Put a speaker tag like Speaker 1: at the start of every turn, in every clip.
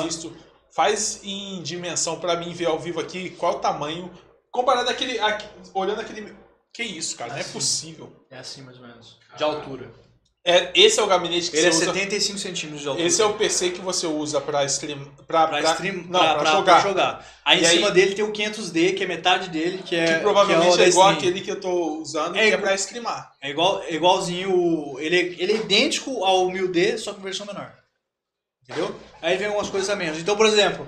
Speaker 1: assisto. Faz em dimensão pra mim ver ao vivo aqui qual o tamanho. Comparado àquele. aqui- olhando aquele. Que isso, cara? Não é
Speaker 2: Assim.
Speaker 1: possível.
Speaker 2: É assim mais ou menos. De altura.
Speaker 1: É, esse é o gabinete que
Speaker 2: Ele é
Speaker 1: você usa.
Speaker 2: 75 centímetros de altura.
Speaker 1: Esse é o PC que você usa pra stream. Pra,
Speaker 2: Pra,
Speaker 1: pra-
Speaker 2: stream,
Speaker 1: não,
Speaker 2: pra,
Speaker 1: pra
Speaker 2: pra-
Speaker 1: jogar.
Speaker 2: pra jogar. Aí
Speaker 1: E
Speaker 2: em
Speaker 1: aí-
Speaker 2: cima dele tem o 500D, que é metade dele, que é.
Speaker 1: Que
Speaker 2: que
Speaker 1: provavelmente
Speaker 2: o da
Speaker 1: é, igual aquele que eu tô usando,
Speaker 2: É
Speaker 1: que é pra streamar.
Speaker 2: É igual, é igualzinho. Ele, é- ele é idêntico ao 1000D, só com versão menor. Entendeu? Aí vem umas coisas a menos. Então, por exemplo,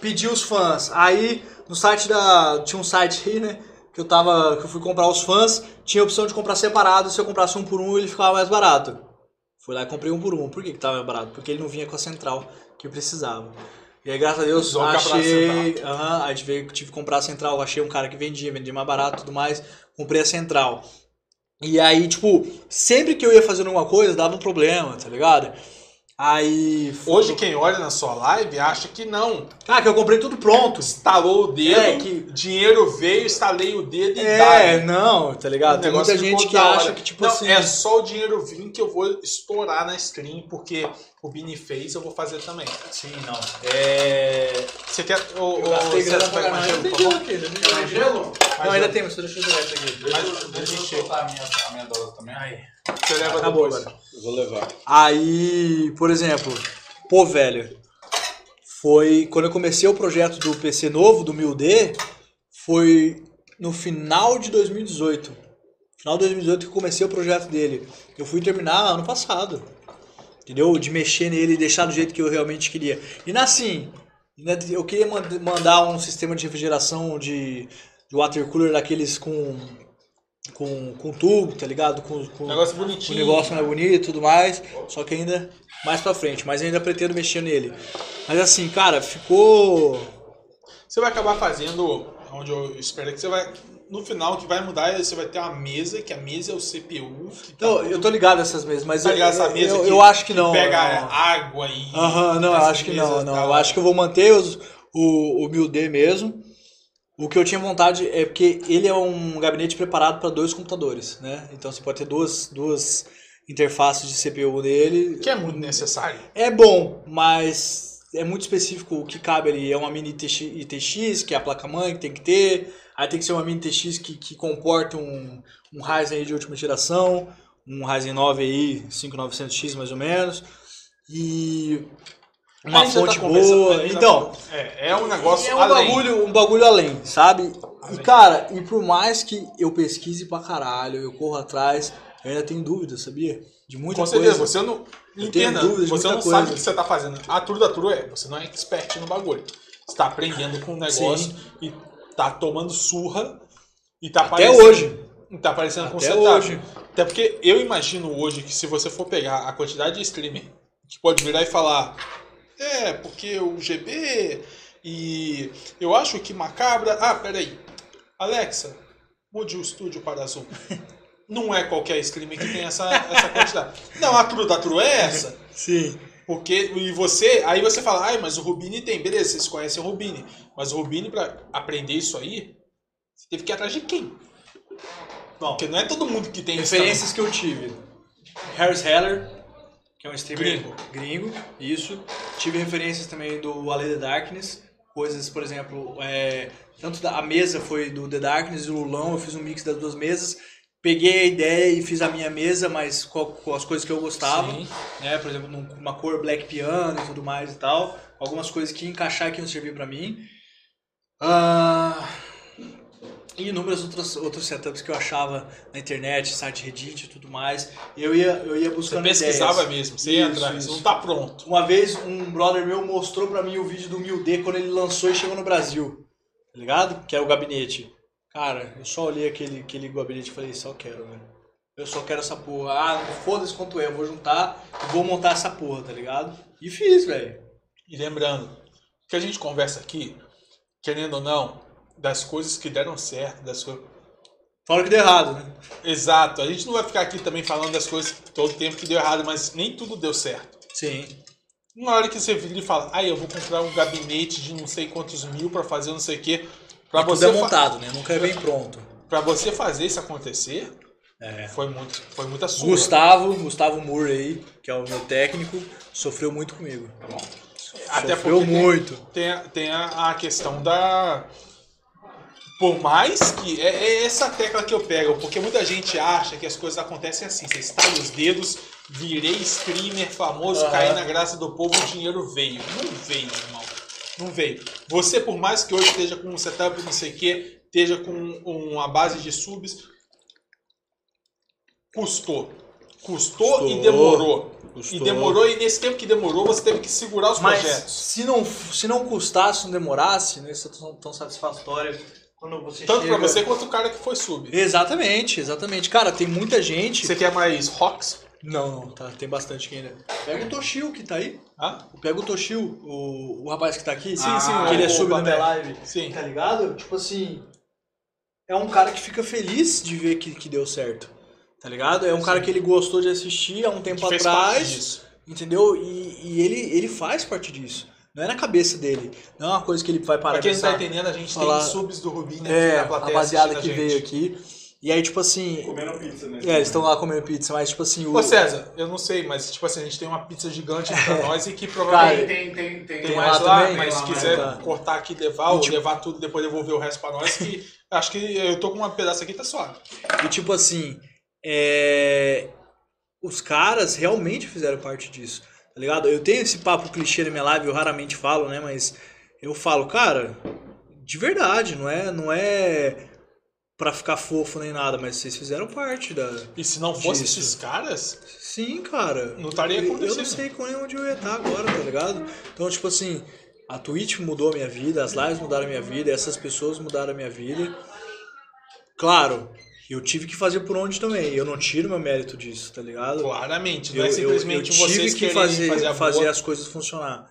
Speaker 2: pedi os fãs. Aí no site da. Tinha um site aí, né? Que eu tava. Que eu fui comprar os fãs, tinha a opção de comprar separado. Se eu comprasse um por um, ele ficava mais barato. Fui lá e comprei um por um. Por que, que tava mais barato? Porque ele não vinha com a central que eu precisava. E aí, graças a Deus,
Speaker 1: pra
Speaker 2: achei. Aham, aí tive, tive que comprar a central. Achei um cara que vendia, vendia mais barato e tudo mais. Comprei a central. E aí, tipo, sempre que eu ia fazendo alguma coisa, dava um problema, tá ligado? Aí.
Speaker 1: Hoje quem olha na sua live acha que não.
Speaker 2: Ah, que eu comprei tudo pronto.
Speaker 1: Instalou o dedo,
Speaker 2: É, que-
Speaker 1: dinheiro veio, instalei o dedo e
Speaker 2: É,
Speaker 1: dá.
Speaker 2: não, tá ligado? Tem muita gente que acha que, tipo
Speaker 1: não,
Speaker 2: assim.
Speaker 1: É só o dinheiro vir que eu vou estourar na stream, porque o Bini fez, eu vou fazer também.
Speaker 2: Sim, não. É.
Speaker 1: Você quer. Ô,
Speaker 2: Eu gastei
Speaker 1: César,
Speaker 2: grana pra
Speaker 1: pega mais gelo, por
Speaker 2: Tem
Speaker 1: favor?
Speaker 2: aqui, né?
Speaker 3: Mais gelo?
Speaker 2: Não, ainda
Speaker 1: gelo.
Speaker 2: tem, mas deixa eu direto aqui.
Speaker 1: Mas-
Speaker 3: Deixa, deixa eu soltar a minha, a minha dose também.
Speaker 2: Aí.
Speaker 1: Você leva
Speaker 2: Acabou
Speaker 1: depois.
Speaker 2: agora.
Speaker 3: Eu vou levar.
Speaker 2: Aí, por exemplo, pô, velho, foi quando eu comecei o projeto do PC novo, do 1000D, foi no final de 2018. Final de 2018 que eu comecei o projeto dele. Eu fui terminar ano passado. Entendeu? De mexer nele e deixar do jeito que eu realmente queria. E assim, eu queria mand- mandar um sistema de refrigeração de, de water cooler daqueles com com, com tubo, tá ligado? Com, com,
Speaker 1: Negócio
Speaker 2: o
Speaker 1: bonitinho.
Speaker 2: negócio mais bonito e tudo mais, só que ainda mais pra frente, mas ainda pretendo mexer nele. Mas assim, cara, ficou.
Speaker 1: Você vai acabar fazendo, onde eu espero que você vai. No final, o que vai mudar é você vai ter uma mesa, que a mesa é o CPU. Que tá
Speaker 2: Não, eu tô ligado nessas mesas, mas
Speaker 1: Tá
Speaker 2: eu,
Speaker 1: essa mesa
Speaker 2: eu,
Speaker 1: que-
Speaker 2: eu acho que não.
Speaker 1: pega
Speaker 2: não.
Speaker 1: água e.
Speaker 2: Aham, não, eu
Speaker 1: essas
Speaker 2: acho que não, não.
Speaker 1: da
Speaker 2: Eu acho que eu vou manter os, o, o 1000D mesmo. O que eu tinha vontade é porque ele é um gabinete preparado para dois computadores, né? Então você pode ter duas, duas interfaces de CPU nele.
Speaker 1: Que é muito necessário.
Speaker 2: É bom, mas é muito específico o que cabe ali. É uma mini ITX, ITX, que é a placa-mãe que tem que ter. Aí tem que ser uma mini ITX que, que comporta um, um Ryzen aí de última geração. Um Ryzen 9 aí, 5900X mais ou menos. E uma
Speaker 1: tá
Speaker 2: fonte
Speaker 1: conversando,
Speaker 2: boa.
Speaker 1: a gente já-
Speaker 2: Então,
Speaker 1: É, é um negócio
Speaker 2: é um
Speaker 1: além.
Speaker 2: bagulho, um bagulho além, sabe? E cara, e por mais que eu pesquise pra caralho, eu corro atrás, eu ainda tenho dúvidas, sabia? De muita
Speaker 1: Com
Speaker 2: coisa.
Speaker 1: certeza, você não.
Speaker 2: Eu
Speaker 1: Entenda,
Speaker 2: dúvidas
Speaker 1: você não
Speaker 2: muita
Speaker 1: sabe
Speaker 2: coisa.
Speaker 1: o que você tá fazendo. A True da True é, você não é expert no bagulho. Você tá aprendendo com o negócio e tá tomando surra e tá
Speaker 2: Até hoje.
Speaker 1: e Tá aparecendo com
Speaker 2: Até
Speaker 1: setup.
Speaker 2: hoje.
Speaker 1: Até porque eu imagino hoje que se você for pegar a quantidade de streamer que pode virar e falar é, porque o GB e eu acho que macabra. Ah, peraí. Alexa, mude o estúdio para azul. Não é qualquer streamer que tem essa, essa quantidade. Não, a True da True é essa.
Speaker 2: Sim.
Speaker 1: Porque, e você, aí você fala, ai, mas o Rubini tem, beleza, vocês conhecem o Rubini. Mas o Rubini, pra aprender isso aí, você teve que ir atrás de quem?
Speaker 2: Bom,
Speaker 1: Porque não é todo mundo que tem isso
Speaker 2: referências que eu tive. Harris Heller, que é um streamer
Speaker 1: Gringo.
Speaker 2: gringo, isso. Tive referências também do Ale The Darkness, coisas, por exemplo, é, tanto da, a mesa foi do The Darkness e do Lulão, eu fiz um mix das duas mesas. Peguei a ideia e fiz a minha mesa, mas com, com as coisas que eu gostava.
Speaker 1: Sim.
Speaker 2: né? Por exemplo, num- uma cor black piano e tudo mais e tal. Algumas coisas que encaixar que iam servir pra mim. Ah, e inúmeros outros, outros setups que eu achava na internet, site Reddit e tudo mais. E eu ia, eu ia
Speaker 1: Você
Speaker 2: buscando
Speaker 1: pesquisava
Speaker 2: ideias.
Speaker 1: mesmo, você ia atrás, você não tá pronto.
Speaker 2: Uma vez um brother meu mostrou pra mim o vídeo do 1000D quando ele lançou e chegou no Brasil. Tá ligado? Que era o gabinete. Cara, eu só olhei aquele, aquele gabinete e falei, só quero, velho. Eu só quero essa porra. Ah, foda-se quanto é, eu vou juntar e vou montar essa porra, tá ligado? E fiz, velho.
Speaker 1: E lembrando, que a gente conversa aqui, querendo ou não, das coisas que deram certo, das coisas.
Speaker 2: Fala que deu errado, né?
Speaker 1: Exato, a gente não vai ficar aqui também falando das coisas todo tempo que deu errado, mas nem tudo deu certo.
Speaker 2: Sim.
Speaker 1: Na hora que você vira e fala, ah, eu vou comprar um gabinete de não sei quantos mil pra fazer não sei o quê. Pra
Speaker 2: Pra
Speaker 1: você,
Speaker 2: tudo é montado, né? Nunca é bem pronto.
Speaker 1: pra você fazer isso acontecer,
Speaker 2: É.
Speaker 1: foi, muito, foi muita sua.
Speaker 2: Gustavo, Gustavo Moore aí, que é o meu técnico, sofreu muito comigo.
Speaker 1: Até
Speaker 2: Sofreu
Speaker 1: porque tem-
Speaker 2: muito.
Speaker 1: Tem, a- tem a, a questão da. Por mais que. É, é essa tecla que eu pego, porque muita gente acha que as coisas acontecem assim. Você estala os dedos, virei streamer famoso,
Speaker 2: Aham.
Speaker 1: caí na graça do povo, o dinheiro veio. Não veio, irmão. Não veio. Você, por mais que hoje esteja com um setup, não sei o quê, esteja com uma base de subs, custou. Custou,
Speaker 2: Custou.
Speaker 1: e demorou.
Speaker 2: Custou.
Speaker 1: E demorou, e nesse tempo que demorou, você teve que segurar os
Speaker 2: Mas
Speaker 1: projetos.
Speaker 2: se não, se não custasse, não demorasse, não ia ser tão, tão satisfatório quando você
Speaker 1: Tanto
Speaker 2: chega...
Speaker 1: pra você quanto o cara que foi sub.
Speaker 2: Exatamente, exatamente. Cara, tem muita gente...
Speaker 1: Você quer mais rocks?
Speaker 2: Não, não, tá, tem bastante aqui ainda. Pega o Toshio que tá aí.
Speaker 1: Hã?
Speaker 2: Pega o Toshio, o, o rapaz que tá aqui.
Speaker 1: Sim, sim,
Speaker 2: Que ele é sub na minha
Speaker 1: Babé.
Speaker 2: live.
Speaker 1: Sim.
Speaker 2: Tá ligado? Tipo assim, é um cara que fica feliz de ver que, que deu certo. Tá ligado? É um cara que ele gostou de assistir há um tempo
Speaker 1: Que
Speaker 2: atrás.
Speaker 1: disso.
Speaker 2: Entendeu? E, e ele, ele faz parte disso. Não é na cabeça dele. Não é uma coisa que ele vai parar
Speaker 1: Pra quem não tá entendendo, a gente
Speaker 2: Falar-
Speaker 1: tem subs do Rubinho aqui
Speaker 2: É,
Speaker 1: na
Speaker 2: a
Speaker 1: plateia
Speaker 2: rapaziada que veio aqui. E aí, tipo assim.
Speaker 3: Comendo pizza, né?
Speaker 2: É, eles estão lá comendo pizza, mas tipo assim. O,
Speaker 1: Ô César, eu não sei, mas tipo assim, a gente tem uma pizza gigante pra nós e que provavelmente
Speaker 3: Tem, tem, tem.
Speaker 1: tem,
Speaker 2: tem
Speaker 1: mais
Speaker 2: lá
Speaker 1: lá,
Speaker 2: também?
Speaker 1: mas se quiser
Speaker 2: tá.
Speaker 1: cortar aqui e levar,
Speaker 2: E,
Speaker 1: ou
Speaker 2: tipo-
Speaker 1: levar tudo e depois devolver o resto pra nós, que acho que eu tô com uma pedaço aqui, tá suave.
Speaker 2: E tipo assim, é... os caras realmente fizeram parte disso, tá ligado? Eu tenho esse papo clichê na minha live, eu raramente falo, né? Mas eu falo, cara, de verdade, não é, não é pra ficar fofo nem nada, mas vocês fizeram parte da.
Speaker 1: E se não fosse
Speaker 2: Disso.
Speaker 1: esses caras,
Speaker 2: Sim, cara.
Speaker 1: não estaria
Speaker 2: Eu- Eu
Speaker 1: acontecendo.
Speaker 2: não sei com onde eu ia estar agora, tá ligado? Então, tipo assim, a Twitch mudou a minha vida, as lives mudaram a minha vida, essas pessoas mudaram a minha vida. Claro, eu tive que fazer por onde também. Eu não tiro meu mérito disso, tá ligado?
Speaker 1: Claramente, não
Speaker 2: Eu,
Speaker 1: é
Speaker 2: eu-
Speaker 1: simplesmente
Speaker 2: eu tive
Speaker 1: vocês
Speaker 2: que fazer,
Speaker 1: fazer,
Speaker 2: fazer as coisas funcionar.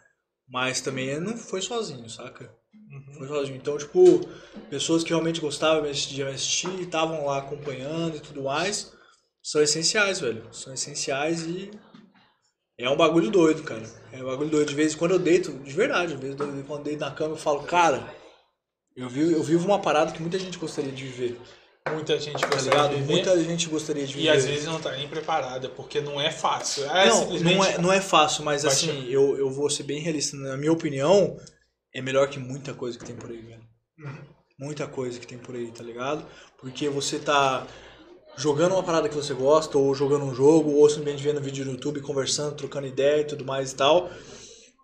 Speaker 2: Mas também não foi sozinho, saca? Sozinho. Então, tipo, pessoas que realmente gostavam de assistir, estavam lá acompanhando e tudo mais, são essenciais, velho. São essenciais e é um bagulho doido, cara. É um bagulho doido. De vez em quando eu deito, de verdade, de vez em quando eu deito na cama eu falo, cara, eu vivo, eu vivo uma parada que muita gente gostaria de viver,
Speaker 1: Muita gente
Speaker 2: tá
Speaker 1: gostaria
Speaker 2: ligado?
Speaker 1: de viver.
Speaker 2: Muita gente gostaria de viver.
Speaker 1: E às vezes não tá nem preparada, porque não é fácil. É
Speaker 2: não,
Speaker 1: simplesmente...
Speaker 2: não, é, não é fácil, mas
Speaker 1: Vai
Speaker 2: assim, eu, eu vou ser bem realista. Na minha opinião, é melhor que muita coisa que tem por aí, velho.
Speaker 1: Uhum.
Speaker 2: Muita coisa que tem por aí, tá ligado? Porque você tá jogando uma parada que você gosta, ou jogando um jogo, ou simplesmente vendo vídeo no YouTube, conversando, trocando ideia e tudo mais e tal.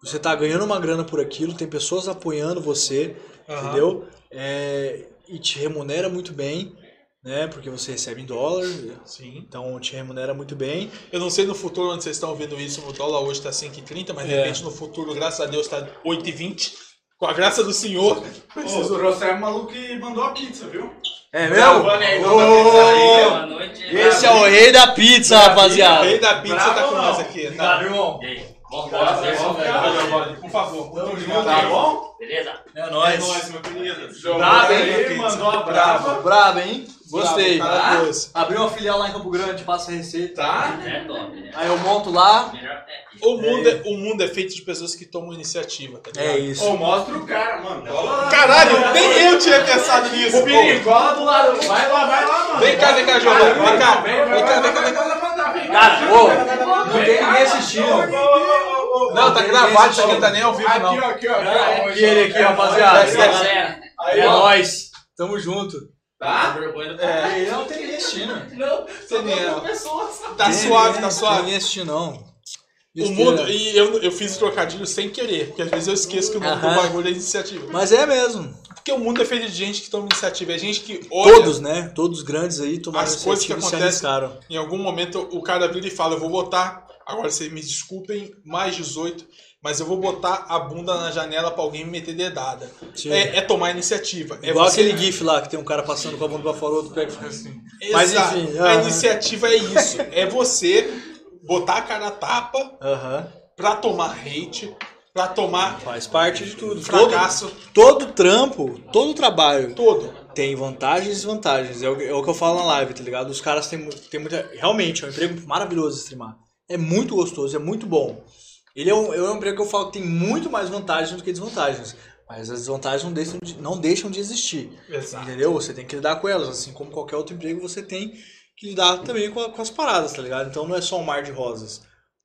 Speaker 2: Você tá ganhando uma grana por aquilo, tem pessoas apoiando você,
Speaker 1: Aham.
Speaker 2: entendeu? É, e te remunera muito bem, né? Porque você recebe em dólar,
Speaker 1: Sim.
Speaker 2: então te remunera muito bem.
Speaker 1: Eu não sei no futuro onde vocês estão ouvindo isso, o dólar hoje tá 5,30, mas de
Speaker 2: É.
Speaker 1: repente no futuro, graças a Deus, tá 8,20. Com a graça do Senhor.
Speaker 3: Ô, trouxeram um maluco que mandou a pizza, viu?
Speaker 2: É.
Speaker 4: Boa noite.
Speaker 2: Esse é o rei da pizza,
Speaker 1: O
Speaker 2: rapaziada.
Speaker 1: rei da pizza
Speaker 3: Bravo
Speaker 1: tá com nós aqui.
Speaker 3: Obrigado,
Speaker 1: Tá?
Speaker 3: irmão.
Speaker 4: E aí?
Speaker 1: Giovanni, por favor. Tamo junto.
Speaker 3: Tá bom?
Speaker 4: Beleza?
Speaker 2: É
Speaker 1: É
Speaker 2: nóis.
Speaker 1: nóis, meu querido.
Speaker 3: Brabo, hein? Mandou uma brava.
Speaker 2: Brabo, hein? Gostei.
Speaker 1: Bravo, cara doce.
Speaker 2: Abriu uma filial lá em Campo Grande, passa a receita.
Speaker 3: Tá?
Speaker 4: É top, né?
Speaker 2: Aí eu monto lá.
Speaker 1: O mundo, é, o mundo é feito de pessoas que tomam iniciativa, tá ligado?
Speaker 2: É isso.
Speaker 3: Ô, mostra o cara, mano.
Speaker 1: Caralho, nem eu tinha pensado nisso.
Speaker 3: O perigola do lado. Vai lá, vai lá, mano.
Speaker 1: Vem cá, vem cá, Giovanni. Vem cá.
Speaker 3: Vem,
Speaker 1: Vem cá, vem cá, vem cá.
Speaker 3: cá.
Speaker 2: Cara, ô, não tem ninguém assistindo.
Speaker 1: Não, tá gravado, isso aqui não tá nem ao vivo,
Speaker 3: Aqui,
Speaker 1: não.
Speaker 3: aqui, ó. aqui, ó.
Speaker 2: E ele aqui, rapaziada. É nóis. Tamo junto.
Speaker 3: Tá?
Speaker 4: vergonha do
Speaker 1: É,
Speaker 2: Ele não tem assistindo.
Speaker 3: Não,
Speaker 1: Você nem é.
Speaker 3: pessoas.
Speaker 1: Tá suave, tá
Speaker 2: Tem
Speaker 1: suave.
Speaker 2: ninguém assistindo, não.
Speaker 1: O mundo, e eu, eu fiz o trocadilho sem querer, porque às vezes eu esqueço que o nome do bagulho é iniciativa.
Speaker 2: Mas é mesmo.
Speaker 1: Porque o mundo é feito de gente que toma iniciativa, é gente que olha,
Speaker 2: Todos, né? Todos grandes aí tomaram
Speaker 1: As coisas que acontecem- em algum momento o cara vira e fala, eu vou botar, agora vocês me desculpem, mais 18, mas eu vou botar a bunda na janela pra alguém me meter dedada. É, é tomar iniciativa. É
Speaker 2: Igual
Speaker 1: você-
Speaker 2: aquele gif lá que tem um cara passando com a bunda pra fora, outro pega e faz assim. Mas
Speaker 1: Exato.
Speaker 2: enfim,
Speaker 1: A
Speaker 2: aham.
Speaker 1: iniciativa é isso. É você botar a cara a tapa
Speaker 2: Aham.
Speaker 1: pra tomar hate, pra tomar
Speaker 2: Faz parte de tudo. Todo,
Speaker 1: fracasso
Speaker 2: todo trampo, todo trabalho
Speaker 1: todo.
Speaker 2: tem vantagens e desvantagens. É o, é o que eu falo na live, tá ligado? Os caras têm, têm muita. Realmente, é um emprego maravilhoso streamar. É muito gostoso, é muito bom. Ele é um, é um emprego que eu falo que tem muito mais vantagens do que desvantagens. Mas as desvantagens não deixam de, não deixam de existir.
Speaker 1: Exato.
Speaker 2: Entendeu? Você tem que lidar com elas. Assim como qualquer outro emprego, você tem que lidar também com, a- com as paradas, tá ligado? Então não é só um mar de rosas.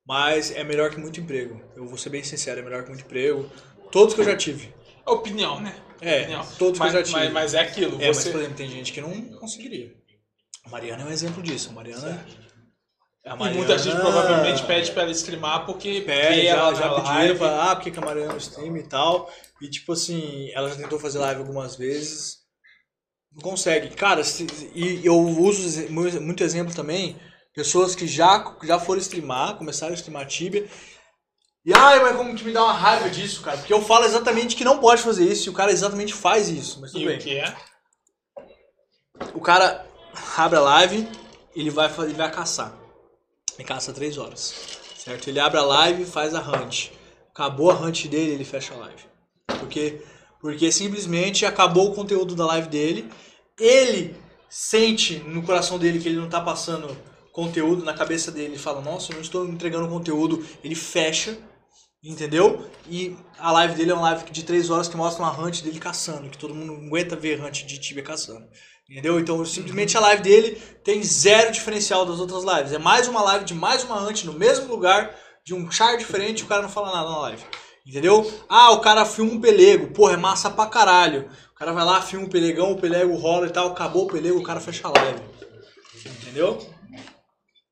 Speaker 2: Mas é melhor que muito emprego. Eu vou ser bem sincero, é melhor que muito emprego. Todos que eu já tive.
Speaker 1: É opinião, né?
Speaker 2: É,
Speaker 1: Opinião.
Speaker 2: todos que eu
Speaker 1: mas,
Speaker 2: já tive.
Speaker 1: Mas, mas é aquilo.
Speaker 2: É, mas
Speaker 1: você...
Speaker 2: por exemplo, tem gente que não conseguiria. A Mariana é um exemplo disso. A Mariana. A
Speaker 1: E muita gente provavelmente pede pra ela streamar porque
Speaker 2: Pede, já,
Speaker 1: ela
Speaker 2: já pediram
Speaker 1: live.
Speaker 2: pra, ah, porque que a Mariana stream e tal. E tipo assim, ela já tentou fazer live algumas vezes. Não consegue. Cara, se- e eu uso muito exemplo também, pessoas que já, já foram streamar, começaram a streamar Tibia. E ai, mas como que me dá uma raiva disso, cara? Porque eu falo exatamente que não pode fazer isso e o cara exatamente faz isso. Mas tudo
Speaker 1: E
Speaker 2: bem.
Speaker 1: o que é?
Speaker 2: O cara abre a live, ele vai, ele vai caçar. Ele caça três horas. Certo? Ele abre a live faz a hunt. Acabou a hunt dele, ele fecha a live. Porque, porque simplesmente acabou o conteúdo da live dele. Ele sente no coração dele que ele não tá passando conteúdo na cabeça dele. Ele fala, nossa, eu não estou entregando conteúdo. Ele fecha, entendeu? E a live dele é uma live de três horas que mostra uma hunt dele caçando. Que todo mundo aguenta ver hunt de Tibia caçando. Entendeu? Então, simplesmente a live dele tem zero diferencial das outras lives. É mais uma live de mais uma hunt no mesmo lugar, de um char diferente, e o cara não fala nada na live. Entendeu? Ah, o cara filma um pelego. Porra, é massa pra caralho. O cara vai lá, filma um pelegão, o pelego rola e tal, acabou o pelego, o cara fecha a live. Entendeu?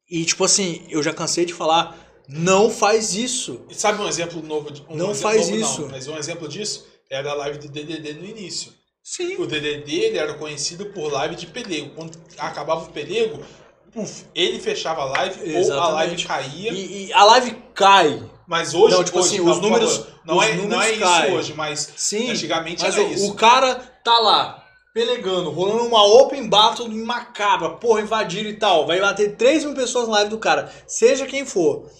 Speaker 2: E tipo assim, eu já cansei de falar, não faz isso.
Speaker 1: E sabe um exemplo novo? De, um
Speaker 2: Não
Speaker 1: exemplo
Speaker 2: faz
Speaker 1: novo,
Speaker 2: isso.
Speaker 1: Não, mas um exemplo disso era a live do DDD no início.
Speaker 2: Sim.
Speaker 1: O DDD ele era conhecido por live de pelego. Quando acabava o pelego, ele fechava a live ou a
Speaker 2: Exatamente.
Speaker 1: live caía.
Speaker 2: E, e a live cai.
Speaker 1: Mas hoje,
Speaker 2: Não, tipo
Speaker 1: hoje,
Speaker 2: assim,
Speaker 1: não,
Speaker 2: os números-
Speaker 1: favor, não,
Speaker 2: os
Speaker 1: é, não
Speaker 2: números
Speaker 1: é isso
Speaker 2: caem.
Speaker 1: hoje, mas
Speaker 2: Sim.
Speaker 1: antigamente
Speaker 2: Mas
Speaker 1: era
Speaker 2: o,
Speaker 1: isso.
Speaker 2: o cara tá lá, pelegando, rolando uma open battle macabra, porra, invadiram e tal. Vai bater 3 mil pessoas na live do cara, seja quem for.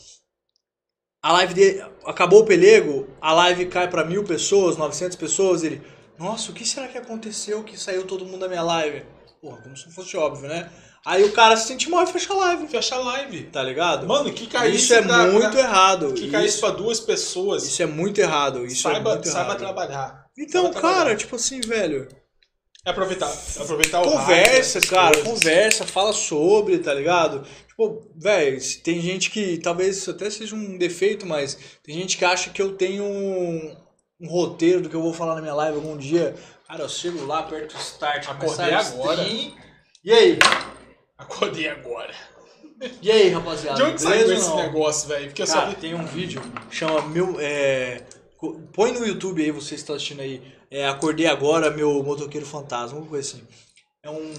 Speaker 2: A live dele, acabou o pelego, a live cai pra mil pessoas, 900 pessoas, ele, nossa, o que será que aconteceu que saiu todo mundo da minha live? Porra, como se fosse óbvio, né? Aí o cara se sente mal e fecha a live,
Speaker 1: Fecha a live.
Speaker 2: tá ligado?
Speaker 1: Mano, que caísse
Speaker 2: isso é
Speaker 1: pra-
Speaker 2: muito
Speaker 1: pra-
Speaker 2: errado.
Speaker 1: Que caísse
Speaker 2: Isso,
Speaker 1: pra duas pessoas.
Speaker 2: isso é muito errado. Isso é
Speaker 1: saiba,
Speaker 2: muito
Speaker 1: saiba
Speaker 2: errado.
Speaker 1: trabalhar.
Speaker 2: Então,
Speaker 1: Saiba trabalhar.
Speaker 2: cara, tipo assim, velho.
Speaker 1: É aproveitar. Aproveitar o
Speaker 2: Conversa,
Speaker 1: essas
Speaker 2: cara,
Speaker 1: coisas.
Speaker 2: conversa, fala sobre, tá ligado? Tipo, velho, tem gente que talvez isso até seja um defeito, mas tem gente que acha que eu tenho um, roteiro do que eu vou falar na minha live algum dia. Cara, eu chego lá, aperto o start,
Speaker 1: Acordei
Speaker 2: a
Speaker 1: agora.
Speaker 2: stream. E aí?
Speaker 1: Acordei agora.
Speaker 2: E aí, rapaziada?
Speaker 1: De onde saiu esse negócio, velho? Porque eu
Speaker 2: Cara,
Speaker 1: só vi.
Speaker 2: tem um vídeo, chama meu. É, põe no YouTube aí, você está assistindo aí. É, Acordei agora, meu motoqueiro fantasma, alguma coisa assim. É um,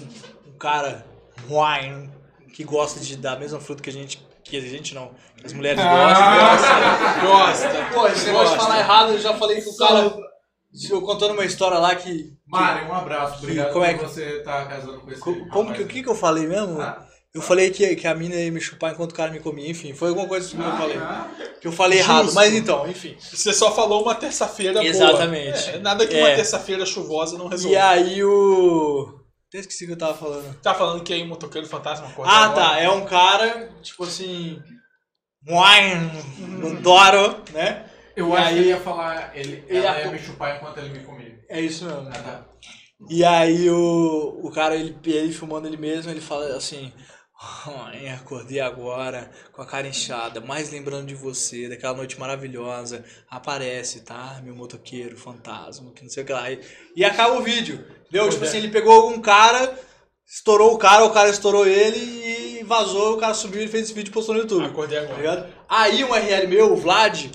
Speaker 2: um cara wine que gosta de da mesma fruta que a gente. Que a gente não, que as mulheres gostam.
Speaker 1: Gosta.
Speaker 2: Pô, esse negócio de falar errado, eu já falei que o cara. Eu contando uma história lá que.
Speaker 3: Mário, um abraço. Obrigado
Speaker 2: como é
Speaker 3: por
Speaker 2: que-
Speaker 3: você estar casando com esse
Speaker 2: co- Como que, o que, que eu falei mesmo?
Speaker 3: Ah.
Speaker 2: Eu falei que, que a mina ia me chupar enquanto o cara me comia, enfim, foi alguma coisa que eu falei.
Speaker 3: Ah,
Speaker 2: Que eu falei errado,
Speaker 1: Justo.
Speaker 2: mas então, enfim.
Speaker 1: Você só falou uma terça-feira boa.
Speaker 2: Exatamente.
Speaker 1: É, nada que uma
Speaker 2: É.
Speaker 1: terça-feira chuvosa não resolva.
Speaker 2: E aí o. Até esqueci o que eu tava falando.
Speaker 1: Tá falando que aí o motoqueiro fantasma acordou
Speaker 2: Ah, tá. É um cara, tipo assim. Wine, adoro, né?
Speaker 3: Eu
Speaker 2: E
Speaker 3: acho
Speaker 2: aí-
Speaker 3: que ele ia falar, ele,
Speaker 2: Ele
Speaker 3: ela
Speaker 2: ia-
Speaker 3: ia me chupar enquanto ele me comia.
Speaker 2: É isso mesmo.
Speaker 3: Ah, tá.
Speaker 2: E aí o, o cara, ele, ele filmando ele mesmo, ele fala assim. Ai, acordei agora com a cara inchada, mais lembrando de você, daquela noite maravilhosa. Aparece, tá? Meu motoqueiro, fantasma, que não sei o que lá. E, e acaba o vídeo. Entendeu? Tipo
Speaker 1: é.
Speaker 2: assim, ele pegou algum cara, estourou o cara, o cara estourou ele e vazou, o cara subiu, ele fez esse vídeo e postou no YouTube.
Speaker 1: Acordei
Speaker 2: Tá
Speaker 1: agora.
Speaker 2: ligado? Aí um RL meu, o Vlad,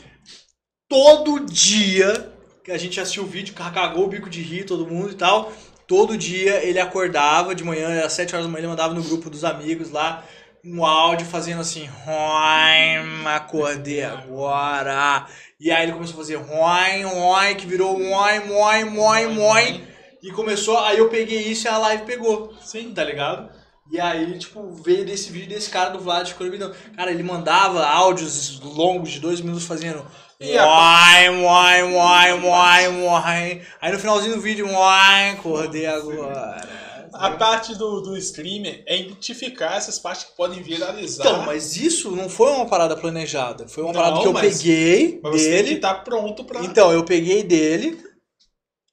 Speaker 2: todo dia que a gente assistiu o vídeo, cagou o bico de rir, todo mundo e tal. Todo dia ele acordava de manhã, às 7 horas da manhã, ele mandava no grupo dos amigos lá um áudio fazendo assim, "Roim, acordei agora. E aí ele começou a fazer roim, roim, que virou roim, roim, roim, roim. E começou, aí eu peguei isso e a live pegou. Sim, tá ligado? E aí, tipo, veio desse vídeo desse cara do Vlad dando. Cara, ele mandava áudios longos de dois minutos fazendo. Uai, uai, uai, uai, uai. Aí no finalzinho do vídeo, uai, acordei agora.
Speaker 1: A parte do, do streamer é identificar essas partes que podem viralizar.
Speaker 2: Então, mas isso não foi uma parada planejada. Foi uma
Speaker 1: Não,
Speaker 2: parada que eu
Speaker 1: mas-
Speaker 2: peguei
Speaker 1: Mas você tem que
Speaker 2: dele.
Speaker 1: estar pronto pra.
Speaker 2: Então, eu peguei dele,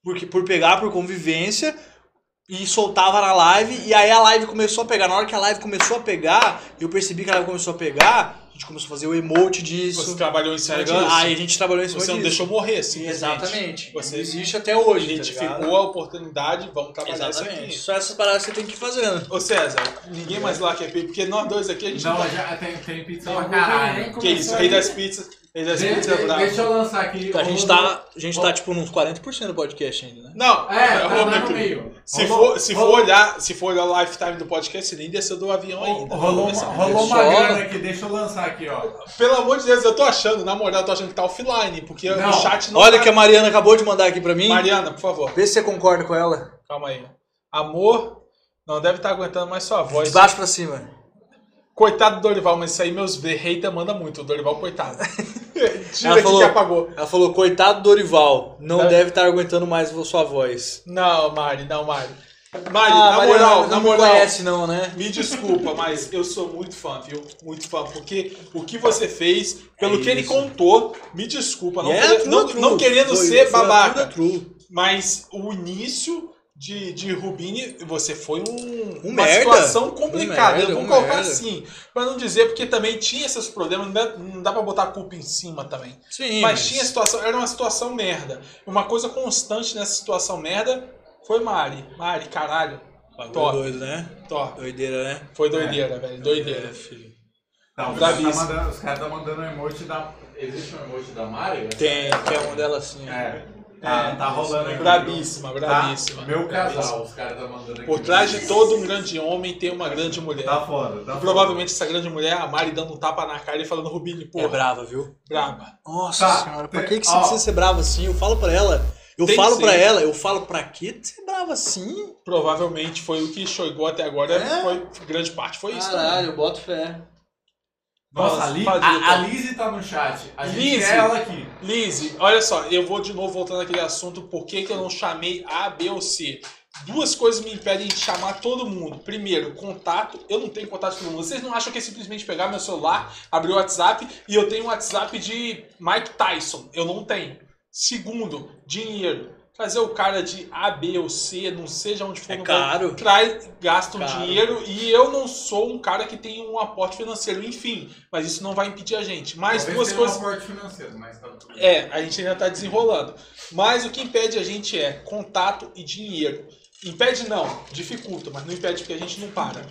Speaker 2: porque, por pegar por convivência, e soltava na live, e aí a live começou a pegar. Na hora que a live começou a pegar, eu percebi que a live começou a pegar, gente começou a fazer o emote disso.
Speaker 1: Você trabalhou em
Speaker 2: tá
Speaker 1: cima disso.
Speaker 2: Aí a gente trabalhou em cima
Speaker 1: Você não
Speaker 2: disso.
Speaker 1: deixou morrer, simplesmente.
Speaker 2: Exatamente.
Speaker 1: Você
Speaker 2: existe até hoje. tá
Speaker 1: identificou
Speaker 2: ligado?
Speaker 1: a oportunidade, vamos trabalhar isso
Speaker 2: Exatamente.
Speaker 1: aqui.
Speaker 2: Só essas paradas que você tem que ir fazendo.
Speaker 1: Ô César, ninguém mais lá quer pedir, porque nós dois aqui a gente
Speaker 3: Não,
Speaker 1: tá-
Speaker 3: já tem, tem pizza
Speaker 4: Tem
Speaker 3: pra caralho.
Speaker 1: Que isso, rei das pizzas. É
Speaker 3: de-
Speaker 1: bravo.
Speaker 3: Deixa eu lançar aqui.
Speaker 2: A gente tá, a gente tá tipo uns 40% do podcast ainda, né?
Speaker 1: Não,
Speaker 3: É, tá,
Speaker 1: rolou
Speaker 3: tá no meio.
Speaker 1: Se
Speaker 3: Rolou-
Speaker 1: for, se for olhar, se for olhar o lifetime do podcast, você nem desceu do avião ainda.
Speaker 3: Rolou,
Speaker 1: Vamos
Speaker 3: uma, rolou uma grana aqui, deixa eu lançar aqui, ó.
Speaker 1: Pelo amor de Deus, eu tô achando, na moral, eu tô achando que tá offline, porque
Speaker 3: Não.
Speaker 1: o chat não
Speaker 2: Olha
Speaker 1: tá...
Speaker 2: que a Mariana acabou de mandar aqui pra mim.
Speaker 1: Mariana, por favor,
Speaker 2: Vê se você concorda com ela.
Speaker 1: calma aí. Amor, não deve estar aguentando mais sua voz.
Speaker 2: De baixo pra cima.
Speaker 1: Coitado do Dorival, mas isso aí meus hater manda muito. O Dorival, coitado. Tira
Speaker 2: Ela falou-
Speaker 1: que apagou.
Speaker 2: Ela falou, coitado do Dorival, não
Speaker 1: Tá.
Speaker 2: deve estar aguentando mais a sua voz.
Speaker 1: Não, Mari, não, Mari. Mari,
Speaker 2: Ah,
Speaker 1: na
Speaker 2: Mariana,
Speaker 1: moral,
Speaker 2: não
Speaker 1: na
Speaker 2: me
Speaker 1: moral.
Speaker 2: conhece não, né?
Speaker 1: Me desculpa, mas eu sou muito fã, viu? Muito fã. Porque o que você fez, pelo
Speaker 2: É
Speaker 1: que ele contou, me desculpa. Não,
Speaker 2: é
Speaker 1: querer-
Speaker 2: true,
Speaker 1: não,
Speaker 2: true.
Speaker 1: não querendo
Speaker 2: Foi-
Speaker 1: ser
Speaker 2: a
Speaker 1: babaca. Mas o início de, de Rubini, você foi um,
Speaker 2: Um
Speaker 1: uma
Speaker 2: merda.
Speaker 1: situação
Speaker 2: Um
Speaker 1: complicada.
Speaker 2: merda,
Speaker 1: Vamos
Speaker 2: um
Speaker 1: colocar
Speaker 2: merda.
Speaker 1: assim. Pra não dizer, porque também tinha esses problemas, não dá, não dá pra botar a culpa em cima também.
Speaker 2: Sim,
Speaker 1: mas, tinha situação, era uma situação merda. Uma coisa constante nessa situação merda foi Mari. Mari, caralho.
Speaker 2: Bagulho
Speaker 1: Top.
Speaker 2: doido, né?
Speaker 1: Top.
Speaker 2: Doideira, né?
Speaker 1: Foi doideira, velho. Doideira.
Speaker 2: É, filho.
Speaker 3: Não, os caras tá mandando, os caras tá mandando um emoji da. Existe um emoji da Mari?
Speaker 2: Tem, que é uma delas assim.
Speaker 3: É. Tá, tá rolando aqui.
Speaker 1: Brabíssima,
Speaker 3: Tá?
Speaker 1: brabíssima.
Speaker 3: Meu
Speaker 1: Brabíssima.
Speaker 3: casal, os caras tá mandando aqui.
Speaker 1: Por trás de todo um grande homem tem uma grande mulher.
Speaker 3: Tá foda, tá foda.
Speaker 1: Provavelmente essa grande mulher é a Mari dando um tapa na cara e falando Rubini,
Speaker 2: É
Speaker 1: porra,
Speaker 2: brava, viu?
Speaker 1: braba.
Speaker 2: Nossa
Speaker 3: Tá,
Speaker 2: senhora, pra que, que você
Speaker 3: ó.
Speaker 2: precisa ser brava assim? Eu falo pra ela. Eu
Speaker 1: Tem
Speaker 2: falo
Speaker 1: ser.
Speaker 2: ela, eu falo pra que ser brava assim?
Speaker 1: Provavelmente foi o que chegou até agora,
Speaker 2: É?
Speaker 1: foi, grande parte foi isso. também.
Speaker 2: Caralho, eu boto fé.
Speaker 3: Nossa, a, Li,
Speaker 1: Fazia,
Speaker 3: a,
Speaker 1: tá?
Speaker 3: a Lizzy tá no chat. A gente quer ela aqui.
Speaker 1: Lizzy, olha só, eu vou de novo voltando àquele assunto, por que, que eu não chamei A, B ou C? Duas coisas me impedem de chamar todo mundo. Primeiro, contato. Eu não tenho contato com todo mundo. Vocês não acham que é simplesmente pegar meu celular, abrir o WhatsApp e eu tenho um WhatsApp de Mike Tyson? Eu não tenho. Segundo, dinheiro. Trazer o cara de A, B ou C, não seja onde for
Speaker 2: É
Speaker 1: no
Speaker 2: caro.
Speaker 1: traz, gasta um
Speaker 2: Caro.
Speaker 1: dinheiro e eu não sou um cara que tem um aporte financeiro, enfim. Mas isso não vai impedir a gente. Mais
Speaker 3: Talvez
Speaker 1: duas coisas.
Speaker 3: um aporte financeiro, mas tá tudo bem.
Speaker 1: É, a gente ainda tá desenrolando. Mas o que impede a gente é contato e dinheiro. Impede não, dificulta, mas não impede porque a gente não para.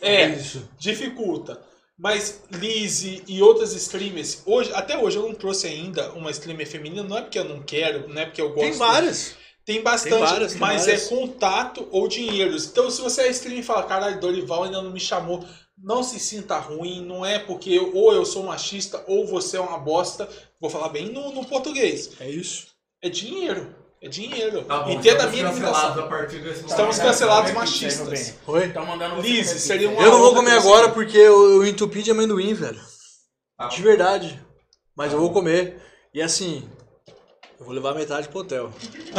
Speaker 1: É,
Speaker 2: isso.
Speaker 1: dificulta. Mas Lizzie e outras streamers, hoje, até hoje eu não trouxe ainda uma streamer feminina, não é porque eu não quero, não é porque eu gosto.
Speaker 2: Tem várias.
Speaker 1: Tem bastante,
Speaker 2: Tem várias, tem
Speaker 1: mas
Speaker 2: várias.
Speaker 1: é contato ou dinheiro. Então, se você é streamer e fala, caralho, Dorival ainda não me chamou, não se sinta ruim, não é porque eu- ou eu sou machista ou você é uma bosta. Vou falar bem no, no português.
Speaker 2: É isso.
Speaker 1: É dinheiro. É dinheiro.
Speaker 3: Tá bom,
Speaker 1: Entenda a
Speaker 3: estamos
Speaker 1: minha
Speaker 3: cancelados
Speaker 1: limitação.
Speaker 3: a partir desse
Speaker 1: Estamos
Speaker 3: momento.
Speaker 1: cancelados
Speaker 4: Repete,
Speaker 1: machistas.
Speaker 4: Rubem.
Speaker 2: Oi?
Speaker 4: Estão mandando
Speaker 1: Liz, seria uma
Speaker 2: Eu não vou comer
Speaker 1: ter você.
Speaker 2: agora porque eu, eu entupi de amendoim, velho.
Speaker 3: Tá
Speaker 2: De verdade. Mas eu vou comer. E assim, eu vou levar metade pro hotel.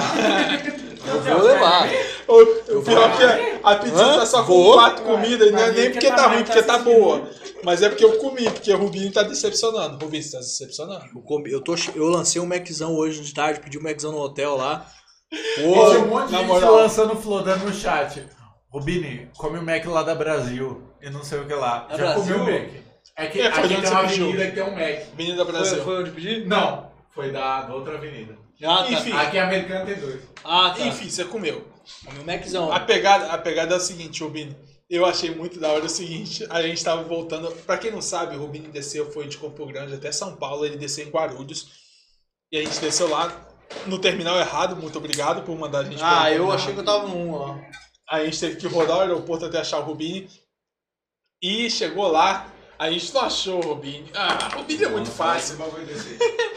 Speaker 2: eu vou levar.
Speaker 1: O, o pior que é, a pizza
Speaker 2: Hã?
Speaker 1: tá só com
Speaker 2: Vou.
Speaker 1: quatro comidas, e não é nem
Speaker 4: é
Speaker 1: porque
Speaker 4: que
Speaker 1: tá
Speaker 4: tá
Speaker 1: ruim, porque tá boa. Mas é porque eu comi, porque o Rubinho tá decepcionando. Rubinho, você tá decepcionando.
Speaker 2: Eu, comi- eu, tô, eu lancei um Maczão hoje de tarde, pedi um Maczão no hotel lá.
Speaker 3: E tinha um monte de gente
Speaker 1: moral.
Speaker 3: lançando flodando no chat. Rubini, come o Mac lá da Brasil. E não sei o que lá.
Speaker 2: Da
Speaker 3: Já
Speaker 2: Brasil?
Speaker 3: comeu o Mac? É que
Speaker 1: É, foi
Speaker 3: aqui
Speaker 1: onde
Speaker 3: tem uma avenida que tem um Mac.
Speaker 1: Avenida Brasil.
Speaker 2: onde eu pedi?
Speaker 3: Não, foi da, da outra avenida.
Speaker 2: Ah, tá.
Speaker 1: Enfim.
Speaker 3: Aqui em Americana tem dois.
Speaker 2: Ah, tá.
Speaker 1: Enfim, você comeu.
Speaker 2: Comi um Maczão.
Speaker 1: A pegada, a pegada é o seguinte, Rubinho. Eu achei muito da hora o seguinte, a gente tava voltando. Pra quem não sabe, o Rubinho desceu, foi de Campo Grande até São Paulo, ele desceu em Guarulhos. E a gente desceu lá no terminal errado, muito obrigado por mandar a gente
Speaker 2: Ah, eu
Speaker 1: terminal.
Speaker 2: achei que eu tava num, ó.
Speaker 1: A gente teve que rodar o aeroporto até achar o Rubini. E chegou lá, a gente não achou o Rubini. Ah, o Rubini é muito fácil.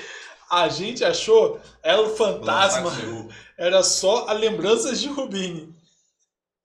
Speaker 1: A gente achou, era o fantasma, era só a lembranças de Rubini.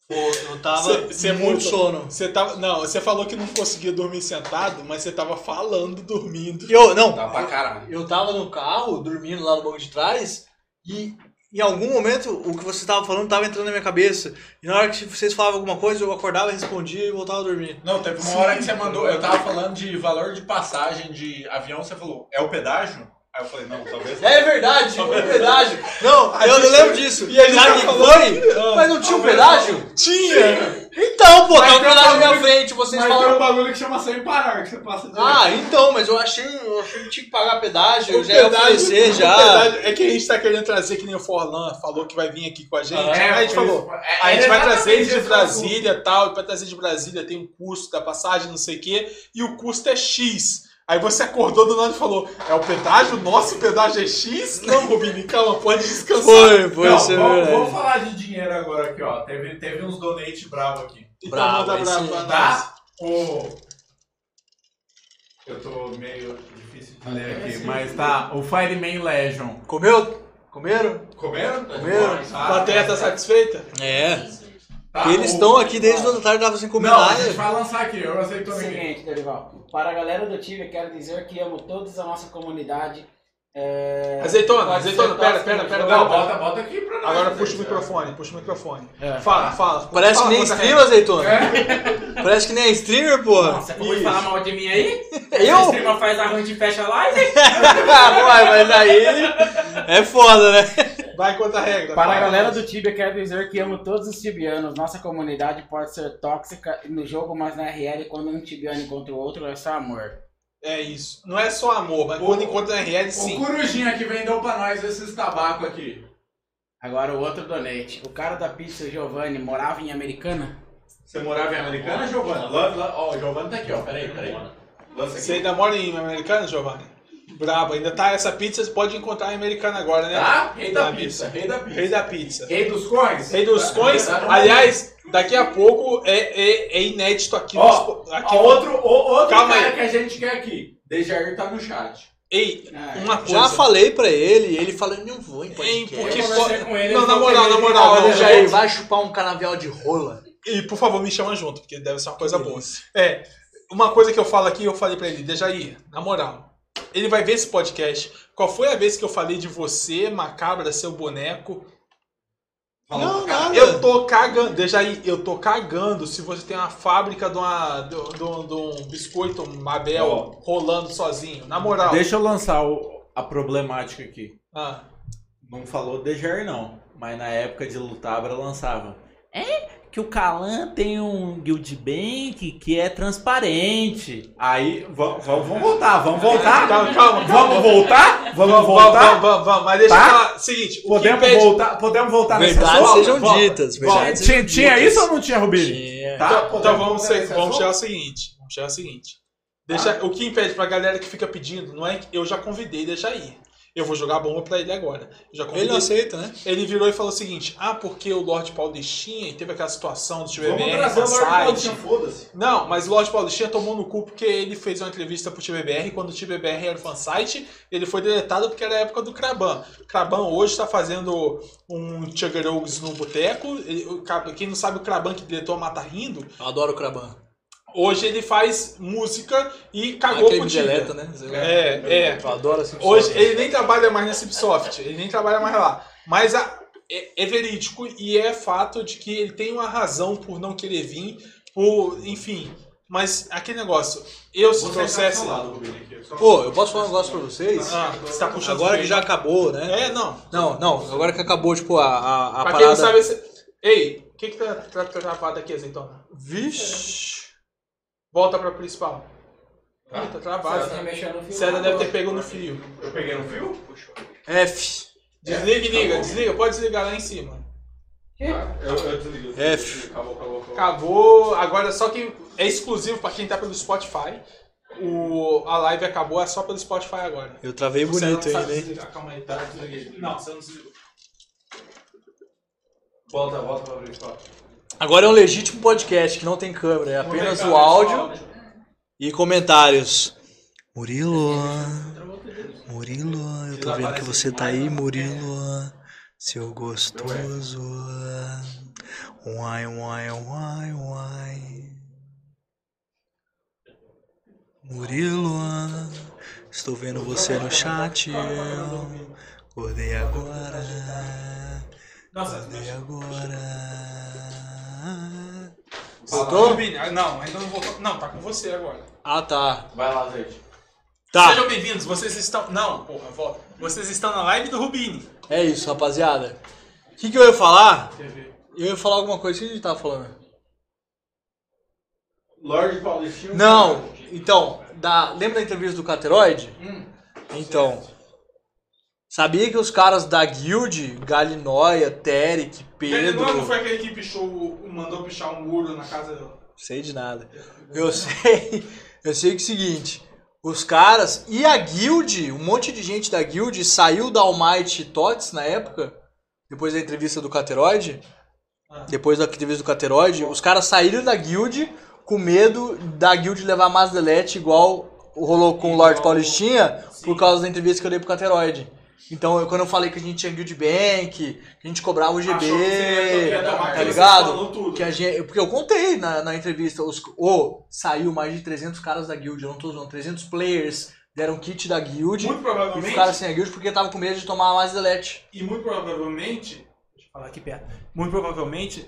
Speaker 2: Pô, eu tava
Speaker 1: Cê- cê
Speaker 2: muito sono.
Speaker 1: Você tava, não, você falou que não conseguia dormir sentado, mas você tava falando, dormindo.
Speaker 2: Eu, não,
Speaker 3: Tá pra caralho.
Speaker 2: eu tava no carro, dormindo lá no banco de trás, e em algum momento o que você tava falando tava entrando na minha cabeça. E na hora que vocês falavam alguma coisa, eu acordava, respondia e voltava a dormir.
Speaker 5: Não, teve uma hora que você mandou. Eu tava falando de valor de passagem de avião, você falou, é o pedágio? Aí eu falei, não, talvez.
Speaker 2: É verdade, o pedágio. Não, eu não lembro disso.
Speaker 1: e gente
Speaker 2: Sabe o que foi? Mas não tinha um pedágio?
Speaker 1: Tinha!
Speaker 2: Então, pô,
Speaker 5: Mas
Speaker 2: tá o
Speaker 5: tem um
Speaker 2: pedaço na minha frente, vocês
Speaker 5: Mas tem
Speaker 2: falam.
Speaker 5: um bagulho que chama sem parar, que você passa direto.
Speaker 2: Ah, então, mas eu achei, eu achei que tinha que pagar pedágio, eu
Speaker 1: O
Speaker 2: já ia
Speaker 1: pedágio-
Speaker 2: oferecer
Speaker 1: o
Speaker 2: já.
Speaker 1: pedágio é que a gente tá querendo trazer, que nem o Forlan falou que vai vir aqui com a gente.
Speaker 5: É,
Speaker 1: Aí a gente falou.
Speaker 5: É,
Speaker 1: a gente
Speaker 5: é
Speaker 1: vai trazer ele de Brasília e tal, e pra trazer de Brasília tem um custo da passagem, não sei o quê, e o custo é X. Aí você acordou do nada e falou, é o pedágio? Nosso pedágio é X? Não, Rubini, calma, pode descansar.
Speaker 2: Foi, foi,
Speaker 5: Não,
Speaker 2: isso é
Speaker 5: vamos, vamos falar de dinheiro agora aqui, ó. Teve, teve uns donate bravo aqui.
Speaker 1: Então
Speaker 2: Bravo,
Speaker 1: manda bravo
Speaker 2: esse-
Speaker 1: pra nós.
Speaker 5: Tá? O... Eu tô meio difícil de ler aqui, mas tá. O Fireman Legion.
Speaker 2: Comeu? Comeram?
Speaker 5: Comeram?
Speaker 2: Comeram.
Speaker 5: Tá.
Speaker 1: Plateia tá satisfeita?
Speaker 2: É.
Speaker 5: Tá,
Speaker 2: eles estão aqui desde o tarde, tava sem comer
Speaker 5: Não, a
Speaker 2: nada.
Speaker 5: gente vai lançar aqui, eu aceito ninguém.
Speaker 4: Seguinte, Dorival. Para a galera do time, quero dizer que amo todos a nossa comunidade. É...
Speaker 1: Azeitona,
Speaker 4: pode
Speaker 1: azeitona, pera, pera, pera.
Speaker 5: Não, bota, bota aqui pra nós.
Speaker 1: Agora puxa o microfone, puxa o microfone.
Speaker 4: É.
Speaker 1: Fala, fala.
Speaker 2: Parece que
Speaker 1: Fala,
Speaker 2: nem
Speaker 1: conta
Speaker 2: streamer, azeitona.
Speaker 5: É?
Speaker 2: Parece que nem streamer, porra.
Speaker 4: Nossa, acabou de falar mal de mim aí?
Speaker 2: Eu?
Speaker 4: O streamer faz a ruim e fecha a live?
Speaker 2: Uai, mas aí é foda, né?
Speaker 1: Vai conta a regra.
Speaker 4: Para a galera do Tibia, quero dizer que amo todos os tibianos. Nossa comunidade pode ser tóxica no jogo, mas na RL, quando um tibiano encontra o outro, é só amor.
Speaker 1: É isso. Não é só amor, mas
Speaker 5: O-
Speaker 1: quando encontra na RL,
Speaker 5: O
Speaker 1: sim.
Speaker 5: Corujinha que vendeu pra nós esses tabacos aqui.
Speaker 4: Agora o outro donate. O cara da pizza Giovanni morava em Americana?
Speaker 5: Você morava em Americana, lá, ó, o Giovanni tá aqui, ó. Peraí, peraí.
Speaker 1: Você ainda mora em Americana, Giovanni? Brabo, ainda tá essa pizza, você pode encontrar em Americana agora, né?
Speaker 5: Tá? Rei da
Speaker 1: Tá,
Speaker 5: pizza, rei da pizza.
Speaker 1: Rei da pizza.
Speaker 5: Rei dos coins?
Speaker 1: Rei dos
Speaker 5: Tá,
Speaker 1: coins.
Speaker 5: tá no-
Speaker 1: Aliás, daqui a pouco é, é, é inédito aqui.
Speaker 5: Ó,
Speaker 1: Spo- aqui
Speaker 5: ó, outro, o- outro
Speaker 1: Calma
Speaker 5: cara
Speaker 1: aí.
Speaker 5: que a gente quer aqui. Dejair tá no chat.
Speaker 1: Ei,
Speaker 4: Ah,
Speaker 1: uma coisa.
Speaker 2: Já falei pra ele, ele falou, não vou em podcast.
Speaker 1: porque
Speaker 4: Eu conversei
Speaker 1: pode-
Speaker 4: com ele,
Speaker 1: Não, na moral,
Speaker 4: que
Speaker 1: na
Speaker 4: ele
Speaker 1: moral,
Speaker 4: tava
Speaker 1: não,
Speaker 2: Olha,
Speaker 1: já-
Speaker 2: Jair, vai chupar um canavial de rola.
Speaker 1: E por favor, me chama junto, porque deve ser uma coisa boa. É, uma coisa que eu falo aqui, eu falei pra ele, Dejaí, na moral, ele vai ver esse podcast. Qual foi a vez que eu falei de você, macabra, seu boneco?
Speaker 2: Não, nada.
Speaker 1: Eu tô cagando, Dejaí, eu tô cagando se você tem uma fábrica de, uma, de, de- de um biscoito Mabel
Speaker 5: Ó.
Speaker 1: rolando sozinho. Na moral.
Speaker 3: Deixa eu lançar o- a problemática aqui.
Speaker 1: Ah,
Speaker 3: Não falou Dejair não, mas na época de Lutabra lançava. É que o Calan tem um Guild Bank que é transparente.
Speaker 5: Aí, vamos, vamos voltar, vamos voltar?
Speaker 1: calma, calma.
Speaker 5: Vamos voltar? Vamos voltar?
Speaker 1: vamos, vamos, vamos, mas deixa
Speaker 5: Tá?
Speaker 1: eu falar. Seguinte, o
Speaker 5: Podemos
Speaker 1: impede...
Speaker 5: voltar, podemos voltar nesse
Speaker 2: Verdades sejam
Speaker 1: volta,
Speaker 2: ditas. verdades
Speaker 5: Tinha,
Speaker 2: sejam
Speaker 5: tinha
Speaker 2: ditas.
Speaker 5: isso ou não tinha, Rubinho?
Speaker 2: Tinha.
Speaker 5: Tá?
Speaker 1: Então, então vamos, ser- vamos chegar ao seguinte. Vamos chegar ao seguinte. Deixa, O que impede pra galera que fica pedindo, não é que eu já convidei, deixa aí. Eu vou jogar bomba pra ele agora. Convidei.
Speaker 2: Ele não aceita, né?
Speaker 1: Ele virou e falou o seguinte: Ah, porque o Lorde Paulistinha teve aquela situação do
Speaker 5: Vamos
Speaker 1: TBBR
Speaker 5: trazer o Lord
Speaker 1: site.
Speaker 5: Paulistinha, foda-se.
Speaker 1: Não, mas o Lorde Paulistinha tomou no cu porque ele fez uma entrevista pro TBBR quando o TBBR era o fansite, ele foi deletado porque era a época do Kraban. O Kraban hoje tá fazendo um Chuggerogs no boteco. O Quem não sabe o Kraban que deletou a Mata Rindo,
Speaker 2: Eu adoro o Kraban.
Speaker 1: Hoje ele faz música e cagou
Speaker 2: Aquele
Speaker 1: Tibia.
Speaker 2: deleta, né?
Speaker 1: É, é.
Speaker 2: Eu adoro assim.
Speaker 1: Hoje ele nem trabalha mais na Cipsoft, ele nem trabalha mais lá. Mas a- é, é verídico e é fato de que ele tem uma razão por não querer vir, por, enfim. Mas aquele negócio, eu se
Speaker 5: Você
Speaker 1: trouxesse.
Speaker 5: tá
Speaker 2: Pô, eu posso falar um negócio pra vocês?
Speaker 1: Ah, você tá puxando
Speaker 2: Agora que já acabou, né?
Speaker 1: É, não.
Speaker 2: Não, não, agora que acabou, tipo, a, a, a
Speaker 1: pra quem não
Speaker 2: parada.
Speaker 1: sabe, esse... ei, o que que tá, tá travado aqui, azeitona?
Speaker 2: Vixe.
Speaker 1: Volta pra principal. Tá travado.
Speaker 4: Você mexeu no fio?
Speaker 1: César deve ter pego no fio.
Speaker 5: Eu peguei no fio?
Speaker 2: F.
Speaker 1: Desliga e liga, desliga, pode desligar lá em cima.
Speaker 5: Tá, Eu, eu desligo.
Speaker 2: F.
Speaker 5: Acabou, acabou, acabou.
Speaker 1: Acabou. Agora só que é exclusivo pra quem tá pelo Spotify. O, a live acabou, é só pelo Spotify agora.
Speaker 2: Eu travei
Speaker 1: Você
Speaker 2: bonito
Speaker 1: sabe
Speaker 2: ainda, hein?
Speaker 1: desligar, Calma aí, tá? Desliguei. Não, você não desligou.
Speaker 5: Volta, volta pra principal.
Speaker 2: Agora é um legítimo podcast que não tem câmera, é apenas o áudio e comentários. Murilo, Murilo, eu tô vendo que você tá aí, Murilo, seu gostoso. Uai, uai, uai, uai. Murilo, estou vendo você no chat. Acordei agora.
Speaker 1: Nossa,
Speaker 2: Acordei agora.
Speaker 1: Voltou? Ah, Não, ainda não voltou. Não, tá com você agora.
Speaker 2: Ah, tá.
Speaker 5: Vai lá, gente.
Speaker 2: Tá.
Speaker 1: Sejam bem-vindos, vocês estão. Não, porra, volta. Vocês estão na live do Rubini.
Speaker 2: É isso, rapaziada. O que, que eu ia falar? Eu ia falar alguma coisa. O que a gente tava falando?
Speaker 5: Lorde Paulistinho.
Speaker 2: Não, então, da, lembra da entrevista do Cateroide?
Speaker 1: Hum.
Speaker 2: Então, sabia que os caras da guild, Galinóia, Terek,
Speaker 1: Ele não, não
Speaker 2: Pedro,
Speaker 1: foi aquele que pichou, mandou pichar um muro na casa
Speaker 2: sei de nada. Eu sei, eu sei que é o seguinte, os caras e a guild, um monte de gente da guild saiu da Almighty Tots na época, depois da entrevista do Cateroide, depois da entrevista do Cateroide, os caras saíram da guild com medo da guild levar mais delete igual rolou com o Lord Paulistinha por causa da entrevista que eu dei pro Cateroide. Então, eu- quando eu falei que a gente tinha guild bank, que a gente cobrava o GB, tá ligado? Que a gente, porque eu contei na, na entrevista, os, ô, saiu mais de 300 caras da guild, eu não tô usando, 300 players deram kit da guild
Speaker 1: Muito
Speaker 2: e
Speaker 1: provavelmente,
Speaker 2: ficaram sem a guild porque tava com medo de tomar mais delete.
Speaker 1: e muito provavelmente, deixa eu falar aqui perto, muito provavelmente,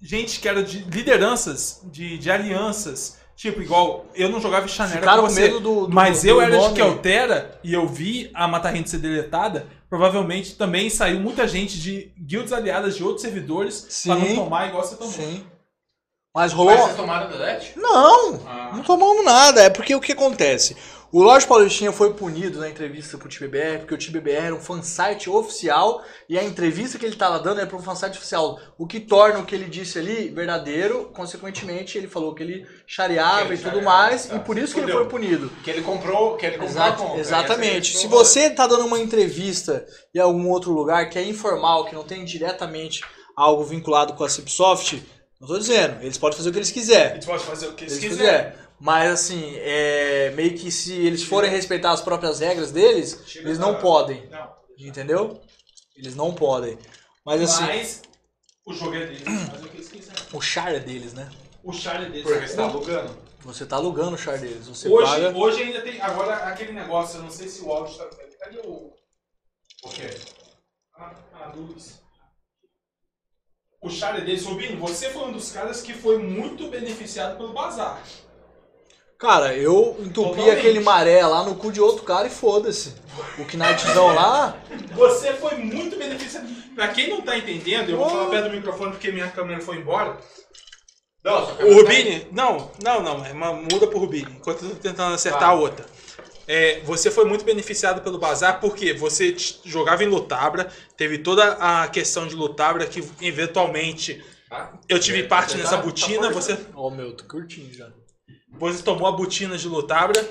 Speaker 1: gente que era de lideranças, de, de alianças, tipo, igual, eu não jogava
Speaker 2: Ficaram
Speaker 1: com você,
Speaker 2: medo do, do
Speaker 1: mas
Speaker 2: do
Speaker 1: eu era de
Speaker 2: nome.
Speaker 1: Keltera e eu vi a Mata Rente ser deletada, provavelmente também saiu muita gente de guilds aliadas de outros servidores
Speaker 2: Sim.
Speaker 1: pra não tomar igual você tomou.
Speaker 2: Sim. Mas rolou...
Speaker 5: Mas vocês tomaram delete?
Speaker 2: Não,
Speaker 5: Ah.
Speaker 2: não tomamos nada. É porque o que acontece? O Lorde Paulistinha foi punido na entrevista pro TBBR, porque o TBBR era um fansite oficial e a entrevista que ele tava dando era para um fansite oficial. O que torna o que ele disse ali verdadeiro, consequentemente ele falou que ele chareava
Speaker 5: Que ele
Speaker 2: e tudo
Speaker 5: chareava,
Speaker 2: mais,
Speaker 5: tá.
Speaker 2: e por isso que ele foi punido.
Speaker 5: Que ele comprou, que ele comprou
Speaker 2: Exato,
Speaker 5: a conta.
Speaker 2: exatamente. Se
Speaker 5: é
Speaker 2: você tá dando uma entrevista em algum outro lugar que é informal, que não tem diretamente algo vinculado com a Cipsoft, não tô dizendo, eles podem fazer o que eles quiserem.
Speaker 1: Eles podem fazer o que eles
Speaker 2: Eles
Speaker 1: quiserem.
Speaker 2: quiserem. Mas assim, é meio que se eles forem respeitar as próprias regras deles,
Speaker 1: Chega
Speaker 2: eles não podem.
Speaker 1: Não.
Speaker 2: Entendeu? Eles não podem. Mas assim,
Speaker 1: Mas o jogo é deles, eles fazem o que eles quiserem.
Speaker 2: o char é deles, né?
Speaker 1: O Charlie é deles.
Speaker 5: Porque você tá alugando.
Speaker 2: Você tá alugando o char deles. Você
Speaker 1: Hoje,
Speaker 2: paga.
Speaker 1: hoje ainda tem. Agora aquele negócio, eu não sei se o áudio tá. Cadê o.
Speaker 5: O quê?
Speaker 1: A, a luz. O Charlie deles, Rubinho, você foi um dos caras que foi muito beneficiado pelo bazar.
Speaker 2: Cara, eu entupi
Speaker 1: Totalmente.
Speaker 2: aquele maré lá no cu de outro cara e foda-se. O Knightzão lá.
Speaker 1: Você foi muito beneficiado. Pra quem não tá entendendo, eu vou falar perto do microfone porque minha câmera foi embora.
Speaker 5: Não,
Speaker 1: O Rubini, não, não, não, é uma- muda pro Rubini, enquanto eu tô tentando acertar
Speaker 5: Tá.
Speaker 1: a outra. É, você foi muito beneficiado pelo bazar porque você jogava em Lutabra, teve toda a questão de Lutabra que eventualmente eu tive parte
Speaker 5: Você
Speaker 1: nessa
Speaker 5: tá- tá
Speaker 1: botina, você,
Speaker 2: Ó, meu, tô curtindo já.
Speaker 1: Você tomou a botina de Lutabra,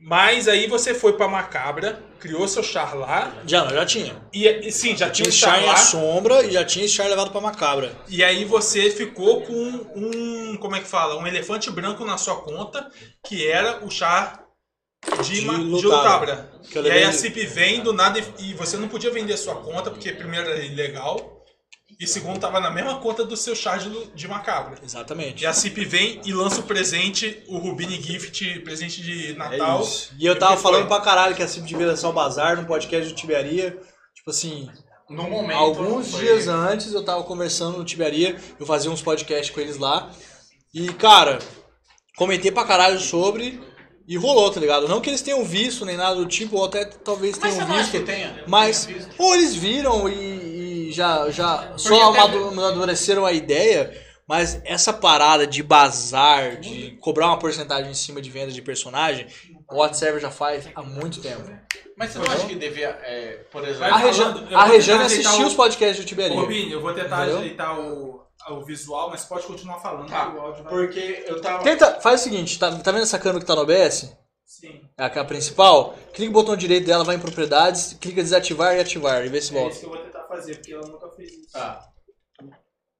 Speaker 1: mas aí você foi pra Macabra, criou seu char lá,
Speaker 2: Já já tinha.
Speaker 1: e, e sim, já tinha
Speaker 2: Tinha esse char
Speaker 1: char
Speaker 2: em
Speaker 1: lá,
Speaker 2: a sombra e já tinha esse char levado pra macabra.
Speaker 1: e aí você ficou com um, como é que fala, um elefante branco na sua conta, que era o char de,
Speaker 2: De
Speaker 1: ma- de
Speaker 2: Lutabra.
Speaker 1: Lutabra. E aí a CIP vem do nada e, e você não podia vender sua conta, porque primeiro era ilegal, e segundo tava na mesma conta do seu char de, Macabra.
Speaker 2: Exatamente.
Speaker 1: E a CIP vem e lança o presente, o Rubini Gift, presente de
Speaker 2: É
Speaker 1: Natal.
Speaker 2: isso. E eu tava falando
Speaker 1: foi?
Speaker 2: pra caralho que a CIP devia lançar o bazar no podcast do Tiberia. Tipo assim,
Speaker 5: No momento.
Speaker 2: alguns
Speaker 5: foi-
Speaker 2: dias antes eu tava conversando no Tiberia, eu fazia uns podcasts com eles lá. E, cara, comentei pra caralho sobre e rolou, tá ligado? Não que eles tenham visto nem nada do tipo, ou até talvez
Speaker 5: Mas
Speaker 2: tenham visto.
Speaker 5: que tenha?
Speaker 2: Mas,
Speaker 5: Tenha visto?
Speaker 2: ou eles viram e já, já só amadureceram a ideia, mas essa parada de bazar, de cobrar uma porcentagem em cima de venda de personagem, o WhatsApp já faz há muito tempo.
Speaker 5: Mas você não acha que devia, é, por exemplo...
Speaker 2: A,
Speaker 1: falando,
Speaker 2: Rejane, a assistiu
Speaker 1: o-
Speaker 2: os podcasts do
Speaker 1: Ô,
Speaker 2: Tiberia.
Speaker 1: Rubini, eu vou tentar
Speaker 2: Entendeu?
Speaker 1: ajeitar o, o visual, mas pode continuar falando
Speaker 5: Tá,
Speaker 1: o
Speaker 5: porque eu tava...
Speaker 2: Tenta, faz o seguinte, tá, tá vendo essa câmera que tá no OBS?
Speaker 1: Sim,
Speaker 2: É a, é a principal? Clica no botão direito dela, vai em propriedades, clica desativar e ativar e vê se
Speaker 1: é
Speaker 2: volta.
Speaker 1: isso que eu vou tentar fazer, porque ela nunca fez isso.
Speaker 5: Tá.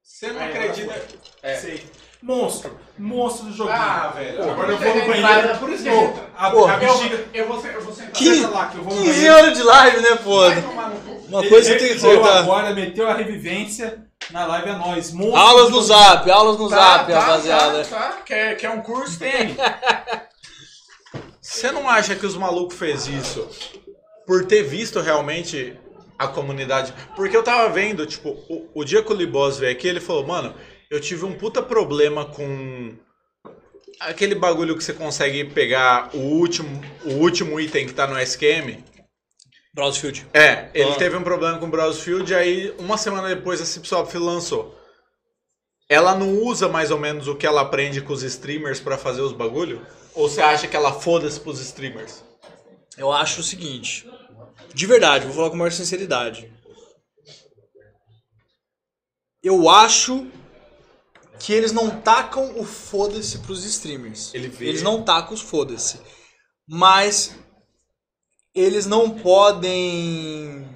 Speaker 5: Você não
Speaker 1: Aí,
Speaker 5: acredita... É.
Speaker 1: Sei. Monstro. Monstro do joguinho.
Speaker 5: Ah, velho.
Speaker 1: Pô, agora eu vou no
Speaker 5: que
Speaker 1: banheiro.
Speaker 5: por isso que
Speaker 1: a,
Speaker 2: Pô,
Speaker 1: a
Speaker 5: Eu,
Speaker 1: bexiga...
Speaker 5: eu, vou, eu vou sentar.
Speaker 2: Que-
Speaker 1: Aperta lá, que eu vou no
Speaker 2: 15
Speaker 1: banheiro.
Speaker 2: anos de live, né, pô?
Speaker 5: Vai tomar no cu.
Speaker 2: Uma coisa você tem que
Speaker 1: Ele
Speaker 2: acertar.
Speaker 1: agora, meteu a revivência na live a nós. Monstro
Speaker 2: Aulas
Speaker 1: do
Speaker 2: no
Speaker 1: joguinho.
Speaker 2: zap, aulas no zap,
Speaker 5: tá,
Speaker 2: rapaziada.
Speaker 5: Tá, tá. Quer, quer um curso? Tem. Você não acha que os malucos fez isso por ter visto realmente a comunidade? Porque eu tava vendo, tipo, o, o dia que o Libos veio aqui, ele falou, mano, eu tive um puta problema com aquele bagulho que você consegue pegar o último, o último item que tá no SQM.
Speaker 2: Browsfield.
Speaker 5: É, ele
Speaker 2: Ah.
Speaker 5: teve um problema com o Browsfield, aí uma semana depois a Cipsoft lançou. ela não usa mais ou menos o que ela aprende com os streamers pra fazer os bagulho? Ou você acha que ela foda-se pros streamers?
Speaker 2: Eu acho o seguinte. De verdade, vou falar com maior sinceridade. Eu acho que eles não tacam o foda-se pros streamers.
Speaker 5: Ele
Speaker 2: Eles não tacam os foda-se. Mas eles não podem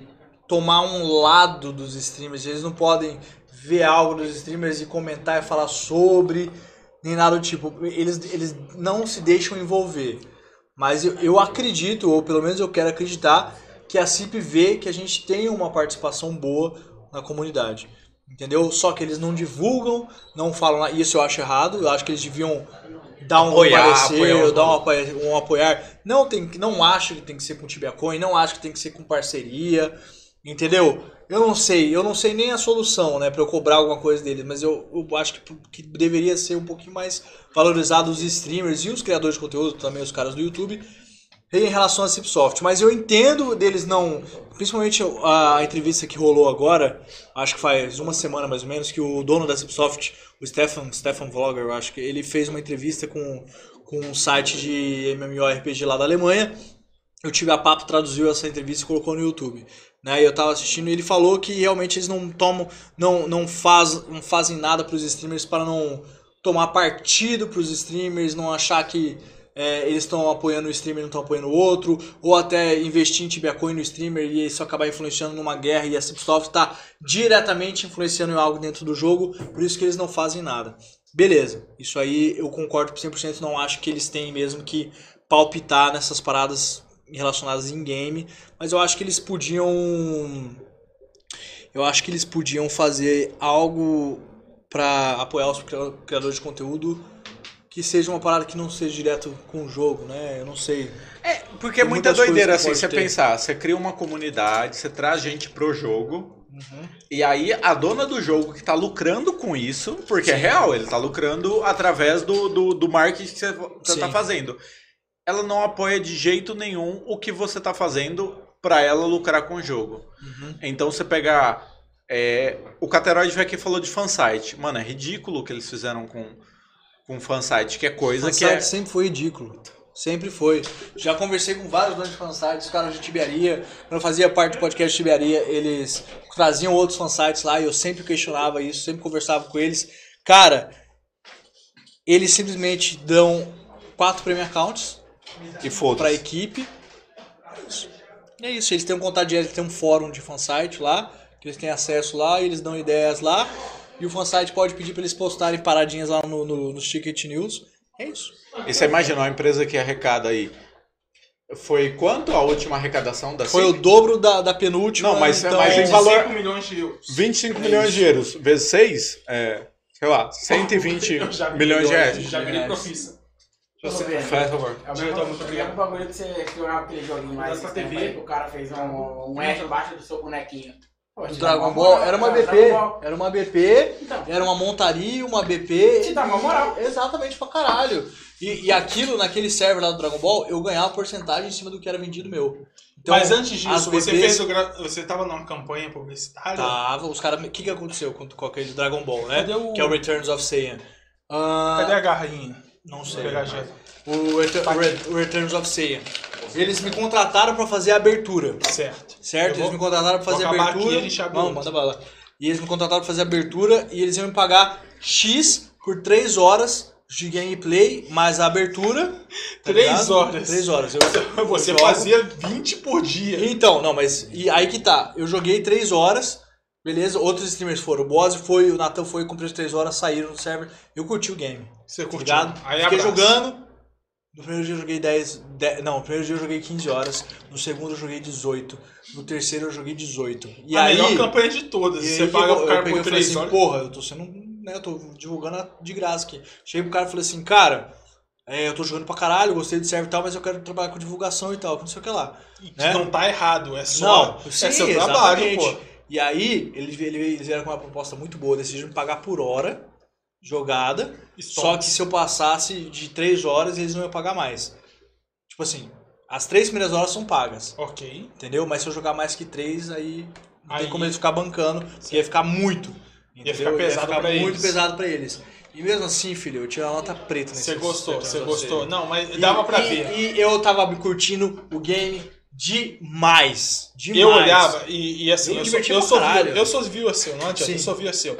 Speaker 2: tomar um lado dos streamers. Eles não podem ver algo dos streamers e comentar e falar sobre, nem nada do tipo. Eles, eles não se deixam envolver. Mas eu, eu acredito, ou pelo menos eu quero acreditar, que a CIP vê que a gente tem uma participação boa na comunidade. Entendeu? Só que eles não divulgam, não falam. Isso eu acho errado. Eu acho que eles deviam dar um
Speaker 5: Apoiar,
Speaker 2: parecer,
Speaker 5: apoiar
Speaker 2: dar um, apoia- um apoiar. Não, tem, não acho que tem que ser com Tibia Coin, não acho que tem que ser com parceria. Entendeu? Eu não sei, eu não sei nem a solução, né, pra eu cobrar alguma coisa deles, mas eu, eu acho que, que deveria ser um pouquinho mais valorizado os streamers e os criadores de conteúdo, também os caras do YouTube, em relação a Cipsoft. Mas eu entendo deles não. Principalmente a entrevista que rolou agora, acho que faz uma semana mais ou menos, que o dono da Cipsoft, o Stefan, Stefan Vlogger, eu acho que ele fez uma entrevista com, com um site de MMORPG lá da Alemanha. Eu tive a Papo traduziu essa entrevista e colocou no YouTube. Né, e eu tava assistindo e ele falou que realmente eles não tomam, não, não, faz, não fazem nada pros streamers para não tomar partido pros streamers, não achar que é, eles estão apoiando o streamer e não estão apoiando o outro, ou até investir em Tibia Coin no streamer e isso acabar influenciando numa guerra e a Cipsoft está diretamente influenciando em algo dentro do jogo, por isso que eles não fazem nada. Beleza, isso aí eu concordo 100%, não acho que eles têm mesmo que palpitar nessas paradas relacionadas em game, mas eu acho que eles podiam eu acho que eles podiam fazer algo pra apoiar os cria- criadores de conteúdo que seja uma parada que não seja direto com o jogo, né? Eu não sei.
Speaker 5: Porque é muita doideira assim, você
Speaker 2: ter.
Speaker 5: pensar, você cria uma comunidade, você traz gente pro jogo,
Speaker 2: Uhum.
Speaker 5: e aí a dona do jogo que tá lucrando com isso, porque é real, ele tá lucrando através do, do, do marketing que você, você tá
Speaker 2: Sim.
Speaker 5: fazendo. Ela não apoia de jeito nenhum o que você tá fazendo pra ela lucrar com o jogo.
Speaker 2: Uhum.
Speaker 5: Então você pegar. é, o Cateroid aqui falou de fansite. Mano, é ridículo o que eles fizeram com, com fansite, que é coisa que
Speaker 2: Fansite
Speaker 5: é.
Speaker 2: sempre foi ridículo. Sempre foi. Já conversei com vários donos de fansites, caras de Tibiaria. Quando eu fazia parte do podcast de Tibiaria, eles traziam outros fansites lá e eu sempre questionava isso, sempre conversava com eles. Cara, eles simplesmente dão quatro premium accounts
Speaker 5: E
Speaker 2: pra equipe. E é isso, eles têm um contato direto, eles têm um fórum de fansite lá, que eles têm acesso lá, e eles dão ideias lá. E o fansite pode pedir pra eles postarem paradinhas lá no, no, nos Ticket News. É isso.
Speaker 5: E você imagina uma empresa que arrecada aí. Foi quanto a última arrecadação da
Speaker 2: Foi o
Speaker 5: CIP?
Speaker 2: dobro da, da penúltima.
Speaker 5: Não, mas-
Speaker 2: então,
Speaker 5: mas em
Speaker 1: 25
Speaker 5: valor-
Speaker 1: milhões de euros.
Speaker 5: 25 milhões de euros vezes 6, é, sei lá, 120
Speaker 1: Eu já vi
Speaker 5: milhões de reais.
Speaker 1: Já virei profissa.
Speaker 4: Você vê.
Speaker 5: Faz favor.
Speaker 4: É o
Speaker 1: Diretor,
Speaker 4: mesmo,
Speaker 1: muito
Speaker 4: é o
Speaker 1: obrigado.
Speaker 4: mesmo bagulho que você jogava aquele joguinho lá tempo
Speaker 1: TV.
Speaker 4: o cara fez um, um F embaixo do seu bonequinho. Pô,
Speaker 2: O
Speaker 4: te dá
Speaker 2: Dragon Ball
Speaker 4: moral,
Speaker 2: era uma
Speaker 4: cara,
Speaker 2: BP. Era uma BP,
Speaker 4: Então,
Speaker 2: era uma montaria, uma
Speaker 4: te
Speaker 2: BP.
Speaker 4: dá uma moral.
Speaker 2: Exatamente pra caralho. E, e aquilo, naquele server lá do Dragon Ball, eu ganhava porcentagem em cima do que era vendido meu. Então,
Speaker 1: Mas antes disso,
Speaker 2: as
Speaker 1: você
Speaker 2: BPs
Speaker 1: fez o gra... Você tava numa campanha publicitária?
Speaker 2: Tava, os caras. O que, que aconteceu com, com aquele Dragon Ball, né?
Speaker 1: Cadê o-
Speaker 2: Que é o Returns of Saiyan. Ah,
Speaker 1: Cadê a garrinha?
Speaker 2: Não
Speaker 1: Vou
Speaker 2: sei.
Speaker 1: pegar já.
Speaker 2: O, Retur- o Re- o Returns of Saiyan. Eles me contrataram pra fazer a abertura.
Speaker 1: Certo.
Speaker 2: Certo?
Speaker 1: Vou-
Speaker 2: Eles me contrataram pra fazer a abertura.
Speaker 1: aqui e a
Speaker 2: Não, manda bala. E eles me contrataram pra fazer a abertura e eles iam me pagar X por 3 horas de gameplay, mais a abertura. tá
Speaker 1: Três
Speaker 2: ligado?
Speaker 1: horas.
Speaker 2: 3 horas. Eu,
Speaker 1: Você
Speaker 2: eu
Speaker 1: fazia 20 por dia.
Speaker 2: Então, não, mas. E aí que tá. Eu joguei 3 horas. Beleza, outros streamers foram. O Boss foi, o Nathan foi, comprei as 3 horas, saíram do server. Eu curti o game.
Speaker 1: Você
Speaker 2: Tá
Speaker 1: curtiu.
Speaker 2: ligado?
Speaker 1: Aí
Speaker 2: Fiquei
Speaker 1: abraço.
Speaker 2: jogando. No primeiro dia eu joguei 10, 10. Não, no primeiro dia eu joguei 15 horas. No segundo eu joguei 18. No terceiro eu joguei 18. E
Speaker 1: a
Speaker 2: aí.
Speaker 1: melhor campanha de todas.
Speaker 2: e
Speaker 1: Você paga o cara por
Speaker 2: e falei
Speaker 1: 3
Speaker 2: assim,
Speaker 1: horas.
Speaker 2: porra, eu tô sendo. Né, eu tô divulgando de graça aqui. Cheguei pro cara e falei assim, cara. é, eu tô jogando pra caralho, gostei do server e tal, mas eu quero trabalhar com divulgação e tal, não sei o que lá.
Speaker 1: Que
Speaker 2: né?
Speaker 1: Não tá errado, é só.
Speaker 2: Não,
Speaker 1: é
Speaker 2: sim,
Speaker 1: seu trabalho,
Speaker 2: exatamente.
Speaker 1: pô.
Speaker 2: E aí, eles, ele- eles vieram com uma proposta muito boa, decidiram pagar por hora jogada, só que se eu passasse de 3 horas, eles não iam pagar mais. Tipo assim, as três primeiras horas são pagas,
Speaker 1: Ok.
Speaker 2: entendeu? Mas se eu jogar mais que 3, aí não
Speaker 1: Aí-
Speaker 2: tem como eles ficar bancando, porque ia ficar muito.
Speaker 1: Ia ficar
Speaker 2: entendeu?
Speaker 1: pesado pra
Speaker 2: muito
Speaker 1: eles.
Speaker 2: pesado pra eles. E mesmo assim, filho, eu tirei uma nota preta nesse
Speaker 1: Você gostou, você gostou. Não, mas
Speaker 2: E-
Speaker 1: dava pra
Speaker 2: e-
Speaker 1: ver.
Speaker 2: E eu tava curtindo o game demais. Demais.
Speaker 1: Eu olhava e, e assim,
Speaker 2: Eu
Speaker 1: eu, sou, eu, sou, eu sou viewer seu, não adianta,
Speaker 2: Sim.
Speaker 1: eu sou viewer seu.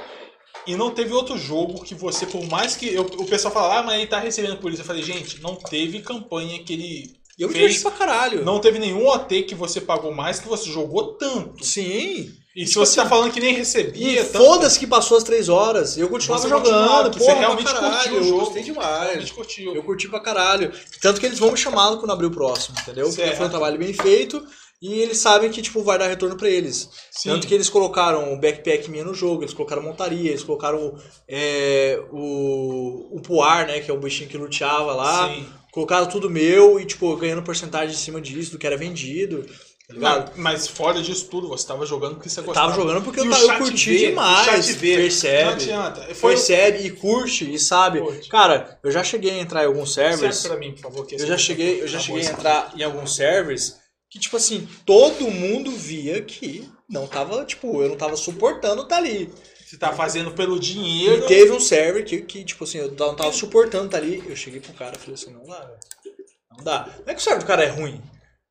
Speaker 1: E não teve outro jogo que você, por mais que. eu- o pessoal fala, ah, mas ele tá recebendo por isso. Eu falei, gente, não teve campanha que ele.
Speaker 2: Eu me
Speaker 1: fez.
Speaker 2: diverti pra caralho.
Speaker 1: Não teve nenhum OT que você pagou mais que você jogou tanto.
Speaker 2: Sim.
Speaker 1: E se
Speaker 2: Tipo
Speaker 1: você tá
Speaker 2: assim,
Speaker 1: falando que nem recebia,
Speaker 2: foda-se que passou as três horas. Eu continuava
Speaker 1: Você
Speaker 2: jogando.
Speaker 1: você
Speaker 2: porra, pra
Speaker 1: realmente
Speaker 2: caralho,
Speaker 1: curtiu o
Speaker 2: eu
Speaker 1: jogo.
Speaker 2: gostei demais.
Speaker 1: realmente curtiu.
Speaker 2: Eu curti pra caralho. Tanto que eles vão me chamar quando abrir o próximo, entendeu? Porque
Speaker 1: Certo.
Speaker 2: foi um trabalho bem feito e eles sabem que, tipo, vai dar retorno pra eles.
Speaker 1: Sim.
Speaker 2: Tanto que eles colocaram o backpack minha no jogo, eles colocaram montaria, eles colocaram é, o, o Puar, né, que é o bichinho que luteava lá.
Speaker 1: Sim.
Speaker 2: Colocaram tudo meu e, tipo, ganhando porcentagem em cima disso, do que era vendido. Tá ligado?
Speaker 1: Não, mas fora disso tudo, você tava jogando porque você
Speaker 2: Eu
Speaker 1: gostava.
Speaker 2: tava jogando porque eu, eu curti
Speaker 1: vê,
Speaker 2: demais.
Speaker 1: o chat vê.
Speaker 2: Percebe.
Speaker 1: Não adianta. Foi
Speaker 2: Percebe e curte e sabe.
Speaker 1: Curte.
Speaker 2: Cara, eu já cheguei a entrar em alguns servers.
Speaker 1: Serve pra mim, por favor. que
Speaker 2: Eu já cheguei, eu
Speaker 1: tá
Speaker 2: já cheguei a entrar em alguns servers que, tipo assim, todo mundo via que não tava, tipo, eu não tava suportando tá ali.
Speaker 1: Você tá fazendo pelo dinheiro.
Speaker 2: E teve um server que, que tipo assim, eu não tava suportando tá ali. Eu cheguei pro cara e falei assim, não dá, velho. Não dá. Não é que o server do cara é ruim.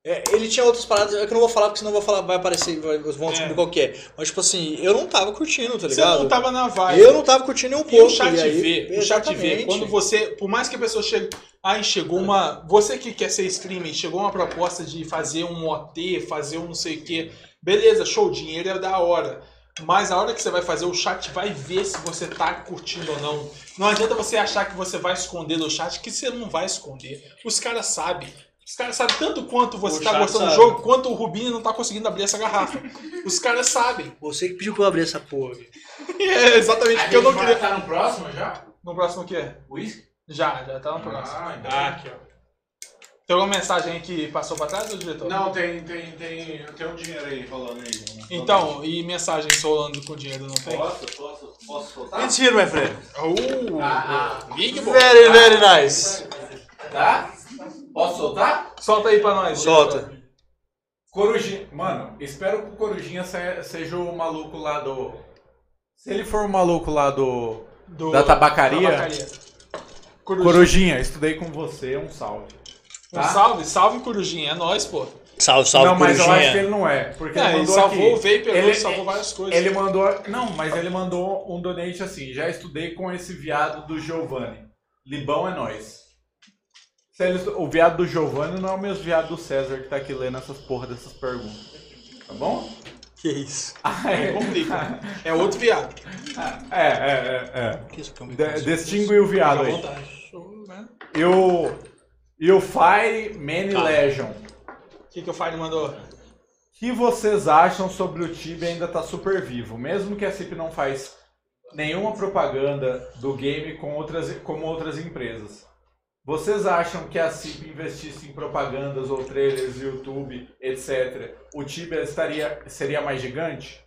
Speaker 2: É, ele tinha outras paradas, é que eu não vou falar, porque senão vou falar, vai aparecer, vai, vão descobrir
Speaker 1: É.
Speaker 2: qual que é. Mas, tipo assim, eu não tava curtindo, tá
Speaker 1: Você
Speaker 2: ligado?
Speaker 1: não tava na vibe.
Speaker 2: Eu não tava curtindo nem um
Speaker 1: E
Speaker 2: pouco.
Speaker 1: o chat
Speaker 2: aí-
Speaker 1: vê, o chat vê. Quando você, por mais que a pessoa chegue, ai, chegou uma, você que quer ser streamer, chegou uma proposta de fazer um OT, fazer um não sei o quê. Beleza, show, dinheiro é da hora. Mas a hora que você vai fazer, o chat vai ver se você tá curtindo ou não. Não adianta você achar que você vai esconder do chat, que você não vai esconder. Os caras sabem. Os caras sabem tanto quanto você
Speaker 2: O
Speaker 1: tá
Speaker 2: chat
Speaker 1: gostando do
Speaker 2: sabe.
Speaker 1: jogo, quanto o Rubinho não tá conseguindo abrir essa garrafa. Os caras sabem.
Speaker 2: Você que pediu que eu abrir essa porra.
Speaker 1: É exatamente
Speaker 4: A
Speaker 1: porque eu
Speaker 4: gente
Speaker 1: não
Speaker 4: vai
Speaker 1: queria.
Speaker 4: estar no próximo já?
Speaker 1: No próximo o que é?
Speaker 4: Whisky?
Speaker 1: Já, já tá no próximo.
Speaker 4: Ah, ainda
Speaker 1: Ah,
Speaker 4: bem.
Speaker 1: aqui, ó. Tem alguma mensagem aí que passou pra trás, diretor?
Speaker 5: Não, tem, tem, tem, tem um dinheiro aí rolando aí.
Speaker 1: Então, e mensagens rolando com dinheiro não tem?
Speaker 5: Posso, posso, posso soltar?
Speaker 2: Mentira, my friend.
Speaker 1: Uh,
Speaker 4: Ah,
Speaker 1: Big Boy.
Speaker 2: Very, very nice.
Speaker 4: Tá? Posso soltar?
Speaker 1: Solta aí pra nós.
Speaker 2: Solta.
Speaker 3: Corujinha. Mano, espero que o Corujinha se- seja o maluco lá do. Se ele for o maluco lá do.
Speaker 1: Do-
Speaker 3: Da tabacaria?
Speaker 1: tabacaria. Corujinha.
Speaker 3: Corujinha, estudei com você, um salve.
Speaker 1: Um
Speaker 3: tá?
Speaker 1: salve, salve Corujinha, é nóis, pô.
Speaker 2: Salve, salve,
Speaker 3: não, mas eu acho que
Speaker 2: corujinha.
Speaker 3: ele não é. Porque
Speaker 1: É,
Speaker 3: ele
Speaker 1: ele salvou o. Vapor,
Speaker 3: Ele-
Speaker 1: salvou várias coisas.
Speaker 3: Ele mandou. Não, mas ele mandou um donate assim. Já estudei com esse viado do Giovanni. Libão é nós. Se ele- o viado do Giovanni não é o mesmo viado do César que tá aqui lendo essas porra dessas perguntas. Tá bom?
Speaker 2: Que isso?
Speaker 1: Aí
Speaker 3: Aí,
Speaker 1: complica. É outro viado.
Speaker 3: é, é, é.
Speaker 2: Que isso me
Speaker 3: é. De, distingue o viado aí.
Speaker 1: né?
Speaker 3: E o. E o Fire Many
Speaker 1: Tá.
Speaker 3: Legion.
Speaker 1: O que, que o Fire mandou?
Speaker 3: O que vocês acham sobre o Tibia ainda tá super vivo? Mesmo que a CIP não faz nenhuma propaganda do game com outras, como outras empresas. Vocês acham que a CIP investisse em propagandas ou trailers, YouTube, etc., o Tibia estaria, seria mais gigante?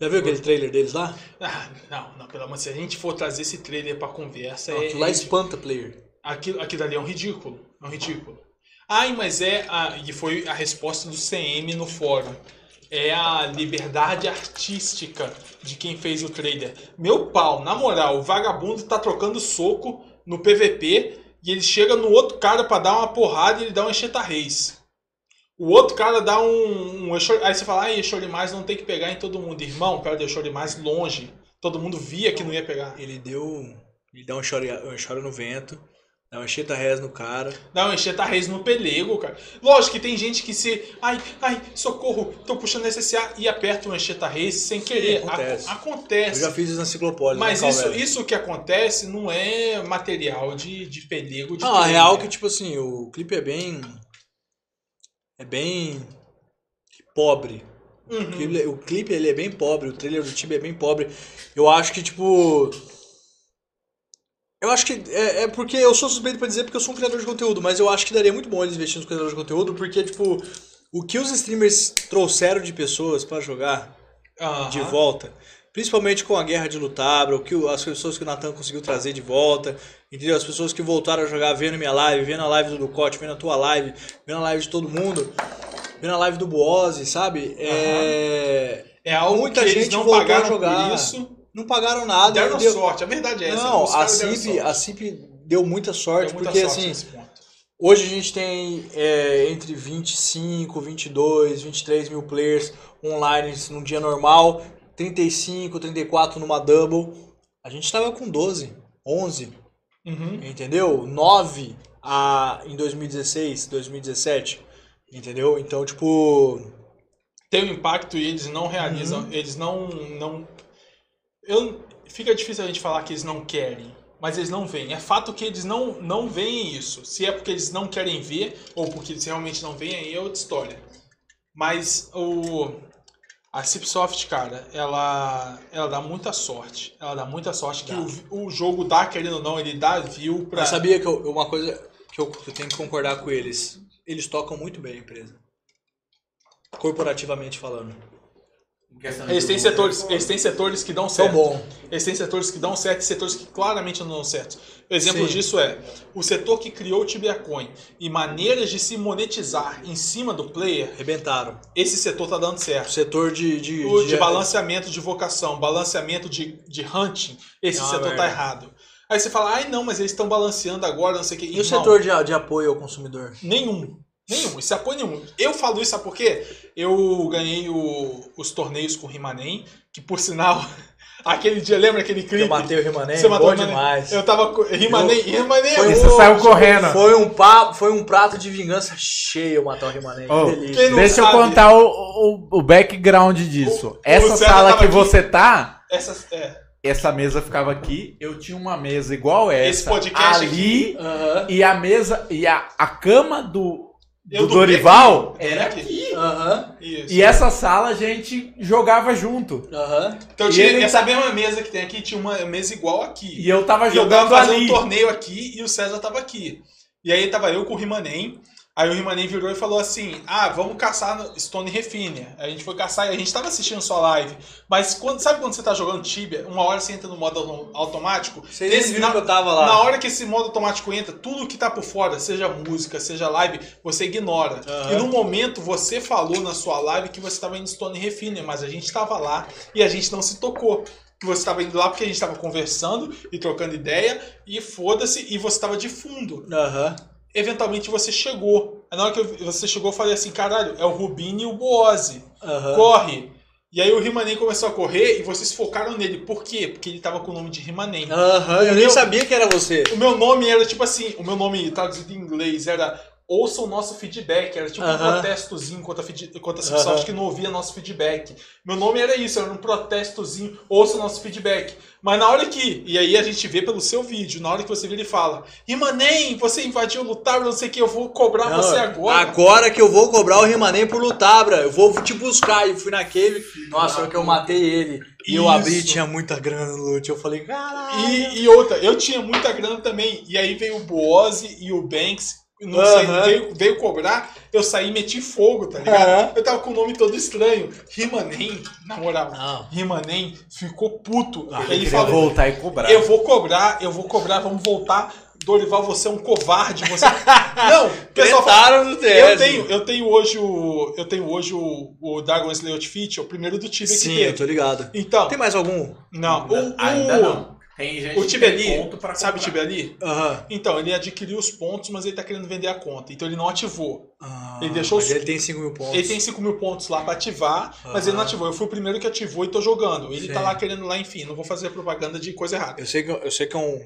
Speaker 2: Já viu aquele trailer deles lá?
Speaker 1: Ah, não, não, pelo amor de Deus. Se a gente for trazer esse trailer pra conversa, é.
Speaker 2: Aquilo lá
Speaker 1: é-
Speaker 2: espanta player.
Speaker 1: Aquilo, aquilo ali é um ridículo. É um ridículo. Ai, mas é. A, e foi a resposta do CM no fórum. É a liberdade artística de quem fez o trailer. Meu pau, na moral, o vagabundo tá trocando soco no PVP e ele chega no outro cara pra dar uma porrada e ele dá um enxeta reis. O outro cara dá um. um aí você fala, Exori mais não tem que pegar em todo mundo. Irmão, pera, Exori mais longe. Todo mundo via que não ia pegar.
Speaker 2: Ele deu. Ele dá um chore, um chore no vento, dá uma cheta res no cara.
Speaker 1: Dá um enxeta reis no pelego, cara. Lógico que tem gente que se. Ai, ai, socorro, tô puxando SSA e aperta um enxeta reis sem querer.
Speaker 2: acontece.
Speaker 1: Aco-
Speaker 2: Eu
Speaker 1: acontece.
Speaker 2: já fiz isso na ciclopólise.
Speaker 1: Mas isso, isso que acontece não é material de, de pelego de
Speaker 2: Não, a real é que, tipo assim, o clipe é bem. É bem. pobre. O
Speaker 1: Uhum.
Speaker 2: clipe, o clipe, ele é bem pobre, o trailer do Tibia é bem pobre. Eu acho que, tipo. Eu acho que. É, é porque eu sou suspeito pra dizer porque eu sou um criador de conteúdo, mas eu acho que daria muito bom eles investirem nos criadores de conteúdo, porque, tipo, o que os streamers trouxeram de pessoas pra jogar
Speaker 1: Aham.
Speaker 2: de volta, principalmente com a guerra de Lutabra, o que o- as pessoas que o Natan conseguiu trazer de volta, entendeu? As pessoas que voltaram a jogar vendo minha live, vendo a live do Ducote, vendo a tua live, vendo a live de todo mundo, vendo a live do Boose, sabe? É...
Speaker 1: É algo
Speaker 2: Muita
Speaker 1: que eles
Speaker 2: gente
Speaker 1: não
Speaker 2: voltou a
Speaker 1: pagaram
Speaker 2: jogar.
Speaker 1: por isso.
Speaker 2: Não pagaram nada.
Speaker 1: Deram
Speaker 2: deu-
Speaker 1: sorte, a verdade é essa.
Speaker 2: Não, a CIP, a CIP deu muita sorte,
Speaker 1: Deu muita
Speaker 2: porque
Speaker 1: sorte
Speaker 2: assim, hoje a gente tem é, entre 25, 22, 23 mil players online num dia normal, 35, 34 numa double. A gente tava com 12, 11,
Speaker 1: Uhum.
Speaker 2: entendeu? 9 a, em 2016, 2017, entendeu? Então, tipo,
Speaker 1: Tem um impacto e eles não realizam,
Speaker 2: Uhum.
Speaker 1: eles não. não eu, fica difícil a gente falar que eles não querem, mas eles não veem. É fato que eles não, não veem isso. Se é porque eles não querem ver, ou porque eles realmente não veem, aí é outra história. Mas o. A Cipsoft, cara, ela, ela dá muita sorte. Ela dá muita sorte que o, o jogo dá, querendo ou não, ele dá view pra.
Speaker 2: eu sabia que eu- uma coisa que eu, que eu tenho que concordar com eles, eles tocam muito bem a empresa. Corporativamente falando.
Speaker 4: De
Speaker 1: Eles têm
Speaker 4: lucro.
Speaker 1: setores, eles têm setores que dão certo.
Speaker 2: bom.
Speaker 1: Eles têm setores que dão certo e setores que claramente não dão certo. O exemplo
Speaker 2: Sim.
Speaker 1: disso é o setor que criou o Tibia Coin e maneiras de se monetizar em cima do player.
Speaker 2: Arrebentaram.
Speaker 1: Esse setor tá dando
Speaker 2: O
Speaker 1: certo.
Speaker 2: setor de. de,
Speaker 1: O de balanceamento de vocação, balanceamento de, de hunting, esse
Speaker 2: É uma
Speaker 1: setor
Speaker 2: merda.
Speaker 1: tá errado. Aí você fala, ai não, mas eles estão balanceando agora, não sei o que.
Speaker 2: E o setor de, de apoio ao consumidor?
Speaker 1: Nenhum. Nenhum. Esse apoio nenhum. Eu falo isso, sabe por quê? Eu ganhei o- os torneios com o Rimanem, que por sinal, aquele dia, lembra aquele clipe?
Speaker 2: Eu matei o Rimanem,
Speaker 1: Você matou
Speaker 2: bom
Speaker 1: o Rimanem?
Speaker 2: demais.
Speaker 1: Eu tava com. Rimanem, Rimanem é
Speaker 2: Foi-
Speaker 3: E você saiu correndo.
Speaker 2: Foi um, pa, foi um prato de vingança cheio matar o Rimanem.
Speaker 3: Oh, Deixa eu
Speaker 1: sabe.
Speaker 3: contar o, o, o background disso.
Speaker 1: O-
Speaker 3: Essa sala que
Speaker 1: aqui.
Speaker 3: você tá,
Speaker 1: Essas, é,
Speaker 3: essa mesa ficava aqui. Eu tinha uma mesa igual essa.
Speaker 1: Esse podcast
Speaker 3: ali.
Speaker 2: Aham,
Speaker 3: E a mesa. E a, a cama do,
Speaker 1: eu
Speaker 3: do
Speaker 1: dormi
Speaker 3: Dorival
Speaker 1: aqui.
Speaker 3: era
Speaker 1: aqui. Isso.
Speaker 3: E essa sala a gente jogava junto.
Speaker 2: aham.
Speaker 1: Então tinha
Speaker 3: ele
Speaker 1: essa
Speaker 3: tá-
Speaker 1: mesma mesa que tem aqui, tinha uma mesa igual aqui.
Speaker 3: E eu tava
Speaker 1: E eu tava
Speaker 3: jogando
Speaker 1: fazendo
Speaker 3: ali.
Speaker 1: um torneio aqui e o César tava aqui. E aí tava eu com o Rimanem. Aí o Rimanem virou e falou assim: Ah, vamos caçar no Stone Refine. Aí a gente foi caçar e a gente tava assistindo sua live. Mas quando, sabe quando você tá jogando Tibia? Uma hora você entra no modo auto- automático.
Speaker 2: Vocês
Speaker 1: Esse-
Speaker 2: viram
Speaker 1: na,
Speaker 2: que eu tava lá.
Speaker 1: na hora que esse modo automático entra, tudo que tá por fora, seja música, seja live, você ignora.
Speaker 2: Aham.
Speaker 1: E no momento você falou na sua live que você tava indo Stone Refine, mas a gente tava lá e a gente não se tocou. Que você tava indo lá porque a gente tava conversando e trocando ideia, e foda-se, e você tava de fundo
Speaker 2: Aham.
Speaker 1: Eventualmente você chegou. Aí na hora que eu- você chegou, eu falei assim, caralho, é o Rubinho e o Boose.
Speaker 2: Aham.
Speaker 1: Corre! E aí o Rimanem começou a correr e vocês focaram nele. Por quê? Porque ele tava com o nome de Rimanem.
Speaker 2: Aham, eu
Speaker 1: O
Speaker 2: nem
Speaker 1: meu-
Speaker 2: sabia que era você.
Speaker 1: O meu nome era tipo assim, o meu nome traduzido em inglês era ouça o nosso feedback, era tipo um
Speaker 2: Aham.
Speaker 1: protestozinho contra, contra a. Microsoft que não ouvia nosso feedback. Meu nome era isso, era um protestozinho, ouça o nosso feedback. Mas na hora que, e aí a gente vê pelo seu vídeo, na hora que você vira e fala, Rimanem, você invadiu o lutar, não sei o que, eu vou cobrar
Speaker 2: Não,
Speaker 1: você agora.
Speaker 2: Agora que eu vou cobrar o Rimanem por Lutabra. Eu vou te buscar. E fui na cave. Nossa, hora que eu matei ele. E eu abri e tinha muita grana no loot. Eu falei, caralho.
Speaker 1: E, e outra, eu tinha muita grana também. E aí veio o Boose e o Banks. Não sei,
Speaker 2: Aham.
Speaker 1: veio, veio cobrar, eu saí e meti fogo, tá ligado?
Speaker 2: Aham.
Speaker 1: Eu tava com o nome todo estranho. Rimanem, na moral,
Speaker 2: Não.
Speaker 1: Rimanem ficou puto.
Speaker 3: Ah,
Speaker 1: ele falou:
Speaker 3: voltar e cobrar.
Speaker 1: Eu vou cobrar, eu vou cobrar, vamos voltar. Dorival, você é um covarde. Você... Não, pessoal fala, eu tenho, eu tenho hoje o. Eu tenho hoje o, o Dragon Slayer Outfit, é o primeiro do que
Speaker 2: Sim,
Speaker 1: teve.
Speaker 2: eu tô ligado.
Speaker 1: Então,
Speaker 2: Tem mais algum?
Speaker 1: não. O,
Speaker 3: Ainda
Speaker 1: o,
Speaker 3: não. Tem gente
Speaker 1: O
Speaker 3: que tem
Speaker 1: ali,
Speaker 3: ponto pra
Speaker 1: sabe o ali?
Speaker 2: Aham.
Speaker 1: Então, ele adquiriu os pontos, mas ele tá querendo vender a conta. Então ele não ativou.
Speaker 2: Ah,
Speaker 1: Ele deixou
Speaker 2: mas
Speaker 1: os-
Speaker 2: ele tem 5 mil pontos.
Speaker 1: Ele tem 5 mil pontos lá pra ativar, mas ele não ativou. Eu fui o primeiro que ativou e tô jogando. Ele
Speaker 2: Sim.
Speaker 1: tá lá querendo lá, enfim, não vou fazer propaganda de coisa errada.
Speaker 2: Eu sei que, eu sei que é um.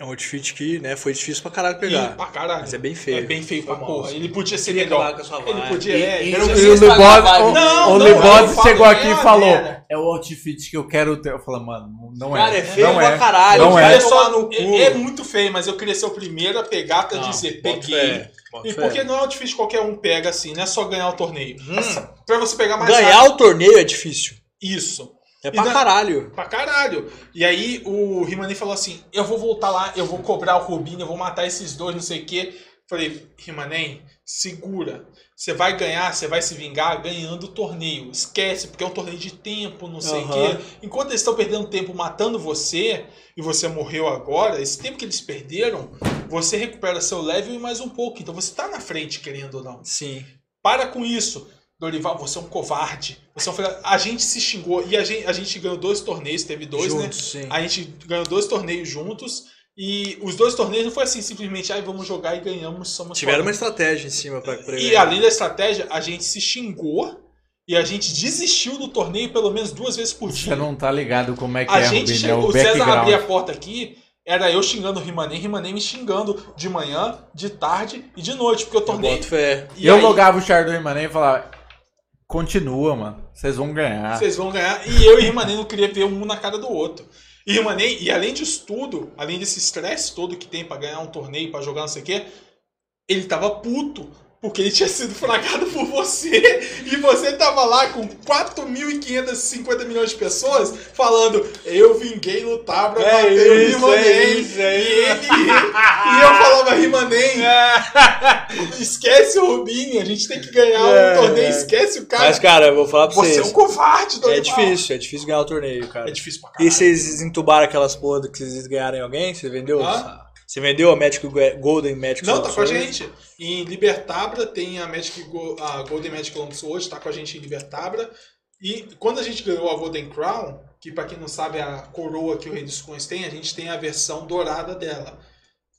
Speaker 2: É um outfit que, né, foi difícil pra caralho
Speaker 1: E,
Speaker 2: pegar.
Speaker 1: pra caralho.
Speaker 2: Mas é bem feio.
Speaker 1: É bem feio pra porra.
Speaker 2: mal.
Speaker 1: Ele podia ser melhor.
Speaker 2: acabar com a sua
Speaker 1: Ele podia. é,
Speaker 4: E-
Speaker 1: ele
Speaker 3: E
Speaker 1: podia
Speaker 4: vibe.
Speaker 3: o,
Speaker 1: falo,
Speaker 3: chegou aqui e falou. É o outfit que eu quero ter. Eu falei, mano, não é.
Speaker 2: Cara, é feio
Speaker 3: não
Speaker 2: pra
Speaker 3: é.
Speaker 2: caralho.
Speaker 3: Não é.
Speaker 1: Só- é, é muito feio, mas eu queria ser o primeiro a pegar pra
Speaker 2: Não,
Speaker 1: dizer, peguei.
Speaker 2: fé,
Speaker 1: E porque não é um difícil qualquer um pega assim, não é só ganhar o torneio.
Speaker 2: Hum.
Speaker 1: Assim, pra você pegar mais
Speaker 2: Ganhar
Speaker 1: rápido.
Speaker 2: o torneio é difícil.
Speaker 1: Isso.
Speaker 2: É pra
Speaker 1: na-
Speaker 2: caralho.
Speaker 1: Pra caralho. E aí o Rimani falou assim: eu vou voltar lá, eu vou cobrar o Rubinho, eu vou matar esses dois, não sei o quê. Falei, Rimanem, segura. Você vai ganhar, você vai se vingar ganhando o torneio. Esquece, porque é um torneio de tempo, não sei o
Speaker 2: Aham.
Speaker 1: quê. Enquanto eles estão perdendo tempo matando você, e você morreu agora, esse tempo que eles perderam, você recupera seu level e mais um pouco. Então você tá na frente, querendo ou não.
Speaker 2: Sim.
Speaker 1: Para com isso. Dorival, você é um covarde. Você é um. A gente se xingou e a gente, a gente ganhou dois torneios, teve dois, né?
Speaker 2: Juntos, sim.
Speaker 1: A gente ganhou dois torneios juntos. E os dois torneios não foi assim, simplesmente, ai, vamos jogar e ganhamos, somos
Speaker 2: Tiveram uma
Speaker 1: foda."
Speaker 2: estratégia em cima pra, pra
Speaker 1: E além da estratégia, a gente se xingou e a gente desistiu do torneio pelo menos duas vezes por dia.
Speaker 3: Você não tá ligado como é que
Speaker 1: A
Speaker 3: é,
Speaker 1: gente
Speaker 3: Rubinho, é
Speaker 1: chegou,
Speaker 3: o
Speaker 1: o César
Speaker 3: background.
Speaker 1: abria a porta aqui, era eu xingando o Rimanem, Rimanem me xingando de manhã, de tarde e de noite, porque o
Speaker 2: Eu
Speaker 1: torneio.
Speaker 2: boto fé.
Speaker 1: E
Speaker 3: eu
Speaker 1: aí,
Speaker 3: logava o char do Rimanem e falava, continua, mano, vocês vão ganhar.
Speaker 1: Vocês vão ganhar. E eu e Rimanem não queria ver um na cara do outro. E Rimanem, e além disso tudo, além desse estresse todo que tem pra ganhar um torneio, pra jogar não sei o quê, ele tava puto. Porque ele tinha sido fragado por você. E você tava lá com 4.550 milhões de pessoas falando: Eu vinguei lutar pra
Speaker 2: É
Speaker 1: bater o
Speaker 2: isso,
Speaker 1: Rimanem.
Speaker 2: é isso, é
Speaker 1: e ele. e eu falava: Rimanem, esquece o Rubinho. A gente tem que ganhar um
Speaker 2: É.
Speaker 1: torneio. Esquece o cara.
Speaker 2: Mas, cara, eu vou falar pra
Speaker 1: você
Speaker 2: vocês.
Speaker 1: é um covarde,
Speaker 2: É difícil, é difícil ganhar o torneio, cara.
Speaker 1: É difícil pra caralho.
Speaker 2: E vocês entubaram aquelas porra que vocês ganharam em alguém? Você vendeu?
Speaker 1: Hã?
Speaker 2: Você vendeu a Magic Golden Magic
Speaker 1: Não, tá com a gente. Em Libertabra tem a, Magic Go- a Golden Magic Long Sword, tá com a gente em Libertabra. E quando a gente ganhou a Golden Crown, que pra quem não sabe é a coroa que o Rei dos Coins tem, a gente tem a versão dourada dela.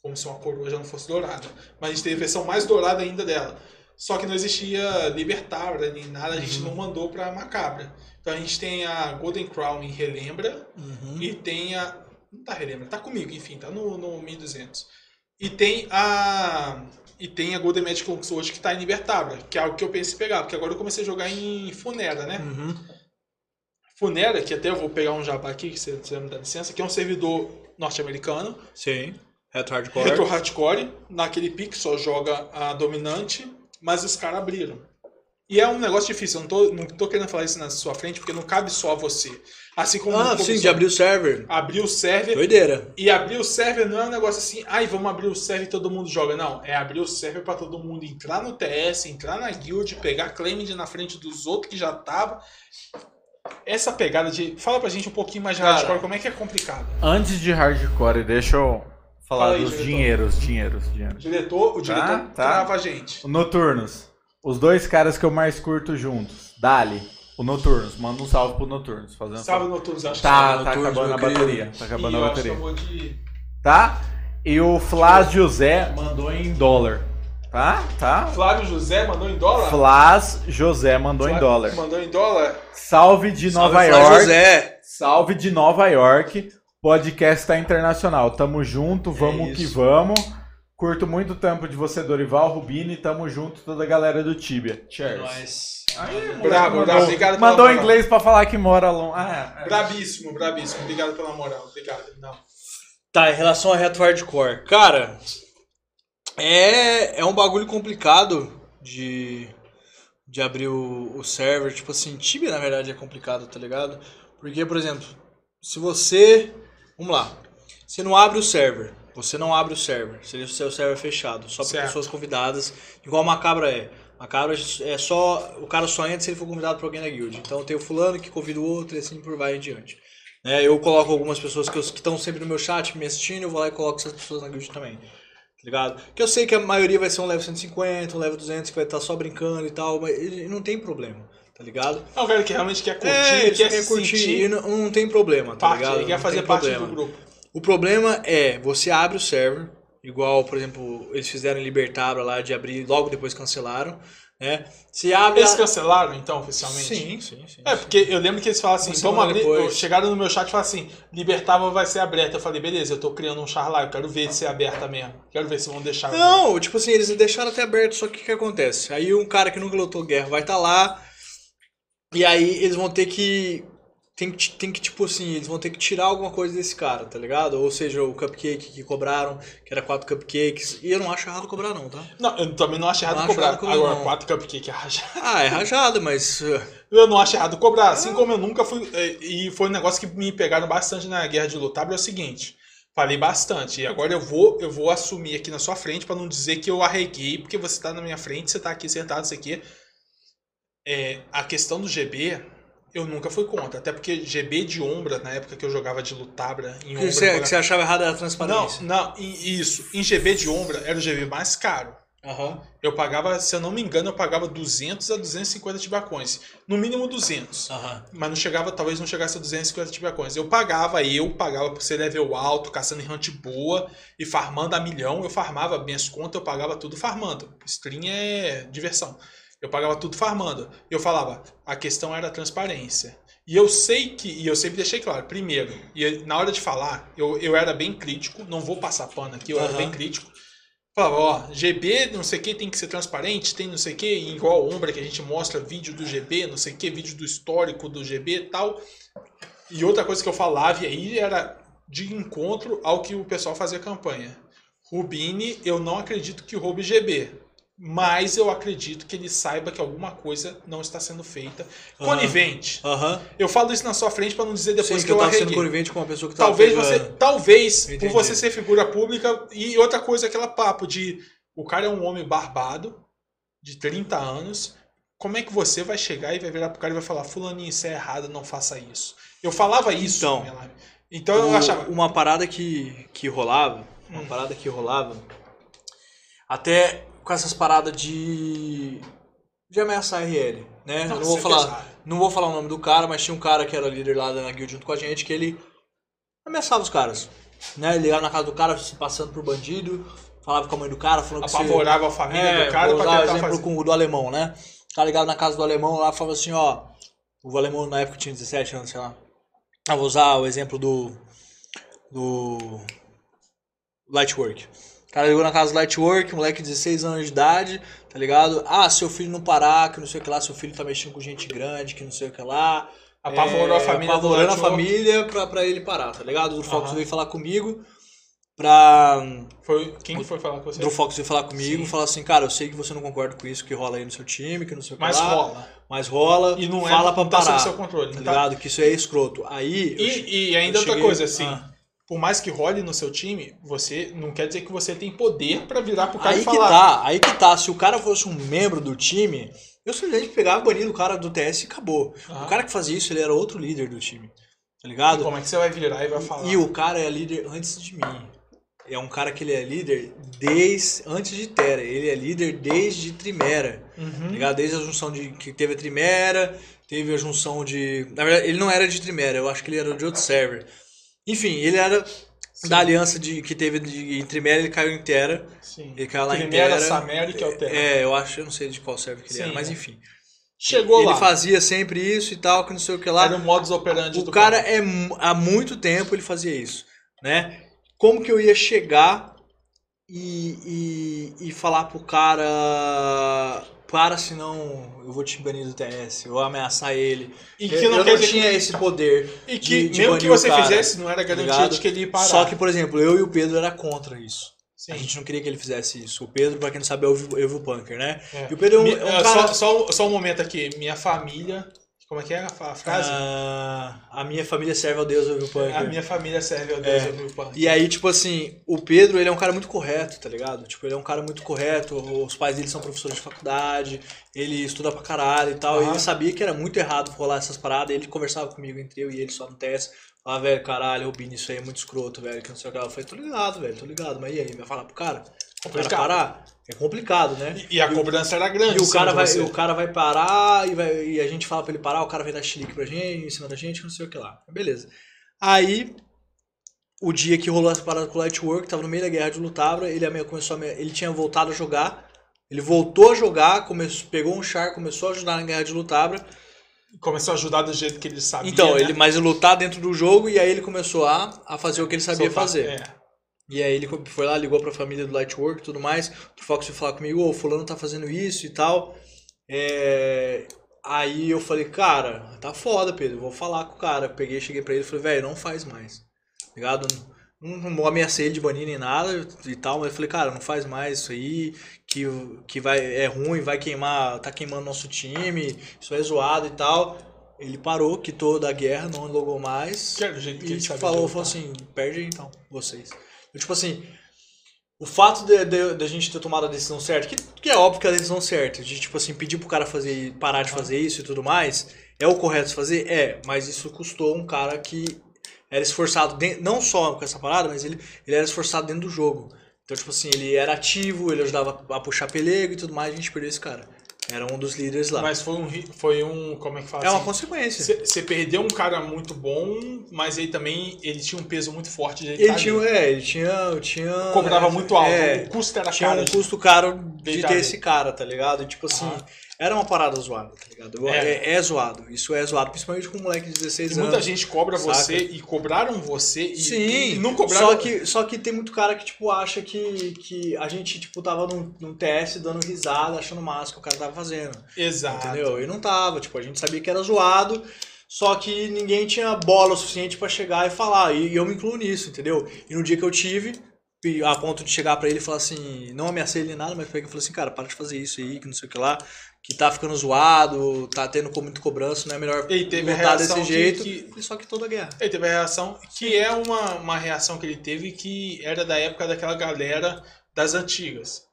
Speaker 1: Como se uma coroa já não fosse dourada. Mas a gente tem a versão mais dourada ainda dela. Só que não existia Libertabra nem nada, a gente
Speaker 2: Uhum.
Speaker 1: não mandou pra Macabra. Então a gente tem a Golden Crown em Relembra,
Speaker 2: Uhum.
Speaker 1: e tem a. Não tá relembra, tá comigo, enfim, tá no, no 1200. E tem a. E tem a Golden Magic Long Sword que tá em Libertabra, que é algo que eu pensei em pegar, porque agora eu comecei a jogar em Funera, né?
Speaker 2: Uhum.
Speaker 1: Funera, que até eu vou pegar um jabá aqui, que você, você me dar licença, que é um servidor norte-americano,
Speaker 2: Sim. Retro Hardcore.
Speaker 1: retro hardcore, naquele pique só joga a dominante, mas os caras abriram. E é um negócio difícil, eu não tô, não tô querendo falar isso na sua frente, porque não cabe só a você. Assim como
Speaker 2: Ah, sim, de abrir o server.
Speaker 1: abrir o server
Speaker 2: Doideira.
Speaker 1: E abrir o server não é um negócio assim, ai, vamos abrir o server e todo mundo joga. Não, é abrir o server pra todo mundo entrar no TS, entrar na guild, pegar claiming na frente dos outros que já tava. Essa pegada de. Fala pra gente um pouquinho mais de
Speaker 2: Cara.
Speaker 1: hardcore, como é que é complicado.
Speaker 3: Antes de hardcore, deixa eu falar
Speaker 1: Fala aí,
Speaker 3: dos
Speaker 1: diretor.
Speaker 3: dinheiros, dinheiros, dinheiros.
Speaker 1: diretor, o diretor
Speaker 3: Tá, tá.
Speaker 1: trava a gente.
Speaker 3: Noturnos. Os dois caras que eu mais curto juntos. Dali. O Noturnos. Manda um salve pro Noturnos. Fazendo
Speaker 1: Salve noturnos, acho que
Speaker 3: Tá, tá
Speaker 2: Noturnos,
Speaker 3: acabando a bateria. Tá
Speaker 1: e
Speaker 3: acabando
Speaker 1: eu
Speaker 3: a
Speaker 1: acho que
Speaker 3: bateria.
Speaker 1: eu vou de.
Speaker 3: Tá? E o Flas José mandou em dólar. Tá? Tá?
Speaker 1: Flávio José mandou em dólar?
Speaker 3: Flas José mandou em
Speaker 1: Flávio
Speaker 3: dólar.
Speaker 1: Mandou em dólar?
Speaker 3: Salve de Nova
Speaker 2: Salve, Flávio
Speaker 3: York.
Speaker 2: José.
Speaker 3: Salve de Nova York. Podcast tá internacional. Tamo junto, vamos
Speaker 2: É
Speaker 3: que vamos. Curto muito o tempo de você, Dorival, Rubini. Tamo junto, toda a galera do Tibia. Cheers.
Speaker 2: Nós.
Speaker 3: Aí,
Speaker 1: Bravo,
Speaker 3: mandou,
Speaker 1: bravo. Obrigado pela
Speaker 3: mandou em
Speaker 1: moral.
Speaker 3: inglês pra falar que mora longe. Ah, é.
Speaker 1: Brabíssimo, brabíssimo. Obrigado pela moral. Obrigado. Não.
Speaker 2: Tá, em relação a Retro Hardcore. Cara, é, é um bagulho complicado de, de abrir o, o server. Tipo assim, Tibia na verdade é complicado, tá ligado? Porque, por exemplo, se você. Vamos lá. Você não abre o server. Você não abre o server. Seria o seu server fechado. Só para pessoas convidadas. Igual a Macabra é. Macabra é só. O cara só entra se ele for convidado por alguém da guild. Então tem o fulano que convida o outro e assim por vai em diante. né? eu coloco algumas pessoas que estão sempre no meu chat me assistindo, eu vou lá e coloco essas pessoas na guild também. Tá ligado? Que eu sei que a maioria vai ser um level 150, um level 200 que vai estar só brincando e tal, mas não tem problema, tá ligado?
Speaker 1: É um cara que realmente quer curtir,
Speaker 2: é,
Speaker 1: quer
Speaker 2: quer curtir
Speaker 1: sentir
Speaker 2: não, não tem problema, tá
Speaker 1: parte,
Speaker 2: ligado?
Speaker 1: ele quer
Speaker 2: Não
Speaker 1: fazer parte
Speaker 2: problema.
Speaker 1: do grupo.
Speaker 2: O problema é, você abre o server, igual, por exemplo, eles fizeram em Libertabra lá de abrir, logo depois cancelaram, né? Se abre...
Speaker 1: Eles
Speaker 2: a-
Speaker 1: cancelaram, então, oficialmente?
Speaker 2: Sim, sim, sim.
Speaker 1: É, porque eu lembro que eles falaram assim, vamos abrir.
Speaker 2: depois.
Speaker 1: Chegaram no meu chat e falaram assim, Libertável vai ser aberta. Eu falei, beleza, eu tô criando um char lá, eu quero ver se é aberta mesmo. Quero ver se vão deixar.
Speaker 2: Não, tipo assim, eles deixaram até aberto, só que o que acontece? Aí um cara que nunca lutou guerra vai estar lá, e aí eles vão ter que. Tem que, tem que, tipo assim, eles vão ter que tirar alguma coisa desse cara, tá ligado? Ou seja, o cupcake que cobraram, que era quatro cupcakes. E eu não acho errado cobrar, não, tá?
Speaker 1: Não, eu também não acho errado
Speaker 2: Não acho
Speaker 1: cobrar.
Speaker 2: errado cobrar,
Speaker 1: Agora,
Speaker 2: não.
Speaker 1: quatro cupcake é rajado.
Speaker 2: Ah, é rajada, mas. uh,
Speaker 1: Eu não acho errado cobrar. Assim como eu nunca fui. eh, E foi um negócio que me pegaram bastante na guerra de lutar, é o seguinte. Falei bastante. E agora eu vou, eu vou assumir aqui na sua frente pra não dizer que eu arreguei, porque você tá na minha frente, você tá aqui sentado, isso aqui. É, a questão do GB, eu nunca fui contra. Até porque GB de Ombra, na época que eu jogava de Lutabra em Ombra.
Speaker 2: você, que você achava errado era a
Speaker 1: Não,
Speaker 2: transparência.
Speaker 1: não, e- isso. Em GB de Ombra era o GB mais caro.
Speaker 2: Aham.
Speaker 1: Eu pagava, se eu não me engano, eu pagava 200 a 250 tibacões. No mínimo 200.
Speaker 2: Aham.
Speaker 1: Mas não chegava, talvez não chegasse a 250 tibacões. Eu pagava, eu pagava por ser level alto, caçando em hunt boa e farmando a milhão. Eu farmava minhas contas, eu pagava tudo farmando. Stream é diversão. Eu pagava tudo farmando. Eu falava, a questão era a transparência. E eu sei que, e eu sempre deixei claro, primeiro, e na hora de falar, eu, eu era bem crítico, não vou passar pano aqui, eu era
Speaker 2: Aham.
Speaker 1: bem crítico. Falava, ó, GB, não sei o que, tem que ser transparente, tem não sei o que, igual a Ombra que a gente mostra vídeo do GB, não sei o que, vídeo do histórico do GB e tal. E outra coisa que eu falava, e aí era de encontro ao que o pessoal fazia campanha. Rubini, eu não acredito que roube GB. Mas eu acredito que ele saiba que alguma coisa não está sendo feita.
Speaker 2: Aham.
Speaker 1: Conivente.
Speaker 2: Aham.
Speaker 1: Eu falo isso na sua frente para não dizer depois
Speaker 2: Sim,
Speaker 1: que eu
Speaker 2: tava sendo
Speaker 1: arreguei.
Speaker 2: conivente com uma pessoa que
Speaker 1: Talvez você,
Speaker 2: pegando.
Speaker 1: talvez por
Speaker 2: Entendi.
Speaker 1: você ser figura pública e outra coisa aquela papo de o cara é um homem barbado de 30 anos. Como é que você vai chegar e vai virar pro cara e vai falar, fulaninho, isso é errado, não faça isso. Eu falava isso
Speaker 2: Então,
Speaker 1: na minha live. Então eu
Speaker 2: O-
Speaker 1: achava,
Speaker 2: Uma parada que, que rolava, uma
Speaker 1: Hum.
Speaker 2: parada que rolava, até com essas paradas de de ameaçar a RL, né?
Speaker 1: Nossa,
Speaker 2: não vou falar,
Speaker 1: pesado.
Speaker 2: não vou falar o nome do cara, mas tinha um cara que era líder lá na guild junto com a gente que ele ameaçava os caras, né? Ele ia na casa do cara se passando por bandido, falava com a mãe do cara, falando que se-
Speaker 1: apavorava a família
Speaker 2: é,
Speaker 1: do cara
Speaker 2: vou
Speaker 1: pra
Speaker 2: usar o
Speaker 1: tentar
Speaker 2: exemplo
Speaker 1: fazer.
Speaker 2: com o do alemão, né? Tá ligado na casa do alemão lá, falava assim, ó. O alemão na época tinha 17 anos, sei lá. Ah, vou usar o exemplo do. Do. Lightwork. O cara ligou na casa do Lightwork, moleque de 16 anos de idade, tá ligado? Ah, seu filho não parar, que não sei o que lá, seu filho tá mexendo com gente grande, que não sei o que lá.
Speaker 1: Apavorou a família do
Speaker 2: apavorando a família pra, pra ele parar, tá ligado? O Fox
Speaker 1: Aham.
Speaker 2: veio falar comigo pra.
Speaker 1: Foi, quem que foi falar com você?
Speaker 2: O Fox veio falar comigo,
Speaker 1: Sim.
Speaker 2: falar assim, cara, eu sei que você não concorda com isso que rola aí no seu time, que não sei o que
Speaker 1: Mas
Speaker 2: lá,
Speaker 1: rola.
Speaker 2: mas rola,
Speaker 1: E não
Speaker 2: fala
Speaker 1: é
Speaker 2: pra
Speaker 1: não tá
Speaker 2: parar,
Speaker 1: sob seu controle.
Speaker 2: tá
Speaker 1: tá?
Speaker 2: ligado? Que isso é escroto. Aí, eu che-
Speaker 1: E, e ainda
Speaker 2: eu
Speaker 1: outra
Speaker 2: cheguei-
Speaker 1: coisa, assim,
Speaker 2: Ah.
Speaker 1: Por mais que role no seu time, você não quer dizer que você tem poder pra virar pro cara
Speaker 2: aí
Speaker 1: e
Speaker 2: que
Speaker 1: falar.
Speaker 2: tá, aí que tá, se o cara fosse um membro do time, eu simplesmente pegava e bania o cara do TS e acabou.
Speaker 1: Aham.
Speaker 2: O cara que fazia isso, ele era outro líder do time, tá ligado?
Speaker 1: Como é que você vai virar e vai falar?
Speaker 2: E o cara é líder antes de mim. É um cara que ele é líder desde antes de Terra. Ele é líder desde Trimera.
Speaker 1: Uhum.
Speaker 2: Ligado? Desde a junção de que teve a Trimera, teve a junção de. Na verdade, ele não era de Trimera, eu acho que ele era de outro server. Enfim, ele era da aliança de, que teve de, em Trimera, ele caiu em Terra.
Speaker 1: Sim.
Speaker 2: Ele caiu lá em Terra.
Speaker 1: Samérica e Altera.
Speaker 2: É, eu acho, eu não sei de qual server que ele
Speaker 1: Sim,
Speaker 2: era, mas
Speaker 1: é.
Speaker 2: enfim.
Speaker 1: Chegou
Speaker 2: ele
Speaker 1: lá.
Speaker 2: fazia sempre isso e tal, que não sei o que lá.
Speaker 1: Era o modus operandi
Speaker 2: O
Speaker 1: do
Speaker 2: cara é mu- há muito tempo ele fazia isso, né? Como que eu ia chegar e, e, e falar pro cara para senão eu vou te banir do TS, eu vou ameaçar ele.
Speaker 1: E que
Speaker 2: eu
Speaker 1: não
Speaker 2: eu não tinha esse poder.
Speaker 1: E que
Speaker 2: de- de
Speaker 1: mesmo que você
Speaker 2: cara,
Speaker 1: fizesse, não era garantia
Speaker 2: ligado?
Speaker 1: de que ele ia parar.
Speaker 2: Só que, por exemplo, eu e o Pedro era contra isso.
Speaker 1: Sim.
Speaker 2: A gente não queria que ele fizesse isso. O Pedro, pra quem não sabe, é o Evil- Punker, né?
Speaker 1: É.
Speaker 2: E o Pedro é um, é um
Speaker 1: ah,
Speaker 2: cara...
Speaker 1: só, só, só um momento aqui. Minha família. Como é que é a frase?
Speaker 2: Ah, a minha família serve ao Deus Evil Punker.
Speaker 1: a minha família serve ao Deus
Speaker 2: É.
Speaker 1: eu vi o pano.
Speaker 2: E aí, tipo assim, o Pedro, ele é um cara muito correto, tá ligado? Tipo, ele é um cara muito correto, os pais dele são professores de faculdade, ele estuda pra caralho e tal, e
Speaker 1: Aham.
Speaker 2: ele sabia que era muito errado rolar essas paradas, ele conversava comigo entre eu e ele só no teste, falava, velho, caralho, Rubinho, isso aí é muito escroto, velho, que não sei o que. Eu falei, tô ligado, velho, tô ligado, mas e aí, vai falar pro cara? O cara parar? É complicado, né?
Speaker 1: E, e a cobrança era grande.
Speaker 2: E o cara, vai, o cara vai parar e, vai, e a gente fala pra ele parar, o cara vai dar chilique pra gente, em cima da gente, não sei o que lá. Beleza. Aí, o dia que rolou essa parada com o Lightwork, tava no meio da guerra de Lutabra, ele começou a ele tinha voltado a jogar, ele voltou a jogar, começou, pegou um char, começou a ajudar na guerra de Lutabra.
Speaker 1: Começou a ajudar do jeito que ele sabia.
Speaker 2: Então,
Speaker 1: né?
Speaker 2: ele mas ele lutar dentro do jogo e aí ele começou a, a fazer o que ele sabia
Speaker 1: Soltar-
Speaker 2: fazer.
Speaker 1: É.
Speaker 2: E aí ele foi lá, ligou pra família do Lightwork e tudo mais. O Fox veio falar comigo, ô, o fulano tá fazendo isso e tal. É, Aí eu falei, cara, tá foda, Pedro, vou falar com o cara. Peguei, cheguei pra ele e falei, velho, não faz mais. Ligado? Não, não ameacei ele de banir nem nada e tal, mas eu falei, cara, não faz mais isso aí, que, que vai, é ruim, vai queimar, tá queimando nosso time, isso é zoado e tal. Ele parou, quitou da guerra, não logou mais.
Speaker 1: Que era o jeito que
Speaker 2: E
Speaker 1: ele
Speaker 2: tipo, falou, falou assim, perde aí então, vocês. Tipo assim, o fato de, de, de a gente ter tomado a decisão certa, que, que é óbvio que é a decisão certa, de tipo assim, pedir pro cara fazer, parar de fazer isso e tudo mais, é o correto de fazer? É, mas isso custou um cara que era esforçado, dentro, não só com essa parada, mas ele, ele era esforçado dentro do jogo. Então, tipo assim, ele era ativo, ele ajudava a puxar pelego e tudo mais, a gente perdeu esse cara. Era um dos líderes lá.
Speaker 1: Mas foi um, foi um. Como é que fala
Speaker 2: é uma
Speaker 1: assim?
Speaker 2: consequência.
Speaker 1: Você perdeu um cara muito bom, mas ele também ele tinha um peso muito forte de
Speaker 2: Ele
Speaker 1: tá
Speaker 2: tinha,
Speaker 1: ali.
Speaker 2: é, ele tinha, tinha.
Speaker 1: cobrava muito alto.
Speaker 2: É,
Speaker 1: o custo era
Speaker 2: tinha
Speaker 1: caro.
Speaker 2: um
Speaker 1: de-
Speaker 2: custo caro de
Speaker 1: deitar
Speaker 2: ter esse cara, tá ligado? E, tipo assim,
Speaker 1: Aham.
Speaker 2: Era uma parada zoada, tá ligado?
Speaker 1: É.
Speaker 2: É, é zoado. Isso é zoado, principalmente com um moleque de 16
Speaker 1: E
Speaker 2: anos.
Speaker 1: muita gente cobra
Speaker 2: saca?
Speaker 1: você e cobraram você e,
Speaker 2: Sim,
Speaker 1: e não cobraram.
Speaker 2: só que, só que tem muito cara que, tipo, acha que, que a gente, tipo, tava num, num teste dando risada, achando massa que o cara tava fazendo.
Speaker 1: Exato.
Speaker 2: Entendeu? E não tava, tipo, a gente sabia que era zoado, só que ninguém tinha bola o suficiente pra chegar e falar. E eu me incluo nisso, entendeu? E no dia que eu tive, a ponto de chegar pra ele e falar assim, não ameacei ele nem nada, mas foi que eu falei assim, cara, para de fazer isso aí, que não sei o que lá, que tá ficando zoado, tá tendo com muito cobrança, não é melhor
Speaker 1: Ele teve a reação
Speaker 2: desse
Speaker 1: que-
Speaker 2: jeito.
Speaker 1: que-
Speaker 2: Só que toda guerra.
Speaker 1: Ele teve a reação, que é uma, uma reação que ele teve que era da época daquela galera das antigas.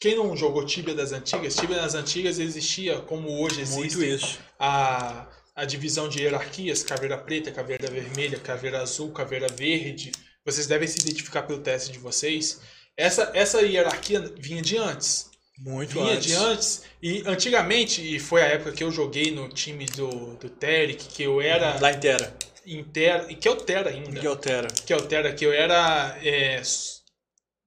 Speaker 1: Quem não jogou Tibia das antigas, Tibia das antigas existia como hoje existe
Speaker 2: Muito isso.
Speaker 1: a, a divisão de hierarquias, caveira preta, caveira vermelha, caveira azul, caveira verde. Vocês devem se identificar pelo teste de vocês. Essa, essa hierarquia vinha de antes.
Speaker 2: Muito
Speaker 1: Vinha
Speaker 2: antes.
Speaker 1: de antes. E antigamente, e foi a época que eu joguei no time do, do Terek, que eu era
Speaker 2: Lá inteira.
Speaker 1: Intera, e que é o Tera ainda.
Speaker 2: Que altera.
Speaker 1: Que é o Tera, que eu era é, su-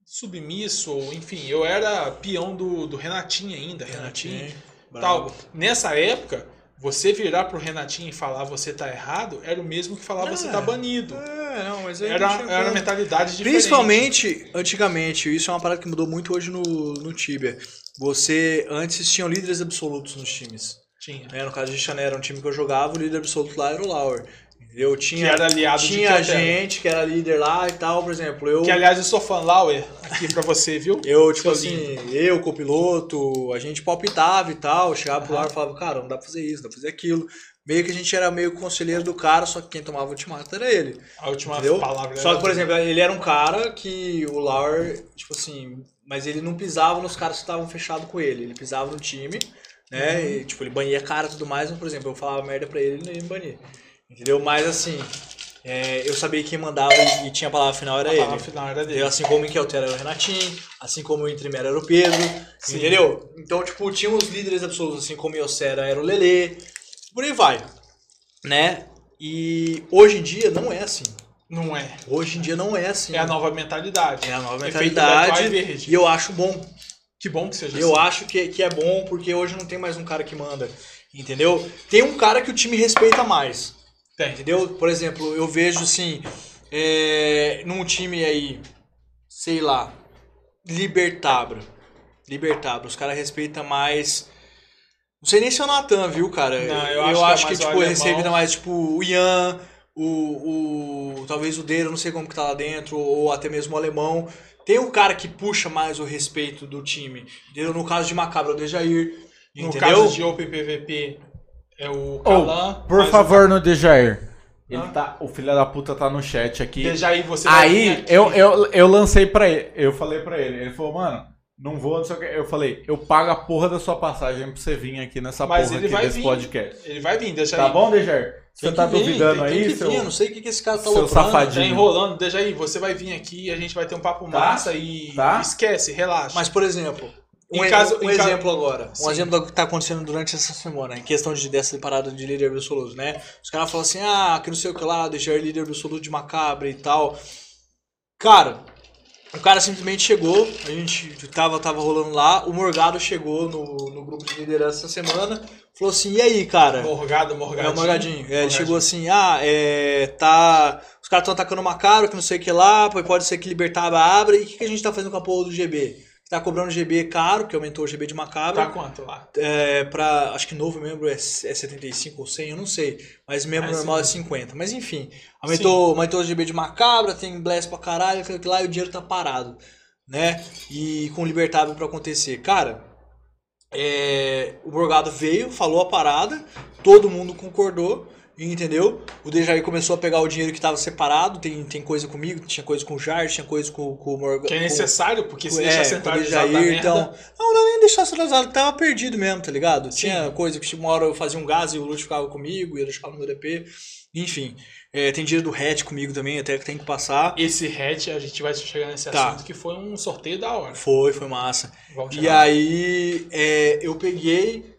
Speaker 1: submisso, enfim, eu era peão do, do Renatinho ainda, Renatinho.
Speaker 2: Renatinho.
Speaker 1: Tal. Nessa época, você virar pro Renatinho e falar você tá errado, era o mesmo que falar você
Speaker 2: É.
Speaker 1: tá banido.
Speaker 2: É, não, mas
Speaker 1: Era, era
Speaker 2: como.
Speaker 1: mentalidade diferente.
Speaker 2: Principalmente, antigamente, isso é uma parada que mudou muito hoje no, no Tibia. Você, antes tinham líderes absolutos nos times.
Speaker 1: Tinha.
Speaker 2: né? No caso de Chané era um time que eu jogava, o líder absoluto lá era o Lauer.
Speaker 1: Que
Speaker 2: Tinha,
Speaker 1: era aliado de
Speaker 2: tinha
Speaker 1: Keltera.
Speaker 2: gente que era líder lá e tal, por exemplo. Eu,
Speaker 1: Que aliás eu sou fã Lauer aqui pra você, viu?
Speaker 2: eu tipo assim, eu, copiloto, a gente palpitava e tal, chegava pro Lauer e falava, cara, não dá pra fazer isso, não dá pra fazer aquilo. Meio que a gente era meio conselheiro do cara, só que quem tomava o ultimato era ele.
Speaker 1: A última
Speaker 2: Entendeu?
Speaker 1: palavra
Speaker 2: Só que, por exemplo, ele era um cara que o Lauer, tipo assim, mas ele não pisava nos caras que estavam fechados com ele. Ele pisava no time, né?
Speaker 1: Uhum.
Speaker 2: E, tipo, ele bania cara e tudo mais, mas, por exemplo, eu falava merda pra ele, ele não ia me banir. Entendeu? Mas assim, é, eu sabia que quem mandava e, e tinha a palavra final era
Speaker 1: a
Speaker 2: ele.
Speaker 1: palavra final era dele.
Speaker 2: Entendeu? Assim como o Inkelter era o Renatinho, assim como o Intrimer era o Pedro,
Speaker 1: Sim.
Speaker 2: entendeu? Então, tipo, tinha os líderes absolutos, assim como o Yosera era o Lelê, por aí vai, né? E hoje em dia não é assim.
Speaker 1: Não é.
Speaker 2: Hoje em dia não é assim.
Speaker 1: É a nova mentalidade.
Speaker 2: É a nova mentalidade.
Speaker 1: Verde.
Speaker 2: E eu acho bom.
Speaker 1: Que bom que seja
Speaker 2: Eu
Speaker 1: assim.
Speaker 2: acho que, que é bom porque hoje não tem mais um cara que manda. Entendeu? Tem um cara que o time respeita mais.
Speaker 1: Tem.
Speaker 2: Entendeu? Por exemplo, eu vejo assim, é, num time aí, sei lá, Libertabra. Libertabra, os caras respeitam mais. Não sei nem se é o Natan, viu, cara?
Speaker 1: Não, eu acho que é o
Speaker 2: tipo, respeita mais tipo o Ian, o, o talvez o Deiro, não sei como que tá lá dentro, ou até mesmo o alemão. Tem um cara que puxa mais o respeito do time. Entendeu? No caso de Macabro, é o Dejair.
Speaker 1: No
Speaker 2: entendeu?
Speaker 1: caso de Open PVP, é o
Speaker 3: Ô,
Speaker 1: Kalan.
Speaker 3: por
Speaker 1: o
Speaker 3: favor, no Dejair. Ele
Speaker 1: Ah.
Speaker 3: tá, o filho da puta tá no chat aqui.
Speaker 1: Dejaí, você vai vir
Speaker 3: Aí eu, eu, eu lancei pra ele, eu falei pra ele, ele falou, mano, não vou, não sei o que. Eu falei, eu pago a porra da sua passagem pra você vir aqui nessa
Speaker 1: Mas
Speaker 3: porra
Speaker 1: ele
Speaker 3: aqui
Speaker 1: vai
Speaker 3: desse
Speaker 1: vir.
Speaker 3: podcast.
Speaker 1: Ele vai vir, deixa
Speaker 3: Tá
Speaker 1: aí.
Speaker 3: bom, Dejair? Você
Speaker 2: Tem
Speaker 3: tá
Speaker 2: que vir,
Speaker 3: duvidando
Speaker 2: tem,
Speaker 3: aí,
Speaker 2: tem que
Speaker 3: seu...
Speaker 2: vir, eu não sei o que, que esse cara tá
Speaker 3: seu
Speaker 2: aloprando.
Speaker 3: safadinho.
Speaker 1: Tá enrolando, deixa aí. Você vai vir aqui e a gente vai ter um papo
Speaker 3: Tá?
Speaker 1: massa e
Speaker 3: Tá?
Speaker 1: esquece, relaxa.
Speaker 2: Mas, por exemplo, um,
Speaker 1: caso-
Speaker 2: um exemplo agora. Um
Speaker 1: Sim.
Speaker 2: exemplo do que tá acontecendo durante essa semana, em questão de, dessa parada de líder absoluto, né? Os caras falam assim, ah, que não sei o que lá, deixar líder absoluto de macabra e tal. Cara, o cara simplesmente chegou, a gente tava, tava rolando lá, o Morgado chegou no, no grupo de liderança essa semana, falou assim, e aí, cara?
Speaker 1: Morgado, Morgadinho.
Speaker 2: É o Morgadinho. É, ele chegou assim, ah, é. Tá. Os caras estão atacando cara, que não sei o que lá, pode ser que Libertaba abra. E o que, que a gente tá fazendo com a porra do GB? Tá cobrando GB caro, que aumentou o GB de macabra.
Speaker 1: Tá quanto lá?
Speaker 2: É, pra, acho que novo membro é, é 75 ou 100, eu não sei. Mas membro
Speaker 1: Ah,
Speaker 2: normal
Speaker 1: sim.
Speaker 2: é 50. Mas enfim, aumentou, aumentou o GB de macabra, tem blast pra caralho, aquilo que lá, e o dinheiro tá parado. Né? E com libertável pra acontecer. Cara, é, o Morgado veio, falou a parada, todo mundo concordou. Entendeu? O Dejaí começou a pegar o dinheiro que tava separado, tem, tem coisa comigo, tinha coisa com o Jar, tinha coisa com, com o Morgan.
Speaker 1: Que é necessário, porque se deixar
Speaker 2: é, o
Speaker 1: centralizado
Speaker 2: Dejair, então. Não, não nem deixar centralizado, tava perdido mesmo, tá ligado? Tinha coisa que tipo, uma hora eu fazia um gás e o Lute ficava comigo, e eu deixava no DP. Enfim. É, tem dinheiro do hatch comigo também, até que tem que passar.
Speaker 1: Esse hatch, a gente vai chegar nesse
Speaker 2: Tá.
Speaker 1: assunto, que foi um sorteio da hora.
Speaker 2: Foi, foi massa. E aí é, eu peguei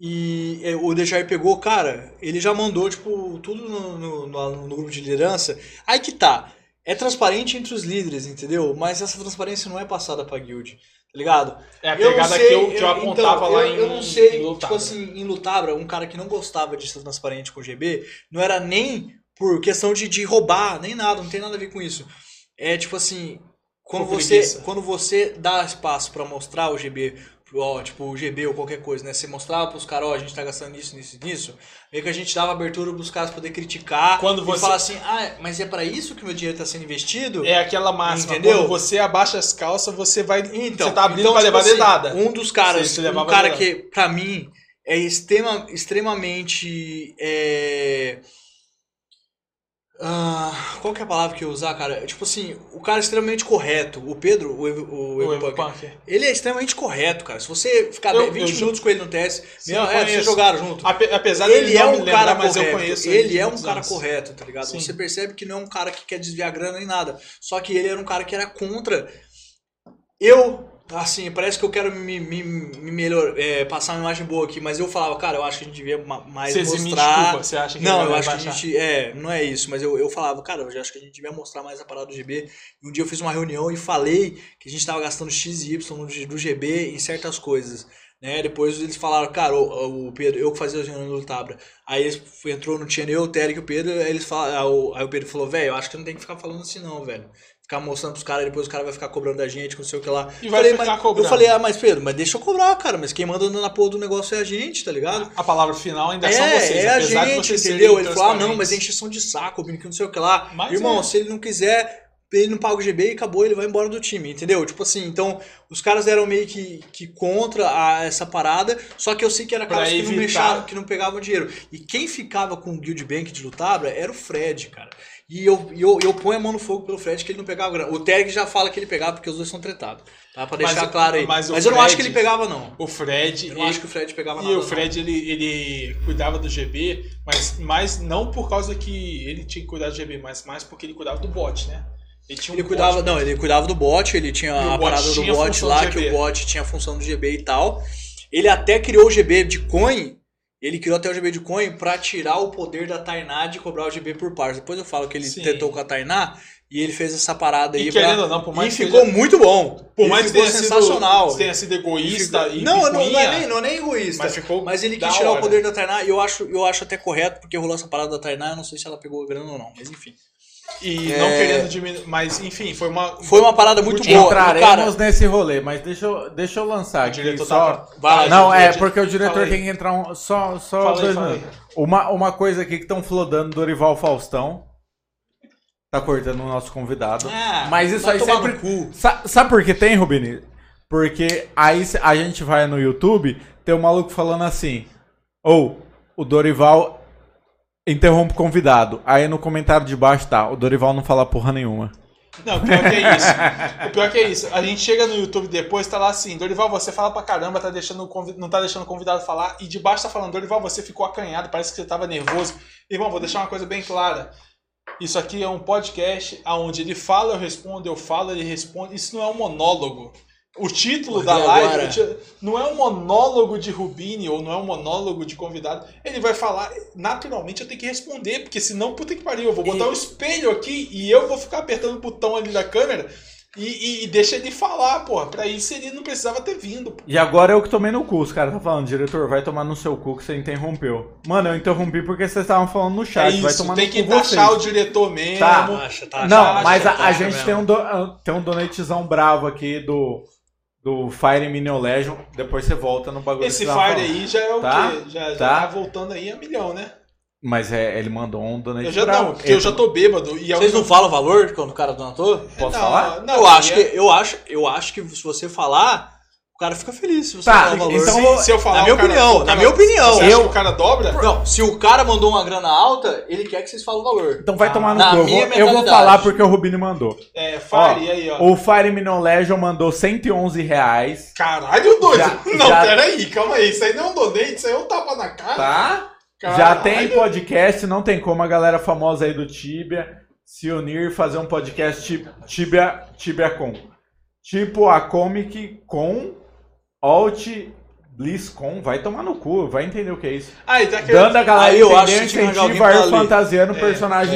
Speaker 2: e é, o Dejair pegou, cara, ele já mandou, tipo, tudo no, no, no- no grupo de liderança. Aí que tá. É transparente entre os líderes, entendeu? Mas essa transparência não é passada pra guild, tá ligado?
Speaker 1: É a
Speaker 2: Eu
Speaker 1: pegada
Speaker 2: sei,
Speaker 1: que eu, que eu apontava
Speaker 2: então,
Speaker 1: lá
Speaker 2: eu,
Speaker 1: em
Speaker 2: Eu não sei,
Speaker 1: em
Speaker 2: tipo assim, em Lutabra, um cara que não gostava de ser transparente com o GB, não era nem por questão de, de roubar, nem nada, não tem nada a ver com isso. É tipo assim, quando você, quando você dá espaço pra mostrar o GB, ó, tipo o GB ou qualquer coisa, né? Você mostrava pros caras, ó, a gente tá gastando nisso, nisso e nisso, meio que a gente dava abertura pros caras poder criticar
Speaker 1: Quando
Speaker 2: e
Speaker 1: você-
Speaker 2: falar assim, ah, mas é pra isso que meu dinheiro tá sendo investido?
Speaker 1: É aquela máxima,
Speaker 2: Entendeu?
Speaker 1: quando você abaixa as calças, você vai...
Speaker 2: Então,
Speaker 1: você tá abrindo
Speaker 2: então,
Speaker 1: pra
Speaker 2: tipo
Speaker 1: levar
Speaker 2: assim,
Speaker 1: dedada.
Speaker 2: Um dos caras, um cara que, pra mim, é extrema, extremamente. é, ah, qual que é a palavra que eu usar, cara? Tipo assim, o cara é extremamente correto. O Pedro, o, Evo- o,
Speaker 1: O
Speaker 2: Punk. ele é extremamente correto, cara. Se você ficar
Speaker 1: Eu-
Speaker 2: 20
Speaker 1: eu
Speaker 2: minutos com ele no TS,
Speaker 1: Sim,
Speaker 2: é, vocês jogaram junto.
Speaker 1: Ape- Apesar
Speaker 2: Ele é um
Speaker 1: lembrar,
Speaker 2: cara
Speaker 1: mas eu
Speaker 2: correto.
Speaker 1: conheço ele
Speaker 2: Ele é um cara
Speaker 1: anos.
Speaker 2: correto, tá ligado?
Speaker 1: Sim.
Speaker 2: Você percebe que não é um cara que quer desviar grana nem nada. Só que ele era um cara que era contra. Eu, assim, parece que eu quero me, me, me melhor, é, passar uma imagem boa aqui, mas eu falava, cara, eu acho que a gente devia ma- mais
Speaker 1: me
Speaker 2: mostrar.
Speaker 1: desculpa, você acha que
Speaker 2: Não, eu acho que a
Speaker 1: baixar?
Speaker 2: gente. É, não é isso, mas eu, eu falava, cara, eu já acho que a gente devia mostrar mais a parada do GB. E um dia eu fiz uma reunião e falei que a gente tava gastando X e Y do, GB em certas coisas. Né? Depois eles falaram, cara, o, o Pedro, eu que fazia as reuniões do Tabra. Aí eles, entrou no tinha eu, o Terek e o Pedro, aí, eles falaram, o- aí o Pedro falou, velho, eu acho que não tem que ficar falando assim não, velho. Ficar mostrando pros caras, depois o cara vai ficar cobrando da gente, não sei o que lá.
Speaker 1: E vai
Speaker 2: Falei,
Speaker 1: ficar
Speaker 2: mas-
Speaker 1: cobrando.
Speaker 2: Eu falei, ah, mas Pedro, mas deixa eu cobrar, cara, mas quem manda na porra do negócio é a gente, tá ligado?
Speaker 1: A palavra final ainda
Speaker 2: É,
Speaker 1: são vocês,
Speaker 2: é a gente, entendeu? Ele falou, ah, não, mas é encheção de saco, que não sei o que lá.
Speaker 1: Mas
Speaker 2: Irmão,
Speaker 1: é.
Speaker 2: se ele não quiser, ele não paga o GB e acabou, ele vai embora do time, entendeu? Tipo assim, então, os caras eram meio que, que contra a- essa parada, só que eu sei que era caras que não, mexavam, que não pegavam dinheiro. E quem ficava com o Guild Bank de Lutabra era o Fred, cara. E eu, e eu, eu ponho a mão no fogo pelo Fred que ele não pegava grana. O Terek já fala que ele pegava porque os dois são tretados. Tá? Pra
Speaker 1: Mas
Speaker 2: deixar
Speaker 1: o-
Speaker 2: claro aí.
Speaker 1: mas
Speaker 2: Mas, eu não acho
Speaker 1: Fred-
Speaker 2: que ele pegava, não.
Speaker 1: O Fred...
Speaker 2: Eu não
Speaker 1: ele-
Speaker 2: acho que o Fred pegava
Speaker 1: E
Speaker 2: nada.
Speaker 1: o Fred, ele, ele cuidava do GB, mas mais não por causa que ele tinha que cuidar do GB, mas mais porque ele cuidava do bot, né? Ele tinha um
Speaker 2: Ele cuidava,
Speaker 1: bot,
Speaker 2: não, ele cuidava do bot, ele tinha
Speaker 1: E
Speaker 2: a parada do bot lá,
Speaker 1: do
Speaker 2: que o bot tinha a função do GB e tal. Ele até criou o GB de coin, ele criou até o GB de coin pra tirar o poder da Tainá de cobrar o GB por par. Depois eu falo que ele
Speaker 1: Sim.
Speaker 2: tentou com a Tainá e ele fez essa parada aí
Speaker 1: E querendo
Speaker 2: pra...
Speaker 1: não, por mais
Speaker 2: e
Speaker 1: que
Speaker 2: ficou
Speaker 1: seja-
Speaker 2: muito bom.
Speaker 1: Por mais que
Speaker 2: ficou
Speaker 1: tenha
Speaker 2: sensacional.
Speaker 1: sido, tenha sido egoísta e
Speaker 2: ficou- não, não, não
Speaker 1: picuinha,
Speaker 2: é nem, não é nem egoísta.
Speaker 1: mas ficou
Speaker 2: Mas ele quis tirar
Speaker 1: hora.
Speaker 2: o poder da Tainá e eu acho, eu acho até correto, porque rolou essa parada da Tainá, eu não sei se ela pegou grana ou não, mas enfim.
Speaker 1: E
Speaker 2: É.
Speaker 1: não querendo diminuir, mas enfim, foi uma...
Speaker 2: Foi uma parada muito boa.
Speaker 3: Entraremos
Speaker 2: Cara,
Speaker 3: nesse rolê, mas deixa eu, deixa eu lançar
Speaker 1: O
Speaker 3: aqui
Speaker 1: diretor
Speaker 3: só...
Speaker 1: tá-
Speaker 2: Vai
Speaker 3: Não, é
Speaker 1: diretor,
Speaker 3: porque o diretor tem que entrar um, só, só
Speaker 1: Fala aí,
Speaker 3: dois
Speaker 1: fala aí.
Speaker 3: minutos. Uma, uma coisa aqui que estão flodando Dorival Faustão. Tá cortando o nosso convidado.
Speaker 2: Ah,
Speaker 3: Mas isso aí sempre.
Speaker 2: cu.
Speaker 3: Sa- sabe por que tem, Rubini? Porque aí a gente vai no YouTube, tem um maluco falando assim: ou o Dorival interrompe o convidado. Aí no comentário de baixo tá: o Dorival não fala porra nenhuma.
Speaker 1: Não, o pior que é isso. O pior que é isso. A gente chega no YouTube depois, tá lá assim, Dorival, você fala pra caramba, tá deixando o convi- não tá deixando o convidado falar, e de baixo tá falando, Dorival, você ficou acanhado, parece que você tava nervoso. Irmão, vou deixar uma coisa bem clara. Isso aqui é um podcast onde ele fala, eu respondo, eu falo, ele responde. Isso não é um monólogo. O título da live
Speaker 2: agora?
Speaker 1: o não é um monólogo de Rubini ou não é um monólogo de convidado. Ele vai falar, naturalmente eu tenho que responder, porque senão, puta que pariu, eu vou botar
Speaker 2: E-
Speaker 1: um espelho aqui e eu vou ficar apertando o botão ali da câmera e, e, e deixa ele falar, porra. Pra isso ele não precisava ter vindo. pô.
Speaker 3: E agora eu que tomei no cu. Os caras tá falando, diretor, vai tomar no seu cu que você interrompeu. Mano, eu interrompi porque vocês estavam falando no
Speaker 1: É
Speaker 3: chat. vai
Speaker 1: isso,
Speaker 3: tomar
Speaker 1: tem
Speaker 3: no
Speaker 1: que
Speaker 3: cu
Speaker 1: taxar
Speaker 3: vocês.
Speaker 1: o diretor mesmo.
Speaker 3: Tá.
Speaker 2: Taxa, taxa,
Speaker 3: Não,
Speaker 2: taxa,
Speaker 3: mas a, a
Speaker 2: taxa
Speaker 3: gente
Speaker 2: mesmo.
Speaker 3: tem um, do, tem um donatezão bravo aqui do, do Fire Minion Legion. Depois você volta no bagulho
Speaker 1: Esse Fire aí já é o
Speaker 3: Tá?
Speaker 1: quê? Já, já
Speaker 3: Tá.
Speaker 1: tá voltando aí a milhão, né?
Speaker 3: Mas é, ele mandou um donate
Speaker 1: Eu já não, porque
Speaker 3: Ele-
Speaker 1: eu já tô bêbado. E é
Speaker 2: Vocês
Speaker 1: eu-
Speaker 2: não falam o valor quando o cara donatou?
Speaker 3: Posso
Speaker 1: Não,
Speaker 3: falar?
Speaker 1: não,
Speaker 2: eu, acho
Speaker 1: é-
Speaker 2: que, eu, acho, eu acho que se você falar, cara fica feliz se você
Speaker 3: Tá,
Speaker 2: valor.
Speaker 3: então
Speaker 1: se, se eu falar
Speaker 2: na minha
Speaker 1: cara-
Speaker 2: opinião,
Speaker 1: o
Speaker 2: na
Speaker 1: cara-
Speaker 2: minha opinião.
Speaker 1: Você acha
Speaker 3: Eu-
Speaker 1: que o cara dobra?
Speaker 2: Não, se o cara mandou uma grana alta, ele quer que vocês falem o valor.
Speaker 3: Então vai tomar no cu. Eu eu vou falar porque o Rubinho mandou.
Speaker 1: É, Fire, e aí, ó.
Speaker 3: O Fire Minon Legion mandou 111 reais.
Speaker 1: Caralho, doido.
Speaker 3: Já-
Speaker 1: não,
Speaker 3: já-
Speaker 1: peraí, calma aí. Isso aí não é um donate, isso aí é um tapa na cara.
Speaker 3: Tá? Já
Speaker 1: Caralho.
Speaker 3: tem podcast, não tem como a galera famosa aí do Tibia se unir e fazer um podcast ti- Tibia, Tibia Com. Tipo a Comic Con, Alt, BlizzCon, vai tomar no cu, vai entender o que é isso.
Speaker 1: Aí, tá querendo...
Speaker 3: Dando a galera
Speaker 2: Aí eu acho
Speaker 3: entender
Speaker 2: que
Speaker 3: incentivo a
Speaker 2: ler.
Speaker 3: fantasiando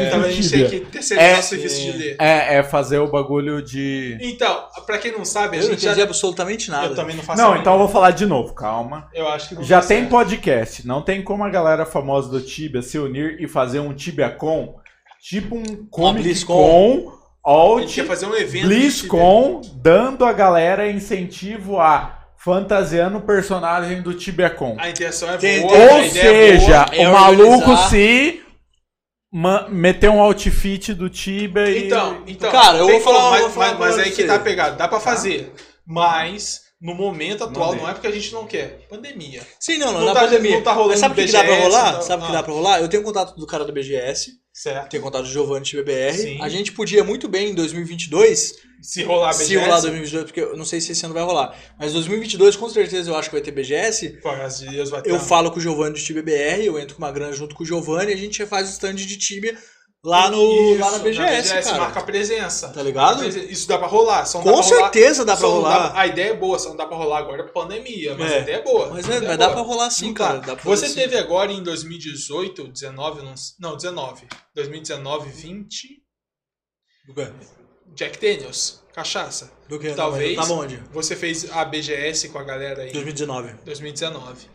Speaker 1: Então
Speaker 3: do
Speaker 1: gente tem
Speaker 3: Tibia.
Speaker 1: que terceirizar
Speaker 3: É,
Speaker 1: o serviço de ler.
Speaker 3: É, é fazer o bagulho de...
Speaker 1: Então, pra quem não sabe, a
Speaker 2: Eu não
Speaker 1: gente
Speaker 2: entendi
Speaker 1: já...
Speaker 2: absolutamente nada.
Speaker 1: Eu também não faço
Speaker 3: Não,
Speaker 1: a
Speaker 3: então eu vou falar de novo, calma.
Speaker 1: Eu acho que não
Speaker 3: Já
Speaker 1: tá
Speaker 3: tem
Speaker 1: certo.
Speaker 3: podcast, não tem como a galera famosa do Tibia se unir e fazer um Tibia Con, tipo um Comic
Speaker 2: BlizzCon.
Speaker 3: Con,
Speaker 1: A
Speaker 3: Alt,
Speaker 1: fazer um evento.
Speaker 3: BlizzCon, dando a galera incentivo a fantasiando o personagem do Tibia Con.
Speaker 1: A intenção é boa,
Speaker 2: tem-
Speaker 1: a
Speaker 3: Ou
Speaker 1: ideia é
Speaker 3: seja,
Speaker 1: boa.
Speaker 2: é
Speaker 3: o maluco
Speaker 2: organizar.
Speaker 3: se meter um outfit do Tibia e...
Speaker 1: Então, então
Speaker 2: Cara, eu vou falar-
Speaker 1: mas,
Speaker 2: vou falar
Speaker 1: mas, mas aí que tá pegado, dá pra fazer. Mas, no momento atual,
Speaker 3: Mandei.
Speaker 1: não é porque a gente não quer. Pandemia.
Speaker 2: Sim, não, não,
Speaker 1: Não
Speaker 2: na
Speaker 1: tá-
Speaker 2: pandemia.
Speaker 1: não tá rolando
Speaker 2: Mas sabe o que, dá pra
Speaker 1: BGS,
Speaker 2: rolar?
Speaker 1: não-
Speaker 2: sabe o que
Speaker 1: ah.
Speaker 2: dá pra rolar? Eu tenho contato do cara do BGS,
Speaker 1: Certo.
Speaker 2: tenho contato do Giovanni de BBR.
Speaker 1: Sim.
Speaker 2: A gente podia muito bem em 2022,
Speaker 1: Se rolar BGS,
Speaker 2: se rolar 2022, porque eu não sei se esse ano vai rolar, mas 2022 com certeza eu acho que vai ter BGS.
Speaker 1: A Deus vai ter
Speaker 2: Eu falo com o Giovanni de TBBR, eu entro com uma grana junto com o Giovanni e a gente faz o stand de Tibia lá, no,
Speaker 1: Isso,
Speaker 2: lá na BGS, cara.
Speaker 1: marca presença.
Speaker 2: Tá ligado?
Speaker 1: Isso dá pra rolar. Só
Speaker 2: Com
Speaker 1: dá pra rolar-
Speaker 2: certeza dá pra rolar.
Speaker 1: a ideia é boa, só não dá pra rolar agora é pandemia, mas
Speaker 2: É.
Speaker 1: a ideia é boa.
Speaker 2: Mas,
Speaker 1: A
Speaker 2: é,
Speaker 1: ideia
Speaker 2: mas
Speaker 1: é
Speaker 2: dá
Speaker 1: boa.
Speaker 2: pra rolar sim,
Speaker 1: Não
Speaker 2: cara. Dá pra
Speaker 1: Você
Speaker 2: sim.
Speaker 1: teve agora em 2018, 19, não, não 19, 2019, 20,
Speaker 2: Do?
Speaker 1: Jack Daniels, cachaça.
Speaker 2: Do quê?
Speaker 1: Talvez.
Speaker 2: Tava onde?
Speaker 1: Você fez a BGS com a galera aí em
Speaker 2: 2019.
Speaker 1: 2019.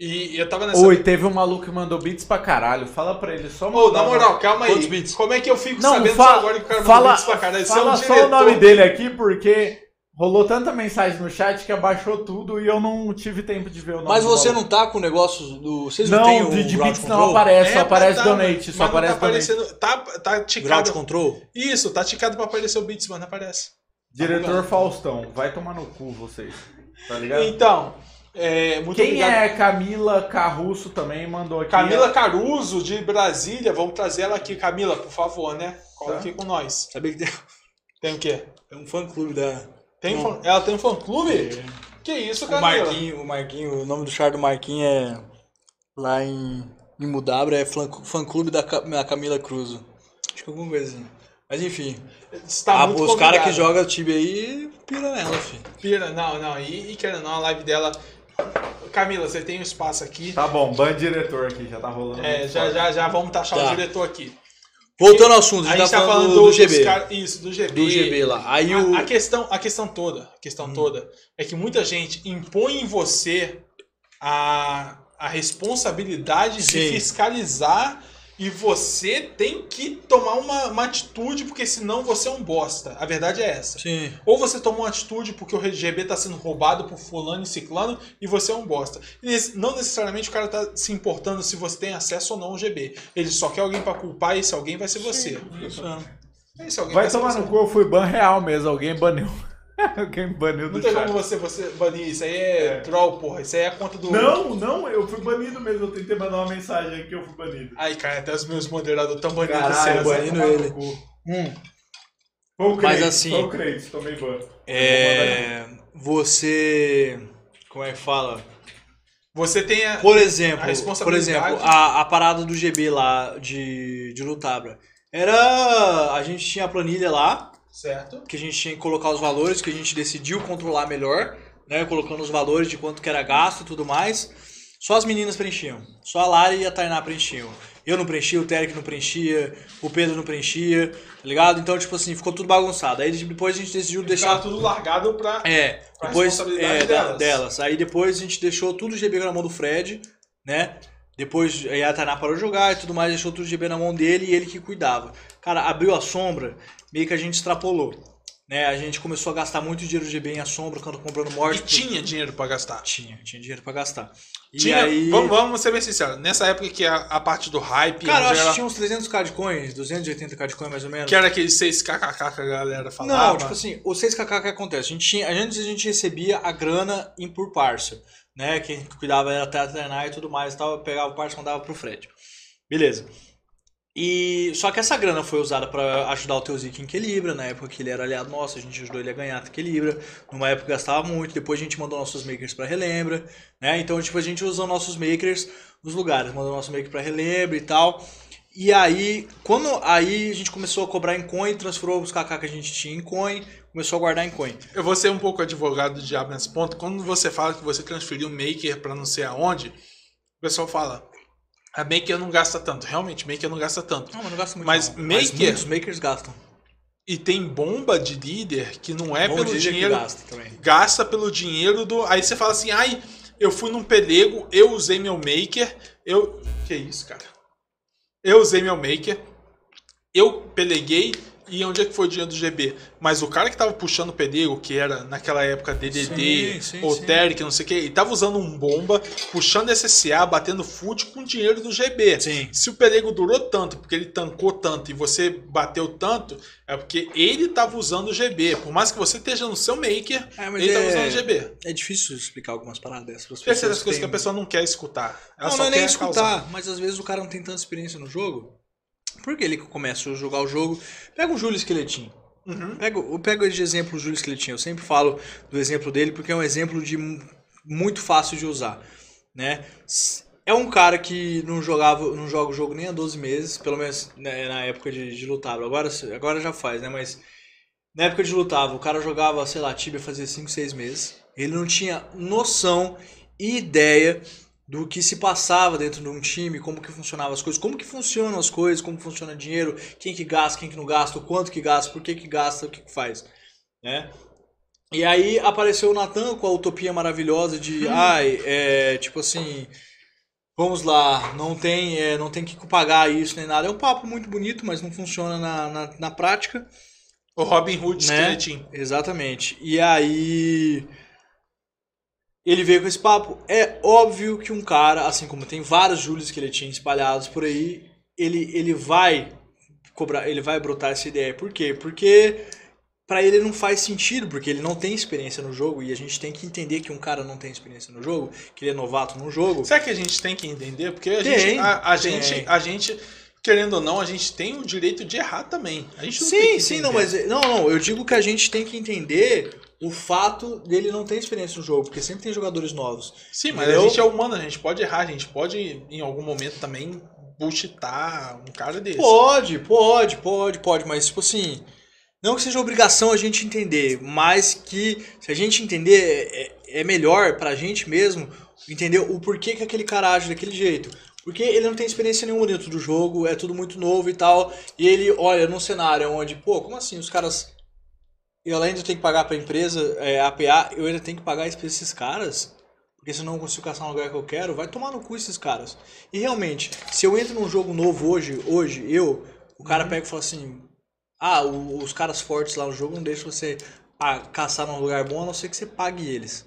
Speaker 1: E eu tava nessa.
Speaker 3: Oi, teve um maluco que mandou beats pra caralho. Fala pra ele só
Speaker 1: Ô, na
Speaker 3: uma-
Speaker 1: moral, calma aí. Como é que eu fico
Speaker 3: Não,
Speaker 1: sabendo
Speaker 3: fala,
Speaker 1: agora que o cara mandou
Speaker 3: fala,
Speaker 1: bits pra caralho? Você é um
Speaker 3: fala só o nome dele aqui, porque rolou tanta mensagem no chat que abaixou tudo e eu não tive tempo de ver o nome
Speaker 2: Mas você não tá com o negócio do. Vocês não,
Speaker 3: Não,
Speaker 2: o
Speaker 3: de, de
Speaker 2: Ground
Speaker 3: beats não aparece, só
Speaker 1: É,
Speaker 3: aparece
Speaker 1: mas tá,
Speaker 3: donate, só
Speaker 1: não
Speaker 3: aparece
Speaker 1: tá
Speaker 3: donate.
Speaker 1: aparecendo. Tá, tá
Speaker 2: Ground
Speaker 1: ticado.
Speaker 2: Control?
Speaker 1: Isso, tá ticado pra aparecer o Beats, mas não aparece.
Speaker 3: Diretor Faustão, vai tomar no cu vocês. Tá ligado?
Speaker 1: Então, é, muito
Speaker 3: Quem
Speaker 1: obrigado.
Speaker 3: é Camila Carrusso também mandou aqui.
Speaker 1: Camila Caruso, de Brasília. Vamos trazer ela aqui. Camila, por favor, né? Cola
Speaker 3: Tá.
Speaker 1: aqui com nós.
Speaker 2: Sabia que tem,
Speaker 1: Tem o quê?
Speaker 2: tem um fã clube da.
Speaker 1: Tem
Speaker 2: Não.
Speaker 1: fã- Ela tem um fã-clube? Que isso,
Speaker 2: O
Speaker 1: Camila?
Speaker 2: Marquinho, o Marquinho, o nome do char do Marquinho é. Lá em, em Mudabra é fã, fã clube da, da Camila Cruz. Acho que alguma coisa assim. Mas enfim.
Speaker 1: Está
Speaker 2: a-
Speaker 1: Tá muito
Speaker 2: os caras que jogam Tibia aí pira nela, filho.
Speaker 1: Pira, não, não. E, e querendo ou não, a live dela. Camila, você tem um espaço aqui.
Speaker 3: Tá bom, ban diretor aqui, já tá rolando.
Speaker 1: É, já,
Speaker 3: forte.
Speaker 1: já, já vamos taxar
Speaker 2: Tá.
Speaker 1: o diretor aqui.
Speaker 2: Voltando ao assunto, a
Speaker 1: A
Speaker 2: gente
Speaker 1: gente
Speaker 2: tá falando do,
Speaker 1: do,
Speaker 2: GB.
Speaker 1: cara- Isso, do GB.
Speaker 2: Do GB lá. Aí o.
Speaker 1: A, a questão, a questão toda, a questão toda é que muita gente impõe em você a, a responsabilidade
Speaker 2: Sim.
Speaker 1: de fiscalizar e você tem que tomar uma, uma atitude porque senão você é um bosta. A verdade é essa.
Speaker 2: Sim.
Speaker 1: Ou você toma uma atitude porque o GB está sendo roubado por fulano e ciclano e você é um bosta. E não necessariamente o cara tá se importando se você tem acesso ou não ao GB. Ele só quer alguém para culpar e esse alguém vai ser você.
Speaker 2: Isso.
Speaker 1: Esse alguém
Speaker 3: Vai
Speaker 1: ser
Speaker 3: tomar
Speaker 1: você.
Speaker 3: no cu, eu fui ban real mesmo, alguém baniu. alguém baniu
Speaker 1: Não
Speaker 3: do
Speaker 1: tem
Speaker 3: chat.
Speaker 1: como você, você banir isso aí é, troll, porra. Isso aí é a conta do.
Speaker 3: Não, não, eu fui banido mesmo, eu tentei mandar uma mensagem aqui, eu fui banido.
Speaker 1: Ai, cara, até os meus moderadores estão banindo
Speaker 3: Caralho,
Speaker 1: César.
Speaker 2: banindo
Speaker 3: no
Speaker 2: ele. Hum.
Speaker 3: Foi o
Speaker 2: Mas assim-
Speaker 3: Foi o Creito, tomei ban.
Speaker 2: É. Você. Como é que fala?
Speaker 1: Você tem a.
Speaker 2: Por exemplo,
Speaker 1: A
Speaker 2: por
Speaker 1: responsabilidade-
Speaker 2: exemplo, a, a parada do GB lá de, de Lutabra. Era. A gente tinha a planilha lá,
Speaker 1: Certo?
Speaker 2: que a gente tinha que colocar os valores, que a gente decidiu controlar melhor, né? Colocando os valores de quanto que era gasto e tudo mais. Só as meninas preenchiam. Só a Lari e a Tainá preenchiam. Eu não preenchia, o Terek não preenchia, o Pedro não preenchia, tá ligado? Então, tipo assim, ficou tudo bagunçado. Aí depois a gente decidiu deixar
Speaker 1: Deixar tudo largado pra.
Speaker 2: é,
Speaker 1: Com a
Speaker 2: depois é,
Speaker 1: delas.
Speaker 2: delas. Aí depois a gente deixou tudo o GB na mão do Fred, né? Depois aí a Tainá parou de jogar e tudo mais, deixou tudo o GB na mão dele e ele que cuidava. Cara, abriu a sombra, meio que a gente extrapolou. né? A gente começou a gastar muito dinheiro de GB em assombra, quando comprando
Speaker 1: E
Speaker 2: morte.
Speaker 1: tinha dinheiro pra gastar.
Speaker 2: Tinha, tinha dinheiro pra gastar. E
Speaker 1: Tinha,
Speaker 2: aí...
Speaker 1: vamos, vamos ser bem sinceros, nessa época que a, a parte do hype
Speaker 2: Cara, eu acho
Speaker 1: era-
Speaker 2: que tinha uns 300k de coins, 280k de coin mais ou menos.
Speaker 1: que era aquele 6kkk que a galera falava.
Speaker 2: Não, tipo assim, o 6kk que acontece? A gente tinha, antes a gente recebia a grana em por parcel, né? Quem cuidava era a treinar e tudo mais, e tal, pegava o parcel e mandava pro Fred. Beleza. E só que essa grana foi usada pra ajudar o Teuzik em Equilibra, na época que ele era aliado nosso, a gente ajudou ele a ganhar Equilibra. Numa época gastava muito, depois a gente mandou nossos makers pra Relembra, né? Então, tipo, a gente usou nossos makers nos lugares, mandou nosso maker pra Relembra e tal. E aí, quando aí a gente começou a cobrar em coin, transferou os KK que a gente tinha em coin, começou a guardar em coin.
Speaker 1: Eu vou ser um pouco advogado do diabo nesse ponto. Quando você fala que você transferiu maker pra não sei aonde, o pessoal fala, a maker não gasta tanto. Realmente, maker não gasta tanto.
Speaker 2: Não, mas não gasta muito.
Speaker 1: Mas
Speaker 2: não.
Speaker 1: maker-
Speaker 2: muitos makers gastam.
Speaker 1: E tem bomba de líder que não é
Speaker 2: Bom
Speaker 1: pelo dinheiro.
Speaker 2: gasta também.
Speaker 1: gasta pelo dinheiro do. Aí você fala assim, ai, eu fui num pelego, eu usei meu maker, eu. Que isso, cara? Eu usei meu maker, eu peleguei e onde é que foi o dinheiro do GB? Mas o cara que tava puxando o pelego, que era naquela época DDD, ou
Speaker 2: sim.
Speaker 1: Teric, não sei o que, ele tava usando um bomba, puxando SSA, batendo foot com o dinheiro do GB.
Speaker 2: Sim.
Speaker 1: Se o pelego durou tanto, porque ele tancou tanto e você bateu tanto, é porque ele tava usando o GB. Por mais que você esteja no seu maker,
Speaker 2: É,
Speaker 1: ele tava
Speaker 2: é-
Speaker 1: usando o GB.
Speaker 2: É difícil explicar algumas paradas dessas pessoas.
Speaker 1: das coisas que a pessoa não quer escutar. Ela
Speaker 2: Não,
Speaker 1: só
Speaker 2: não é nem escutar,
Speaker 1: causar.
Speaker 2: mas às vezes o cara não tem tanta experiência no jogo. Porque ele começa a jogar o jogo. Pega o Júlio Esqueletinho.
Speaker 1: Uhum.
Speaker 2: Pega, eu pego de exemplo o Júlio Esqueletinho. Eu sempre falo do exemplo dele porque é um exemplo de mu- muito fácil de usar, né? É um cara que não jogava, não joga o jogo nem há 12 meses, pelo menos né, na época de, de lutável. Agora, agora já faz, né? Mas na época de lutável, o cara jogava, sei lá, Tibia fazia 5, 6 meses. Ele não tinha noção e ideia do que se passava dentro de um time, como que funcionavam as coisas, como que funcionam as coisas, como funciona dinheiro, quem que gasta, quem que não gasta, o quanto que gasta, por que que gasta, o que que faz, né? E aí apareceu o Natan com a utopia maravilhosa de, ai, é, tipo assim, vamos lá, não tem, é, não tem que pagar isso nem nada. É um papo muito bonito, mas não funciona na, na, na prática.
Speaker 1: O Robin Hood
Speaker 2: Né? Exatamente. E aí. Ele veio com esse papo. É óbvio que um cara, assim como tem vários Júlios que ele tinha espalhados por aí, ele, ele vai cobrar, ele vai brotar essa ideia. Por quê? Porque pra ele não faz sentido, porque ele não tem experiência no jogo e a gente tem que entender que um cara não tem experiência no jogo, que ele é novato no jogo.
Speaker 1: Será que a gente tem que entender? Porque a
Speaker 2: Tem,
Speaker 1: gente, a, a
Speaker 2: tem.
Speaker 1: gente, a gente, querendo ou não, a gente tem o direito de errar também. A gente não tem
Speaker 2: Sim,
Speaker 1: que
Speaker 2: sim,
Speaker 1: entender.
Speaker 2: não, mas não, não, eu digo que a gente tem que entender o fato dele não ter experiência no jogo, porque sempre tem jogadores novos.
Speaker 1: Sim, mas
Speaker 2: Entendeu?
Speaker 1: a gente é humano, a gente pode errar, a gente pode, em algum momento, também bullshitar um cara desse.
Speaker 2: Pode, pode, pode, pode, mas tipo assim, não que seja obrigação a gente entender, mas que se a gente entender, é, é melhor pra gente mesmo entender o porquê que aquele cara age daquele jeito. Porque ele não tem experiência nenhuma dentro do jogo, é tudo muito novo e tal, e ele olha num cenário onde, pô, como assim, os caras... E além de eu ter que pagar pra empresa, é, APA, eu ainda tenho que pagar isso pra esses caras? Porque senão eu não consigo caçar um lugar que eu quero, vai tomar no cu esses caras. E realmente, se eu entro num jogo novo hoje, hoje, eu, o cara pega e fala assim: Ah, o- os caras fortes lá no jogo não deixam você caçar num lugar bom, a não ser que você pague eles.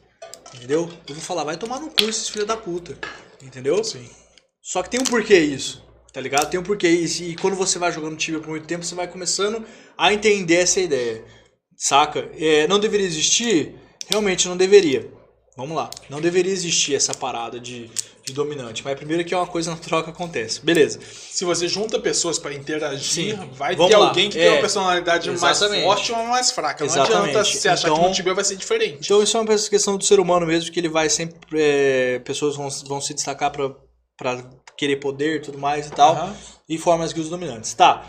Speaker 2: Entendeu? Eu vou falar, vai tomar no cu esses filhos da puta. Entendeu?
Speaker 1: Sim.
Speaker 2: Só que tem um porquê isso. Tá ligado? Tem um porquê isso. E quando você vai jogando Tibia por muito tempo, você vai começando a entender essa ideia. Saca? É, não deveria existir? Realmente não deveria. Vamos lá. Não deveria existir essa parada de, de dominante. Mas primeiro que é uma coisa natural que acontece. Beleza.
Speaker 1: Se você junta pessoas pra interagir,
Speaker 2: Sim.
Speaker 1: vai
Speaker 2: Vamos
Speaker 1: ter
Speaker 2: lá.
Speaker 1: alguém que
Speaker 2: É.
Speaker 1: tem uma personalidade mais
Speaker 2: Exatamente.
Speaker 1: forte ou uma mais fraca. Não
Speaker 2: Exatamente.
Speaker 1: adianta você achar que
Speaker 2: Então-
Speaker 1: no Tibia vai ser diferente.
Speaker 2: Então isso é uma questão do ser humano mesmo, que ele vai sempre. é, pessoas vão, vão se destacar pra querer poder e tudo mais e tal.
Speaker 1: Aham.
Speaker 2: E formam as guildas dominantes. Tá.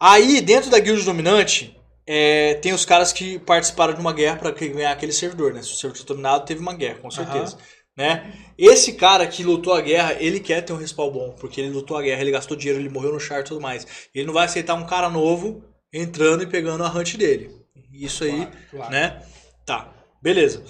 Speaker 2: Aí, dentro da guilda dominante, é, tem os caras que participaram de uma guerra pra que- ganhar aquele servidor, né? Se o servidor dominado, teve uma guerra, com certeza. Né? Esse cara que lutou a guerra, ele quer ter um respawn bom, porque ele lutou a guerra, ele gastou dinheiro, ele morreu no char e tudo mais. Ele não vai aceitar um cara novo entrando e pegando a hunt dele. Isso aí,
Speaker 1: Claro, claro.
Speaker 2: né? Tá, beleza.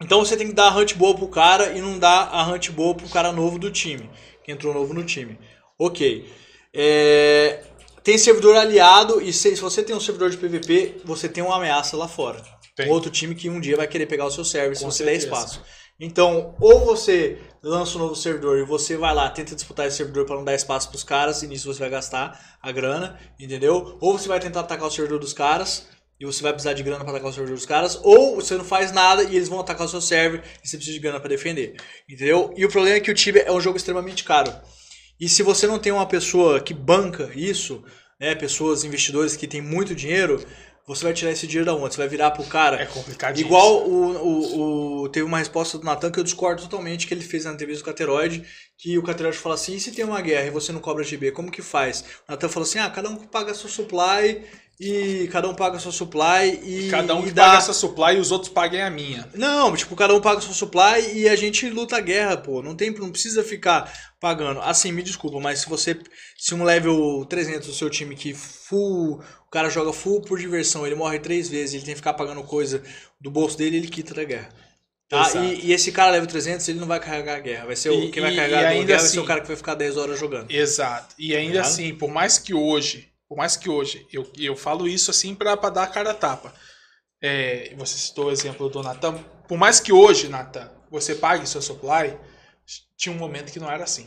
Speaker 2: Então você tem que dar a hunt boa pro cara e não dar a hunt boa pro cara novo do time, que entrou novo no time. Ok. É, tem servidor aliado e se, se você tem um servidor de PVP, você tem uma ameaça lá fora.
Speaker 1: Tem.
Speaker 2: Outro time que um dia vai querer pegar o seu server se você der espaço. Então, ou você lança um novo servidor e você vai lá, tenta disputar esse servidor para não dar espaço pros caras, e nisso você vai gastar a grana, entendeu? Ou você vai tentar atacar o servidor dos caras, e você vai precisar de grana para atacar o servidor dos caras, ou você não faz nada e eles vão atacar o seu server e você precisa de grana para defender, entendeu? E o problema é que o Tibia é um jogo extremamente caro. E se você não tem uma pessoa que banca isso, né, pessoas, investidores que têm muito dinheiro, você vai tirar esse dinheiro da onde? Você vai virar pro cara.
Speaker 1: É complicado.
Speaker 2: Igual o, o, o- teve uma resposta do Natan que eu discordo totalmente que ele fez na entrevista com o Cateroide, que o Cateroide falou assim, e se tem uma guerra e você não cobra GB, como que faz? O Natan falou assim, ah, cada um paga seu supply e cada um paga seu supply e
Speaker 1: Cada um
Speaker 2: e
Speaker 1: que
Speaker 2: dá-
Speaker 1: paga essa supply e os outros paguem a minha.
Speaker 2: não, tipo, cada um paga seu supply e a gente luta a guerra, pô. Não tem, não precisa ficar pagando. Assim, me desculpa, mas se você se um level 300 do seu time que full, cara joga full por diversão, ele morre três vezes, ele tem que ficar pagando coisa do bolso dele, ele quita da guerra. Tá? E, e esse cara level 300, ele não vai carregar a guerra. Vai ser o
Speaker 1: E-
Speaker 2: quem vai carregar a guerra vai ser
Speaker 1: assim-
Speaker 2: o cara que vai ficar 10 horas jogando.
Speaker 1: Exato. E ainda
Speaker 2: Ligado?
Speaker 1: assim, por mais que hoje, por mais que hoje, eu, eu falo isso assim pra, pra dar a cara a tapa. É, você citou o exemplo do Natan. Por mais que hoje, Natan, você pague seu supply, tinha um momento que não era assim.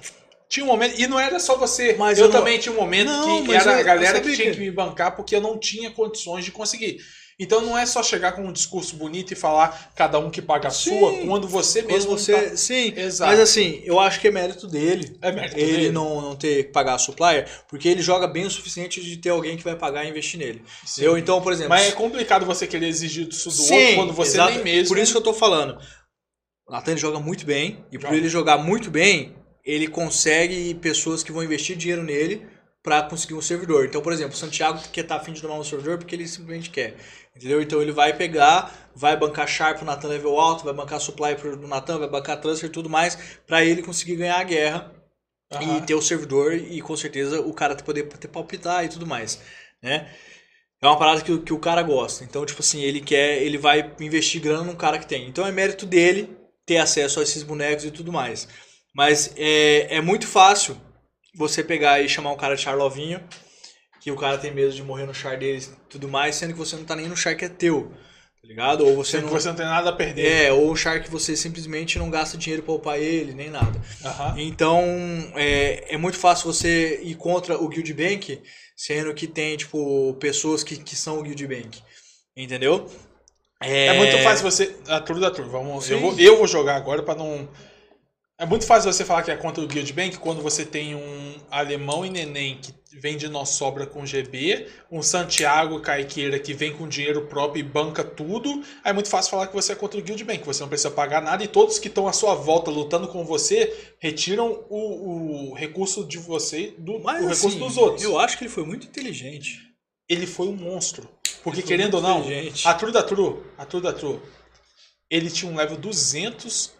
Speaker 1: Tinha um momento, e não era só você.
Speaker 2: Mas
Speaker 1: eu,
Speaker 2: eu não-
Speaker 1: também tinha um momento
Speaker 2: Não,
Speaker 1: que era
Speaker 2: eu-
Speaker 1: a galera que tinha
Speaker 2: que-
Speaker 1: que me bancar porque eu não tinha condições de conseguir. Então não é só chegar com um discurso bonito e falar cada um que paga a
Speaker 2: Sim.
Speaker 1: sua, quando você
Speaker 2: Quando
Speaker 1: mesmo
Speaker 2: você,
Speaker 1: tá-
Speaker 2: sim,
Speaker 1: Exato.
Speaker 2: mas assim, eu acho que é mérito dele.
Speaker 1: É mérito
Speaker 2: ele
Speaker 1: dele.
Speaker 2: não, não ter que pagar a supplier, porque ele joga bem o suficiente de ter alguém que vai pagar e investir nele.
Speaker 1: Sim.
Speaker 2: Eu, então, por exemplo.
Speaker 1: Mas é complicado você querer exigir isso do
Speaker 2: Sim,
Speaker 1: outro quando você
Speaker 2: exato.
Speaker 1: nem mesmo.
Speaker 2: Por isso que eu tô falando. O Nathan joga muito bem, e por
Speaker 1: Joga.
Speaker 2: ele jogar muito bem, ele consegue pessoas que vão investir dinheiro nele pra conseguir um servidor. Então, por exemplo, o Santiago quer tá afim de tomar um servidor porque ele simplesmente quer. Entendeu? Então ele vai pegar, vai bancar Sharp pro Nathan level alto, vai bancar supply pro Nathan, vai bancar transfer e tudo mais, pra ele conseguir ganhar a guerra
Speaker 1: Aham.
Speaker 2: e ter o servidor e com certeza o cara poder ter palpitar e tudo mais, né? É uma parada que, o- que o cara gosta. Então, tipo assim, ele quer, ele vai investir grana num cara que tem. Então é mérito dele ter acesso a esses bonecos e tudo mais. Mas é, é muito fácil você pegar e chamar um cara de charlovinho, que o cara tem medo de morrer no char deles e tudo mais, sendo que você não tá nem no char que é teu. Tá ligado? Ou você não.
Speaker 1: que você não tem nada a perder.
Speaker 2: É, ou um char que você simplesmente não gasta dinheiro pra upar ele, nem nada.
Speaker 1: Aham.
Speaker 2: Então, é, é muito fácil você ir contra o Guild Bank, sendo que tem, tipo, pessoas que, que são o Guild Bank. Entendeu?
Speaker 1: É... muito fácil você. A tour da tour. Vamos, eu, vou, eu vou jogar agora pra não. É muito fácil você falar que é contra o Guild Bank quando você tem um alemão e neném que vem de nós sobra com GB, um Santiago Caiqueira que vem com dinheiro próprio e banca tudo. Aí é muito fácil falar que você é contra o Guild Bank, você não precisa pagar nada e todos que estão à sua volta lutando com você retiram o, o recurso de você do
Speaker 2: Mas,
Speaker 1: o recurso
Speaker 2: assim,
Speaker 1: dos outros.
Speaker 2: Eu acho que ele foi muito inteligente.
Speaker 1: Ele foi um monstro. Porque querendo ou não, a True da True, a True da True, ele tinha um level 200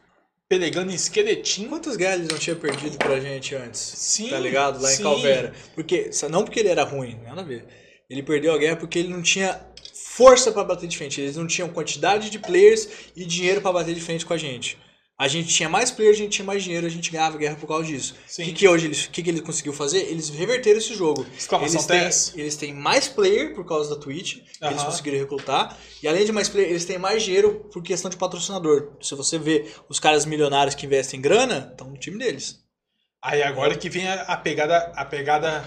Speaker 1: pelegando em esqueletinho.
Speaker 2: Quantas guerras ele não tinha perdido pra gente antes?
Speaker 1: Sim,
Speaker 2: Tá ligado? Lá em
Speaker 1: sim.
Speaker 2: Calvera. Porque, não porque ele era ruim, nada a ver. Ele perdeu a guerra porque ele não tinha força pra bater de frente. Eles não tinham quantidade de players e dinheiro pra bater de frente com a gente. A gente tinha mais players, a gente tinha mais dinheiro, a gente ganhava guerra por causa disso. O que, que hoje eles, que, que ele conseguiu fazer? Eles reverteram esse jogo.
Speaker 1: Exclamação
Speaker 2: Eles têm, eles têm mais player por causa da Twitch, que eles
Speaker 1: Aham.
Speaker 2: conseguiram recrutar. E além de mais player, eles têm mais dinheiro por questão de patrocinador. Se você vê os caras milionários que investem grana, estão no time deles.
Speaker 1: Aí agora que vem a, a pegada. A pegada.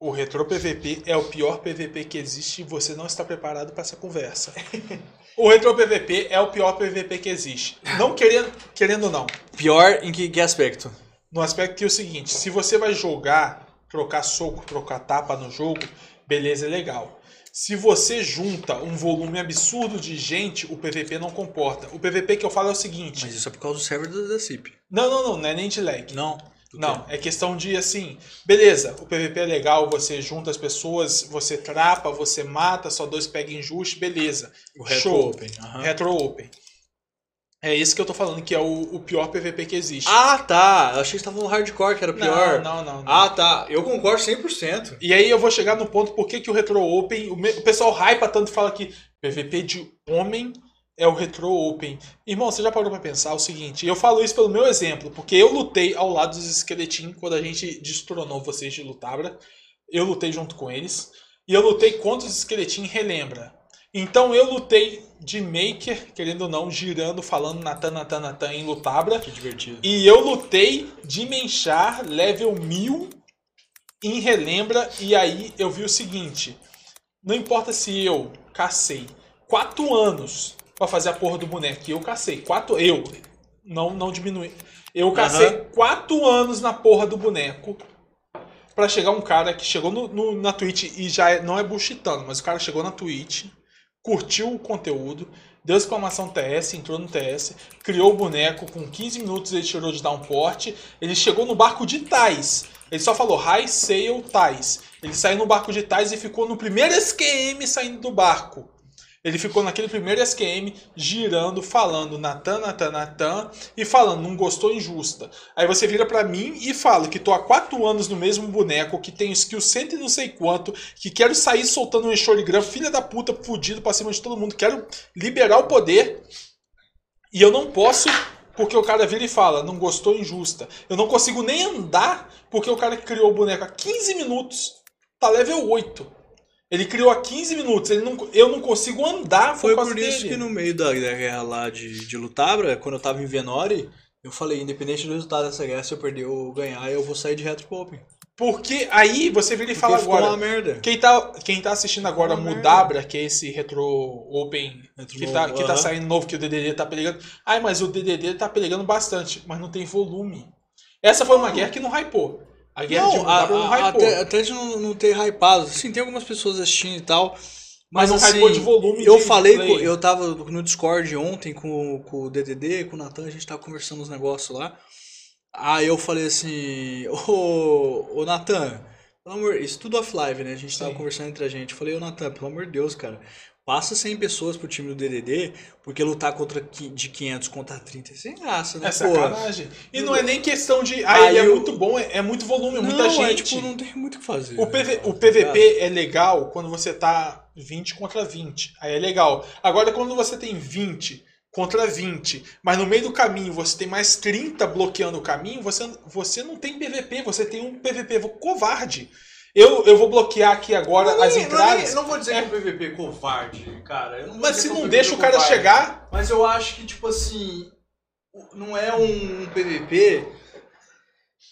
Speaker 1: O Retro PVP é o pior PVP que existe e você não está preparado para essa conversa. o Retro PVP é o pior PVP que existe. Não querendo, querendo não.
Speaker 2: Pior em que, que aspecto?
Speaker 1: No aspecto que é o seguinte, se você vai jogar, trocar soco, trocar tapa no jogo, beleza, é legal. Se você junta um volume absurdo de gente, o PVP não comporta. O PVP que eu falo é o seguinte.
Speaker 2: Mas isso é por causa do server da, da CIP.
Speaker 1: Não, não, não, não é nem de lag.
Speaker 2: Não.
Speaker 1: Não, é questão de assim, beleza, o PVP é legal, você junta as pessoas, você trapa, você mata, só dois pega injusto, beleza.
Speaker 2: O Retro
Speaker 1: Show.
Speaker 2: Open. aham.
Speaker 1: Retro Open. É isso que eu tô falando, que é o, o pior PVP que existe.
Speaker 2: Ah, tá. Eu achei que você tava falando hardcore, que era o pior.
Speaker 1: Não, não, não. não.
Speaker 2: Ah, tá. Eu concordo 100%.
Speaker 1: E aí eu vou chegar no ponto por que, que o Retro Open, o, me- o pessoal hypa tanto e fala que PVP de homem é o Retro Open. Irmão, você já parou pra pensar o seguinte, eu falo isso pelo meu exemplo, porque eu lutei ao lado dos esqueletinhos quando a gente destronou vocês de Lutabra. eu lutei junto com eles. E eu lutei contra os esqueletinhos relembra. Então eu lutei de Maker, querendo ou não, girando, falando Natan, Natan, Natan em Lutabra.
Speaker 2: Que divertido.
Speaker 1: E eu lutei de Menchar, level 1000 em Relembra. E aí eu vi o seguinte: não importa se eu cacei 4 anos pra fazer a porra do boneco, e eu cacei 4. Eu, não, não diminui. Eu cacei
Speaker 2: Aham.
Speaker 1: 4 anos na porra do boneco. Pra chegar um cara que chegou no, no- na Twitch e já é- não é bullshitando, mas o cara chegou na Twitch, curtiu o conteúdo, deu exclamação TS, entrou no TS, criou o boneco, com 15 minutos ele tirou de downport, ele chegou no barco de Tais. Ele só falou High Sail Tais. Ele saiu no barco de Tais e ficou no primeiro SQM saindo do barco. Ele ficou naquele primeiro SQM girando, falando Natan, Natan, Natan e falando, não gostou injusta. Aí você vira pra mim e fala que tô há 4 anos no mesmo boneco, que tenho skill cento e não sei quanto, que quero sair soltando um Enxorigram, filha da puta, fudido pra cima de todo mundo, quero liberar o poder. E eu não posso porque o cara vira e fala, não gostou injusta. Eu não consigo nem andar porque o cara que criou o boneco há 15 minutos tá level 8. Ele criou há 15 minutos, ele não, eu não consigo andar
Speaker 2: Foi
Speaker 1: causa
Speaker 2: por isso
Speaker 1: dele.
Speaker 2: que no meio da, guerra lá de, de Lutabra, quando eu tava em Venori, eu falei, independente do resultado dessa guerra, se eu perder ou ganhar, eu vou sair de retro Open.
Speaker 1: Porque aí você vira e
Speaker 2: Porque
Speaker 1: fala
Speaker 2: ficou
Speaker 1: agora.
Speaker 2: uma merda.
Speaker 1: Quem tá, quem tá assistindo agora
Speaker 2: Uma
Speaker 1: Mudabra, que é esse retro open
Speaker 2: Retro
Speaker 1: que, tá,
Speaker 2: novo,
Speaker 1: que tá saindo novo, que o DDD tá pegando. Ai, mas o DDD tá pegando bastante, mas não tem volume. Essa foi uma guerra que não hypou. A guerra de
Speaker 2: Não, a,
Speaker 1: Mudabra não
Speaker 2: a,
Speaker 1: hypou.
Speaker 2: até, até de não, não ter hypado. Sim, tem algumas pessoas assistindo e tal.
Speaker 1: Mas
Speaker 2: Mas,
Speaker 1: não
Speaker 2: assim,
Speaker 1: hypou de volume
Speaker 2: Eu
Speaker 1: de
Speaker 2: falei, com, eu tava no Discord ontem com, com o DDD, com o Natan, a gente tava conversando uns negócios lá. Aí eu falei assim, ô, ô Natan, pelo amor, isso tudo off live, né? A gente tava
Speaker 1: Sim.
Speaker 2: conversando entre a gente. Eu falei, ô Natan, pelo amor de Deus, cara, passa 100 pessoas pro time do DDD, porque lutar contra de 500 contra 30 é sem graça, né?
Speaker 1: É
Speaker 2: pô?
Speaker 1: sacanagem. E não é nem questão de. Ah,
Speaker 2: Aí
Speaker 1: ele é
Speaker 2: eu-
Speaker 1: muito bom, é, é muito volume, é muita
Speaker 2: Não,
Speaker 1: gente.
Speaker 2: é tipo, não tem muito o que fazer.
Speaker 1: O,
Speaker 2: né,
Speaker 1: PV
Speaker 2: cara?
Speaker 1: o PVP é legal quando você tá 20 contra 20. Aí é legal. Agora, quando você tem 20 contra 20, mas no meio do caminho você tem mais 30 bloqueando o caminho, você, você não tem PVP, você tem um PVP covarde. Eu, eu vou bloquear aqui agora
Speaker 2: Não,
Speaker 1: as
Speaker 2: nem-
Speaker 1: entradas.
Speaker 2: Não, vou dizer que é um PVP covarde, cara. Não
Speaker 1: Mas se
Speaker 2: que é
Speaker 1: não deixa o cara
Speaker 2: covarde.
Speaker 1: chegar,
Speaker 2: Mas eu acho que, tipo assim, não é um PVP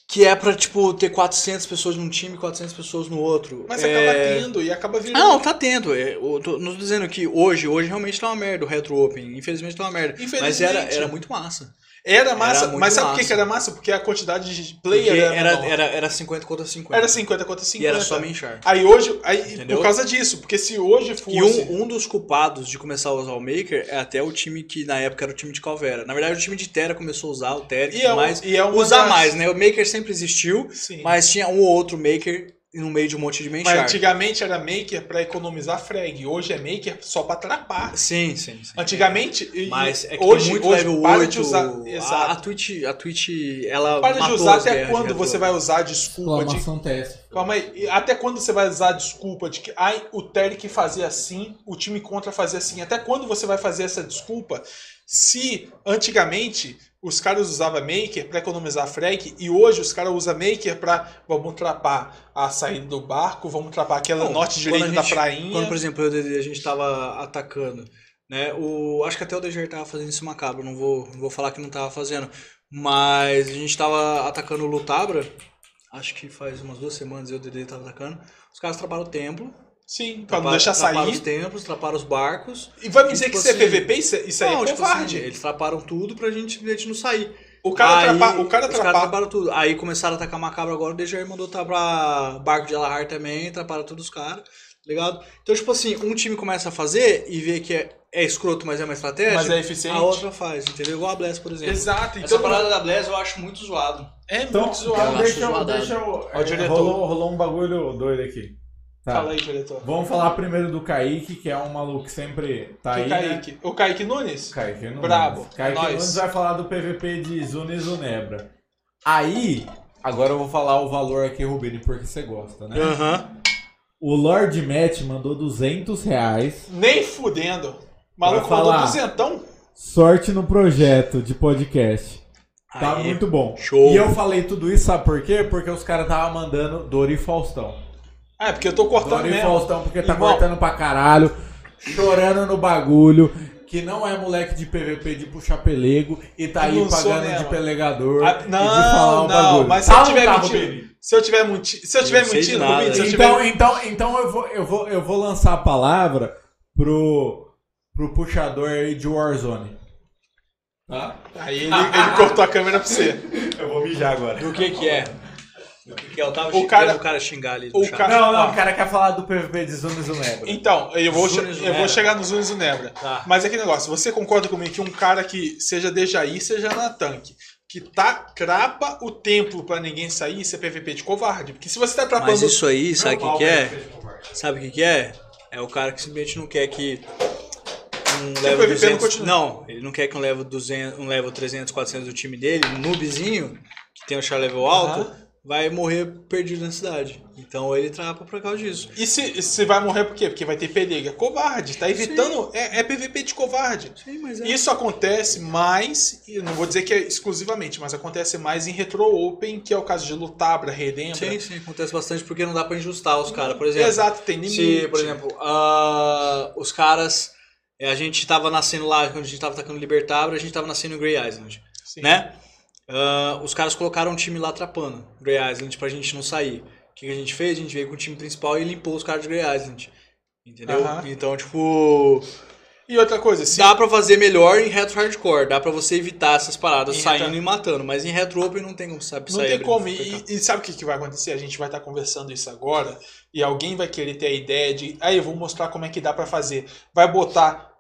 Speaker 2: que é pra, tipo, ter 400 pessoas num time e 400 pessoas no outro.
Speaker 1: mas
Speaker 2: é...
Speaker 1: acaba tendo e acaba virando.
Speaker 2: Ah, não, tá tendo. É, eu tô, não tô dizendo que hoje, hoje realmente tá uma merda o Retro Open. Infelizmente tá uma merda. Mas era, era muito massa.
Speaker 1: Era massa,
Speaker 2: Era
Speaker 1: mas sabe por que era massa? Porque a quantidade de
Speaker 2: Porque
Speaker 1: player era,
Speaker 2: era, era, era 50 contra 50.
Speaker 1: Era 50 contra 50.
Speaker 2: E era só Menchar.
Speaker 1: Aí hoje, aí,
Speaker 2: Entendeu?
Speaker 1: por causa disso, porque se hoje fosse.
Speaker 2: E um, um dos culpados de começar a usar o Maker é até o time que na época era o time de Calvera. Na verdade, o time de Terra começou a usar o Terra e
Speaker 1: E é
Speaker 2: tudo
Speaker 1: um-
Speaker 2: mais.
Speaker 1: e é
Speaker 2: usar
Speaker 1: das-
Speaker 2: mais, né? O Maker sempre existiu,
Speaker 1: Sim.
Speaker 2: mas tinha um ou outro Maker no meio de um monte de
Speaker 1: Mas
Speaker 2: Menchar.
Speaker 1: antigamente era maker pra economizar frag, hoje é maker só pra atrapar.
Speaker 2: Sim, sim, sim.
Speaker 1: Antigamente, e-
Speaker 2: Mas é que
Speaker 1: hoje,
Speaker 2: muito
Speaker 1: hoje
Speaker 2: level
Speaker 1: para
Speaker 2: 8.
Speaker 1: de usar,
Speaker 2: a, a
Speaker 1: exato.
Speaker 2: Twitch, a Twitch, ela
Speaker 1: Para de usar até quando você vai usar a desculpa de. Calma aí, até quando você vai usar a desculpa de que ai, o Terek fazia assim, o time contra fazia assim? Até quando você vai fazer essa desculpa se antigamente os caras usavam Maker para economizar frag e hoje os caras usam Maker para vamos trapar a saída do barco, vamos trapar aquela
Speaker 2: Não,
Speaker 1: norte direita da prainha.
Speaker 2: Quando, por exemplo, eu e a gente tava atacando, né? O, acho que até o DG tava fazendo isso macabro, não vou, não vou falar que não tava fazendo. Mas a gente tava atacando o Lutabra, acho que faz umas duas semanas eu e o DD tava atacando. Os caras traparam o templo,
Speaker 1: Sim, para não deixar
Speaker 2: traparam os
Speaker 1: sair.
Speaker 2: templos, traparam os barcos.
Speaker 1: E vai me dizer
Speaker 2: tipo
Speaker 1: que isso é
Speaker 2: assim,
Speaker 1: PVP? Isso, é- isso aí
Speaker 2: não,
Speaker 1: é
Speaker 2: tipo
Speaker 1: covarde.
Speaker 2: assim, eles traparam tudo pra gente, pra gente não sair.
Speaker 1: o cara,
Speaker 2: Aí,
Speaker 1: trapa, o cara
Speaker 2: os
Speaker 1: trapar.
Speaker 2: caras traparam tudo. Aí começaram a atacar macabro agora, o DGR mandou pra barco de Alahar também, traparam todos os caras, tá ligado? Então, tipo assim, um time começa a fazer e vê que é, é escroto, mas é uma estratégia,
Speaker 1: Mas é eficiente.
Speaker 2: a outra faz, entendeu? Igual a Bless, por exemplo.
Speaker 1: Exato,
Speaker 2: Essa
Speaker 1: então
Speaker 2: parada da Bless eu acho muito zoado.
Speaker 1: é
Speaker 3: Então,
Speaker 1: muito
Speaker 3: então
Speaker 1: zoado.
Speaker 2: acho
Speaker 3: deixa, eu, deixa eu. É, rolou, rolou um bagulho doido aqui. Tá.
Speaker 1: Fala aí, diretor.
Speaker 3: Vamos falar primeiro do Kaique, que é um maluco que sempre tá
Speaker 1: Que
Speaker 3: aí. Né?
Speaker 1: Kaique? O Kaique Nunes?
Speaker 3: Kaique Nunes.
Speaker 1: Brabo,
Speaker 3: Kaique
Speaker 1: é nóis.
Speaker 3: Nunes vai falar do PVP de Zuna e Zunebra. Aí, agora eu vou falar o valor aqui, Rubini, porque você gosta, né?
Speaker 2: Aham.
Speaker 3: O Lord Matt mandou 200 reais.
Speaker 1: Nem fudendo. Maluco
Speaker 3: Vai
Speaker 1: mandou
Speaker 3: falar.
Speaker 1: duzentão.
Speaker 3: Sorte no projeto de podcast. Tá
Speaker 2: Aí,
Speaker 3: muito bom.
Speaker 2: show.
Speaker 3: E eu falei tudo isso, sabe por quê? Porque os caras estavam mandando Dori Faustão.
Speaker 1: Ah, é porque eu tô cortando
Speaker 3: Dori
Speaker 1: mesmo.
Speaker 3: Faustão porque tá
Speaker 1: Irmão.
Speaker 3: cortando pra caralho, chorando no bagulho, que não é moleque de PVP de puxar pelego e tá aí
Speaker 1: Não sou
Speaker 3: pagando
Speaker 1: mesmo.
Speaker 3: de pelegador
Speaker 1: Ah,
Speaker 3: e de falar
Speaker 1: não,
Speaker 3: o
Speaker 1: não,
Speaker 3: bagulho.
Speaker 1: mas se eu
Speaker 3: Tá
Speaker 1: tiver mentindo, se eu tiver mentindo, se eu tiver
Speaker 2: sei de
Speaker 1: mentindo,
Speaker 2: nada.
Speaker 1: Rubinho, se eu
Speaker 3: Então,
Speaker 1: tiver...
Speaker 3: então, então eu, vou, eu, vou, eu vou lançar a palavra pro, pro puxador aí de Warzone. Tá?
Speaker 1: Aí ele, ele cortou a câmera pra você.
Speaker 3: Eu vou mijar agora.
Speaker 2: Do que que é? Do que? Eu tava
Speaker 1: O cara-
Speaker 2: o cara xingar ali
Speaker 1: o
Speaker 2: no chat.
Speaker 1: cara-
Speaker 3: Não, não,
Speaker 1: Ó.
Speaker 3: o cara quer falar do PVP de Zuni Zunebra.
Speaker 1: Então, eu vou, eu vou chegar nos Zunes do Nebra.
Speaker 2: Tá.
Speaker 1: Mas é que negócio, você concorda comigo que um cara que seja Dejaí, seja na tanque, que tá, crapa o templo pra ninguém sair, isso é PVP de covarde. Porque se você tá trapando...
Speaker 2: Mas isso aí, sabe o que, que é? Sabe o que, que é? É o cara que simplesmente não quer que um
Speaker 1: o
Speaker 2: level
Speaker 1: PVP não
Speaker 2: 200...
Speaker 1: continue.
Speaker 2: Não, ele não quer que um level, 200, um level 300, 400 do time dele, um noobzinho, que tem um char level alto,
Speaker 1: Aham.
Speaker 2: Vai morrer perdido na cidade. Então ele trapa por causa disso.
Speaker 1: E se, se vai morrer por quê? Porque vai ter pelega. Covarde, tá evitando... É, é PVP de covarde.
Speaker 2: Sim, mas é.
Speaker 1: Isso acontece mais, e não vou dizer que é exclusivamente, mas acontece mais em Retro Open, que é o caso de Lutabra, Redembra.
Speaker 2: Sim, sim, acontece bastante porque não dá pra injustar os caras. Por exemplo,
Speaker 1: Exato, tem limite.
Speaker 2: Se, por exemplo, ah, os caras. eh, A gente tava nascendo lá, quando a gente tava atacando Libertabra, a gente tava nascendo em Grey Island,
Speaker 1: Sim.
Speaker 2: né? Ah, os caras colocaram um time lá atrapando Grey Island pra gente não sair. O que, que a gente fez? A gente veio com o time principal e limpou os caras de Grey Island. Entendeu?
Speaker 1: Aham.
Speaker 2: Então, tipo.
Speaker 1: E outra coisa, se
Speaker 2: Dá pra fazer melhor em retro hardcore, dá pra você evitar essas paradas
Speaker 1: Em
Speaker 2: saindo
Speaker 1: retro-
Speaker 2: e matando, mas em retro open não tem como sabe
Speaker 1: Não
Speaker 2: sair
Speaker 1: tem
Speaker 2: abrindo
Speaker 1: como. E, e sabe o que, que vai acontecer? A gente vai estar conversando isso agora e alguém vai querer ter a ideia de. Aí eu vou mostrar como é que dá pra fazer. Vai botar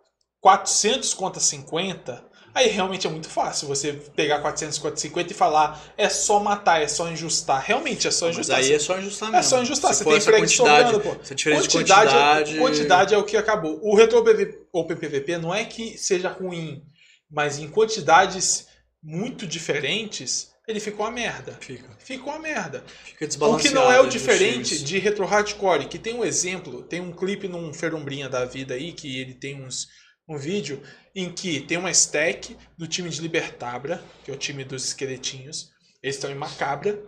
Speaker 1: 400 contra 50. Aí realmente é muito fácil você pegar 400 contra 50 e falar é só matar, é só injustar. Realmente é só
Speaker 2: Mas
Speaker 1: injustar.
Speaker 2: aí é só ajustar mesmo.
Speaker 1: É só injustar,
Speaker 2: Se
Speaker 1: você tem frag sobrando, pô.
Speaker 2: Essa diferença
Speaker 1: quantidade,
Speaker 2: de quantidade...
Speaker 1: É, quantidade é o que acabou. O Retro Open PVP não é que seja ruim, mas em quantidades muito diferentes, ele ficou uma merda.
Speaker 2: Fica.
Speaker 1: Ficou uma merda.
Speaker 2: Fica
Speaker 1: O
Speaker 2: desbalanceado.
Speaker 1: que não é o diferente
Speaker 2: times.
Speaker 1: de Retro Hardcore, que tem um exemplo, tem um clipe num Ferumbrinha da vida aí, que ele tem uns, um vídeo em que tem uma stack do time de Libertabra, que é o time dos esqueletinhos. Eles estão em Macabra.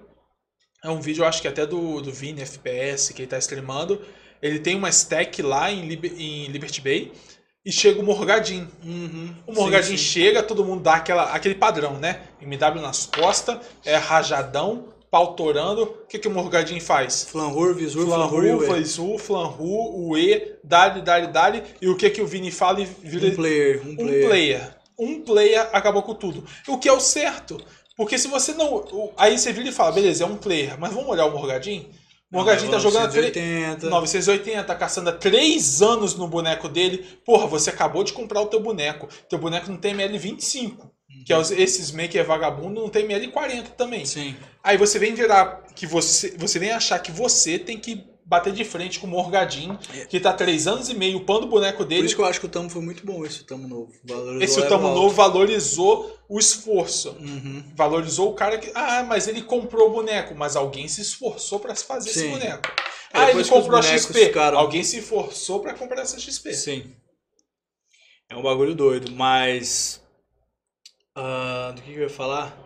Speaker 1: É um vídeo, eu acho que até do, do Vini FPS, que ele tá streamando. Ele tem uma stack lá em, Liber- em Liberty Bay. E chega o Morgadin.
Speaker 2: Uhum.
Speaker 1: O Morgadin
Speaker 2: Sim, sim.
Speaker 1: chega, todo mundo dá aquela, aquele padrão, né? MW nas costas, é rajadão, pau torando. O que, que o Morgadin faz?
Speaker 2: Flanhur, Visur, Flanhur.
Speaker 1: Faizu, Flanru, o E, Dali, Dali, Dali. E o que, que o Vini fala e vira
Speaker 2: Um player, um
Speaker 1: um
Speaker 2: player.
Speaker 1: player. Um player acabou com tudo. O que é o certo. Porque se você não. Aí você vira e fala, beleza, é um player, mas vamos olhar o Morgadin? O Morgadin tá jogando. tre-
Speaker 2: 980.
Speaker 1: 980, tá caçando há 3 anos no boneco dele. Porra, você acabou de comprar o teu boneco. Teu boneco não tem ML25. Que é esses maker vagabundo não tem ML40 também.
Speaker 2: Sim.
Speaker 1: Aí você vem virar que você. Você vem achar que você tem que bater de frente com o Morgadin, que tá 3 anos e meio upando o boneco
Speaker 2: Por
Speaker 1: dele.
Speaker 2: isso que eu acho que o Tamo foi muito bom, esse Tamo novo. Valorizou
Speaker 1: Esse
Speaker 2: o
Speaker 1: Tamo Novo valorizou o esforço.
Speaker 2: Uhum.
Speaker 1: Valorizou o cara que. Ah, mas ele comprou o boneco. Mas alguém se esforçou se fazer esse
Speaker 2: Sim.
Speaker 1: boneco.
Speaker 2: É,
Speaker 1: ah, ele
Speaker 2: que
Speaker 1: comprou a XP.
Speaker 2: ficaram-
Speaker 1: Alguém se esforçou pra comprar essa XP.
Speaker 2: Sim. É um bagulho doido, mas. Ah, do que, que eu ia falar?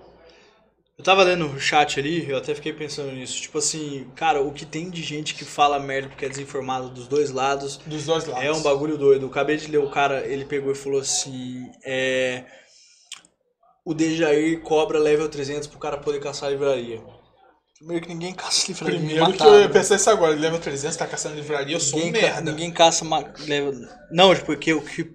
Speaker 2: Eu tava lendo o chat ali, eu até fiquei pensando nisso. Tipo assim, cara, o que tem de gente que fala merda porque é desinformado dos dois lados
Speaker 1: Dos dois lados.
Speaker 2: é um bagulho doido. Eu acabei de ler o cara, ele pegou e falou assim: é. O Dejair cobra level 300 pro cara poder caçar a livraria. Primeiro que ninguém caça livraria.
Speaker 1: Primeiro que eu ia pensar isso agora. Leva 300, tá caçando livraria, eu sou um merda.
Speaker 2: ninguém caça level. Não, tipo, que, que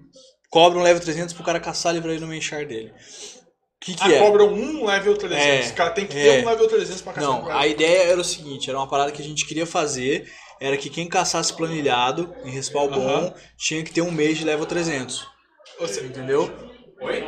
Speaker 2: cobra um level 300 pro cara caçar a livraria no mainchar dele. O que, que
Speaker 1: Ah,
Speaker 2: é?
Speaker 1: cobram um level 300.
Speaker 2: É,
Speaker 1: o cara tem que
Speaker 2: é.
Speaker 1: ter um level 300 pra caçar
Speaker 2: Não, a ideia era o seguinte, era uma parada que a gente queria fazer, era que quem caçasse planilhado em respawn bom tinha que ter um mês de level 300.
Speaker 1: Ou seja,
Speaker 2: Entendeu?
Speaker 3: Oi?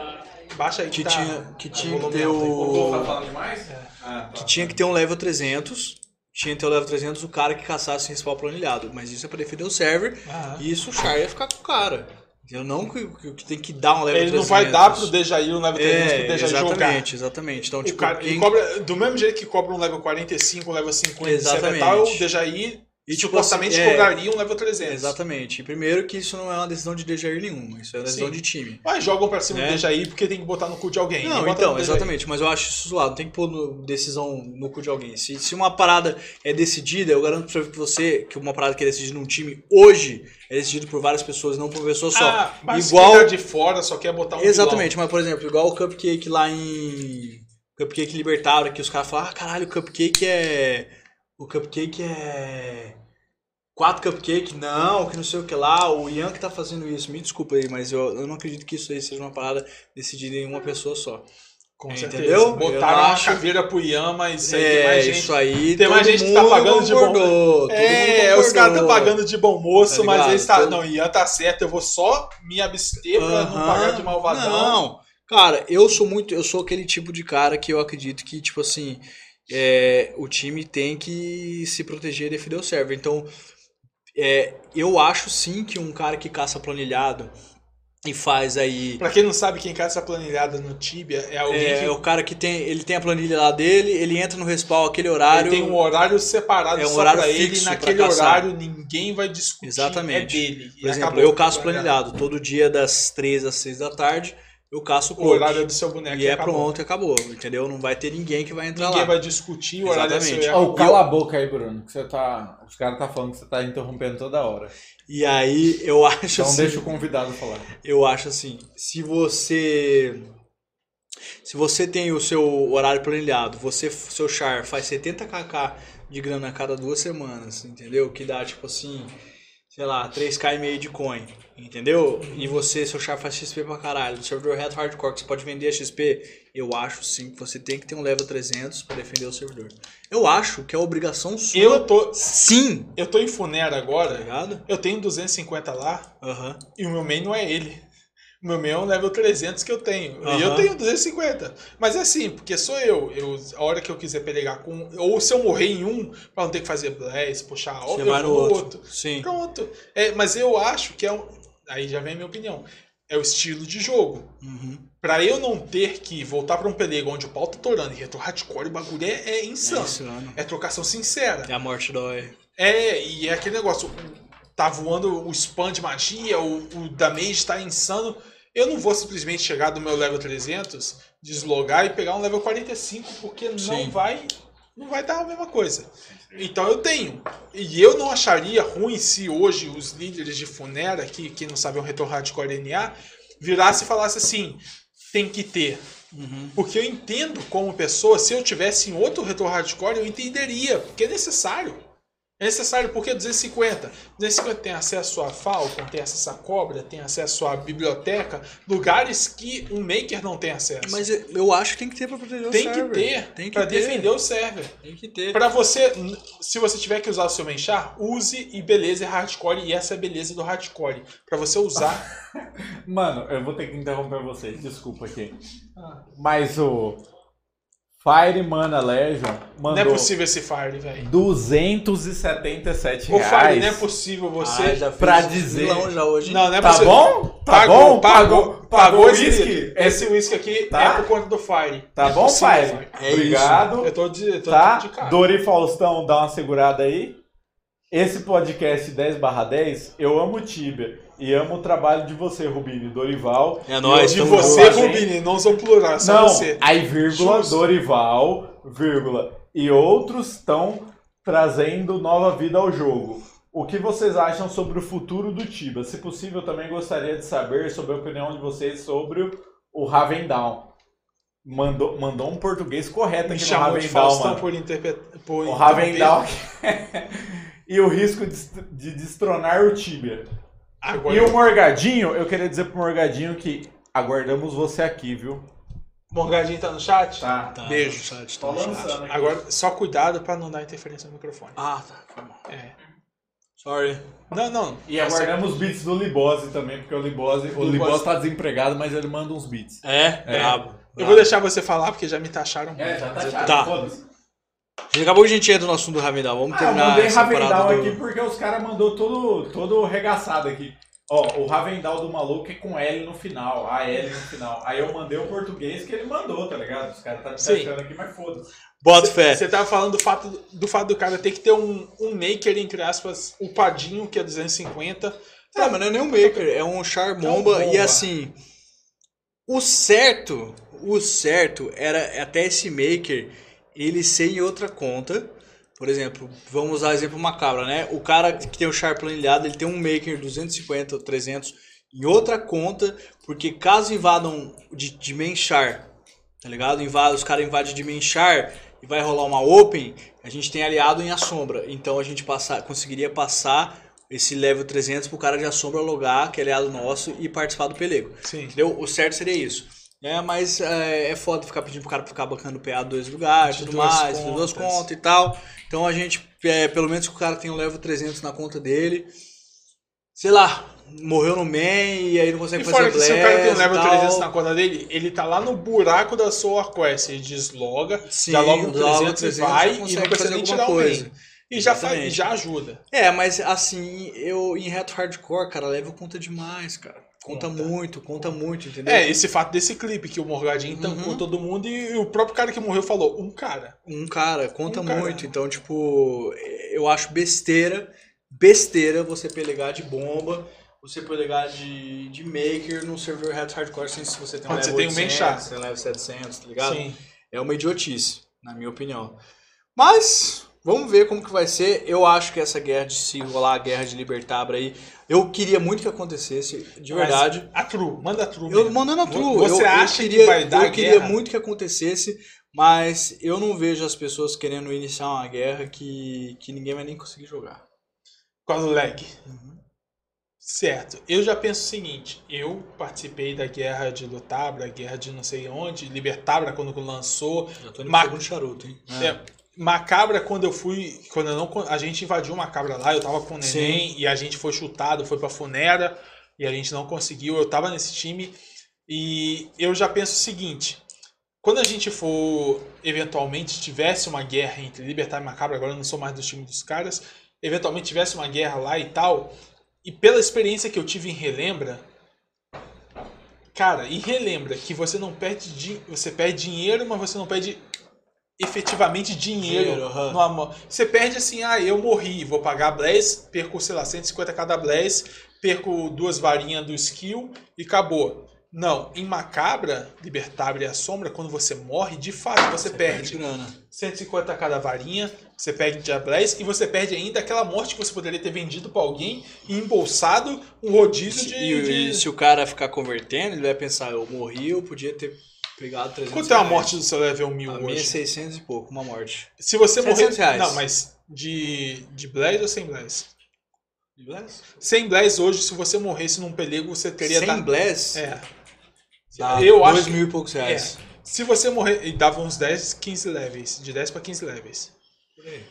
Speaker 1: baixa aí
Speaker 2: Que
Speaker 1: tá-
Speaker 2: tinha, que tinha que ter
Speaker 1: aí.
Speaker 3: O tá demais? Ah, tá.
Speaker 2: Que tinha que ter um level 300. Tinha que ter o level 300 o cara que caçasse em respawn planilhado. Mas isso é pra defender o server. E isso o Char ia ficar com o cara. Eu não que, que- tem que dar um level
Speaker 1: Ele
Speaker 2: 300.
Speaker 1: não vai dar pro Dejair um level 300 pro
Speaker 2: É,
Speaker 1: Dejair jogar.
Speaker 2: exatamente, exatamente. Então, tipo,
Speaker 1: cara,
Speaker 2: quem-
Speaker 1: ele cobra, do mesmo jeito que cobra um level 45, um level 50
Speaker 2: Exatamente.
Speaker 1: etc e tal, o Dejair
Speaker 2: E, tipo
Speaker 1: supostamente
Speaker 2: assim, é,
Speaker 1: cobrariam um level 300.
Speaker 2: Exatamente. E primeiro que isso não é uma decisão de Dejair nenhuma, isso é uma decisão
Speaker 1: Sim.
Speaker 2: de time.
Speaker 1: Mas jogam pra cima
Speaker 2: É.
Speaker 1: do Dejaí porque tem que botar no cu de alguém.
Speaker 2: Não, então, exatamente, mas eu acho isso zoado, tem que pôr no- decisão no cu de alguém. Se, se uma parada é decidida, eu garanto pra você que uma parada que é decidida num time hoje é decidida por várias pessoas, não por uma pessoa só.
Speaker 1: Ah, mas
Speaker 2: Igual-
Speaker 1: quem tá de fora só quer botar um
Speaker 2: Exatamente, mas por exemplo, igual o Cupcake lá em. Cupcake Libertário, que os caras falam, ah, caralho, o Cupcake é. O Cupcake é. Quatro cupcake, não, que não sei o que lá, o Ian que tá fazendo isso, me desculpa aí, mas eu, eu não acredito que isso aí seja uma parada decidida em uma pessoa só.
Speaker 1: Com
Speaker 2: É,
Speaker 1: certeza.
Speaker 2: entendeu?
Speaker 1: Botaram
Speaker 2: Eu
Speaker 1: uma
Speaker 2: acho-
Speaker 1: caveira pro Ian, mas isso aí tem
Speaker 2: É,
Speaker 1: mais gente.
Speaker 2: isso aí.
Speaker 1: tem mais gente que tá pagando de bom-
Speaker 2: todo
Speaker 1: É, os caras tá
Speaker 2: concordou.
Speaker 1: pagando de bom moço,
Speaker 2: Tá
Speaker 1: mas eles tá.
Speaker 2: Todo-
Speaker 1: Não, Ian tá certo, eu vou só me abster pra não
Speaker 2: Aham.
Speaker 1: pagar de malvadão.
Speaker 2: Não, cara, eu sou muito, eu sou aquele tipo de cara que eu acredito que, tipo assim, é, o time tem que se proteger e defender o server. Então, é, eu acho sim que um cara que caça planilhado e faz aí.
Speaker 1: Pra quem não sabe, quem caça essa planilhada no Tibia é alguém
Speaker 2: É,
Speaker 1: que
Speaker 2: o cara que tem, ele tem a planilha lá dele, ele entra no respawn aquele
Speaker 1: ele
Speaker 2: horário.
Speaker 1: tem um horário separado
Speaker 2: É um
Speaker 1: só
Speaker 2: horário
Speaker 1: pra ele e naquele horário ninguém vai discutir.
Speaker 2: Exatamente.
Speaker 1: É dele.
Speaker 2: Por exemplo, eu caço planilhado. Todo dia das 3 às 6 da tarde, eu caço o
Speaker 1: O
Speaker 2: coach.
Speaker 1: horário é do seu boneco
Speaker 2: E é
Speaker 1: acabou.
Speaker 2: pronto e acabou, entendeu? Não vai ter ninguém que vai entrar
Speaker 1: Ninguém
Speaker 2: lá.
Speaker 1: vai discutir, o horário é seu. Acabou.
Speaker 3: cala a boca aí, Bruno, que você tá. Os caras tá falando que você tá interrompendo toda hora.
Speaker 2: E aí eu acho
Speaker 3: Então
Speaker 2: assim,
Speaker 3: deixa o convidado falar.
Speaker 2: eu acho assim, se você se você tem o seu horário planilhado, você seu char faz 70 kk de grana a cada duas semanas, entendeu? Que dá tipo assim, sei lá, 3k e meio de coin, entendeu? E você seu char faz XP pra caralho, do servidor reto hardcore que você pode vender a XP, eu acho sim que você tem que ter um level 300 pra defender o servidor. Eu acho que é obrigação sua.
Speaker 1: Eu tô,
Speaker 2: sim,
Speaker 1: eu tô em Funera
Speaker 2: tá
Speaker 1: agora.
Speaker 2: ligado?
Speaker 1: Eu tenho 250 lá
Speaker 2: Aham.
Speaker 1: e o meu main não é ele. O meu main é um level 300 que eu tenho. E eu tenho 250. Mas é assim, porque sou eu. eu. A hora que eu quiser pegar com. Ou se eu morrer em um, pra não ter que fazer blast, puxar
Speaker 2: Você
Speaker 1: eu
Speaker 2: vai no
Speaker 1: vou
Speaker 2: outro. Sim.
Speaker 1: Pronto. É, mas eu acho que é um. Aí já vem a minha opinião. É o estilo de jogo.
Speaker 2: Uhum.
Speaker 1: Pra eu não ter que voltar pra um pelego onde o pau tá torando e retro hardcore, o bagulho é, é
Speaker 2: É
Speaker 1: insano.
Speaker 2: isso, mano.
Speaker 1: É trocação sincera.
Speaker 2: É a morte dói.
Speaker 1: É, e é aquele negócio. Tá voando o spam de magia, o, o damage tá insano. Eu não vou simplesmente chegar do meu level 300, deslogar e pegar um level 45, porque não
Speaker 2: Sim.
Speaker 1: vai. Não vai dar a mesma coisa. Então eu tenho. E eu não acharia ruim se hoje os líderes de Funera, que, que não sabem o Retro Hardcore NA, virasse e falasse assim: tem que ter.
Speaker 2: Uhum.
Speaker 1: Porque eu entendo como pessoa, se eu tivesse em outro Retro Hardcore, eu entenderia, porque é necessário. É necessário porque 250. 250 tem acesso a Falcon, tem acesso a Cobra, tem acesso à biblioteca, lugares que um Maker não tem acesso.
Speaker 2: Mas eu- acho que tem que ter pra proteger o
Speaker 1: tem que
Speaker 2: server.
Speaker 1: ter
Speaker 2: Tem que
Speaker 1: para
Speaker 2: ter.
Speaker 1: defender o server.
Speaker 2: Tem que ter.
Speaker 1: Pra você, se você tiver que usar o seu Menchar, use e beleza é hardcore e essa é a beleza do hardcore. Pra você usar.
Speaker 3: Mano, eu vou ter que interromper vocês, desculpa aqui. Mas o Fire Mana Legion
Speaker 1: não é
Speaker 3: mandou
Speaker 1: possível esse Fire, velho.
Speaker 3: 277
Speaker 1: O Fire,
Speaker 3: reais.
Speaker 1: não é possível você.
Speaker 2: Ah, já fez
Speaker 3: pra dizer-
Speaker 2: já hoje.
Speaker 1: Não, não é
Speaker 3: Tá
Speaker 1: possível.
Speaker 3: bom? Tá
Speaker 1: Pagou,
Speaker 3: bom?
Speaker 1: pagou,
Speaker 3: Pagou,
Speaker 1: pagou esse
Speaker 3: whisky?
Speaker 1: Esse whisky aqui
Speaker 3: Tá?
Speaker 1: é por conta do Fire.
Speaker 3: Tá
Speaker 1: É
Speaker 3: bom,
Speaker 1: possível,
Speaker 3: Fire?
Speaker 2: É
Speaker 3: Obrigado.
Speaker 1: Eu tô de, eu tô
Speaker 3: Tá?
Speaker 1: de cara.
Speaker 3: Dori Faustão, dá uma segurada aí. Esse podcast 10 10, eu amo o Tibia. E amo o trabalho de você, Rubini, Dorival.
Speaker 2: É nóis,
Speaker 1: de você. Rubini, não sou plural, é só
Speaker 3: Não,
Speaker 1: você.
Speaker 3: aí vírgula,
Speaker 1: Justo.
Speaker 3: Dorival, vírgula, e outros estão trazendo nova vida ao jogo. O que vocês acham sobre o futuro do Tibia? Se possível, também gostaria de saber sobre a opinião de vocês sobre o Ravendown. Mandou, mandou um português correto
Speaker 1: Me
Speaker 3: aqui no
Speaker 1: chamou de
Speaker 3: Ravendown,
Speaker 1: Faustão
Speaker 3: mano.
Speaker 1: por interpretar. Por
Speaker 3: O Ravendown e o risco de, de destronar o Tibia. E o Morgadinho, eu queria dizer pro Morgadinho que aguardamos você aqui, viu?
Speaker 1: Morgadinho tá no chat?
Speaker 3: Tá.
Speaker 2: Tá,
Speaker 1: Beijo.
Speaker 2: no chat, tá no chat.
Speaker 3: lançando aqui.
Speaker 1: Agora, só cuidado pra não dar interferência no microfone.
Speaker 2: Ah, tá. Foi mal.
Speaker 1: É.
Speaker 2: Sorry.
Speaker 1: Não, não.
Speaker 3: E aguardamos beats do Libose também, porque o Libose, o
Speaker 1: Libose-
Speaker 3: Libose tá desempregado, mas ele manda uns beats.
Speaker 2: É, brabo.
Speaker 1: Eu vou deixar você falar porque já me taxaram.
Speaker 3: É, já tá chato,
Speaker 2: Tá. Acabou que a gente entra no assunto do Ravidal. Vamos
Speaker 3: Ah, eu
Speaker 2: terminar
Speaker 3: mandei
Speaker 2: essa parada
Speaker 3: Ravendown
Speaker 2: do...
Speaker 3: aqui porque os caras mandou todo, todo regaçado aqui. Ó, o Ravendown do maluco é com L no final, A L no final. Aí eu mandei o português que ele mandou, tá ligado? Os caras tá testando aqui, mas foda-se.
Speaker 2: Bota fé.
Speaker 1: Você tava falando do fato do, fato do cara ter que ter um, um maker, entre aspas, upadinho, que é 250.
Speaker 2: É, mas não é nem um maker, é um char bomba.
Speaker 1: bomba.
Speaker 2: E assim, o certo, o certo era até esse maker ele ser em outra conta. Por exemplo, vamos usar exemplo macabra, né? O cara que tem o char planilhado, ele tem um maker 250 ou 300 em outra conta, porque caso invadam de, de main char, tá ligado? Invadam, os caras invadem de main char e vai rolar uma open, a gente tem aliado em Assombra. Então a gente passar, conseguiria passar esse level 300 pro cara de Assombra logar, que é aliado nosso, e participar do pelego.
Speaker 1: Sim.
Speaker 2: Entendeu? O certo seria isso. É, mas é, é foda ficar pedindo pro cara ficar bancando PA dois lugares, tudo
Speaker 1: duas
Speaker 2: mais, de duas
Speaker 1: contas.
Speaker 2: contas e tal. Então a gente, é, pelo menos que o cara tem o level 300 na conta dele, sei lá, morreu no main e aí não consegue
Speaker 1: E
Speaker 2: fazer
Speaker 1: fora que se o cara tem um level
Speaker 2: tal.
Speaker 1: 300 na conta dele, ele tá lá no buraco da sua quest. Ele desloga,
Speaker 2: Sim,
Speaker 1: já loga o
Speaker 2: loga
Speaker 1: 300,
Speaker 2: 300,
Speaker 1: e vai e
Speaker 2: consegue
Speaker 1: não precisa
Speaker 2: fazer
Speaker 1: nem tirar o
Speaker 2: coisa.
Speaker 1: E já, faz, já ajuda.
Speaker 2: É, mas assim, eu em reto hardcore, cara, level conta demais, cara. Conta,
Speaker 1: Conta.
Speaker 2: muito, conta muito, entendeu?
Speaker 1: É, esse fato desse clipe que o Morgadinho tancou
Speaker 2: Uhum.
Speaker 1: todo mundo e o próprio cara que morreu falou, um cara.
Speaker 2: Um cara, conta
Speaker 1: Um cara.
Speaker 2: muito. Então, tipo, eu acho besteira, besteira você pelegar de bomba, você pelegar de, de maker num server reto hardcore sem se você tem um
Speaker 1: Quando você
Speaker 2: level
Speaker 1: tem um main
Speaker 2: 800,
Speaker 1: char.
Speaker 2: você tem um level 700, tá ligado?
Speaker 1: Sim.
Speaker 2: É uma idiotice, na minha opinião. Mas, vamos ver como que vai ser. Eu acho que essa guerra, de se rolar a guerra de Libertabra aí, eu queria muito que acontecesse, de verdade.
Speaker 1: Mas a True, manda a True.
Speaker 2: Eu
Speaker 1: mesmo.
Speaker 2: mandando a true.
Speaker 1: Você
Speaker 2: eu,
Speaker 1: acha
Speaker 2: eu
Speaker 1: que
Speaker 2: queria,
Speaker 1: vai dar
Speaker 2: Eu queria
Speaker 1: guerra?
Speaker 2: muito que acontecesse, mas eu não vejo as pessoas querendo iniciar uma guerra que, que ninguém vai nem conseguir jogar.
Speaker 1: Por causa do lag.
Speaker 2: Uhum.
Speaker 1: Certo. Eu já penso o seguinte. Eu participei da guerra de Lutabra, guerra de não sei onde, Libertabra quando lançou.
Speaker 2: Já tô indo
Speaker 1: Ma-
Speaker 2: pro segundo charuto, hein?
Speaker 1: É, Macabra, quando eu fui. Quando eu não. A gente invadiu Macabra lá, eu tava com o neném e a gente foi chutado, foi pra Funera e a gente não conseguiu. Eu tava nesse time e eu já penso o seguinte. Quando a gente for, eventualmente, tivesse uma guerra entre Libertar e Macabra, agora eu não sou mais do time dos caras, eventualmente tivesse uma guerra lá e tal, e pela experiência que eu tive em Relembra, cara, e relembra que você não perde, você perde dinheiro, mas você não perde efetivamente dinheiro.
Speaker 2: Dinheiro, aham.
Speaker 1: no amor. Você perde assim, ah, eu morri, vou pagar Blaze, perco, sei lá, 150 cada Blaze, perco duas varinhas do skill e acabou. Não, em Macabra, Libertável e a Sombra, quando você morre, de fato você, perde
Speaker 2: grana.
Speaker 1: 150 cada varinha, você perde a Blaze e você perde ainda aquela morte que você poderia ter vendido pra alguém e embolsado um rodízio de.
Speaker 2: E,
Speaker 1: de-
Speaker 2: e se o cara ficar convertendo, ele vai pensar, eu morri, eu podia ter pegado 300
Speaker 1: Quanto é a
Speaker 2: reais.
Speaker 1: morte do seu level 1000
Speaker 2: A minha é
Speaker 1: hoje?
Speaker 2: 600 e pouco, uma morte.
Speaker 1: Se você morrer.
Speaker 2: 700 reais.
Speaker 1: Não, mas de, de Blaze ou sem Blaze? Sem Blaze hoje, se você morresse num pelego, você teria.
Speaker 2: Sem
Speaker 1: da-
Speaker 2: Bless,
Speaker 1: É.
Speaker 2: dá
Speaker 1: eu acho
Speaker 2: dois
Speaker 1: que-
Speaker 2: mil e poucos reais.
Speaker 1: Se você morrer. E dava uns 10, 15 levels. De 10 pra 15 levels.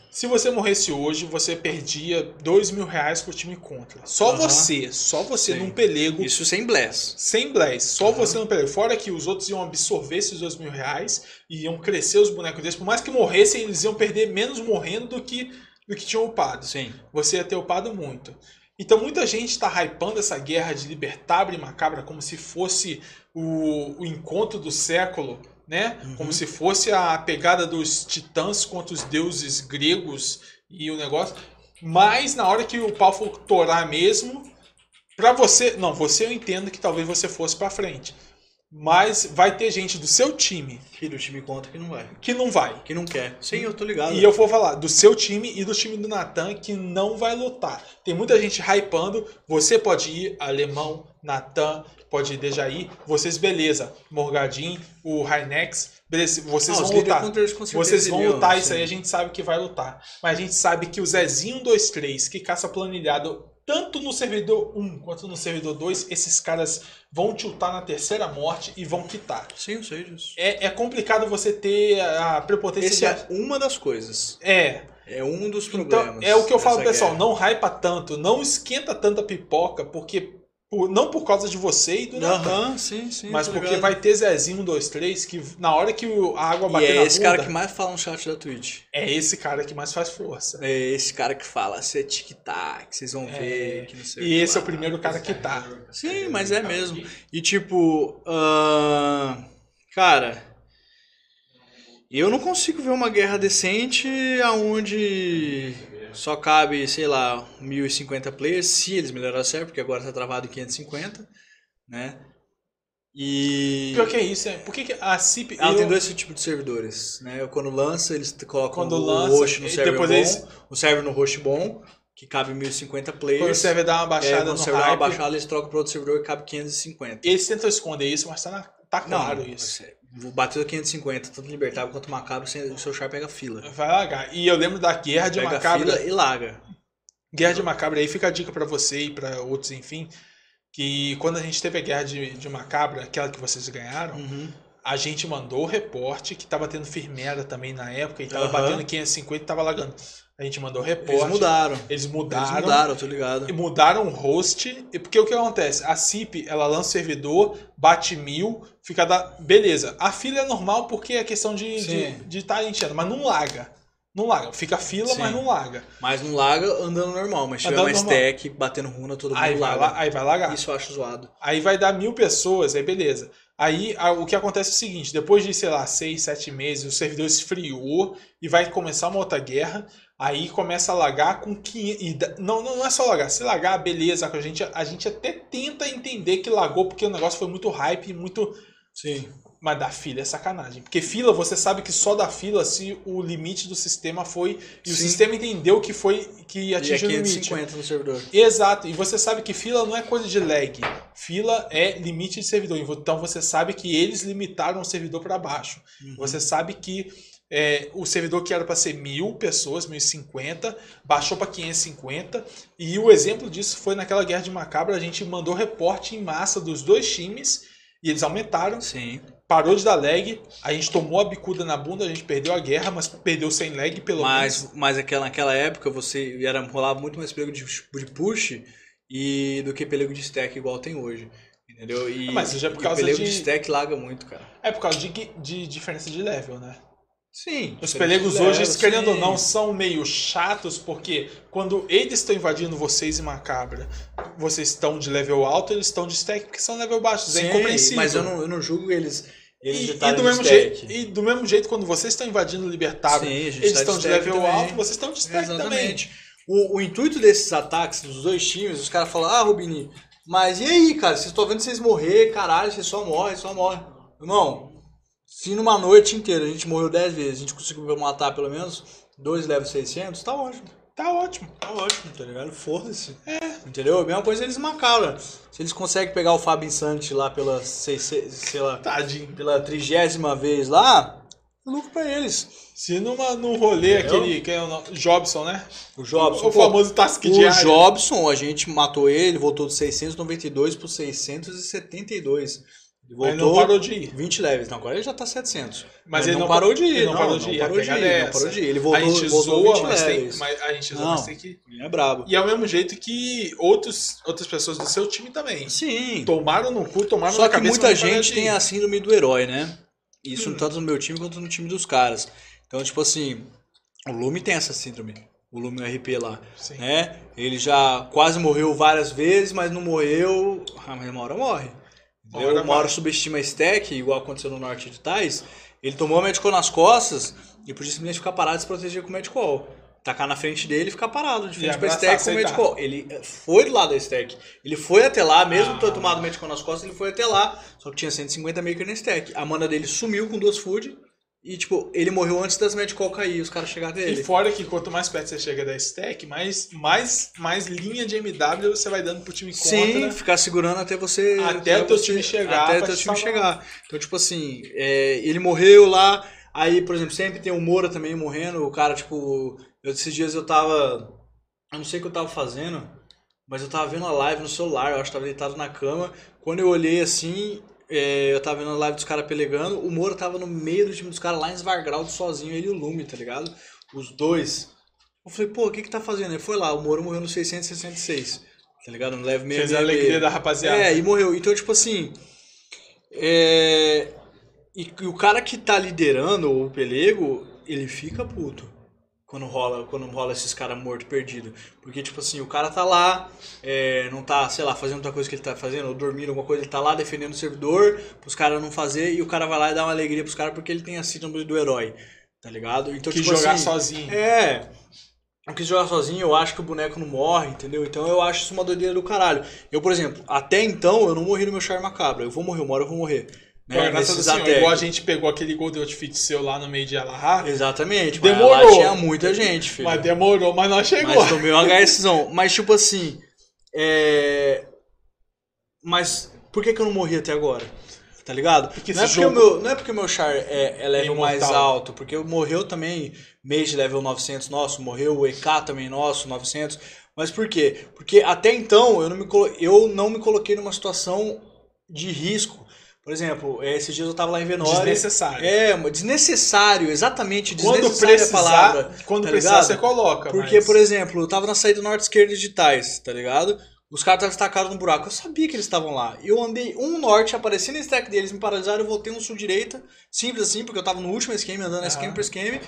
Speaker 1: Se você morresse hoje, você perdia 2 mil reais pro time contra. Só
Speaker 2: Aham.
Speaker 1: você, só você
Speaker 2: Sim.
Speaker 1: num pelego.
Speaker 2: Isso sem Bless.
Speaker 1: Sem Blaze, só você no pelego. Fora que os outros iam absorver esses 2 mil reais e iam crescer os bonecos deles. Por mais que morressem, eles iam perder menos morrendo do que, do que tinham upado.
Speaker 2: Sim.
Speaker 1: Você ia ter upado muito. Então muita gente está hypando essa guerra de Libertabra e Macabra como se fosse o, o encontro do século, né? Como se fosse a pegada dos titãs contra os deuses gregos e o negócio. Mas na hora que o pau for torar mesmo, pra você, não, você eu entendo que talvez você fosse pra frente. Mas vai ter gente do seu time
Speaker 2: Que do time conta que não vai.
Speaker 1: que não vai.
Speaker 2: Que não quer. Sim, eu tô ligado.
Speaker 1: E eu vou falar do seu time e do time do Natan que não vai lutar. Tem muita gente hypando. Você pode ir, Alemão, Natan, pode ir Dejaí. Vocês, beleza. Morgadin, o Rainex, beleza. Vocês
Speaker 2: Ah,
Speaker 1: vão lutar. Vocês vão lutar,
Speaker 2: sim.
Speaker 1: isso aí a gente sabe que vai lutar. Mas a gente sabe que o Zezinho 23, que caça planilhado tanto no servidor 1 quanto no servidor 2, esses caras vão tiltar na terceira morte e vão quitar.
Speaker 2: Sim, eu sei disso.
Speaker 1: É, é complicado você ter a prepotência
Speaker 2: Esse
Speaker 1: de-
Speaker 2: é uma das coisas.
Speaker 1: é,
Speaker 2: É um dos
Speaker 1: então,
Speaker 2: problemas.
Speaker 1: é o que eu falo, pessoal,
Speaker 2: guerra.
Speaker 1: não hypa tanto, não esquenta tanta pipoca, porque por- não por causa de você e do Natan,
Speaker 2: Aham, sim, sim.
Speaker 1: mas
Speaker 2: tô
Speaker 1: porque
Speaker 2: ligado.
Speaker 1: vai ter Zezinho 1, 2, 3, que na hora que a água
Speaker 2: E
Speaker 1: bater
Speaker 2: é
Speaker 1: na
Speaker 2: esse
Speaker 1: bunda,
Speaker 2: cara que mais fala no chat da Twitch.
Speaker 1: é esse cara que mais faz força.
Speaker 2: É esse cara que fala, você é tic-tac, vocês vão ver, que não sei
Speaker 1: É. E esse é o
Speaker 2: lá.
Speaker 1: primeiro cara que tá.
Speaker 2: Sim, mas é mesmo. E tipo, ahn, cara, Eu não consigo ver uma guerra decente aonde só cabe, sei lá, 1050 players, se eles melhorarem o server, porque agora tá travado em 550, né? E
Speaker 1: Pior que é isso, é. Por que, que a CIP.
Speaker 2: ela
Speaker 1: eu-
Speaker 2: tem dois tipos de servidores, né? Quando lança, eles colocam
Speaker 1: Quando
Speaker 2: o
Speaker 1: lança,
Speaker 2: host no server bom,
Speaker 1: eles-
Speaker 2: o server no host bom, que cabe 1050 players.
Speaker 1: Quando o server dá uma
Speaker 2: aí,
Speaker 1: baixada
Speaker 2: quando
Speaker 1: no
Speaker 2: o server dá uma
Speaker 1: hype,
Speaker 2: baixada, eles trocam para outro servidor que cabe 550.
Speaker 1: eles tentam esconder isso, mas tá, na- tá claro
Speaker 2: não,
Speaker 1: isso.
Speaker 2: Bateu 550, tanto libertável quanto macabro, o seu char pega fila.
Speaker 1: Vai largar. E eu lembro da guerra de
Speaker 2: Pega
Speaker 1: macabra.
Speaker 2: fila e larga.
Speaker 1: Guerra de Macabra, aí fica a dica pra você e pra outros, enfim, que quando a gente teve a Guerra de, de Macabra, aquela que vocês ganharam,
Speaker 2: Uhum.
Speaker 1: a gente mandou o reporte, que tava tendo firmeza também na época, e tava
Speaker 2: Aham.
Speaker 1: batendo 550 e tava lagando. A gente mandou o
Speaker 2: Eles mudaram.
Speaker 1: Eles
Speaker 2: Eles
Speaker 1: mudaram.
Speaker 2: mudaram, tô ligado.
Speaker 1: E mudaram o host, e porque o que acontece? A CIP, ela lança o servidor, bate mil, fica da. Beleza. A fila é normal porque é questão de estar de, de tá enchendo, mas não larga. Não larga. Fica fila,
Speaker 2: Sim.
Speaker 1: mas não larga.
Speaker 2: Mas não larga andando normal, mas tiver
Speaker 1: normal.
Speaker 2: stack, batendo runa, todo mundo
Speaker 1: Aí vai,
Speaker 2: larga.
Speaker 1: lá, aí vai largar.
Speaker 2: Isso eu acho zoado.
Speaker 1: Aí vai dar mil pessoas, aí beleza. Aí o que acontece é o seguinte: depois de, sei lá, seis, sete meses, o servidor esfriou e vai começar uma outra guerra. Aí começa a lagar com 500. e da- não, não, é só lagar. Se lagar, beleza. A gente, a gente até tenta entender que lagou porque o negócio foi muito hype e muito.
Speaker 2: Sim.
Speaker 1: Mas da fila é sacanagem. Porque fila, você sabe que só da fila se o limite do sistema foi. E o
Speaker 2: Sim.
Speaker 1: sistema entendeu que foi que
Speaker 2: E é
Speaker 1: atingiu o limite.
Speaker 2: 550 no servidor.
Speaker 1: Exato, e você sabe que fila não é coisa de lag. Fila é limite de servidor. Então você sabe que eles limitaram o servidor para baixo.
Speaker 2: Uhum.
Speaker 1: Você sabe que é, o servidor que era para ser mil pessoas, 1050, baixou para 550. E o exemplo disso foi naquela guerra de Macabra. A gente mandou reporte em massa dos dois times e eles aumentaram.
Speaker 2: Sim.
Speaker 1: Parou de dar lag. A gente tomou a bicuda na bunda, a gente perdeu a guerra, mas perdeu sem lag pelo menos.
Speaker 2: Mas, mas aquela, naquela época você era, rolava muito mais perigo de, de push e, do que perigo de stack igual tem hoje. Entendeu? E,
Speaker 1: Ah, mas isso já é por causa de-
Speaker 2: de stack laga muito, cara.
Speaker 1: É por causa de, de diferença de level, né?
Speaker 2: Sim.
Speaker 1: Os
Speaker 2: pelego
Speaker 1: pelegos
Speaker 2: de
Speaker 1: hoje,
Speaker 2: level,
Speaker 1: querendo ou
Speaker 2: sim.
Speaker 1: não, são meio chatos, porque quando eles estão invadindo vocês em Macabra, vocês estão de level alto, eles estão de stack porque são level baixos. é
Speaker 2: Sim,
Speaker 1: incompreensível.
Speaker 2: Mas eu não, eu não julgo eles. Eles
Speaker 1: E,
Speaker 2: de
Speaker 1: e do
Speaker 2: de
Speaker 1: mesmo
Speaker 2: stack.
Speaker 1: jeito, e do mesmo jeito, quando vocês estão invadindo o Libertário, eles
Speaker 2: tá de
Speaker 1: estão de,
Speaker 2: stack
Speaker 1: level
Speaker 2: também.
Speaker 1: alto, vocês estão de stack também.
Speaker 2: Exatamente. O, o intuito desses ataques dos dois times, os caras falam, ah, Rubini, mas e aí, cara? Vocês estão vendo vocês morrer, caralho, vocês só morrem, só morrem. Irmão, se numa noite inteira a gente morreu 10 vezes, a gente conseguiu matar pelo menos dois level 600, tá ótimo.
Speaker 1: Tá ótimo.
Speaker 2: Tá ótimo, tá ligado? Foda-se. É. Entendeu? A mesma coisa eles marcaram. Se eles conseguem pegar o Fábio Insante lá pela, sei, sei, sei lá,
Speaker 1: Tadinho.
Speaker 2: pela trigésima vez lá, lucro pra eles.
Speaker 1: Se numa, num rolê,
Speaker 2: Entendeu?
Speaker 1: aquele. Que é o? Jobson, né?
Speaker 2: O Jobson,
Speaker 1: o
Speaker 2: pô,
Speaker 1: famoso task
Speaker 2: O
Speaker 1: diário.
Speaker 2: Jobson, a gente matou ele, voltou de 692 por 672. Ele
Speaker 1: Mas
Speaker 2: voltou
Speaker 1: não parou de ir.
Speaker 2: 20 levels. Não, agora ele já tá 700.
Speaker 1: Mas ele não
Speaker 2: parou de ir.
Speaker 1: ele não parou de ir,
Speaker 2: Não parou de ir,
Speaker 1: é
Speaker 2: não parou de ir. Ele voltou,
Speaker 1: a gente
Speaker 2: voltou
Speaker 1: zoa,
Speaker 2: 20
Speaker 1: mas, tem,
Speaker 2: levels.
Speaker 1: mas a gente zoa,
Speaker 2: Não.
Speaker 1: mas tem que.
Speaker 2: Ele é brabo.
Speaker 1: E é o mesmo jeito que outros, outras pessoas do seu time também.
Speaker 2: Sim.
Speaker 1: Tomaram no cu, tomaram
Speaker 2: Só
Speaker 1: na
Speaker 2: que
Speaker 1: cabeça.
Speaker 2: muita
Speaker 1: mas não pararam
Speaker 2: gente tem a síndrome do herói, né? Isso tanto no meu time quanto no time dos caras. Então, tipo assim, o Lume tem essa síndrome. O Lume RP lá.
Speaker 1: Sim.
Speaker 2: Né? Ele já quase morreu várias vezes, mas não morreu. Ah, mas uma hora morre.
Speaker 1: Uma hora morre.
Speaker 2: subestima a stack, igual aconteceu no Norte de Tais. Ele tomou a Medicol nas costas e podia simplesmente ficar parado e se proteger com o Medicol. Tacar na frente dele e ficar parado, de frente pra stack com o. Medicol. Ele eh, foi do lado da stack. Ele foi até lá, mesmo
Speaker 1: Ah.
Speaker 2: tendo tomado o Medicol nas costas, ele foi até lá. Só que tinha 150 maker na stack. A mana dele sumiu com duas food. E, tipo, ele morreu antes das Medicol cair, os caras chegaram até
Speaker 1: E fora que quanto mais perto você chega da stack, mais, mais, mais linha de MW você vai dando pro time
Speaker 2: Sim,
Speaker 1: contra.
Speaker 2: ficar segurando até você.
Speaker 1: Até o teu
Speaker 2: você-
Speaker 1: time chegar
Speaker 2: Até o teu
Speaker 1: te
Speaker 2: time
Speaker 1: salvar.
Speaker 2: chegar. Então, tipo assim, é, ele morreu lá. Aí, por exemplo, sempre tem o Moura também morrendo. O cara, tipo, eu, esses dias eu tava. Eu não sei o que eu tava fazendo, mas eu tava vendo a live no celular. Eu acho que tava deitado na cama. Quando eu olhei assim, é, eu tava vendo a live dos caras pelegando. O Moura tava no meio do time dos caras lá em Svargrald sozinho, ele e o Lume, tá ligado? Os dois. Eu falei, pô, o que que tá fazendo? Ele foi lá, o Moura morreu no 666. Tá ligado? No level 666.
Speaker 1: Fez a alegria da rapaziada.
Speaker 2: É, e morreu. Então, tipo assim. É... E, e o cara que tá liderando o pelego, ele fica puto. Quando rola, quando rola esses caras mortos, perdidos. Porque, tipo assim, o cara tá lá, é, não tá, sei lá, fazendo outra coisa que ele tá fazendo, ou dormindo, alguma coisa, ele tá lá defendendo o servidor, pros caras não fazer, e o cara vai lá e dá uma alegria pros caras porque ele tem a síndrome do herói. Tá ligado? Então,
Speaker 1: Que
Speaker 2: tipo
Speaker 1: jogar
Speaker 2: assim,
Speaker 1: sozinho.
Speaker 2: é. Eu quis jogar sozinho, eu acho que o boneco não morre, entendeu? Então eu acho isso uma doideira do caralho. Eu, por exemplo, até então eu não morri no meu Char Macabra. Eu vou morrer, uma hora eu vou morrer. Né?
Speaker 1: Senhor,
Speaker 2: até.
Speaker 1: igual a gente pegou aquele Golden Outfit seu lá no meio de Alahá,
Speaker 2: Exatamente.
Speaker 1: Demorou.
Speaker 2: Tinha muita gente, filho.
Speaker 1: mas demorou, mas nós chegou.
Speaker 2: Mas tomei um HSzão. Mas tipo assim. É. Mas por que, que eu não morri até agora? Tá ligado?
Speaker 1: Porque
Speaker 2: não, é porque o meu, não é porque o meu char é, é level
Speaker 1: Imortal.
Speaker 2: mais alto, porque morreu também Mage level 900 nosso, morreu o EK também nosso, 900. Mas por quê? Porque até então eu não me, eu não me coloquei numa situação de risco. Por exemplo, esses dias eu tava lá em Venória.
Speaker 1: Desnecessário.
Speaker 2: É, desnecessário, exatamente.
Speaker 1: Quando
Speaker 2: Desnecessária é a
Speaker 1: precisar,
Speaker 2: palavra.
Speaker 1: quando
Speaker 2: tá
Speaker 1: precisar
Speaker 2: ligado?
Speaker 1: você coloca.
Speaker 2: Porque,
Speaker 1: mas-
Speaker 2: por exemplo, eu tava na saída norte-esquerda de Tais, tá ligado? Os caras estavam estacados no buraco. Eu sabia que eles estavam lá. Eu andei um norte, apareci no stack deles, me paralisaram, eu voltei um sul-direita. Simples assim, porque eu tava no último esquema, andando esquema por esquema.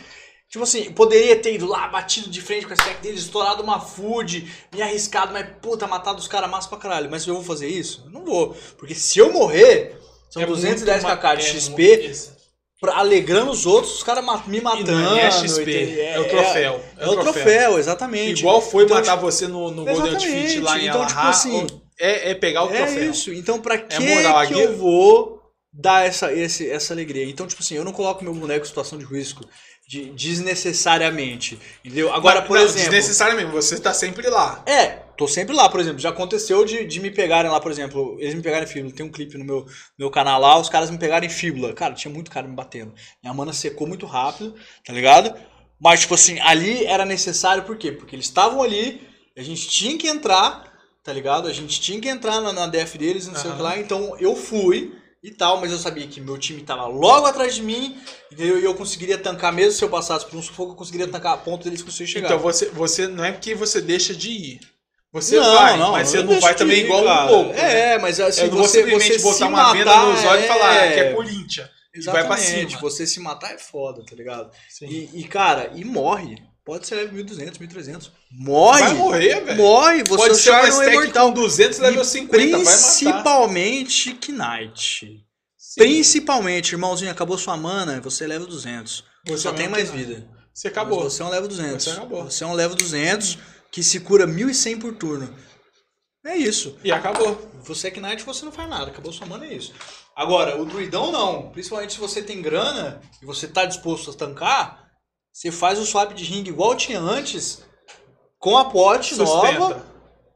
Speaker 2: Tipo assim, poderia ter ido lá, batido de frente com a stack deles, estourado uma food, me arriscado, mas puta, matado os caras massa pra caralho. Mas eu vou fazer isso? Eu não vou. Porque se eu morrer, são
Speaker 1: É
Speaker 2: 210
Speaker 1: muito
Speaker 2: kk de
Speaker 1: é
Speaker 2: XP,
Speaker 1: isso.
Speaker 2: pra, alegrando os outros, os caras me matando.
Speaker 1: não é XP,
Speaker 2: entende?
Speaker 1: é o troféu.
Speaker 2: É, o troféu, exatamente.
Speaker 1: Igual foi
Speaker 2: Então,
Speaker 1: matar você no, no Golden. Outfit lá em
Speaker 2: Então, tipo
Speaker 1: Alahá,
Speaker 2: assim,
Speaker 1: é, é pegar o
Speaker 2: É
Speaker 1: troféu.
Speaker 2: isso. Então, pra que,
Speaker 1: moral,
Speaker 2: que eu vou dar essa, esse, essa alegria? Então, tipo assim, eu não coloco meu boneco em situação de risco de, desnecessariamente. Entendeu? Agora, por
Speaker 1: não,
Speaker 2: exemplo.
Speaker 1: Desnecessariamente, você tá sempre lá.
Speaker 2: É, tô sempre lá, por exemplo. Já aconteceu de, de me pegarem lá, por exemplo, eles me pegarem em fíbula. Tem um clipe no meu, meu canal lá, os caras me pegaram em fíbula. Cara, tinha muito cara me batendo. Minha mana secou muito rápido, tá ligado? Mas, tipo assim, ali era necessário, por quê? Porque eles estavam ali, a gente tinha que entrar, tá ligado? A gente tinha que entrar na, na DF deles, não sei o que lá. Então eu fui e tal, mas eu sabia que meu time tava logo atrás de mim, entendeu? E eu conseguiria tancar, mesmo se eu passasse por um sufoco, eu conseguiria tancar a ponto deles conseguirem chegar.
Speaker 1: Então você, você não é que você deixa de ir. Você
Speaker 2: Não,
Speaker 1: vai,
Speaker 2: não,
Speaker 1: mas você não vai também
Speaker 2: ir,
Speaker 1: igual
Speaker 2: cara.
Speaker 1: um louco. né?
Speaker 2: É, mas assim,
Speaker 1: Eu não vou
Speaker 2: você,
Speaker 1: simplesmente
Speaker 2: você
Speaker 1: botar uma venda
Speaker 2: matar,
Speaker 1: nos olhos e falar
Speaker 2: é...
Speaker 1: que é Corinthians. E vai pra
Speaker 2: Exatamente,
Speaker 1: cima.
Speaker 2: você se matar é foda, tá ligado?
Speaker 1: Sim.
Speaker 2: E, e, cara, e morre. Pode ser level 1200, 1300. Morre!
Speaker 1: Vai morrer, velho.
Speaker 2: Morre, você
Speaker 1: Pode ser uma
Speaker 2: não é
Speaker 1: stack
Speaker 2: imortal.
Speaker 1: com 200 level
Speaker 2: E
Speaker 1: 50, vai matar.
Speaker 2: Principalmente Knight. Principalmente, irmãozinho, acabou sua mana, você é level 200.
Speaker 1: Você
Speaker 2: Só
Speaker 1: é
Speaker 2: tem mais vida.
Speaker 1: Você acabou.
Speaker 2: Mas você é um level 200.
Speaker 1: Você acabou.
Speaker 2: Você é um level 200 que se cura 1100 por turno. É isso.
Speaker 1: E acabou.
Speaker 2: Você é Knight, você não faz nada. Acabou sua mana, é isso. Agora, o druidão não. Principalmente se você tem grana e você tá disposto a tancar, você faz o swap de ring igual tinha antes, com a pote nova,
Speaker 1: Sustenta.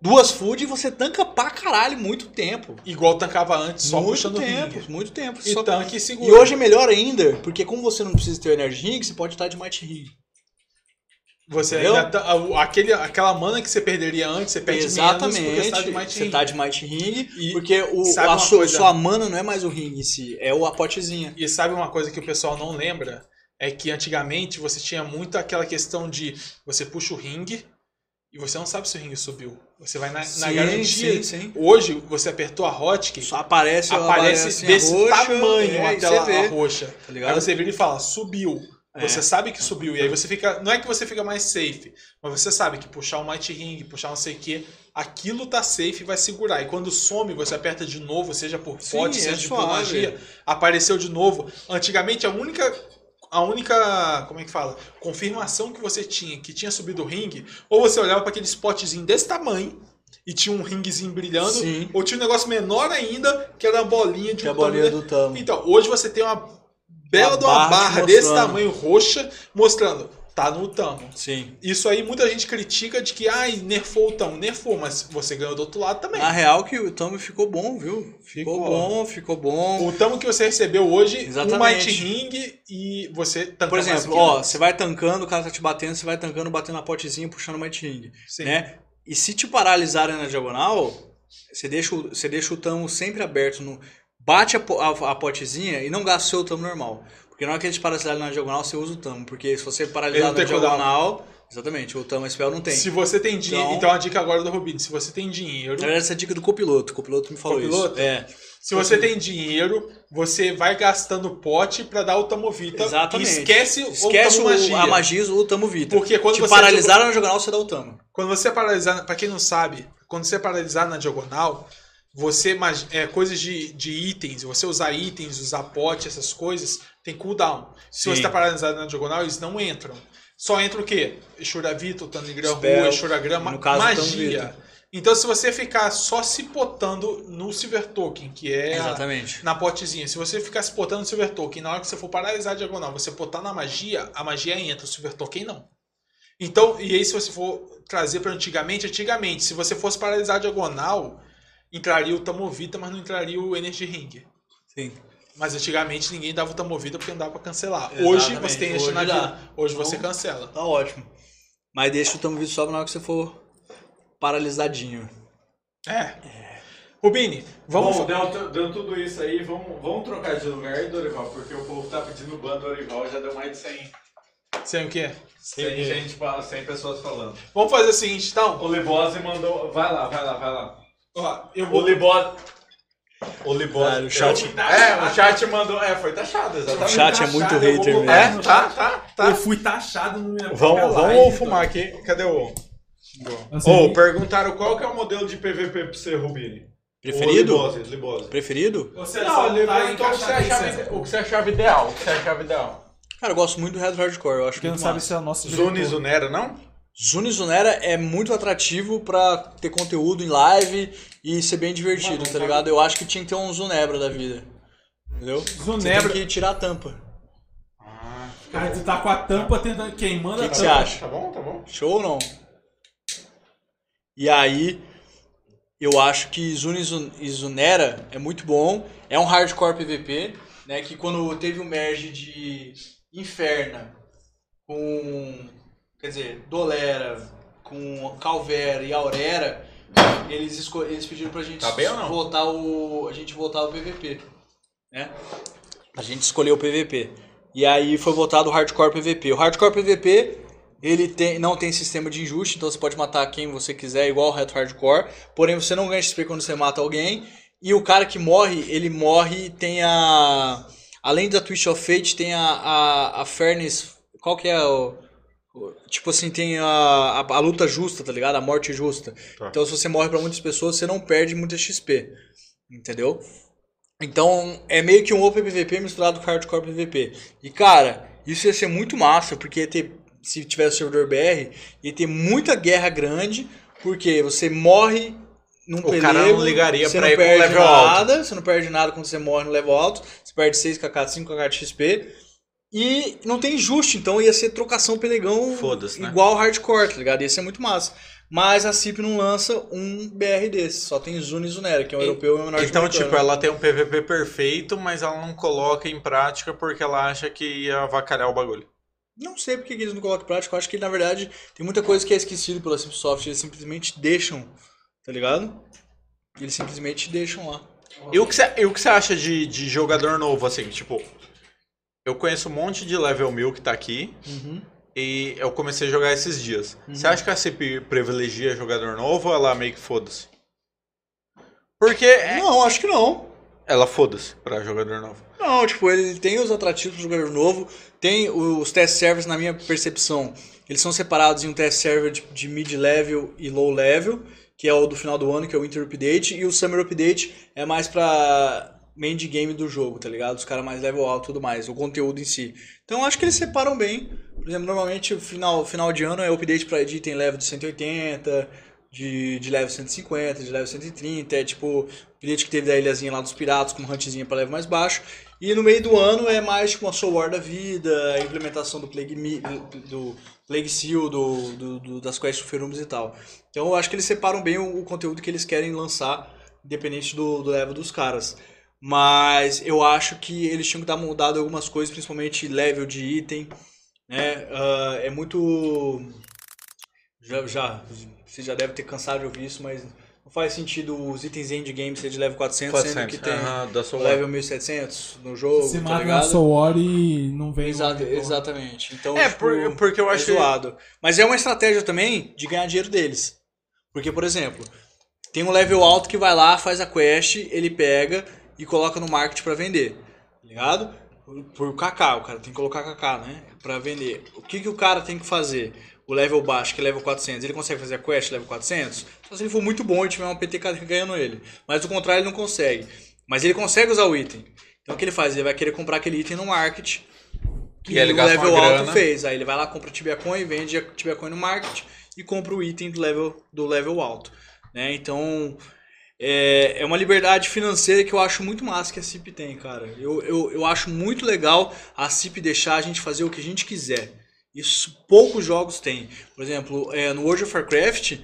Speaker 2: duas food e você tanca pra caralho muito tempo.
Speaker 1: Igual tancava antes, só
Speaker 2: muito
Speaker 1: puxando
Speaker 2: tempo,
Speaker 1: ringue.
Speaker 2: muito tempo.
Speaker 1: E tanque e
Speaker 2: E
Speaker 1: segura.
Speaker 2: hoje é melhor ainda, porque como você não precisa ter energy ring, você pode estar de might ring.
Speaker 1: Você
Speaker 2: Entendeu?
Speaker 1: ainda tá, aquele, aquela mana que você perderia antes, você perde menos porque você
Speaker 2: Exatamente.
Speaker 1: tá de Might
Speaker 2: Você
Speaker 1: Ring.
Speaker 2: tá de might ring,
Speaker 1: E
Speaker 2: porque o, a sua, sua mana não é mais o ring em si, é o a potezinha.
Speaker 1: E sabe uma coisa que o pessoal não lembra? É que antigamente você tinha muito aquela questão de você puxa o ringue e você não sabe se o ringue subiu. Você vai na, na
Speaker 2: Sim,
Speaker 1: garantia.
Speaker 2: sim, sim.
Speaker 1: Hoje, você apertou a hotkey,
Speaker 2: Só aparece,
Speaker 1: aparece
Speaker 2: assim, a
Speaker 1: desse
Speaker 2: roxa,
Speaker 1: tamanho
Speaker 2: é,
Speaker 1: a tela roxa.
Speaker 2: Tá
Speaker 1: Aí você vira e fala, subiu.
Speaker 2: É.
Speaker 1: Você sabe que subiu. E aí você fica. Não é que você fica mais safe, mas você sabe que puxar o Might Ring, puxar não sei o que, aquilo tá safe e vai segurar. E quando some, você aperta de novo, seja por pote,
Speaker 2: é
Speaker 1: seja por
Speaker 2: suave.
Speaker 1: magia, apareceu de novo. Antigamente a única. A única, como é que fala? Confirmação que você tinha que tinha subido o ringue, ou você olhava para aquele spotzinho desse tamanho e tinha um ringuezinho brilhando,
Speaker 2: Sim.
Speaker 1: ou tinha um negócio menor ainda, que era a bolinha de
Speaker 2: Que é
Speaker 1: um
Speaker 2: a bolinha do tamo.
Speaker 1: então, hoje você tem uma bela de uma
Speaker 2: barra
Speaker 1: barra desse tamanho roxa, mostrando, tá no tamo.
Speaker 2: Sim.
Speaker 1: Isso aí muita gente critica de que, ai, nerfou o tamo. Nerfou, mas você ganhou do outro lado também.
Speaker 2: Na real que o tamo ficou bom, viu? Ficou,
Speaker 1: Ficou.
Speaker 2: bom, ficou bom.
Speaker 1: O tamo que você recebeu hoje, um
Speaker 2: Exatamente.
Speaker 1: Might Ring e você tanca
Speaker 2: Por exemplo, ó, você vai tancando, o cara tá te batendo, você vai tancando, batendo na potezinha, puxando o might ring,
Speaker 1: Sim.
Speaker 2: né? E se te paralisarem na diagonal, você deixa, o- você deixa o tamo sempre aberto, no, bate a, a, a potezinha e não gasta o seu tamo normal. Porque na hora que eles paralisarem na diagonal, você usa o tamo. Porque se você paralisar na diagonal, Exatamente, o Tama Spell não tem.
Speaker 1: Se você tem dinheiro.
Speaker 2: Então-
Speaker 1: Então, a dica agora do Rubinho. Se você tem dinheiro.
Speaker 2: Na verdade, essa é a dica do copiloto. O copiloto me falou
Speaker 1: Copiloto?
Speaker 2: isso. É.
Speaker 1: Se você tem dinheiro, você vai gastando pote pra dar o Tamovita.
Speaker 2: Exatamente.
Speaker 1: E esquece,
Speaker 2: Esquece
Speaker 1: o
Speaker 2: o,
Speaker 1: Tamo magia.
Speaker 2: a magia do Tamo Vita.
Speaker 1: Porque quando
Speaker 2: Te
Speaker 1: você
Speaker 2: paralisaram na diagonal, você dá o Tamo.
Speaker 1: Quando você é paralisar, pra quem não sabe, quando você é paralisar na diagonal, você é coisas de, de itens, você usar itens, usar pote, essas coisas, tem cooldown. Se
Speaker 2: Sim.
Speaker 1: você tá paralisado na diagonal, eles não entram. Só entra o quê? Exuravita, o Tanigra
Speaker 2: Spell,
Speaker 1: Rua,
Speaker 2: caso,
Speaker 1: magia. Então se você ficar só se potando no Silver Token, que é a-
Speaker 2: Exatamente.
Speaker 1: na potezinha, se você ficar se potando no Silver Token, na hora que você for paralisar a diagonal, você potar na magia, a magia entra, o Silver Token não. Então, e aí se você for trazer para antigamente, antigamente, se você fosse paralisar a diagonal, entraria o Tamovita, mas não entraria o Energy Ring.
Speaker 2: Sim.
Speaker 1: Mas antigamente ninguém dava o Tamovita porque não dava para cancelar.
Speaker 2: Exatamente.
Speaker 1: Hoje você tem este
Speaker 2: Hoje
Speaker 1: na
Speaker 2: dá.
Speaker 1: vida. Hoje você
Speaker 2: Então-
Speaker 1: cancela.
Speaker 2: Tá ótimo. Mas deixa o Tamo Vita só na hora que você for paralisadinho.
Speaker 1: É. Rubini, vamos.
Speaker 3: Bom, deu, deu tudo isso aí, vamos, vamos trocar de lugar, Dorival, porque o povo tá pedindo ban Dorival, já deu mais de 100,
Speaker 1: Sem o quê?
Speaker 3: 100, gente, fa- 100 pessoas falando.
Speaker 1: Vamos fazer o seguinte, então.
Speaker 3: O Libose mandou. Vai lá, vai lá, vai lá.
Speaker 1: Ó, eu
Speaker 3: O
Speaker 1: vou.
Speaker 3: Libose. O Libose.
Speaker 2: Cara, o chat-
Speaker 3: É, o chat mandou. É, foi taxado,
Speaker 2: O
Speaker 3: exatamente.
Speaker 2: chat é muito hater mesmo.
Speaker 3: É, tá, tá, tá.
Speaker 6: Eu fui taxado no minha
Speaker 5: Vamos, vamos
Speaker 6: live,
Speaker 5: fumar aqui. Cadê o.
Speaker 6: Assim,
Speaker 5: Ô, perguntaram qual que é o modelo de PVP pra você, Rubini.
Speaker 2: Preferido?
Speaker 5: O Libose, Libose.
Speaker 2: Preferido?
Speaker 6: Você
Speaker 3: Não, ele
Speaker 6: tá
Speaker 3: perguntou o que, você achava, o que você achava ideal. O que você achava ideal.
Speaker 2: Cara, eu gosto muito do Red Hardcore. Eu acho
Speaker 6: Quem não sabe se é o nosso
Speaker 5: Zuni
Speaker 6: diretor.
Speaker 5: Zunera, não?
Speaker 2: Zuni Zunera é muito atrativo pra ter conteúdo em live e ser bem divertido, tá ligado? Eu acho que tinha que ter um Zunebra da vida. Entendeu?
Speaker 6: Zunebra.
Speaker 2: Você tem que tirar a tampa.
Speaker 6: Cara, tu tá com a tampa tentando queimando
Speaker 2: O
Speaker 6: a
Speaker 2: que
Speaker 6: tampa.
Speaker 2: você acha?
Speaker 5: Tá bom, tá bom.
Speaker 2: Show ou não? E aí, eu acho que Zuni Zun- e Zunera é muito bom. É um hardcore PVP, né? Que quando teve o merge de Inferna com. Quer dizer, Dolera com Calvera e Aurera, eles, esco- eles pediram pra gente
Speaker 5: Tá bem ou não?
Speaker 2: voltar o. A gente voltar o PVP. Né? A gente escolheu o PVP. E aí foi votado o Hardcore PVP. O Hardcore PVP, ele tem, não tem sistema de injuste, então você pode matar quem você quiser, igual o Red Hardcore. Porém, você não ganha XP quando você mata alguém. E o cara que morre, ele morre tem a... Além da Twitch of Fate, tem a, a, a Fairness... Qual que é o... Tipo assim, tem a, a, a luta justa, tá ligado? A morte justa.
Speaker 5: Tá.
Speaker 2: Então, se você morre pra muitas pessoas, você não perde muita XP. Entendeu? Então, é meio que um Open PVP misturado com Hardcore PVP. E, cara, isso ia ser muito massa, porque ia ter, se tivesse servidor BR, ia ter muita guerra grande, porque você morre num
Speaker 5: O
Speaker 2: pelego,
Speaker 5: cara não ligaria
Speaker 2: você
Speaker 5: pra
Speaker 2: não
Speaker 5: ir
Speaker 2: perde
Speaker 5: level alto.
Speaker 2: nada, você não perde nada quando você morre no level alto, você perde 6kk, 5kk de XP, e não tem justo, então ia ser trocação pelegão
Speaker 5: né?
Speaker 2: igual hardcore, tá ligado? Ia ser muito massa. Mas a CIP não lança um BR desse, só tem Zuni e Zunera, que é um europeu e um menor
Speaker 5: Então, tipo, ela tem um PVP perfeito, mas ela não coloca em prática porque ela acha que ia avacalhar o bagulho.
Speaker 2: Não sei porque que eles não colocam em prática, eu acho que na verdade tem muita coisa que é esquecido pela Cipsoft, eles simplesmente deixam, tá ligado? Eles simplesmente deixam lá.
Speaker 5: E o que você, e o que você acha de, de jogador novo, assim, tipo... Eu conheço um monte de level 1000 que tá aqui
Speaker 2: Uhum.
Speaker 5: e eu comecei a jogar esses dias. Você acha que a CP privilegia jogador novo ou ela meio que foda-se? Porque é-
Speaker 2: Não, acho que não.
Speaker 5: ela foda-se pra jogador novo.
Speaker 2: Não, tipo, ele tem os atrativos pro jogador novo, tem os test servers, na minha percepção, eles são separados em um test server de, de mid-level e low-level, que é o do final do ano, que é o Winter Update, e o Summer Update é mais pra de game do jogo, tá ligado? Os caras mais level alto e tudo mais, o conteúdo em si. Então acho que eles separam bem. Por exemplo, normalmente final, final de ano é update pra item level de 180, de, de level 150, de level 130, é tipo update que teve da ilhazinha lá dos piratas, com huntzinha pra level mais baixo. E no meio do ano é mais tipo uma Soul War da vida, a implementação do Plague, do Plague Seal, do, do, do- das quests do Ferumbus e tal. Então eu acho que eles separam bem o, o conteúdo que eles querem lançar, independente do, do level dos caras. Mas eu acho que eles tinham que dar mudado algumas coisas, principalmente level de item. Né? Ah, é muito. Já, já, você já deve ter cansado de ouvir isso, mas Não faz sentido os itens endgame ser de level 400, sendo
Speaker 3: 400,
Speaker 2: que tem
Speaker 3: Soul
Speaker 2: level 1700 no jogo,
Speaker 1: Você
Speaker 2: tá
Speaker 1: mata na
Speaker 2: ligado?
Speaker 1: Soul War e não vem.
Speaker 2: Exato, exatamente. Então,
Speaker 3: É,
Speaker 2: tipo,
Speaker 3: por- porque eu
Speaker 2: é
Speaker 3: achei-
Speaker 2: zoado. Mas é uma estratégia também de ganhar dinheiro deles. Porque, por exemplo, tem um level alto que vai lá, faz a quest, ele pega e coloca no market pra vender. Tá ligado? Por, por KK, o cara tem que colocar KK, né? Pra vender. O que, que o cara tem que fazer? O level baixo, que é level 400, ele consegue fazer a quest level 400? Só se ele for muito bom e tiver uma PT ganhando ele. Mas do contrário, ele não consegue. Mas ele consegue usar o item. Então o que ele faz? Ele vai querer comprar aquele item no market. Que
Speaker 3: E ele
Speaker 2: o level alto fez. Aí ele vai lá, compra Tibia Coin, vende a Tibia Coin no market e compra o item do level, do level alto. Né? Então, é, é uma liberdade financeira que eu acho muito massa que a CIP tem, cara. Eu, eu, eu acho muito legal a CIP deixar a gente fazer o que a gente quiser. Isso poucos jogos têm. Por exemplo, é, no World of Warcraft,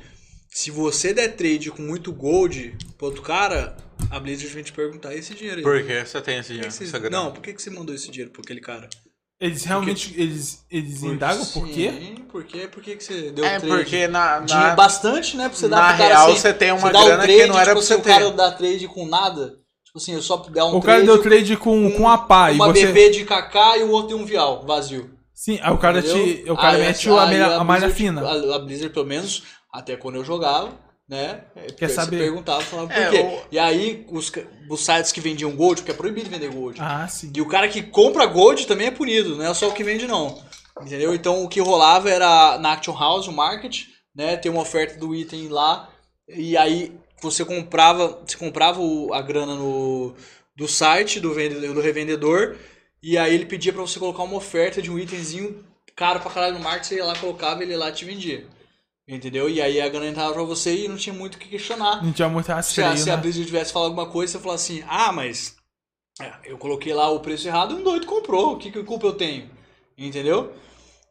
Speaker 2: se você der trade com muito gold pro outro cara, a Blizzard vem te perguntar "E esse dinheiro aí.
Speaker 3: Por que você tem esse dinheiro?
Speaker 2: você- não, por que, que você mandou esse dinheiro pra aquele cara?
Speaker 1: Eles realmente. Eles, eles indagam por quê?
Speaker 2: Sim, por quê? Por que, que você deu
Speaker 3: É,
Speaker 2: trade?
Speaker 3: porque na, na,
Speaker 2: bastante, né? Pra você dar
Speaker 3: na
Speaker 2: pro
Speaker 3: real
Speaker 2: assim,
Speaker 3: você tem uma
Speaker 2: o
Speaker 3: grana que
Speaker 2: trade,
Speaker 3: não era
Speaker 2: tipo
Speaker 3: pra
Speaker 2: assim,
Speaker 3: você
Speaker 2: o cara
Speaker 3: ter.
Speaker 2: dá trade com nada. Tipo assim, eu só der um
Speaker 1: O cara deu trade com, com a pá e
Speaker 2: uma
Speaker 1: você.
Speaker 2: BB de KK e o outro tem um vial vazio.
Speaker 1: Sim, aí o cara te. O cara
Speaker 2: Aí
Speaker 1: mete
Speaker 2: essa-
Speaker 1: a,
Speaker 2: aí
Speaker 1: melha- a malha fina.
Speaker 2: A, a Blizzard, pelo menos, até quando eu jogava, né? é,
Speaker 1: Quer
Speaker 2: você
Speaker 1: saber?
Speaker 2: perguntava, falava por
Speaker 3: É,
Speaker 2: quê.
Speaker 3: o-
Speaker 2: E aí, os, os sites que vendiam gold, porque é proibido vender gold.
Speaker 1: Ah, sim.
Speaker 2: E o cara que compra gold também é punido, não é só o que vende não. Entendeu? Então o que rolava era na Action House, o market, né, ter uma oferta do item lá e aí você comprava, você comprava o- a grana no do site do vendedor, do revendedor e aí ele pedia pra você colocar uma oferta de um itemzinho caro pra caralho no market, você ia lá colocava, ele ia lá e te vendia. Entendeu? E aí a grana entrava pra você e não tinha muito o que questionar.
Speaker 1: Não tinha muito
Speaker 2: Se a,
Speaker 1: rastreio,
Speaker 2: se a
Speaker 1: né?
Speaker 2: Blizzard tivesse falado alguma coisa, você falou assim, ah, mas é, eu coloquei lá o preço errado e um doido comprou, o que, que culpa eu tenho? Entendeu?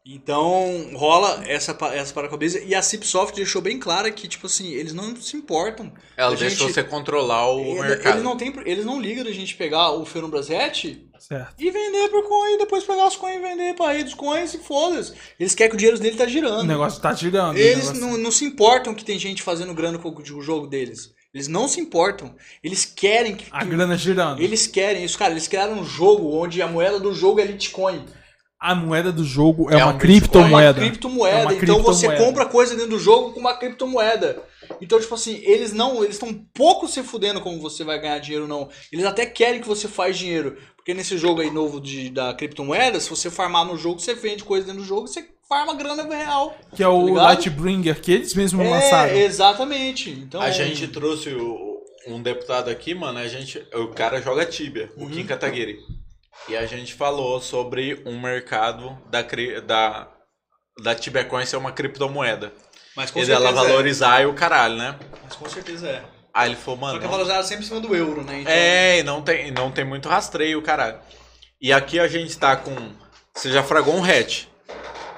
Speaker 2: Então, rola essa, essa parada com a Blizzard. E a Cipsoft deixou bem clara que, tipo assim, eles não se importam.
Speaker 3: Ela
Speaker 2: a
Speaker 3: deixa
Speaker 2: gente-
Speaker 3: você controlar o
Speaker 2: Ele-
Speaker 3: mercado.
Speaker 2: Eles não, tem, eles não ligam da gente pegar o Fenumbras Hat
Speaker 1: Certo.
Speaker 2: e vender por coin, depois pegar os coins e vender pra eles coins e foda-se. Eles querem que o dinheiro dele tá
Speaker 1: O
Speaker 2: girando.
Speaker 1: negócio tá girando. o
Speaker 2: Eles
Speaker 1: negócio-
Speaker 2: não, não se importam que tem gente fazendo grana com o jogo deles. Eles não se importam. Eles querem que.
Speaker 1: A grana girando.
Speaker 2: Eles querem isso, cara. Eles criaram um jogo onde a moeda do jogo é Litecoin.
Speaker 1: A moeda do jogo é,
Speaker 3: É
Speaker 1: uma
Speaker 3: um
Speaker 1: criptomoeda.
Speaker 2: Uma criptomoeda.
Speaker 1: É uma
Speaker 2: então você
Speaker 1: criptomoeda.
Speaker 2: compra coisa dentro do jogo com uma criptomoeda. Então, tipo assim, eles não. Eles estão pouco se fudendo como você vai ganhar dinheiro ou não. Eles até querem que você faz dinheiro. Porque nesse jogo aí novo de, da criptomoeda, se você farmar no jogo, você vende coisa dentro do jogo, você farma grana real.
Speaker 1: Que é o
Speaker 2: Tá?
Speaker 1: Lightbringer, que eles mesmos lançaram.
Speaker 2: É, exatamente. Então,
Speaker 3: A gente trouxe o- um deputado aqui, mano, a gente, o cara joga Tibia, o
Speaker 2: Uhum.
Speaker 3: Kim Kataguiri. E a gente falou sobre um mercado da, cri- da, da Tibia Coin ser uma criptomoeda.
Speaker 2: mas com
Speaker 3: E dela
Speaker 2: é.
Speaker 3: valorizar e o caralho, né?
Speaker 2: Mas com certeza é.
Speaker 3: Aí ele falou,
Speaker 2: Só
Speaker 3: mano.
Speaker 2: que é sempre em cima do euro, né? Então,
Speaker 3: É, e não tem, não tem muito rastreio, caralho. E aqui a gente tá com. Você já fragou um hatch?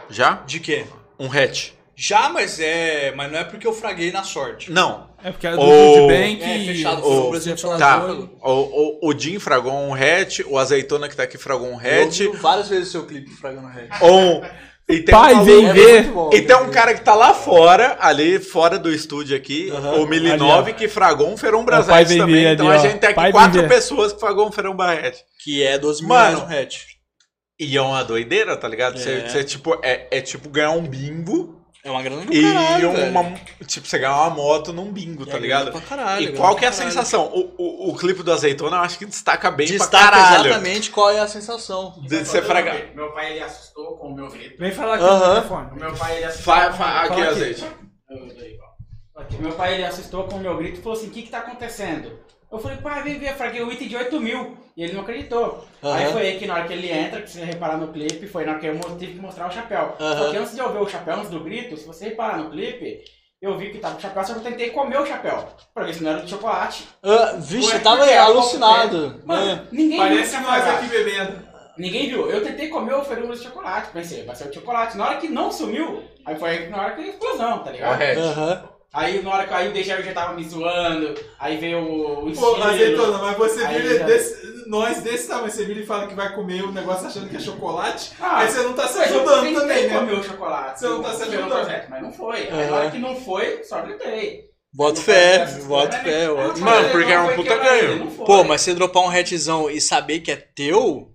Speaker 3: Já?
Speaker 2: De quê?
Speaker 3: Um hatch?
Speaker 2: Já, mas é. Mas não é porque eu fraguei na sorte.
Speaker 3: Não.
Speaker 1: É porque era do
Speaker 3: O-
Speaker 1: Bank
Speaker 2: É,
Speaker 1: e-
Speaker 2: fechado
Speaker 3: o-
Speaker 2: pela
Speaker 3: Tá. O, o, o Jim fragou um hatch, o Azeitona que tá aqui fragou um
Speaker 2: Eu
Speaker 3: hatch.
Speaker 2: vi várias vezes seu clipe fragando hatch.
Speaker 3: Ou. E tem
Speaker 1: Pai,
Speaker 3: um
Speaker 1: vem ver.
Speaker 2: muito bom,
Speaker 3: E tem um cara que tá lá fora, ali fora do estúdio aqui, o Milinov, que fragou um
Speaker 1: O pai
Speaker 3: Brasete também.
Speaker 1: ver
Speaker 3: então
Speaker 1: ali,
Speaker 3: a gente tem aqui quatro pessoas que fragou um Ferum Barrete.
Speaker 2: Que é 12 mil
Speaker 3: Mano,
Speaker 2: reais no hatch.
Speaker 3: E é uma doideira, tá ligado? Você,
Speaker 2: É.
Speaker 3: você, tipo, é, é tipo ganhar um bingo
Speaker 2: É uma grana do
Speaker 3: e
Speaker 2: caralho,
Speaker 3: uma.
Speaker 2: velho.
Speaker 3: Tipo, você ganhar uma moto num bingo,
Speaker 2: É
Speaker 3: tá
Speaker 2: grana
Speaker 3: ligado?
Speaker 2: Pra caralho,
Speaker 3: E qual
Speaker 2: pra
Speaker 3: que é a
Speaker 2: caralho.
Speaker 3: sensação? O, o, o clipe do azeitona eu acho que destaca bem pra
Speaker 2: Destaca
Speaker 3: caralho.
Speaker 2: exatamente qual é a sensação.
Speaker 3: De você fragar.
Speaker 4: Meu pai ele assustou com o meu grito.
Speaker 1: Vem falar aqui
Speaker 2: Aham.
Speaker 1: no telefone.
Speaker 4: O meu pai ele assustou.
Speaker 3: Fa, aqui, azeite.
Speaker 4: Eu- eu- eu- Meu pai ele assustou com o meu grito e falou assim: o que que tá acontecendo? Eu falei, pai, vem ver, fraguei o item de 8 mil. E ele não acreditou.
Speaker 2: Aham.
Speaker 4: Aí foi aí que na hora que ele entra, que você reparar no clipe, foi na hora que eu tive que mostrar o chapéu.
Speaker 2: Aham.
Speaker 4: Só que antes de eu ver o chapéu, antes do grito, se você reparar no clipe, eu vi que tava com o chapéu, só que eu tentei comer o chapéu. Pra ver se não era de chocolate.
Speaker 2: Ah, vixe, eu tava
Speaker 4: é
Speaker 2: alucinado.
Speaker 4: Mano,
Speaker 2: É.
Speaker 4: ninguém
Speaker 1: Parece
Speaker 4: viu
Speaker 1: nós aqui bebendo.
Speaker 4: Ninguém viu. Eu tentei comer o ferumas de chocolate. Pensei, vai ser o chocolate. Na hora que não sumiu, aí foi aí na hora que a explosão, tá ligado?
Speaker 3: Correto.
Speaker 2: Aham.
Speaker 4: Aí na hora que aí o Dejair já tava me zoando, aí veio o, o
Speaker 1: Pô,
Speaker 4: estilo.
Speaker 1: azeitona, mas você
Speaker 4: Aí
Speaker 1: vira
Speaker 4: já-
Speaker 1: desse, nós desse tamanho, você vira e fala que vai comer o negócio achando que é chocolate,
Speaker 4: Ah,
Speaker 1: aí você não tá se
Speaker 4: Mas eu
Speaker 1: ajudando
Speaker 4: tentei
Speaker 1: também, né?
Speaker 4: comer o chocolate.
Speaker 1: Você não tá se
Speaker 4: Eu-
Speaker 1: ajudando.
Speaker 4: Mas não foi. Aí na hora que não foi, só gritei.
Speaker 2: Boto
Speaker 4: Não
Speaker 2: fé,
Speaker 4: né?
Speaker 2: fé.
Speaker 4: Mas
Speaker 3: Mano, porque é um puta ganho.
Speaker 2: Pô, mas você dropar um hatchzão e saber que é teu.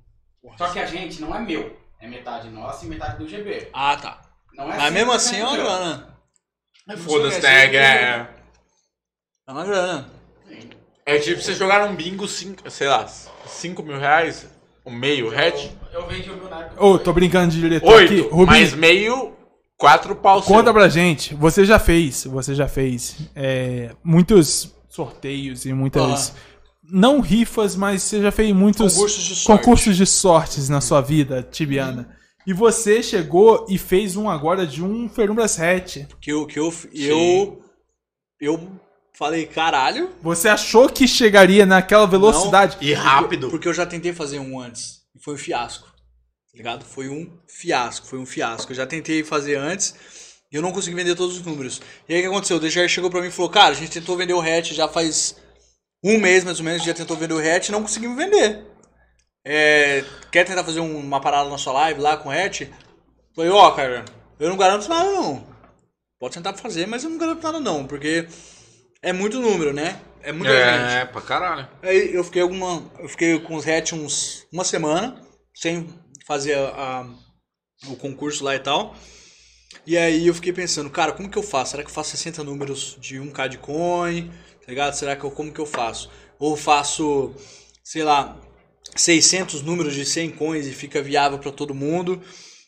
Speaker 4: Só que a gente não é meu. É metade nossa e metade do GB.
Speaker 2: Ah, tá.
Speaker 4: Não é
Speaker 2: Mas mesmo assim é
Speaker 4: 100%
Speaker 2: grana.
Speaker 3: Foda-se, né? É,
Speaker 2: É uma grana.
Speaker 3: é tipo você jogar um bingo, cinco, sei lá, 5 mil reais, um meio hatch.
Speaker 4: Eu, eu vendi o meu na época.
Speaker 1: Ô, tô brincando de diretor aqui.
Speaker 3: Oito,
Speaker 1: Rubinho,
Speaker 3: mais meio, quatro pau seu.
Speaker 1: conta pra gente. Você já fez, você já fez é, muitos sorteios e muitas... Não rifas, mas você já fez muitos
Speaker 2: Concursos de sorte.
Speaker 1: concursos de sortes na sua vida, Tibiana. E você chegou e fez um agora de um Ferumbras Hatch.
Speaker 2: Que eu, que eu, eu, eu falei, caralho.
Speaker 1: Você achou que chegaria naquela velocidade?
Speaker 3: E rápido.
Speaker 2: Porque eu já tentei fazer um antes. E foi um fiasco. Tá ligado? Foi um fiasco, foi um fiasco. Eu já tentei fazer antes e eu não consegui vender todos os números. E aí o que aconteceu? O DJR chegou pra mim e falou, cara, a gente tentou vender o hatch já faz um mês mais ou menos, já tentou vender o hatch e não conseguimos vender. É, quer tentar fazer um- uma parada na sua live lá com o hatch? Falei, ó, cara, eu não garanto nada não. Pode tentar fazer, mas eu não garanto nada não, porque é muito número, né? É muita gente.
Speaker 3: É, pra caralho.
Speaker 2: Aí eu fiquei alguma. Eu fiquei com os hatch uns uma semana, sem fazer a- a- o concurso lá e tal. E aí eu fiquei pensando, cara, como que eu faço? Será que eu faço 60 números de 1k de coin? Tá ligado? Será que eu como que eu faço? Ou faço, sei lá, 600 números de 100 coins e fica viável pra todo mundo?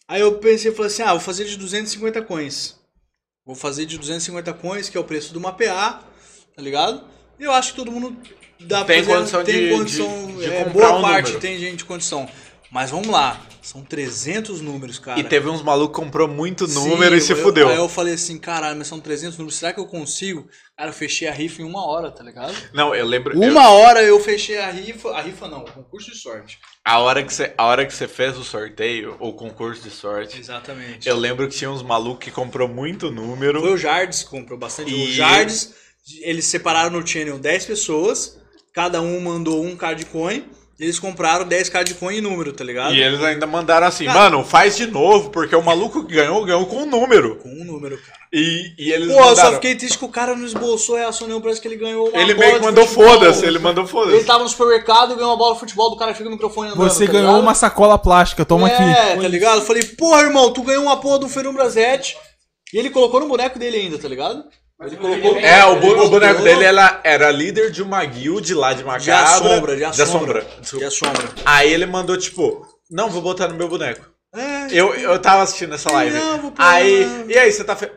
Speaker 2: Aí eu pensei, falei assim, ah, vou fazer de 250 coins. Vou fazer de 250 coins, que é o preço de uma PA, tá ligado? E eu acho que todo mundo dá
Speaker 3: Tem
Speaker 2: pra fazer-
Speaker 3: condição
Speaker 2: tem
Speaker 3: de-
Speaker 2: condição,
Speaker 3: de- de
Speaker 2: é, boa
Speaker 3: um
Speaker 2: parte
Speaker 3: número.
Speaker 2: tem gente de condição. Mas vamos lá, são 300 números, cara.
Speaker 3: E teve uns malucos que comprou muito
Speaker 2: Sim,
Speaker 3: número e se
Speaker 2: eu-
Speaker 3: fudeu.
Speaker 2: Aí eu falei assim, caralho, mas são 300 números, será que eu consigo? Cara, eu fechei a rifa em uma hora, tá ligado?
Speaker 3: Não, eu lembro. eu-
Speaker 2: Uma hora eu fechei a rifa, a rifa não, o concurso de sorte.
Speaker 3: a, hora que você, a hora que você fez o sorteio, ou concurso de sorte,
Speaker 2: Exatamente.
Speaker 3: eu lembro que tinha uns malucos que comprou muito número.
Speaker 2: Foi o Jardes que comprou bastante.
Speaker 3: E-
Speaker 2: O Jardes, eles separaram no channel 10 pessoas, cada um mandou um card coin, eles compraram 10 card coin em número, tá ligado?
Speaker 3: E eles ainda mandaram assim,
Speaker 2: Cara-
Speaker 3: mano, faz de novo, porque o maluco que ganhou, ganhou com um número.
Speaker 2: Com um número, cara.
Speaker 3: E, e eles
Speaker 2: Pô, eu só
Speaker 3: mandaram.
Speaker 2: fiquei triste que o cara não esboçou a reação nenhuma, parece que ele ganhou uma
Speaker 3: Ele
Speaker 2: bola
Speaker 3: meio que
Speaker 2: de
Speaker 3: mandou foda-se, ele mandou
Speaker 2: Ele
Speaker 3: foda-se.
Speaker 2: tava no supermercado, ganhou uma bola de futebol, do cara fica o microfone andando,
Speaker 1: Você
Speaker 2: tá
Speaker 1: ganhou
Speaker 2: ligado?
Speaker 1: uma sacola plástica, toma
Speaker 2: é,
Speaker 1: aqui.
Speaker 2: tá ligado? Eu falei, porra, irmão, tu ganhou uma porra do Ferumbrazete. E ele colocou no boneco dele ainda, tá ligado? Ele colocou.
Speaker 3: É, o, bu-
Speaker 2: ele
Speaker 3: o boneco dele era, era líder de uma guild lá de
Speaker 2: De
Speaker 3: Macabra.
Speaker 2: assombra, de
Speaker 3: De
Speaker 2: assombra. De assombra.
Speaker 3: Aí ele mandou, tipo, não, vou botar no meu boneco.
Speaker 2: É,
Speaker 3: Eu, eu tava assistindo essa live.
Speaker 2: Não, vou
Speaker 3: Aí, e aí, você tá fe...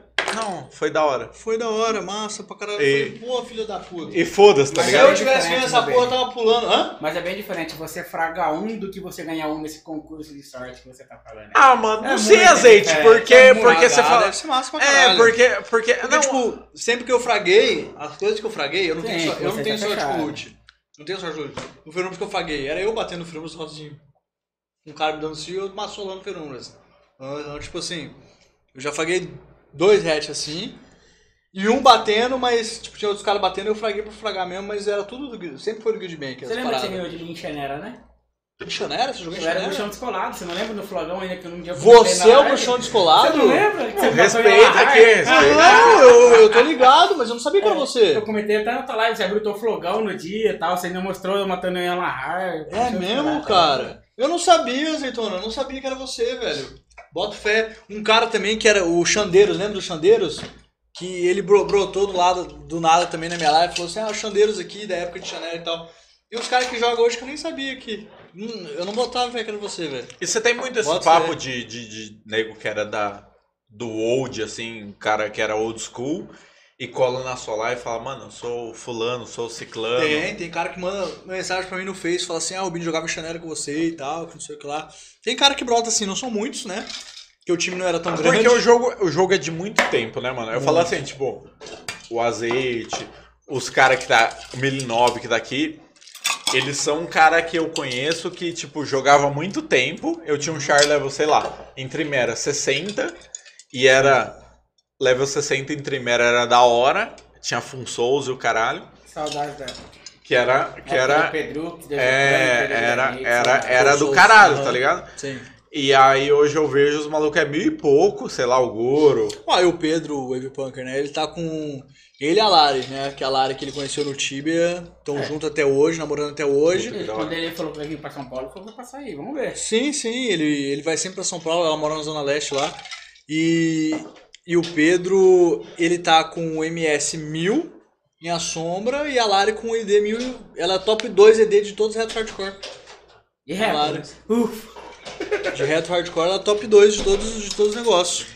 Speaker 3: Foi da hora.
Speaker 2: foi da hora, massa pra caralho.
Speaker 3: E-
Speaker 2: falei, Pô, filho da puta.
Speaker 3: E foda-se, tá
Speaker 4: Mas
Speaker 2: Se
Speaker 3: ligado?
Speaker 2: eu tivesse ganho essa porra, tava pulando. Hã?
Speaker 4: Mas é bem diferente você fragar um do que você ganhar um nesse concurso de sorte que você tá falando.
Speaker 3: Ah, mano, não
Speaker 4: É
Speaker 3: sei azeite,
Speaker 4: diferente,
Speaker 3: porque,
Speaker 4: é
Speaker 3: porque você
Speaker 2: Ah,
Speaker 3: fala...
Speaker 2: Deve ser massa pra
Speaker 3: É,
Speaker 2: caralho.
Speaker 3: porque, porque,
Speaker 2: Porque,
Speaker 3: não,
Speaker 2: tipo, sempre que eu fraguei, as coisas que eu fraguei, eu não
Speaker 4: Sim,
Speaker 2: tenho, eu não tenho
Speaker 4: tá
Speaker 2: sorte
Speaker 4: fechado.
Speaker 2: com ult. Não tenho sorte com ult. No Ferumbras que eu fraguei, era eu batendo no Ferumbras sozinho. Um cara me dando cio e eu massolando Ferumbras. Então, então, tipo assim, eu já fraguei dois hatch assim, e um batendo, mas tipo, tinha outros caras batendo, eu fraguei pra fragar mesmo, mas era tudo do Guild, sempre foi do Guild Bank,
Speaker 4: Você lembra que você ganhou de Linchanera, né?
Speaker 2: Chanera? Você jogou em
Speaker 4: Eu era
Speaker 2: Chanera?
Speaker 4: bruxão descolado, você não lembra no flogão ainda que dia eu comentei
Speaker 2: Você
Speaker 4: na
Speaker 2: é o bruxão descolado?
Speaker 4: Você não lembra? Que você
Speaker 3: respeita aqui, respeita.
Speaker 2: Não, eu, eu tô ligado, mas eu não sabia que era você.
Speaker 4: Eu comentei até na tua live, você abriu teu flogão no dia e tal, você ainda mostrou eu matando em Alahar.
Speaker 2: É mesmo, cara? Eu não sabia, Azeitona, eu não sabia que era você, velho. Bota fé. Um cara também que era o Xandeiros, lembra do Xandeiros? Que ele bro- brotou do lado do nada também na minha live falou assim: ah, os Xandeiros aqui, da época de Chanel e tal. E os caras que jogam hoje que eu nem sabia que. Hum, eu não botava fé que era você, velho.
Speaker 3: E você tem muito esse
Speaker 2: Bota
Speaker 3: papo
Speaker 2: fé.
Speaker 3: de, de, de nego que era da, do old, assim, cara que era old school, e cola na sua live e fala, mano, eu sou fulano, sou ciclano.
Speaker 2: Tem, tem cara que manda mensagem pra mim no Face, fala assim, ah, o Bini jogava Chanel com você e tal, que não sei o que lá. Tem cara que brota assim, não são muitos, né? Que o time não era tão grande.
Speaker 3: Porque o jogo, o jogo é de muito tempo, né, mano? Eu falo assim, tipo, o azeite, os caras que tá. O Milinov que tá aqui. Eles são um cara que eu conheço que, tipo, jogava há muito tempo. Eu tinha um char level, sei lá, em Trimera 60. E era. Level 60 em Trimera era da hora. Tinha Fun Souls e o caralho.
Speaker 4: Saudades da.
Speaker 3: Que era. Que era.
Speaker 4: Pedro, que deu
Speaker 3: É,
Speaker 4: Pedro
Speaker 3: era, era, era do caralho, tá ligado?
Speaker 2: Sim.
Speaker 5: E aí hoje eu vejo os malucos é mil e pouco, sei lá, o Goro.
Speaker 2: Ah, e o Pedro, o Wave Punker, né? Ele tá com. Ele e a Lari, né? Que a Lari que ele conheceu no Tibia, estão juntos até hoje, namorando até hoje.
Speaker 4: Quando ele falou que vai vir pra São Paulo, ele falou passar aí, vamos ver.
Speaker 2: Sim, sim, ele, ele vai sempre pra São Paulo, ela mora na Zona Leste lá. E, e o Pedro, ele tá com o MS 1000 em a sombra e a Lari com o ED 1000. Ela é top 2 ED de todos os retro hardcore.
Speaker 4: E
Speaker 2: Claro.
Speaker 4: reto. Uf.
Speaker 2: De retro hardcore, ela é top 2 de todos, de todos os negócios.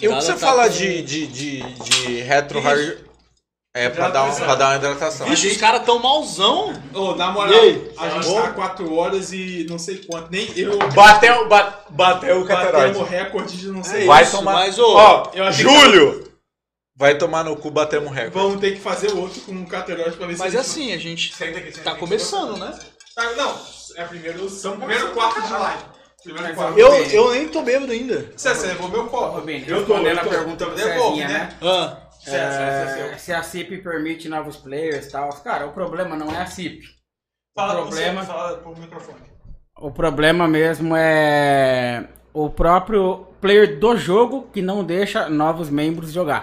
Speaker 5: E o que você
Speaker 2: tá
Speaker 5: fala
Speaker 2: com-
Speaker 5: de, de, de, de retro hard. É pra dar, um, pra dar uma hidratação.
Speaker 2: Vixe, os caras tão malzão.
Speaker 1: Ô, na moral,
Speaker 2: aí?
Speaker 1: a gente
Speaker 2: Bom?
Speaker 1: tá 4 horas e não sei quanto. Nem eu
Speaker 5: Bateu, ba- bateu o
Speaker 1: batemos
Speaker 5: cateroide.
Speaker 1: recorde de não sei.
Speaker 2: É
Speaker 5: Vai
Speaker 2: isso,
Speaker 5: tomar.
Speaker 2: mas, ô,
Speaker 5: Ó, Júlio! Vai tomar no cu, batemos recorde.
Speaker 1: Vamos ter que fazer outro com um cateroide pra ver
Speaker 2: Mas
Speaker 1: se
Speaker 2: é
Speaker 1: a gente-
Speaker 2: assim, a gente
Speaker 1: Senta aqui, senta
Speaker 2: tá
Speaker 1: aqui.
Speaker 2: começando, né?
Speaker 1: Ah, não, é primeiro, são primeiro quarto de live. Primeiro
Speaker 4: Mas
Speaker 1: quarto.
Speaker 2: Eu, eu nem tô bêbado ainda.
Speaker 1: Você, você levou meu copo. Eu tô, eu
Speaker 4: a pergunta do
Speaker 1: Devolve,
Speaker 4: Cezinha, né?
Speaker 2: Ah,
Speaker 1: Certo, certo, certo.
Speaker 4: É, se a CIP permite novos players e tal. Cara, o problema não é a CIP.
Speaker 1: Fala,
Speaker 4: o problema,
Speaker 1: você, fala pro microfone.
Speaker 4: o problema mesmo é o próprio player do jogo que não deixa novos membros jogar.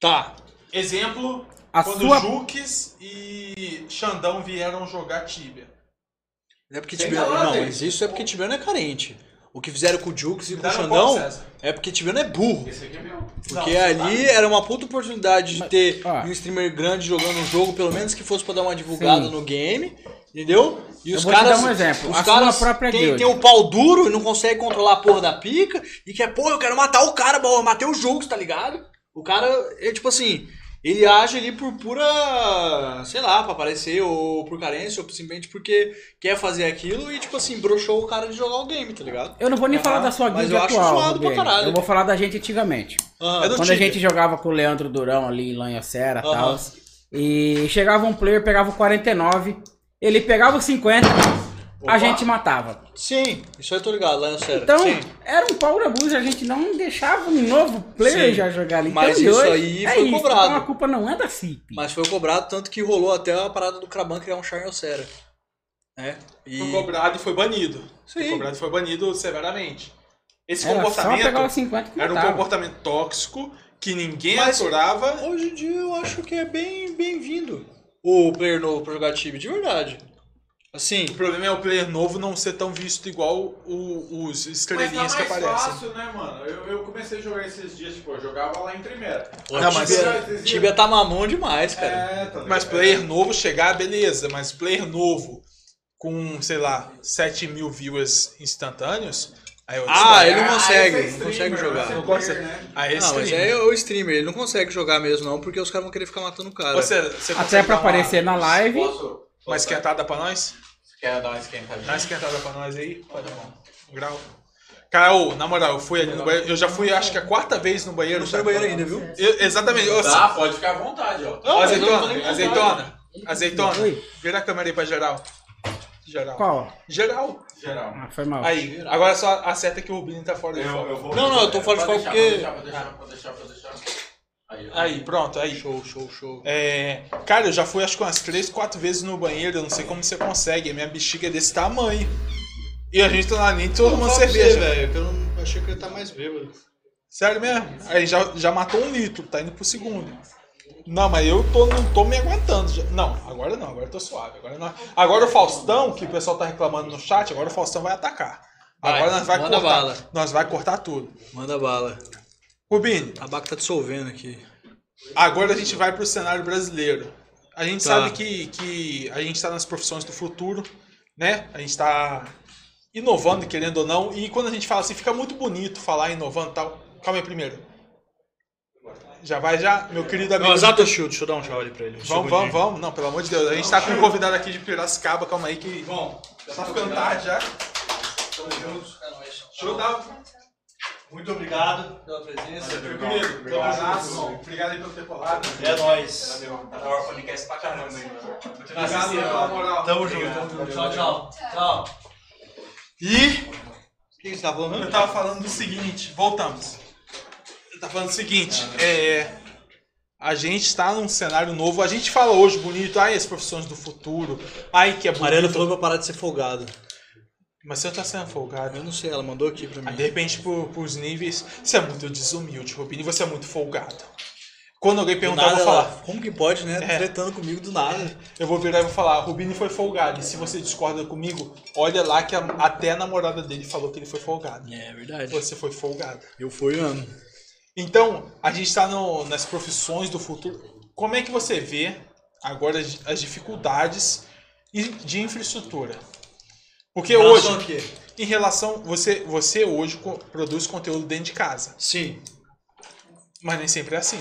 Speaker 2: tá.
Speaker 1: Exemplo,
Speaker 4: A
Speaker 1: quando
Speaker 4: sua-
Speaker 1: Juques e Xandão vieram jogar Tibia.
Speaker 2: É porque
Speaker 1: falar
Speaker 2: Não, mas isso é porque Tibiano é carente. O que fizeram com o Jux e com o Xandão é porque Tibiano é burro.
Speaker 1: Esse aqui é meu.
Speaker 2: Porque
Speaker 1: Não,
Speaker 2: ali era uma puta oportunidade de ter um streamer grande jogando um jogo, pelo menos que fosse pra dar uma divulgada
Speaker 4: Sim.
Speaker 2: no game, entendeu? E
Speaker 4: Eu
Speaker 2: os caras.
Speaker 4: dar um exemplo.
Speaker 2: Os
Speaker 4: A
Speaker 2: caras
Speaker 4: própria
Speaker 2: tem, tem o pau duro e não consegue controlar a porra da pica e quer, pô, eu quero matar o cara, bom, eu matei o jogo, tá ligado? O cara é tipo assim. Ele age ali por pura, sei lá, pra aparecer, ou por carência, ou simplesmente porque quer fazer aquilo e, tipo assim, broxou o cara de jogar o game, tá ligado?
Speaker 4: Eu não vou nem
Speaker 2: Ah,
Speaker 4: falar da sua
Speaker 2: mas
Speaker 4: guild
Speaker 2: eu acho
Speaker 4: atual,
Speaker 2: zoado pra
Speaker 4: Rubinho.
Speaker 2: caralho.
Speaker 4: Eu vou falar da gente antigamente.
Speaker 2: Ah,
Speaker 5: É do
Speaker 4: Quando a gente jogava com o Leandro Durão ali em Lanhacera e tal. E chegava um player, pegava o 49, ele pegava o 50, a gente matava.
Speaker 2: Sim, isso aí eu tô ligado, lá no sério.
Speaker 4: Então,
Speaker 2: Sim.
Speaker 4: era um power abuse, a gente não deixava um novo player
Speaker 2: Sim,
Speaker 4: já jogar ali.
Speaker 2: mas
Speaker 4: então,
Speaker 2: isso
Speaker 4: hoje
Speaker 2: aí
Speaker 4: é
Speaker 2: foi
Speaker 4: isso,
Speaker 2: cobrado.
Speaker 4: Então a culpa não é da CIP.
Speaker 2: Mas foi cobrado, tanto que rolou até a parada do Kraban criar um Charme Sera. Né? E...
Speaker 1: Foi cobrado e foi banido. Foi
Speaker 2: Sim.
Speaker 1: cobrado e foi banido severamente. Esse
Speaker 4: Era
Speaker 1: comportamento
Speaker 4: pegar os 50 que
Speaker 1: era um comportamento tóxico que ninguém
Speaker 2: Mas-
Speaker 1: aturava.
Speaker 2: Hoje em dia eu acho que é bem bem-vindo o player novo pra jogar time, de verdade. Assim,
Speaker 1: O problema é o player novo não ser tão visto igual o- os
Speaker 3: Mas tá
Speaker 1: estrelinhas
Speaker 3: mais
Speaker 1: que aparecem.
Speaker 3: fácil, né, mano? Eu, eu comecei a jogar esses dias, tipo, eu jogava lá em primeira.
Speaker 2: o
Speaker 1: Não, mas-
Speaker 2: Tibia, Tibia tá mamão demais, cara.
Speaker 3: É, tá?
Speaker 1: Mas player novo chegar, beleza. Mas player novo com, sei lá, 7 mil viewers instantâneos, aí eu
Speaker 2: Ah, ele não
Speaker 3: Ah,
Speaker 2: consegue,
Speaker 3: esse é
Speaker 2: não consegue jogar.
Speaker 1: Não consegue.
Speaker 3: né?
Speaker 1: Aí é
Speaker 2: Não, mas é o streamer, ele não consegue jogar mesmo não, porque os caras vão querer ficar matando o cara.
Speaker 1: Você, você
Speaker 4: Até pra aparecer na live.
Speaker 5: Posso?
Speaker 1: Uma esquentada pra nós?
Speaker 5: Quer dar uma esquentadinha?
Speaker 1: Dá uma esquentada pra nós aí? Pode bom. Um grau. Cara, ô, na moral, eu fui ali no banheiro. Eu já fui, acho que a quarta vez no banheiro.
Speaker 2: não foi no banheiro ainda, viu?
Speaker 1: Eu- exatamente. Ô,
Speaker 5: Tá, pode ficar à vontade, ó.
Speaker 2: Eu nem
Speaker 1: azeitona, azeitona, azeitona.
Speaker 4: Oi.
Speaker 1: Vira a câmera aí pra geral. Geral.
Speaker 4: Qual?
Speaker 1: Geral.
Speaker 3: Geral.
Speaker 4: Ah, foi mal.
Speaker 1: Aí, agora só acerta que o Rubinho tá fora de
Speaker 3: Eu,
Speaker 1: foco.
Speaker 3: eu vou...
Speaker 2: Não, não, eu tô fora de
Speaker 5: Pode
Speaker 2: foco
Speaker 5: deixar,
Speaker 2: porque...
Speaker 5: Pode deixar, pode deixar, pode deixar, pode deixar. Aí.
Speaker 1: Aí, pronto, aí.
Speaker 2: Show, show, show.
Speaker 1: É, cara, eu já fui acho que umas 3, 4 vezes no banheiro, eu não sei como você consegue. A minha bexiga é desse tamanho. E a gente tá lá nem tomando uma cerveja.
Speaker 2: velho, eu não achei que ele tá mais bêbado.
Speaker 1: Sério mesmo? Aí já, já matou um litro, tá indo pro segundo. Não, mas eu tô, não tô me aguentando. Não, agora não, agora eu tô suave. Agora, não. agora o Faustão, que o pessoal tá reclamando no chat, agora o Faustão vai atacar.
Speaker 2: Vai,
Speaker 1: agora nós vai
Speaker 2: manda
Speaker 1: cortar.
Speaker 2: bala.
Speaker 1: Nós vai cortar tudo.
Speaker 2: Manda bala.
Speaker 1: Rubinho,
Speaker 2: A Baco tá dissolvendo aqui.
Speaker 1: agora a gente vai pro cenário brasileiro. A gente
Speaker 2: Tá.
Speaker 1: sabe que, que a gente tá nas profissões do futuro, né? A gente tá inovando, querendo ou não. E quando a gente fala assim, fica muito bonito falar inovando e tal. Calma aí primeiro. Já vai já, meu querido amigo.
Speaker 2: Não, exato Shield, deixa eu dar um tchau ali pra ele.
Speaker 1: Vamos, vamos, vamos. Não, pelo amor de Deus. A gente tá com um convidado aqui de Piracicaba, calma aí que. Bom, já tá ficando tarde já.
Speaker 2: Tamo juntos.
Speaker 1: Deixa eu dar.
Speaker 2: Muito obrigado pela presença.
Speaker 1: Meu querido, abraço. Obrigado aí por ter colado.
Speaker 2: É nóis.
Speaker 5: Tá na hora podcast pra caramba, hein?
Speaker 1: Obrigado pela moral.
Speaker 2: Tamo junto. Tchau, tchau. Tchau. E... O que você tá falando
Speaker 1: Eu tava falando do seguinte, voltamos. Eu tava falando do seguinte, é. A gente tá num cenário novo. A gente fala hoje bonito, ai, as profissões do futuro. Ai, que é bonito.
Speaker 2: Mariano falou pra parar de ser folgado.
Speaker 1: Mas você tá sendo folgado.
Speaker 2: Eu não sei, ela mandou aqui pra
Speaker 1: Ah,
Speaker 2: mim.
Speaker 1: de repente, por, pros níveis, você é muito desumilde, Rubini, você é muito folgado. Quando alguém perguntar, eu vou
Speaker 2: ela,
Speaker 1: falar.
Speaker 2: como que pode, né?
Speaker 1: É.
Speaker 2: Tretando comigo do nada.
Speaker 1: Eu vou virar e vou falar, Rubini foi folgado. E se você discorda comigo, olha lá que a- até a namorada dele falou que ele foi folgado.
Speaker 2: É verdade.
Speaker 1: Você foi folgado.
Speaker 2: Eu fui, mano.
Speaker 1: Então, a gente está nas profissões do futuro. Como é que você vê agora as, as dificuldades de infraestrutura? Porque hoje,
Speaker 2: Relação
Speaker 1: em relação. Você, você hoje co- produz conteúdo dentro de casa.
Speaker 2: Sim.
Speaker 1: Mas nem sempre é assim.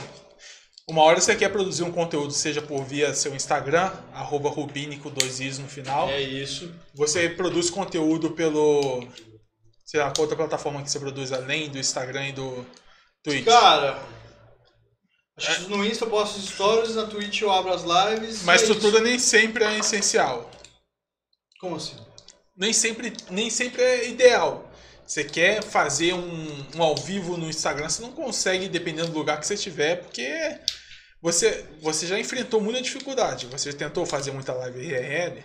Speaker 1: Uma hora você quer produzir um conteúdo, seja por via seu Instagram, arroba Rubini com dois is no final.
Speaker 2: É isso.
Speaker 1: Você produz conteúdo pelo. Sei lá, qual outra plataforma que você produz além do Instagram e do Twitch?
Speaker 2: Cara, acho que no Insta eu posto stories, na Twitch eu abro as lives.
Speaker 1: Mas
Speaker 2: e é
Speaker 1: estrutura nem sempre é essencial.
Speaker 2: Como assim?
Speaker 1: Nem sempre, nem sempre é ideal. Você quer fazer um, um ao vivo no Instagram, você não consegue, dependendo do lugar que você estiver, porque você, você já enfrentou muita dificuldade. Você tentou fazer muita live IRL.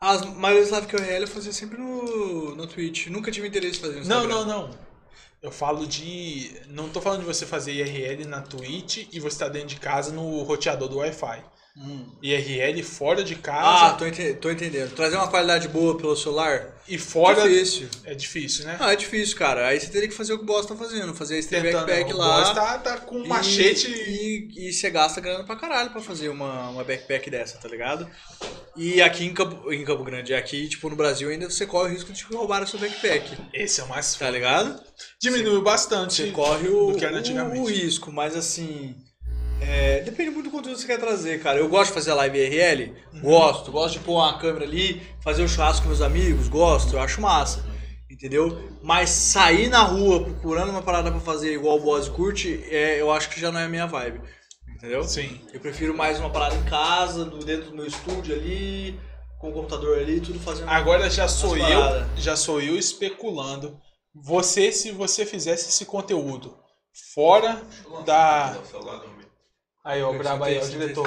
Speaker 2: As maiores lives que eu real eu fazia sempre no, no Twitch. Nunca tive interesse em fazer no
Speaker 1: Não,
Speaker 2: Instagram.
Speaker 1: não, não. Eu falo de. Não tô falando de você fazer IRL na Twitch e você tá dentro de casa no roteador do Wi-Fi.
Speaker 2: Hum.
Speaker 1: IRL fora de
Speaker 2: Ah,
Speaker 1: casa
Speaker 2: tô, ente- tô entendendo. Trazer uma qualidade boa pelo celular?
Speaker 1: e fora.
Speaker 2: Difícil.
Speaker 1: É difícil, né?
Speaker 2: Ah, é difícil, cara. Aí você teria que fazer o que o boss tá fazendo. Fazer esse backpack
Speaker 1: o
Speaker 2: lá.
Speaker 1: boss tá, tá com um
Speaker 2: e-
Speaker 1: machete.
Speaker 2: E, e você gasta grana pra caralho pra fazer uma, uma backpack dessa, tá ligado? E aqui em Campo, em Campo Grande, aqui, tipo, no Brasil, ainda você corre o risco de roubar a sua backpack.
Speaker 1: Esse é o mais
Speaker 2: Tá ligado?
Speaker 1: Diminuiu bastante.
Speaker 2: Você corre o,
Speaker 1: do que era
Speaker 2: o, o risco, mas assim. É, depende muito do conteúdo que você quer trazer, cara. Eu gosto de fazer live IRL,
Speaker 1: Uhum.
Speaker 2: gosto. Gosto de pôr uma câmera ali, fazer o churrasco com meus amigos, gosto, eu acho massa. Entendeu? Mas sair na rua procurando uma parada pra fazer igual o boss curte, é, eu acho que já não é a minha vibe. Entendeu?
Speaker 1: Sim.
Speaker 2: Eu prefiro mais uma parada em casa, do- dentro do meu estúdio ali, com o computador ali, tudo fazendo.
Speaker 1: Agora já sou eu,
Speaker 2: paradas.
Speaker 1: já sou eu especulando. Você, se você fizesse esse conteúdo fora da. Aí, ó, brabo aí, ó, o diretor.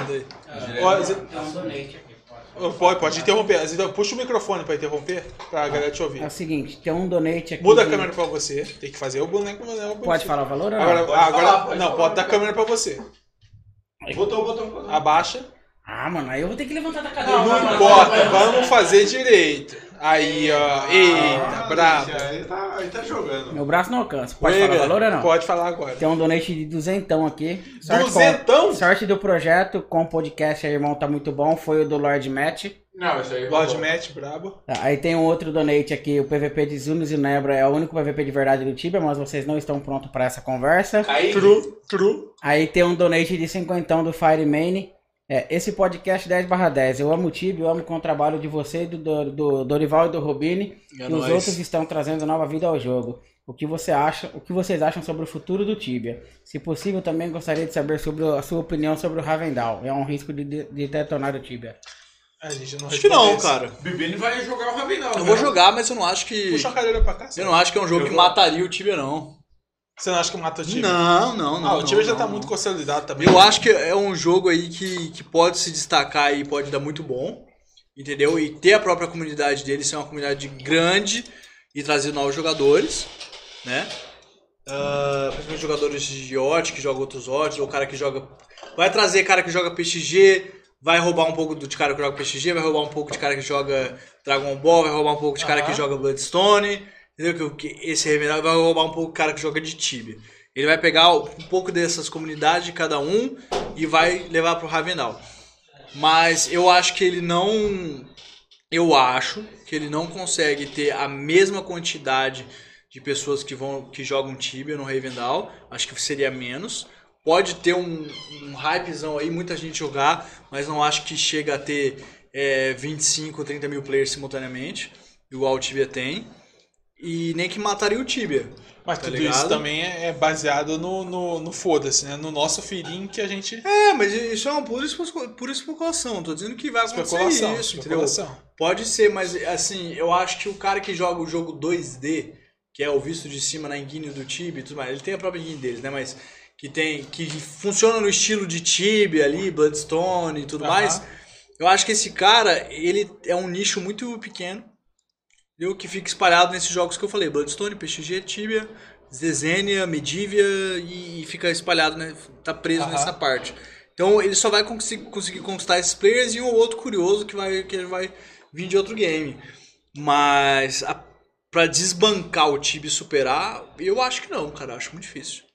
Speaker 1: Ó,
Speaker 4: um donate aqui.
Speaker 1: Ó, Pode, pode interromper. Zé, Puxa o microfone pra interromper, pra galera te ouvir.
Speaker 4: É o seguinte, tem um donate aqui.
Speaker 1: Muda a
Speaker 4: de-
Speaker 1: câmera pra você. Tem que fazer o boneco. o boneco
Speaker 4: Pode falar o valor ou não?
Speaker 1: Agora,
Speaker 3: Pode
Speaker 1: agora
Speaker 3: falar, pode
Speaker 1: não,
Speaker 3: falar.
Speaker 1: pode dar a câmera pra você.
Speaker 3: Botou, botou, botou.
Speaker 1: Abaixa.
Speaker 4: Ah, mano, aí eu vou ter que levantar da cadeira.
Speaker 1: Não importa, vamos fazer direito. Aí, ó. Eita, brabo.
Speaker 3: Aí tá, aí tá jogando.
Speaker 4: Meu braço não alcança. Pode falar o valor ou não?
Speaker 1: Pode falar agora.
Speaker 4: Tem um donate de duzentão aqui. Sorte com-
Speaker 1: Duzentão?
Speaker 4: sorte do projeto com o podcast aí, irmão, tá muito bom. Foi o do Lord Matt.
Speaker 3: Não, isso aí.
Speaker 1: Lord Matt, brabo.
Speaker 4: Tá, Aí tem um outro donate aqui, o PVP de Zunos e Nebra é o único PVP de verdade do Tibia, mas vocês não estão prontos para essa conversa.
Speaker 3: Aí,
Speaker 1: True, true.
Speaker 4: Aí tem um donate de cinquentão do Firemane. É, esse podcast 10 barra 10. Eu amo o Tibia, eu amo com o trabalho de você, e do, do, do Dorival e do Robini.
Speaker 2: É
Speaker 4: e os outros estão trazendo nova vida ao jogo. O que você acha? O que vocês acham sobre o futuro do Tibia? Se possível, também gostaria de saber sobre a sua opinião sobre o Ravendal. É um risco de, de, de detonar o Tibia.
Speaker 1: Gente não
Speaker 2: Acho que não,
Speaker 1: isso.
Speaker 2: cara.
Speaker 3: Bibini vai jogar o Ravenal.
Speaker 2: Eu
Speaker 3: né?
Speaker 2: vou jogar, mas eu não acho que.
Speaker 1: Puxa a cadeira pra cá.
Speaker 2: Eu não acho que é um jogo
Speaker 3: Eu
Speaker 2: que
Speaker 3: vou-
Speaker 2: mataria o Tibia, não.
Speaker 1: Você não acha que mata o time?
Speaker 2: Não, não, não.
Speaker 1: Ah, o time
Speaker 2: não,
Speaker 1: já
Speaker 2: não,
Speaker 1: tá
Speaker 2: não.
Speaker 1: muito consolidado também.
Speaker 2: Eu acho que é um jogo aí que, que pode se destacar e pode dar muito bom, entendeu? E ter a própria comunidade dele ser uma comunidade grande e trazer novos jogadores, né? Ah, principalmente jogadores de OT, que jogam outros OTs, ou cara que joga... Vai trazer cara que joga PXG, vai roubar um pouco de cara que joga PXG, vai roubar um pouco de cara que joga Dragon Ball, vai roubar um pouco de cara que
Speaker 1: Aham.
Speaker 2: joga Bloodstone, entendeu? Que, esse Revenal vai roubar um pouco do cara que joga de Tibia. Ele vai pegar um pouco dessas comunidades de cada um e vai levar pro Ravenal. Mas eu acho que ele não. Eu acho que ele não consegue ter a mesma quantidade de pessoas que vão que jogam Tibia no Ravendal. Acho que seria menos. Pode ter um, um hypezão aí, muita gente jogar, mas não acho que chega a ter é, 25, 30 mil players simultaneamente, igual o Tibia tem. E nem que mataria o Tibia.
Speaker 1: Mas
Speaker 2: tá
Speaker 1: tudo
Speaker 2: ligado?
Speaker 1: isso também é é baseado no, no, no foda-se, né? No nosso feeling que a gente.
Speaker 2: É, mas isso é uma pura, pura especulação. Tô dizendo que vai acontecer
Speaker 1: Especulação.
Speaker 2: isso, entendeu?
Speaker 1: especulação.
Speaker 2: Pode ser, mas assim, eu acho que o cara que joga o jogo 2D, que é o visto de cima na engine do Tibia e tudo mais, ele tem a própria engine deles, né? Mas que tem. que funciona no estilo de Tibia ali, Bloodstone e tudo
Speaker 1: Aham.
Speaker 2: mais. Eu acho que esse cara, ele é um nicho muito pequeno. Entendeu? que fica espalhado nesses jogos que eu falei: Bloodstone, PXG, Tibia, Zezenia, Medivia e, e fica espalhado, né? Tá preso
Speaker 1: Aham.
Speaker 2: nessa parte. Então ele só vai conseguir, conseguir conquistar esses players e um ou outro curioso que vai, que vai vir de outro game. Mas a, pra desbancar o Tibia e superar, eu acho que não, cara. eu Acho muito difícil.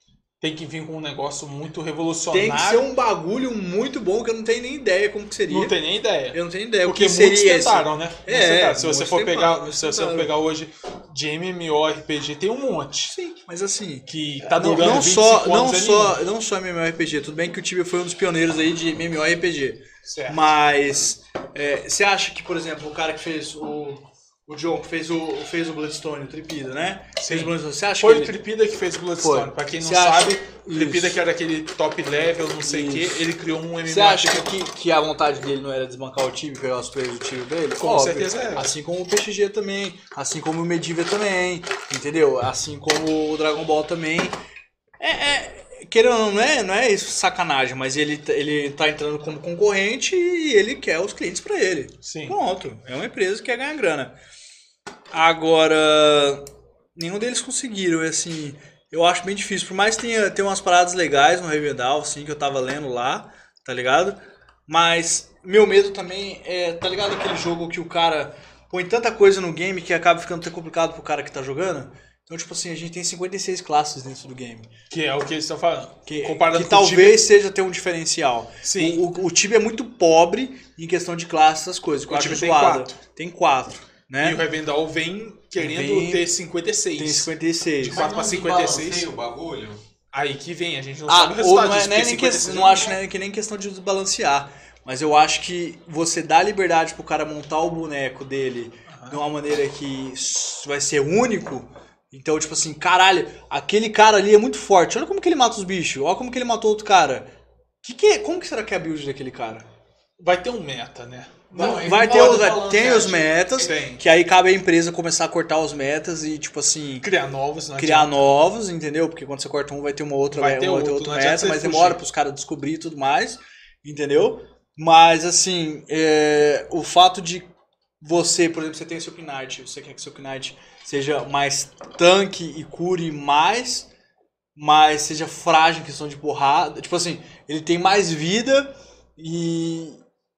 Speaker 1: Tem que vir com um negócio muito
Speaker 2: Tem
Speaker 1: revolucionário.
Speaker 2: que ser um bagulho muito bom que eu não tenho nem ideia como que seria.
Speaker 1: Não tem nem ideia.
Speaker 2: Eu não tenho ideia.
Speaker 1: Porque
Speaker 2: o que
Speaker 1: muitos
Speaker 2: seria esse?
Speaker 1: tentaram, né? Muitos
Speaker 2: É,
Speaker 1: tentaram. Se você for
Speaker 2: tentaram,
Speaker 1: pegar,
Speaker 2: muitos
Speaker 1: se você for
Speaker 2: tentaram.
Speaker 1: pegar hoje de MMORPG, tem um monte.
Speaker 2: Sim, mas assim.
Speaker 1: Que tá durando
Speaker 2: não
Speaker 1: 25
Speaker 2: só,
Speaker 1: anos
Speaker 2: não
Speaker 1: é
Speaker 2: só, não só MMORPG. Tudo bem que o Tibia foi um dos pioneiros aí de MMORPG.
Speaker 1: Certo.
Speaker 2: Mas é, você acha que, por exemplo, o cara que fez o. O John que fez o, fez o Bloodstone, o Tripida, né? Fez o Bloodstone. Você acha
Speaker 1: Foi
Speaker 2: que
Speaker 1: o
Speaker 2: ele...
Speaker 1: Tripida que fez Bloodstone.
Speaker 2: Foi.
Speaker 1: Pra quem não
Speaker 2: Você acha-
Speaker 1: sabe, o Tripida que era aquele top level, não sei o que, ele criou um MMORPG.
Speaker 2: Você acha que, que a vontade dele não era desbancar o time, pegar os players do time dele?
Speaker 1: Com certeza era.
Speaker 2: Assim como o PXG também, assim como o Medivh também, entendeu? Assim como o Dragon Ball também. É, é- querendo não, não é, não é isso sacanagem, mas ele, tá- ele tá entrando como concorrente e ele quer os clientes pra ele.
Speaker 1: Sim.
Speaker 2: Pronto. É uma empresa que quer ganhar grana. Agora, nenhum deles conseguiram, assim, eu acho bem difícil. Por mais que tenha, tenha umas paradas legais no Revendal, assim, que eu tava lendo lá, tá ligado? Mas meu medo também é, tá ligado aquele jogo que o cara põe tanta coisa no game que acaba ficando até complicado pro cara que tá jogando? Então, tipo assim, a gente tem 56 classes dentro do game.
Speaker 1: Que é o que eles estão falando.
Speaker 2: Que, que talvez seja ter um diferencial.
Speaker 1: Sim.
Speaker 2: O, o, o Tibia é muito pobre em questão de classes, essas coisas.
Speaker 1: O Tibia tem quatro.
Speaker 2: Tem quatro,
Speaker 1: Time. E
Speaker 2: né?
Speaker 1: o Revendal vem querendo
Speaker 2: Vem-
Speaker 1: ter 56.
Speaker 2: Tem 56.
Speaker 1: De 4 pra 56.
Speaker 7: o bagulho?
Speaker 1: Aí que vem, a gente não
Speaker 2: Ah,
Speaker 1: sabe o resultado
Speaker 2: não, é,
Speaker 1: disso.
Speaker 2: não, é nem que,
Speaker 1: 56
Speaker 2: não acho né, que nem questão de desbalancear. Mas eu acho que você dá liberdade pro cara montar o boneco dele de uma maneira que vai ser único. Então, tipo assim, caralho, aquele cara ali é muito forte. Olha como que ele mata os bichos. Olha como que ele matou outro cara. Que que é- como que será que é a build daquele cara?
Speaker 1: Vai ter um meta, né?
Speaker 2: Não, vai ter os, tem os metas,
Speaker 1: tem.
Speaker 2: que aí cabe à empresa começar a cortar os metas e, tipo assim,
Speaker 1: Criar novos, não
Speaker 2: criar
Speaker 1: adianta.
Speaker 2: novos, entendeu? Porque quando você corta um, vai ter uma outra,
Speaker 1: Vai ter
Speaker 2: uma,
Speaker 1: outro,
Speaker 2: meta, mas demora pros caras descobrir e tudo mais, entendeu? Mas, assim, é, o fato de você, por exemplo, você tem seu Knight, você quer que seu Knight seja mais tanque e cure mais, mas seja frágil em questão de porrada. Tipo assim, ele tem mais vida e,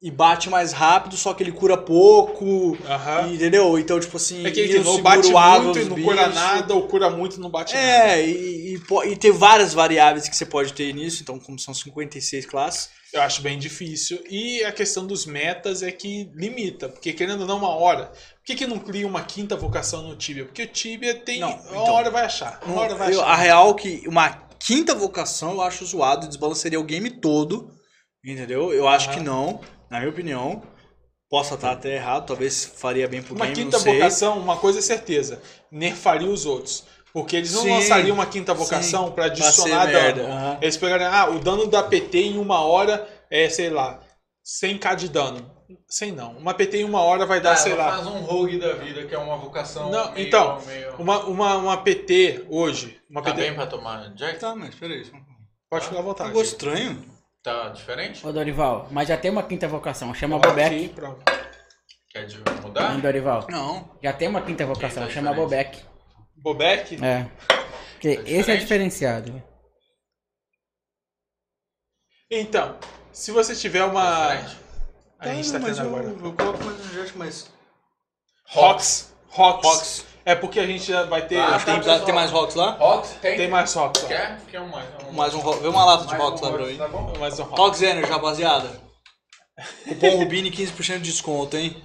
Speaker 2: e bate mais rápido, só que ele cura pouco,
Speaker 1: Aham.
Speaker 2: entendeu? Então, tipo assim,
Speaker 1: É que ele não bate muito e não cura nada, ou cura muito e não bate nada.
Speaker 2: É, e, e, e tem várias variáveis que você pode ter nisso, então como são 56 classes.
Speaker 1: Eu acho bem difícil. E a questão dos metas é que limita. Porque querendo ou não, uma hora. Por que, que não cria uma quinta vocação no Tibia? Porque o Tibia tem.
Speaker 2: Não,
Speaker 1: uma
Speaker 2: então,
Speaker 1: hora vai achar. Uma hora vai
Speaker 2: Eu-
Speaker 1: achar.
Speaker 2: a real que uma quinta vocação eu acho zoado, desbalancearia o game todo, entendeu? Eu acho
Speaker 1: Aham.
Speaker 2: que não, na minha opinião. Posso estar até errado, talvez faria bem pro
Speaker 1: Uma
Speaker 2: game,
Speaker 1: quinta
Speaker 2: não sei.
Speaker 1: vocação, uma coisa é certeza. Nerfaria os outros. Porque eles não
Speaker 2: Sim,
Speaker 1: lançariam uma quinta vocação
Speaker 2: ser
Speaker 1: adicionar
Speaker 2: merda,
Speaker 1: dano.
Speaker 2: aham.
Speaker 1: Eles pegariam, ah, o dano da PT em uma hora é, sei lá, 100k de dano. 100 não. Uma PT em uma hora vai dar,
Speaker 7: Tá,
Speaker 1: sei lá.
Speaker 7: faz um rogue da vida, que é uma vocação
Speaker 1: Não,
Speaker 7: meio-
Speaker 1: então,
Speaker 7: meio...
Speaker 1: Uma, uma, uma PT hoje. Uma
Speaker 7: Tá
Speaker 1: PT.
Speaker 7: bem pra tomar Jack?
Speaker 2: Tá, mas peraí.
Speaker 1: Pode ficar à
Speaker 2: Tá
Speaker 1: vontade.
Speaker 2: gosto estranho.
Speaker 7: Tá diferente?
Speaker 4: Ô Dorival, mas já tem uma quinta vocação, chama Bobek.
Speaker 7: Quer de mudar?
Speaker 4: Hein, Dorival?
Speaker 2: Não.
Speaker 4: Já tem uma quinta vocação,
Speaker 7: tá
Speaker 4: chama? Bobek.
Speaker 1: Bobek?
Speaker 4: É. Porque esse é diferenciado.
Speaker 1: Então, se você tiver uma.
Speaker 7: Tá?
Speaker 1: A gente tá
Speaker 2: mas
Speaker 1: tendo
Speaker 2: eu,
Speaker 1: agora.
Speaker 2: eu coloco mais energético, mas.
Speaker 1: Rocks. Rocks.
Speaker 2: Rocks.
Speaker 1: É porque a gente já vai ter.
Speaker 7: Ah,
Speaker 1: tem,
Speaker 2: Tem, tem mais rocks lá?
Speaker 7: Rox, tem?
Speaker 1: tem mais rocks. ó.
Speaker 7: Quer? Quer um mais? Um
Speaker 2: Mais um rock. Vê uma lata de rocks
Speaker 7: um
Speaker 2: lá pra mim.
Speaker 7: Tá bom?
Speaker 1: Mais um rock.
Speaker 2: Rocks Energy, rapaziada. Cupom Rubini 15% de desconto, hein?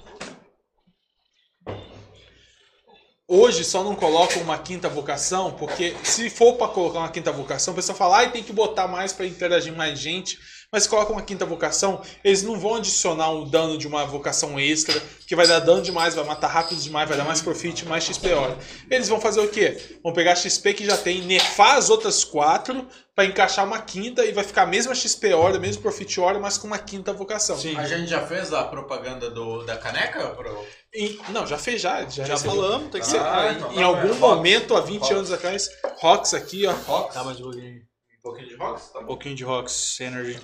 Speaker 1: Hoje só não colocam uma quinta vocação, porque se for pra colocar uma quinta vocação, o pessoal fala, ai, tem que botar mais pra interagir mais gente. Mas se colocam uma quinta vocação, eles não vão adicionar um dano de uma vocação extra, que vai dar dano demais, vai matar rápido demais, vai dar mais profit, mais XP hora. Eles vão fazer o quê? Vão pegar a XP que já tem, nerfar as outras quatro, pra encaixar uma quinta, e vai ficar a mesma XP hora, mesmo profit hora, mas com uma quinta vocação.
Speaker 2: Sim.
Speaker 7: A gente já fez a propaganda do, da caneca? Pro...
Speaker 1: E- não, já fez já. Já,
Speaker 2: Já falamos, tem que
Speaker 1: Você-
Speaker 2: ser.
Speaker 7: Ah,
Speaker 1: em-
Speaker 7: então
Speaker 1: em
Speaker 7: tá
Speaker 1: algum momento, há 20
Speaker 7: Rocks.
Speaker 1: anos atrás, Rocks aqui, ó.
Speaker 7: Rox?
Speaker 2: Tá, mais um pouquinho.
Speaker 7: Um pouquinho de Rox? Tá
Speaker 2: Um pouquinho de Rocks Energy.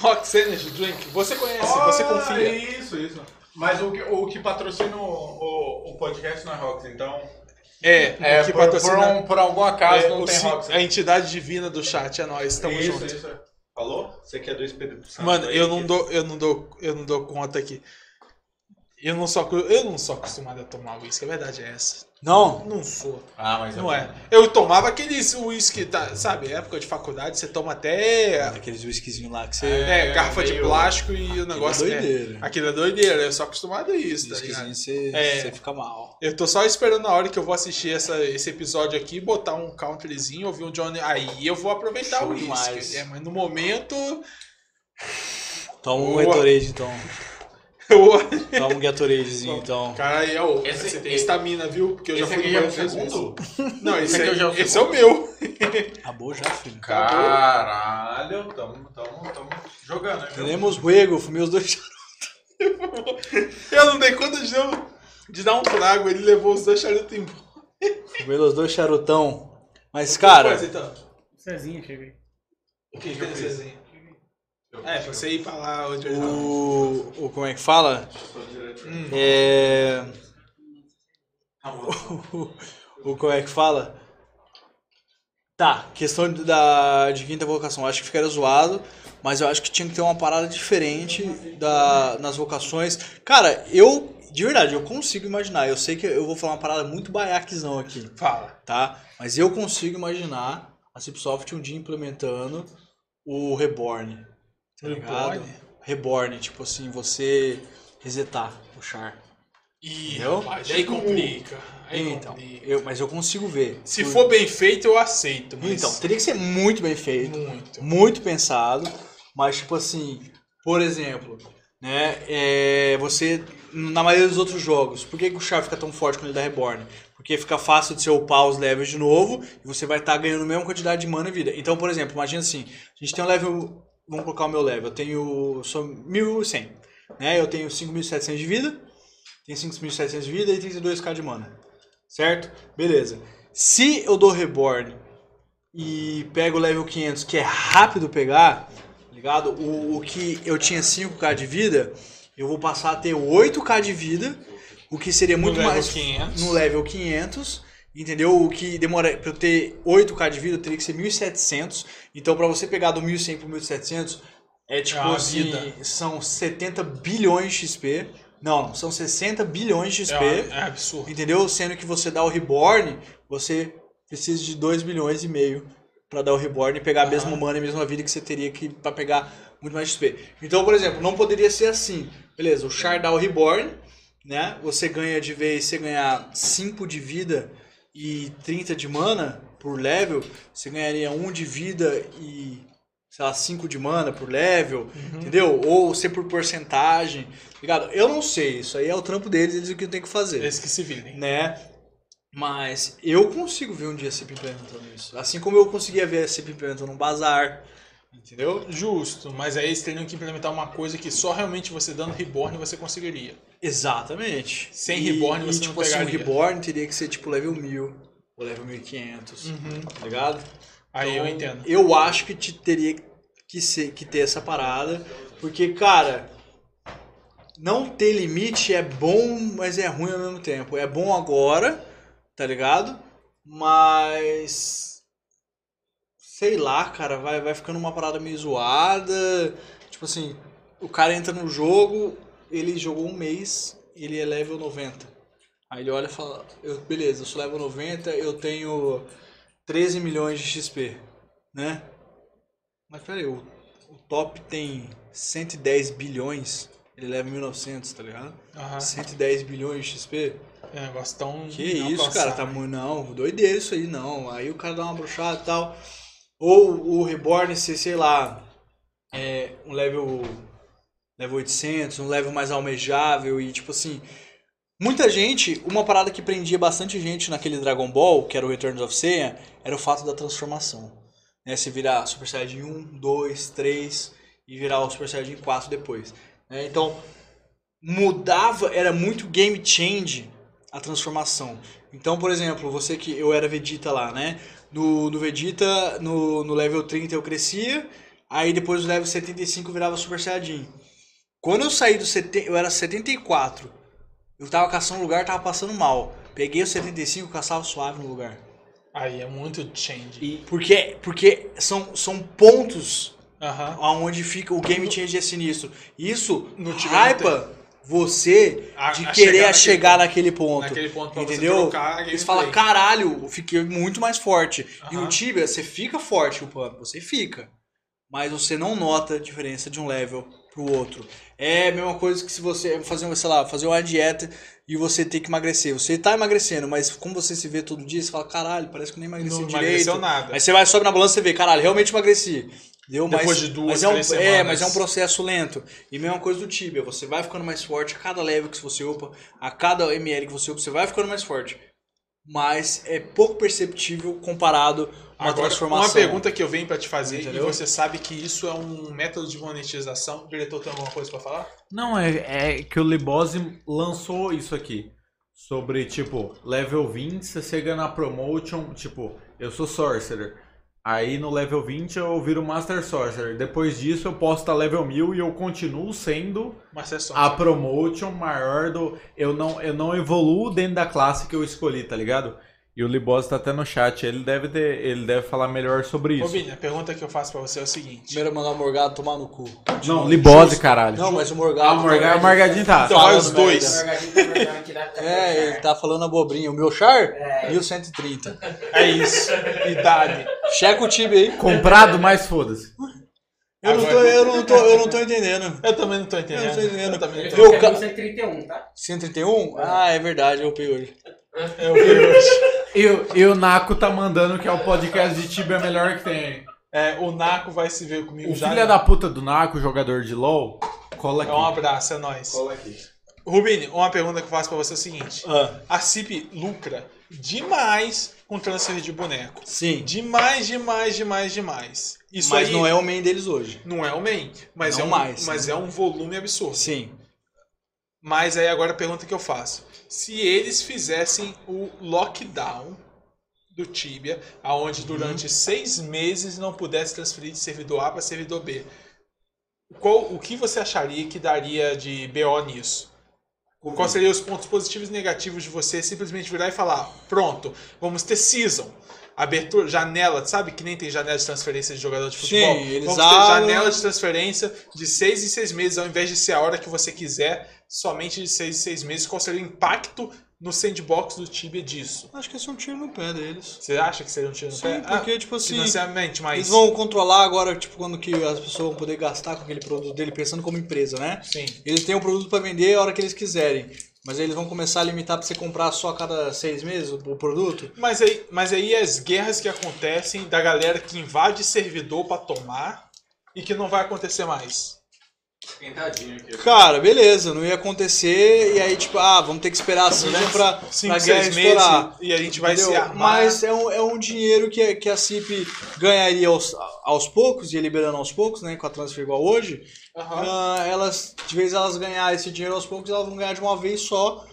Speaker 1: Rocks Energy Drink. Você conhece, você confia.
Speaker 3: Isso, isso.
Speaker 5: Mas o, que- o que patrocina o, o, o podcast não é Rox, então.
Speaker 1: É,
Speaker 5: É,
Speaker 1: que
Speaker 5: por, por,
Speaker 1: patrocina
Speaker 5: um, por algum acaso
Speaker 1: é,
Speaker 5: não tem Rox.
Speaker 1: a entidade divina do chat, é nós, estamos
Speaker 5: isso,
Speaker 1: juntos.
Speaker 5: isso. Falou? Você que é do Espírito Santo.
Speaker 1: Mano, eu não
Speaker 5: que-
Speaker 1: dou, eu não dou, eu não dou conta aqui. Eu não sou, eu não sou acostumado a tomar uísque, a verdade é essa.
Speaker 2: Não,
Speaker 1: Não sou.
Speaker 5: Ah, mas
Speaker 1: Não é. Eu tomava aqueles uísque, tá, sabe, época de faculdade, você toma até
Speaker 2: aqueles whiskyzinhos lá que você.
Speaker 1: é,
Speaker 5: É,
Speaker 1: garrafa de
Speaker 5: meio-
Speaker 1: plástico e o negócio
Speaker 2: é doideira.
Speaker 1: Aquilo é doideira, eu sou acostumado a isso, tá ligado?
Speaker 2: você,
Speaker 1: É.
Speaker 2: você fica mal.
Speaker 1: Eu tô só esperando a hora que eu vou assistir essa, esse episódio aqui, botar um countryzinho, ouvir um Johnny. Aí eu vou aproveitar
Speaker 2: Show
Speaker 1: o uísque. É, mas no momento.
Speaker 2: Toma um. Gatorade então.
Speaker 1: Eu...
Speaker 2: Toma um Gatoradezinho então.
Speaker 1: Cara, aí, ó,
Speaker 5: Esse-
Speaker 1: você tem estamina, viu? Porque eu já fui
Speaker 5: aqui
Speaker 1: no
Speaker 5: já é o segundo?
Speaker 1: vezes. Não, esse,
Speaker 5: Esse já é o
Speaker 1: esse é o meu.
Speaker 2: Acabou já, filho.
Speaker 5: Caralho, tamo, tamo, tamo jogando?
Speaker 2: Tenemos juego, fumei os dois
Speaker 1: Eu não dei conta de, não- de dar um trago, ele levou os dois charutos embora.
Speaker 2: Fumei os dois charutão. Mas, cara,
Speaker 1: então.
Speaker 4: Cezinha, cheguei.
Speaker 1: O que que é assim? É, pra você ir pra lá onde eu
Speaker 2: o, o. Como é que fala? É. O, o- como é que fala? Tá, questão de- da, de quinta vocação. Acho que ficaria zoado, mas eu acho que tinha que ter uma parada diferente da, nas vocações. Cara, eu. De verdade, eu consigo imaginar. Eu sei que eu vou falar uma parada muito baiaquezão aqui
Speaker 1: Fala.
Speaker 2: tá? Mas eu consigo imaginar a Cipsoft um dia implementando o Reborn. Tá ligado?
Speaker 1: Reborn?
Speaker 2: Reborn, tipo assim, você resetar o char.
Speaker 1: Ih,
Speaker 2: Entendeu?
Speaker 1: rapaz, aí complica. Aí
Speaker 2: Então,
Speaker 1: complica.
Speaker 2: eu, mas eu consigo ver.
Speaker 1: Se
Speaker 2: Por-
Speaker 1: for bem feito, eu aceito. Mas
Speaker 2: Então, teria que ser muito bem feito,
Speaker 1: muito.
Speaker 2: muito pensado, mas tipo assim, por exemplo, né, é, você, na maioria dos outros jogos, por que, que o char fica tão forte quando ele dá reborn? Porque fica fácil de você upar os levels de novo e você vai estar ganhando a mesma quantidade de mana e vida. Então, por exemplo, imagina assim, a gente tem um level, vamos colocar o meu level, eu tenho, sou 1100, né, eu tenho 5700 de vida, tenho 5700 de vida e 32k de mana, certo? Beleza. Se eu dou reborn e pego o level 500, que é rápido pegar, ligado? O, o que eu tinha 5k de vida, eu vou passar a ter 8k de vida, o que seria muito
Speaker 1: level
Speaker 2: mais
Speaker 1: 500.
Speaker 2: no level 500, entendeu? O que demora para eu ter 8k de vida, teria que ser 1700. Então para você pegar do 1100 pro 1700 é tipo
Speaker 1: É
Speaker 2: assim,
Speaker 1: vida.
Speaker 2: são 70 bilhões de XP. Não, são 60 bilhões de
Speaker 1: É,
Speaker 2: XP.
Speaker 1: é absurdo.
Speaker 2: Entendeu? Sendo que você dá o reborn, você precisa de 2 bilhões e meio pra dar o reborn e pegar a mesma mana e a mesma vida que você teria que para pegar muito mais XP. Então, por exemplo, não poderia ser assim. Beleza, o o reborn, né? Você ganha de vez você ganhar 5 de vida e 30 de mana por level, você ganharia 1 de vida e sei lá, 5 de mana por level, entendeu? Ou ser por porcentagem, ligado? Eu não sei, isso aí é o trampo deles, eles o que tem que fazer
Speaker 1: Eles que se virem.
Speaker 2: né? Mas eu consigo ver um dia a CIP implementando isso. Assim como eu conseguia ver a CIP implementando um bazar. Entendeu?
Speaker 1: Justo, mas aí eles teriam que implementar uma coisa que só realmente você dando reborn você conseguiria.
Speaker 2: Exatamente.
Speaker 1: Sem
Speaker 2: E-
Speaker 1: reborn
Speaker 2: e,
Speaker 1: você não
Speaker 2: tipo assim, o
Speaker 1: pegaria.
Speaker 2: reborn teria que ser tipo level 1000 ou level 1500. Tá ligado?
Speaker 1: Aí eu
Speaker 2: Então,
Speaker 1: entendo.
Speaker 2: Eu acho que te teria que, ser, que ter essa parada. Porque, cara, não ter limite é bom, mas é ruim ao mesmo tempo. É bom agora, tá ligado? Mas. Sei lá, cara, vai, vai ficando uma parada meio zoada. Tipo assim, o cara entra no jogo, ele jogou um mês, ele é level 90. Aí ele olha e fala, eu, beleza, eu sou level 90, eu tenho 13 milhões de XP, né? Mas peraí, o, o top tem 110 bilhões, ele leva 1900, tá ligado?
Speaker 1: Aham.
Speaker 2: 110 bilhões de XP?
Speaker 1: É um negócio tão.
Speaker 2: Que isso,
Speaker 1: inalcançável.
Speaker 2: cara, tá muito. Não, doideira isso aí, não. Aí o cara dá uma bruxada e tal. Ou o Reborn ser, sei lá, é, um level. Level 800, um level mais almejável e tipo assim. Muita gente, uma parada que prendia bastante gente naquele Dragon Ball, que era o Returns of Saiyan, era o fato da transformação. Né? Você virar Super Saiyajin 1, 2, 3 e virar o Super Saiyajin 4 depois. né? Então, mudava, era muito game change a transformação. Então, por exemplo, você que eu era Vegeta lá, né? No, no Vegeta, no, no level 30 eu crescia, aí depois no level 75 eu virava Super Saiyajin. Quando eu saí do 70, eu era 74. Eu tava caçando um lugar, tava passando mal. Peguei o 75, caçava suave no lugar.
Speaker 1: Aí é muito change.
Speaker 2: Porque, porque são, são pontos
Speaker 1: Aham.
Speaker 2: aonde fica o game change é sinistro. Isso
Speaker 1: No
Speaker 2: hypa você de
Speaker 1: a
Speaker 2: querer
Speaker 1: chegar naquele
Speaker 2: chegar
Speaker 1: ponto.
Speaker 2: naquele ponto.
Speaker 1: Naquele ponto
Speaker 2: entendeu?
Speaker 1: trocar
Speaker 2: Eles falam, caralho, eu fiquei muito mais forte. E o Tibia, você fica forte upando, você fica. Mas você não nota a diferença de um level pro outro. É a mesma coisa que se você fazer, sei lá, fazer uma dieta e você ter que emagrecer. Você tá emagrecendo, mas como você se vê todo dia, você fala, caralho, parece que eu nem emagreci
Speaker 1: Não
Speaker 2: direito.
Speaker 1: emagreceu nada.
Speaker 2: Aí você vai, sobe na balança e vê, caralho, realmente emagreci. Deu
Speaker 1: Depois
Speaker 2: mas,
Speaker 1: de duas,
Speaker 2: mas é um,
Speaker 1: três
Speaker 2: É,
Speaker 1: semanas.
Speaker 2: mas é um processo lento. E mesma coisa do Tibia, você vai ficando mais forte a cada level que você upa, a cada ML que você upa, você vai ficando mais forte. Mas é pouco perceptível comparado a uma
Speaker 1: Agora,
Speaker 2: transformação.
Speaker 1: uma pergunta que eu venho pra te fazer,
Speaker 2: Entendeu?
Speaker 1: e você sabe que isso é um método de monetização. O diretor tem alguma coisa pra falar?
Speaker 3: Não, é, é que o Libose lançou isso aqui. Sobre, tipo, level 20, você chega na promotion, tipo, eu sou Sorcerer. Aí no level 20 eu viro Master Sorcerer. Depois disso eu posso estar level 1000 e eu continuo sendo a promotion maior do. Eu não, eu não evoluo dentro da classe que eu escolhi, tá ligado? E o Libose tá até no chat, ele deve ter. Ele deve falar melhor sobre
Speaker 1: Ô,
Speaker 3: isso.
Speaker 1: Vini, a pergunta que eu faço pra você é o seguinte.
Speaker 2: Primeiro mandar o Morgado tomar no cu.
Speaker 3: Não, Libose, caralho.
Speaker 2: Não, mas o Morgado.
Speaker 3: Ah, o Morga- o Morgadinho tá.
Speaker 1: Então
Speaker 2: falando
Speaker 1: os dois.
Speaker 2: É, ele tá falando abobrinha. O meu char?
Speaker 4: É.
Speaker 2: 1130.
Speaker 1: É isso. Idade.
Speaker 2: Checa o Tibia aí.
Speaker 3: Comprado, mas foda-se.
Speaker 2: Eu não, tô, eu, não tô, eu não tô entendendo.
Speaker 1: Eu também não tô entendendo.
Speaker 2: Eu não tô entendendo.
Speaker 1: Eu também não tô
Speaker 2: Eu-
Speaker 4: Eu
Speaker 2: ca-
Speaker 4: quero 131, tá?
Speaker 2: 131? Ah, é verdade, eu upei hoje.
Speaker 1: Eu vi hoje.
Speaker 3: E, o- e o Naco tá mandando que é o podcast de Tibia melhor que tem.
Speaker 1: É, o Naco vai se ver comigo
Speaker 3: O
Speaker 1: já.
Speaker 3: filho da puta do Naco, jogador de LOL, cola
Speaker 1: É
Speaker 3: aqui.
Speaker 1: um abraço, é nóis.
Speaker 3: Cola aqui.
Speaker 1: Rubini, uma pergunta que eu faço pra você é o seguinte.
Speaker 2: Ah,
Speaker 1: A CIP lucra demais com transfer de boneco.
Speaker 2: sim.
Speaker 1: Demais, demais, demais, demais. Isso
Speaker 2: mas
Speaker 1: aí
Speaker 2: não é o main deles hoje.
Speaker 1: não é o main, mas,
Speaker 2: Não
Speaker 1: é um,
Speaker 2: mais,
Speaker 1: mas
Speaker 2: né?
Speaker 1: é um volume absurdo.
Speaker 2: Sim.
Speaker 1: Mas aí agora a pergunta que eu faço. Se eles fizessem o lockdown do Tibia, aonde
Speaker 2: Uhum.
Speaker 1: durante seis meses não pudesse transferir de servidor A para servidor B, qual, o que você acharia que daria de BO nisso? Quais seriam os pontos positivos e negativos de você simplesmente virar e falar, pronto, vamos ter season. Abertura, janela, sabe que nem tem janela de transferência de jogador de
Speaker 2: Sim,
Speaker 1: futebol?
Speaker 2: eles
Speaker 1: vamos ter janela de transferência de seis em seis meses, ao invés de ser a hora que você quiser, somente de seis em seis meses. Qual seria o impacto no sandbox do Tibia disso?
Speaker 2: Acho que esse é um tiro no pé deles.
Speaker 1: Você acha que seria um tiro no
Speaker 2: Sim,
Speaker 1: pé?
Speaker 2: porque, tipo assim,
Speaker 1: Financeiramente, mas...
Speaker 2: Eles vão controlar agora, tipo, quando que as pessoas vão poder gastar com aquele produto dele, pensando como empresa, né?
Speaker 1: Sim.
Speaker 2: Eles têm um produto pra vender a hora que eles quiserem. Mas aí eles vão começar a limitar pra você comprar só a cada seis meses o, produto?
Speaker 1: Mas aí, mas aí as guerras que acontecem da galera que invade servidor pra tomar e que não vai acontecer mais.
Speaker 7: Esquentadinho aqui.
Speaker 2: Cara, beleza, não ia acontecer. E aí, tipo, ah, vamos ter que esperar a season pra,
Speaker 1: Cinco,
Speaker 2: pra guerra
Speaker 1: seis
Speaker 2: estourar.
Speaker 1: meses e a gente vai se
Speaker 2: Entendeu?
Speaker 1: armar.
Speaker 2: Mas é um, é um dinheiro que, a- que a CIP ganharia aos, aos poucos, ia liberando aos poucos, né? Com a transfer igual hoje.
Speaker 1: Aham.
Speaker 2: Ah, elas, de vez elas ganhar esse dinheiro aos poucos, elas vão ganhar de uma vez só.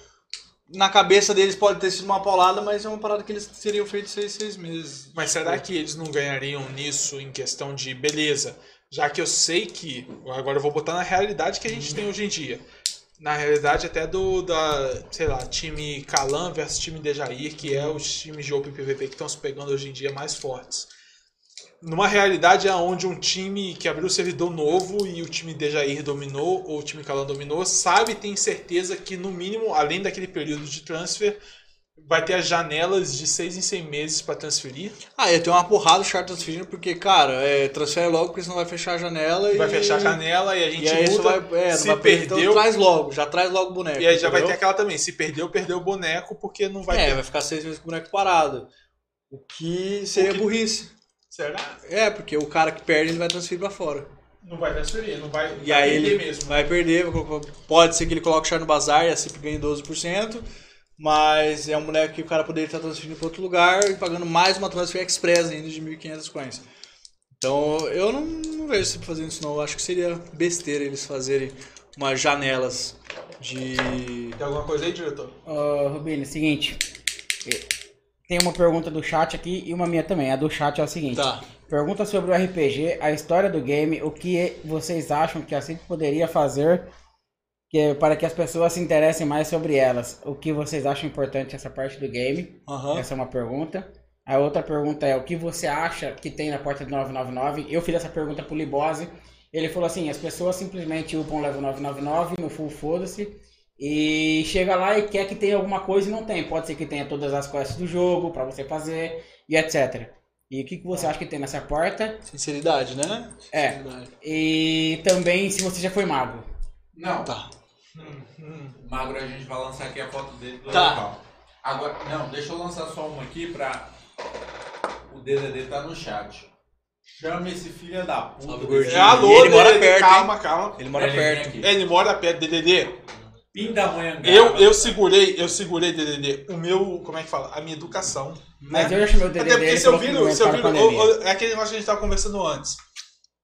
Speaker 2: Na cabeça deles pode ter sido uma paulada, mas é uma parada que eles teriam feito seis, seis meses.
Speaker 1: Mas será que eles não ganhariam nisso em questão de beleza? Já que eu sei que. Agora eu vou botar na realidade que a gente tem hoje em dia. Na realidade, até do da, sei lá, time Calan versus time Dejair, que é os times de Open PVP que estão se pegando hoje em dia mais fortes. Numa realidade onde um time que abriu o servidor novo e o time Dejair dominou, ou o time Calan dominou, sabe e tem certeza que, no mínimo, além daquele período de transfer, vai ter as janelas de seis em seis meses para transferir.
Speaker 2: Ah, ia ter uma porrada de chart transferindo, porque, cara, é, transfere logo, porque senão vai fechar a janela e.
Speaker 1: Vai fechar a janela e a gente
Speaker 2: E aí
Speaker 1: muda.
Speaker 2: vai. É,
Speaker 1: se
Speaker 2: vai perder, então
Speaker 1: perdeu,
Speaker 2: traz logo, já traz logo o boneco.
Speaker 1: e aí já vai ter aquela também. Se perdeu, perdeu o boneco, porque não vai
Speaker 2: É,
Speaker 1: ter.
Speaker 2: vai ficar seis meses com o boneco parado. O que seria
Speaker 1: O que-
Speaker 2: burrice.
Speaker 1: Será?
Speaker 2: É, porque o cara que perde ele vai transferir pra fora.
Speaker 1: Não vai transferir, não vai,
Speaker 2: E
Speaker 1: vai
Speaker 2: aí
Speaker 1: perder
Speaker 2: ele
Speaker 1: mesmo.
Speaker 2: vai perder, pode ser que ele coloque o char no bazar e a CIP ganhe 12%, mas é um boneco que o cara poderia estar transferindo para outro lugar e pagando mais uma transfer express ainda de 1.500 coins. Então eu não, não vejo CIP fazendo isso não, eu acho que seria besteira eles fazerem umas janelas de...
Speaker 1: Tem alguma coisa aí, diretor?
Speaker 4: Ô, Rubinho, seguinte. eh, Tem uma pergunta do chat aqui e uma minha também. A do chat é o seguinte.
Speaker 2: Tá.
Speaker 4: Pergunta sobre o RPG, a história do game, o que vocês acham que a CIP poderia fazer que é para que as pessoas se interessem mais sobre elas. O que vocês acham importante essa parte do game?
Speaker 2: Aham.
Speaker 4: Essa é uma pergunta. A outra pergunta é o que você acha que tem na porta do 999? Eu fiz essa pergunta pro Libose. Ele falou assim, as pessoas simplesmente upam o level 999 no full foda-se e chega lá e quer que tenha alguma coisa e não tem. Pode ser que tenha todas as quests do jogo pra você fazer e etc. E o que, que você acha que tem nessa porta?
Speaker 2: Sinceridade, né?
Speaker 4: É.
Speaker 2: Sinceridade.
Speaker 4: E também se você já foi mago.
Speaker 3: Não.
Speaker 2: Tá.
Speaker 3: Magro, a gente vai lançar aqui a foto dele do
Speaker 2: Tá.
Speaker 3: local. Agora, não, deixa eu lançar só uma aqui pra. O DDD tá no chat. Chama esse filho da puta. Desse-.
Speaker 1: É, alô,
Speaker 2: ele mora perto,
Speaker 1: calma, calma.
Speaker 2: Ele mora
Speaker 3: Ele
Speaker 2: perto.
Speaker 1: Ele mora perto, DDD.
Speaker 3: Pindamonhangaba.
Speaker 1: Eu, eu segurei, eu segurei, DDD, o meu, como é que fala? A minha educação.
Speaker 4: Mas
Speaker 1: né?
Speaker 4: eu já chamei o DDD.
Speaker 1: Até porque se eu viro, se viro, é aquele negócio que a gente tava conversando antes,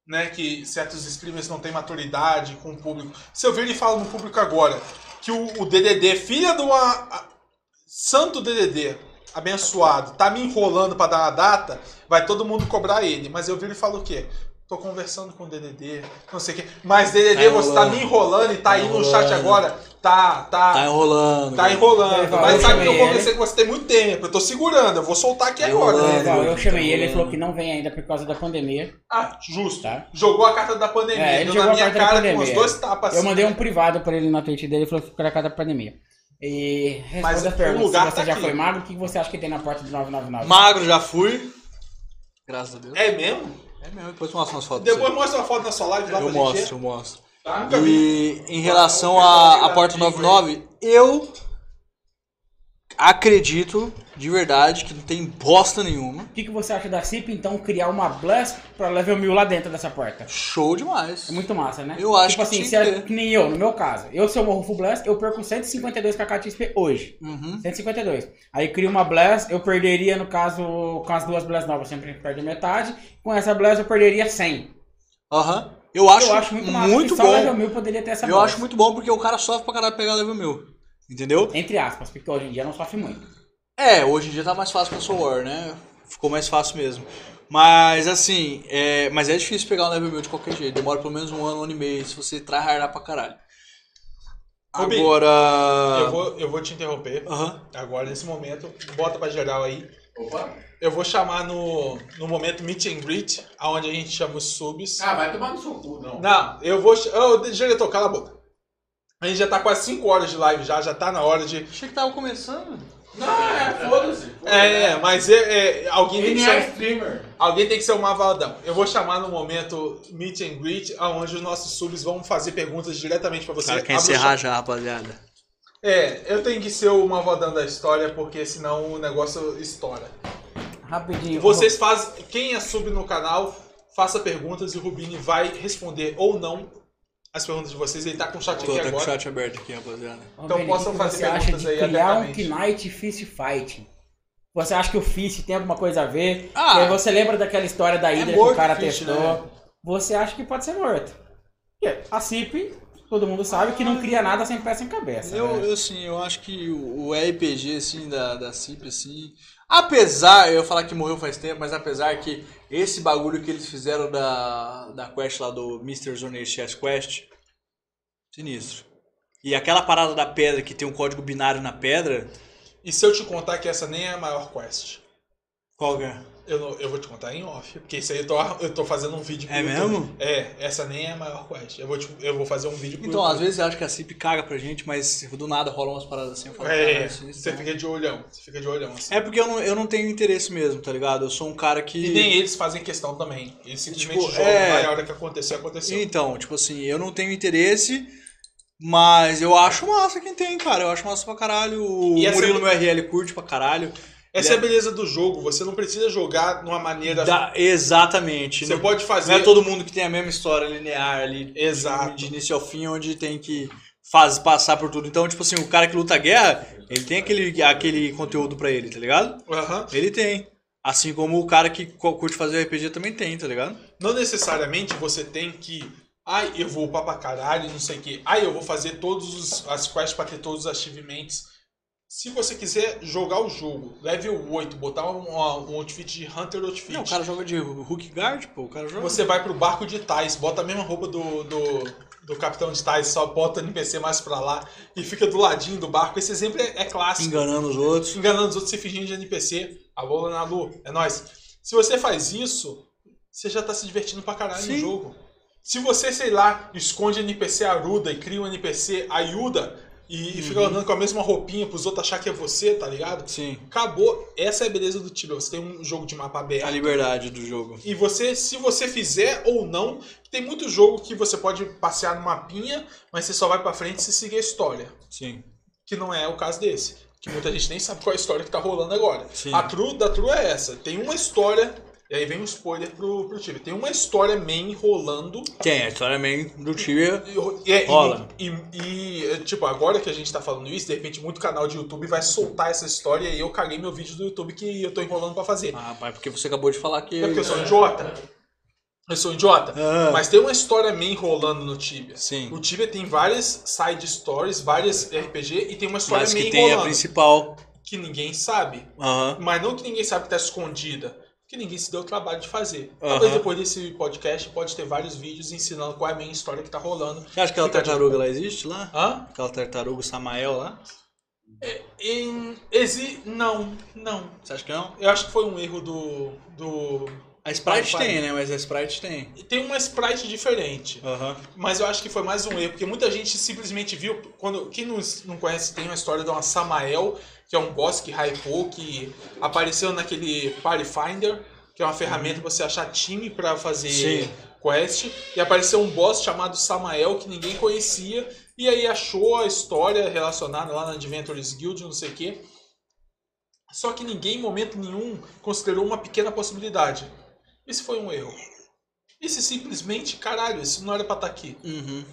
Speaker 1: né, que certos streamers não têm maturidade com o público. Se eu vir e falo no público agora que o, o DDD, filha uma a- santo DDD, abençoado, tá me enrolando pra dar uma data, vai todo mundo cobrar ele. Mas eu viro e falo o quê? Tô conversando com o DDD, não sei o quê. Mas DDD,
Speaker 2: Tá
Speaker 1: você tá me enrolando e tá,
Speaker 2: Tá
Speaker 1: aí no chat agora, tá, tá,
Speaker 2: Tá enrolando.
Speaker 1: Tá
Speaker 2: cara.
Speaker 1: enrolando,
Speaker 4: Eu
Speaker 1: mas sabe que eu conversei com você tem muito tempo. Eu tô segurando, eu vou soltar aqui
Speaker 2: Tá
Speaker 1: agora.
Speaker 2: enrolando.
Speaker 1: né?
Speaker 4: Legal, eu
Speaker 2: Tá
Speaker 4: chamei ele, ele
Speaker 2: enrolando.
Speaker 4: falou que não vem ainda por causa da pandemia.
Speaker 1: Ah, justo.
Speaker 4: Tá.
Speaker 1: Jogou a carta da pandemia.
Speaker 4: É, ele
Speaker 1: deu
Speaker 4: jogou
Speaker 1: na
Speaker 4: a
Speaker 1: minha
Speaker 4: carta da
Speaker 1: cara com
Speaker 4: pandemia.
Speaker 1: os dois tapas.
Speaker 4: Eu
Speaker 1: assim,
Speaker 4: mandei um
Speaker 1: né?
Speaker 4: privado pra ele na tweet dele e falou que ficou na casa da pandemia. E
Speaker 1: Mas o
Speaker 4: perguntas.
Speaker 1: lugar
Speaker 4: Se
Speaker 1: tá
Speaker 4: você já
Speaker 1: aqui.
Speaker 4: foi mago, o que você acha que tem na porta do 999?
Speaker 2: Magro já fui. Graças a Deus.
Speaker 1: É mesmo?
Speaker 2: É mesmo, depois eu mostro umas fotos.
Speaker 1: Depois mostra uma foto na sua live lá
Speaker 2: eu
Speaker 1: pra
Speaker 2: mostro,
Speaker 1: gente
Speaker 2: eu mostro.
Speaker 1: ver. Tá?
Speaker 2: E em relação à à porta 99, eu acredito de verdade que não tem bosta nenhuma.
Speaker 4: O que, que você acha da CIP, então, criar uma Blast pra level 1000 lá dentro dessa porta?
Speaker 2: Show demais.
Speaker 4: É muito massa, né?
Speaker 2: Eu acho
Speaker 4: tipo
Speaker 2: que
Speaker 4: assim,
Speaker 2: tinha
Speaker 4: se é, que nem eu, no meu caso. Eu, se eu morro full Blast, eu perco 152 kk de XP hoje.
Speaker 2: Uhum.
Speaker 4: 152. Aí cria uma Blast, eu perderia, no caso, com as duas Blast novas, sempre perde metade. Com essa Blast eu perderia 100.
Speaker 2: Aham. Eu acho,
Speaker 4: eu acho muito massa.
Speaker 2: muito
Speaker 4: que só level
Speaker 2: bom.
Speaker 4: 1000 poderia ter essa
Speaker 2: Eu
Speaker 4: Blast.
Speaker 2: acho muito bom porque o cara sofre pra caralho pegar level 1000. Entendeu?
Speaker 4: Entre aspas, porque hoje em dia não sofre muito.
Speaker 2: É, hoje em dia tá mais fácil com a Soul War, né? Ficou mais fácil mesmo. Mas assim, é... mas é difícil pegar um level 1000 de qualquer jeito. Demora pelo menos um ano, um ano e meio, se você tryhardar pra caralho. Agora.
Speaker 1: Eu vou, eu vou te interromper. Agora, nesse momento, bota pra geral aí.
Speaker 3: Opa.
Speaker 1: Eu vou chamar no, no momento Meet and Greet, onde a gente chama os subs.
Speaker 3: Ah, vai tomar no seu cu, não.
Speaker 1: Não, eu vou. Ô, diretor, cala a boca. A gente já tá quase 5 horas de live já, já tá na hora de.
Speaker 2: Achei que tava começando.
Speaker 3: Não, é, foda-se.
Speaker 1: É, mas é, é, alguém, tem que
Speaker 3: é
Speaker 1: ser,
Speaker 3: streamer.
Speaker 1: alguém tem que ser um mavaldão. Eu vou chamar no momento Meet and Greet, onde os nossos subs vão fazer perguntas diretamente pra você.
Speaker 2: Cara
Speaker 1: o
Speaker 2: encerrar já, rapaziada.
Speaker 1: É, eu tenho que ser o mavaldão da história, porque senão o negócio estoura.
Speaker 4: Rapidinho.
Speaker 1: Vocês fazem. Quem é sub no canal, faça perguntas e o Rubini vai responder ou não as perguntas de vocês. Ele tá com o chat
Speaker 2: Tô
Speaker 1: aqui
Speaker 2: tá com o
Speaker 1: agora.
Speaker 2: chat aberto aqui, rapaziada.
Speaker 4: Ô,
Speaker 1: então
Speaker 4: Beni,
Speaker 1: possam
Speaker 4: que
Speaker 1: fazer
Speaker 4: você acha
Speaker 1: perguntas
Speaker 4: de
Speaker 1: aí
Speaker 4: criar um. Knight Fist Fight? Você acha que o Fist tem alguma coisa a ver?
Speaker 2: Ah,
Speaker 4: Porque você lembra daquela história da Hydra que
Speaker 2: morto
Speaker 4: o cara
Speaker 2: Fist,
Speaker 4: testou?
Speaker 2: né?
Speaker 4: Você acha que pode ser morto? A CIP, todo mundo sabe que não cria nada sem pé sem cabeça.
Speaker 2: Eu,
Speaker 4: né?
Speaker 2: eu, assim, eu acho que o o RPG, assim, da, da CIP, assim... Apesar, eu ia falar que morreu faz tempo, mas apesar que esse bagulho que eles fizeram da, da quest lá do Mr. Zone Chess Quest, sinistro. E aquela parada da pedra que tem um código binário na pedra,
Speaker 1: E se eu te contar que essa nem é a maior quest?
Speaker 2: qual que é?
Speaker 1: Eu, não- eu vou te contar em off, porque isso aí eu tô, eu tô fazendo um vídeo pro
Speaker 2: É
Speaker 1: YouTube.
Speaker 2: mesmo?
Speaker 1: É, essa nem é a maior quest. Eu vou, te- eu vou fazer um vídeo pro
Speaker 2: Então, às
Speaker 1: YouTube.
Speaker 2: vezes eu acho que a CIP caga pra gente, mas do nada rolam umas paradas assim. Eu falo,
Speaker 1: É,
Speaker 2: "Caralho, sinistro,
Speaker 1: você
Speaker 2: né?"
Speaker 1: fica de olhão. Você fica de olhão, assim.
Speaker 2: É porque eu não, eu não tenho interesse mesmo, tá ligado? Eu sou um cara que.
Speaker 1: E nem eles fazem questão também. Eles simplesmente
Speaker 2: Tipo,
Speaker 1: jogam
Speaker 2: é.
Speaker 1: a hora que aconteceu, aconteceu.
Speaker 2: Então, tipo assim, eu não tenho interesse, mas eu acho massa quem tem, cara. Eu acho massa pra caralho. O
Speaker 1: E essa-
Speaker 2: Murilo meu RL curte pra caralho.
Speaker 1: Essa é a
Speaker 2: Ele
Speaker 1: beleza do jogo. Você não precisa jogar de uma maneira.
Speaker 2: Dá- exatamente.
Speaker 1: Você
Speaker 2: não,
Speaker 1: pode fazer.
Speaker 2: não é todo mundo que tem a mesma história linear ali.
Speaker 1: Exato.
Speaker 2: De início ao fim, onde tem que faz, passar por tudo. Então, tipo assim, o cara que luta a guerra, ele tem aquele, aquele conteúdo pra ele, tá ligado?
Speaker 1: Aham.
Speaker 2: Ele tem. Assim como o cara que curte fazer RPG também tem, tá ligado?
Speaker 1: Não necessariamente você tem que. Ai, eu vou upar pra caralho, não sei o quê. Ai, eu vou fazer todas as quests pra ter todos os achievements. Se você quiser jogar o jogo, level 8, botar um, um outfit de Hunter Outfit,
Speaker 2: Não, o cara joga de hook guard, pô. O cara joga.
Speaker 1: você vai pro barco de Tais, bota a mesma roupa do, do, do Capitão de Tais, só bota o NPC mais pra lá e fica do ladinho do barco. Esse exemplo é, é clássico.
Speaker 2: Enganando os outros.
Speaker 1: Enganando os outros, se fingindo de NPC. Alô, Nalu, é nóis. Se você faz isso, você já tá se divertindo pra caralho no
Speaker 2: Sim.
Speaker 1: jogo. Se você, sei lá, esconde NPC Aruda e cria um NPC Ayuda e, e fica andando com a mesma roupinha pros outros achar que é você, tá ligado?
Speaker 2: Sim.
Speaker 1: Acabou. Essa é a beleza do Tibia. Você tem um jogo de mapa aberto.
Speaker 2: A liberdade do jogo.
Speaker 1: E você, se você fizer ou não, tem muito jogo que você pode passear no mapinha, mas você só vai pra frente se seguir a história.
Speaker 2: Sim.
Speaker 1: Que não é o caso desse. Que muita gente nem sabe qual é a história que tá rolando agora.
Speaker 2: Sim.
Speaker 1: A True da True é essa. Tem uma história, e aí vem um spoiler pro, pro Tibia. Tem uma história main rolando.
Speaker 2: Tem, a história main do Tibia.
Speaker 1: E, e-
Speaker 2: Rola.
Speaker 1: E, e, tipo, agora que a gente tá falando isso, de repente muito canal de YouTube vai soltar essa história e eu caguei meu vídeo do YouTube que eu tô enrolando pra fazer.
Speaker 2: Ah, pai, porque você acabou de falar que.
Speaker 1: É porque eu sou um idiota. Eu sou um idiota.
Speaker 2: Ah.
Speaker 1: Mas tem uma história main rolando no Tibia.
Speaker 2: Sim.
Speaker 1: O Tibia tem várias side stories, várias RPG e tem uma história
Speaker 2: Mas
Speaker 1: main
Speaker 2: que tem a
Speaker 1: rolando.
Speaker 2: principal.
Speaker 1: Que ninguém sabe.
Speaker 2: Aham.
Speaker 1: Mas não que ninguém sabe que tá escondida. Que ninguém se deu o trabalho de fazer.
Speaker 2: Aham.
Speaker 1: Talvez depois desse podcast pode ter vários vídeos ensinando qual é a main história que tá rolando.
Speaker 2: Você acha que aquela
Speaker 1: Fica de-
Speaker 2: tartaruga lá existe lá?
Speaker 1: Hã?
Speaker 2: Aquela tartaruga Samael lá?
Speaker 1: Em... Exi... Não, não.
Speaker 2: Você acha que não?
Speaker 1: Eu acho que foi um erro do. do...
Speaker 2: A Sprite
Speaker 1: vai.
Speaker 2: tem, né? Mas a Sprite tem.
Speaker 1: Tem uma sprite diferente.
Speaker 2: Aham.
Speaker 1: Mas eu acho que foi mais um erro, porque muita gente simplesmente viu. Quando, quem não, não conhece, tem uma história de uma Samael, que é um boss que hypou, que apareceu naquele Party Finder, que é uma ferramenta pra você achar time pra fazer
Speaker 2: Sim.
Speaker 1: quest. E apareceu um boss chamado Samael que ninguém conhecia. E aí achou a história relacionada lá na Adventures Guild, não sei o quê. Só que ninguém, em momento nenhum, considerou uma pequena possibilidade. Esse foi um erro. Esse simplesmente, caralho, isso não era pra estar aqui.
Speaker 2: Uhum.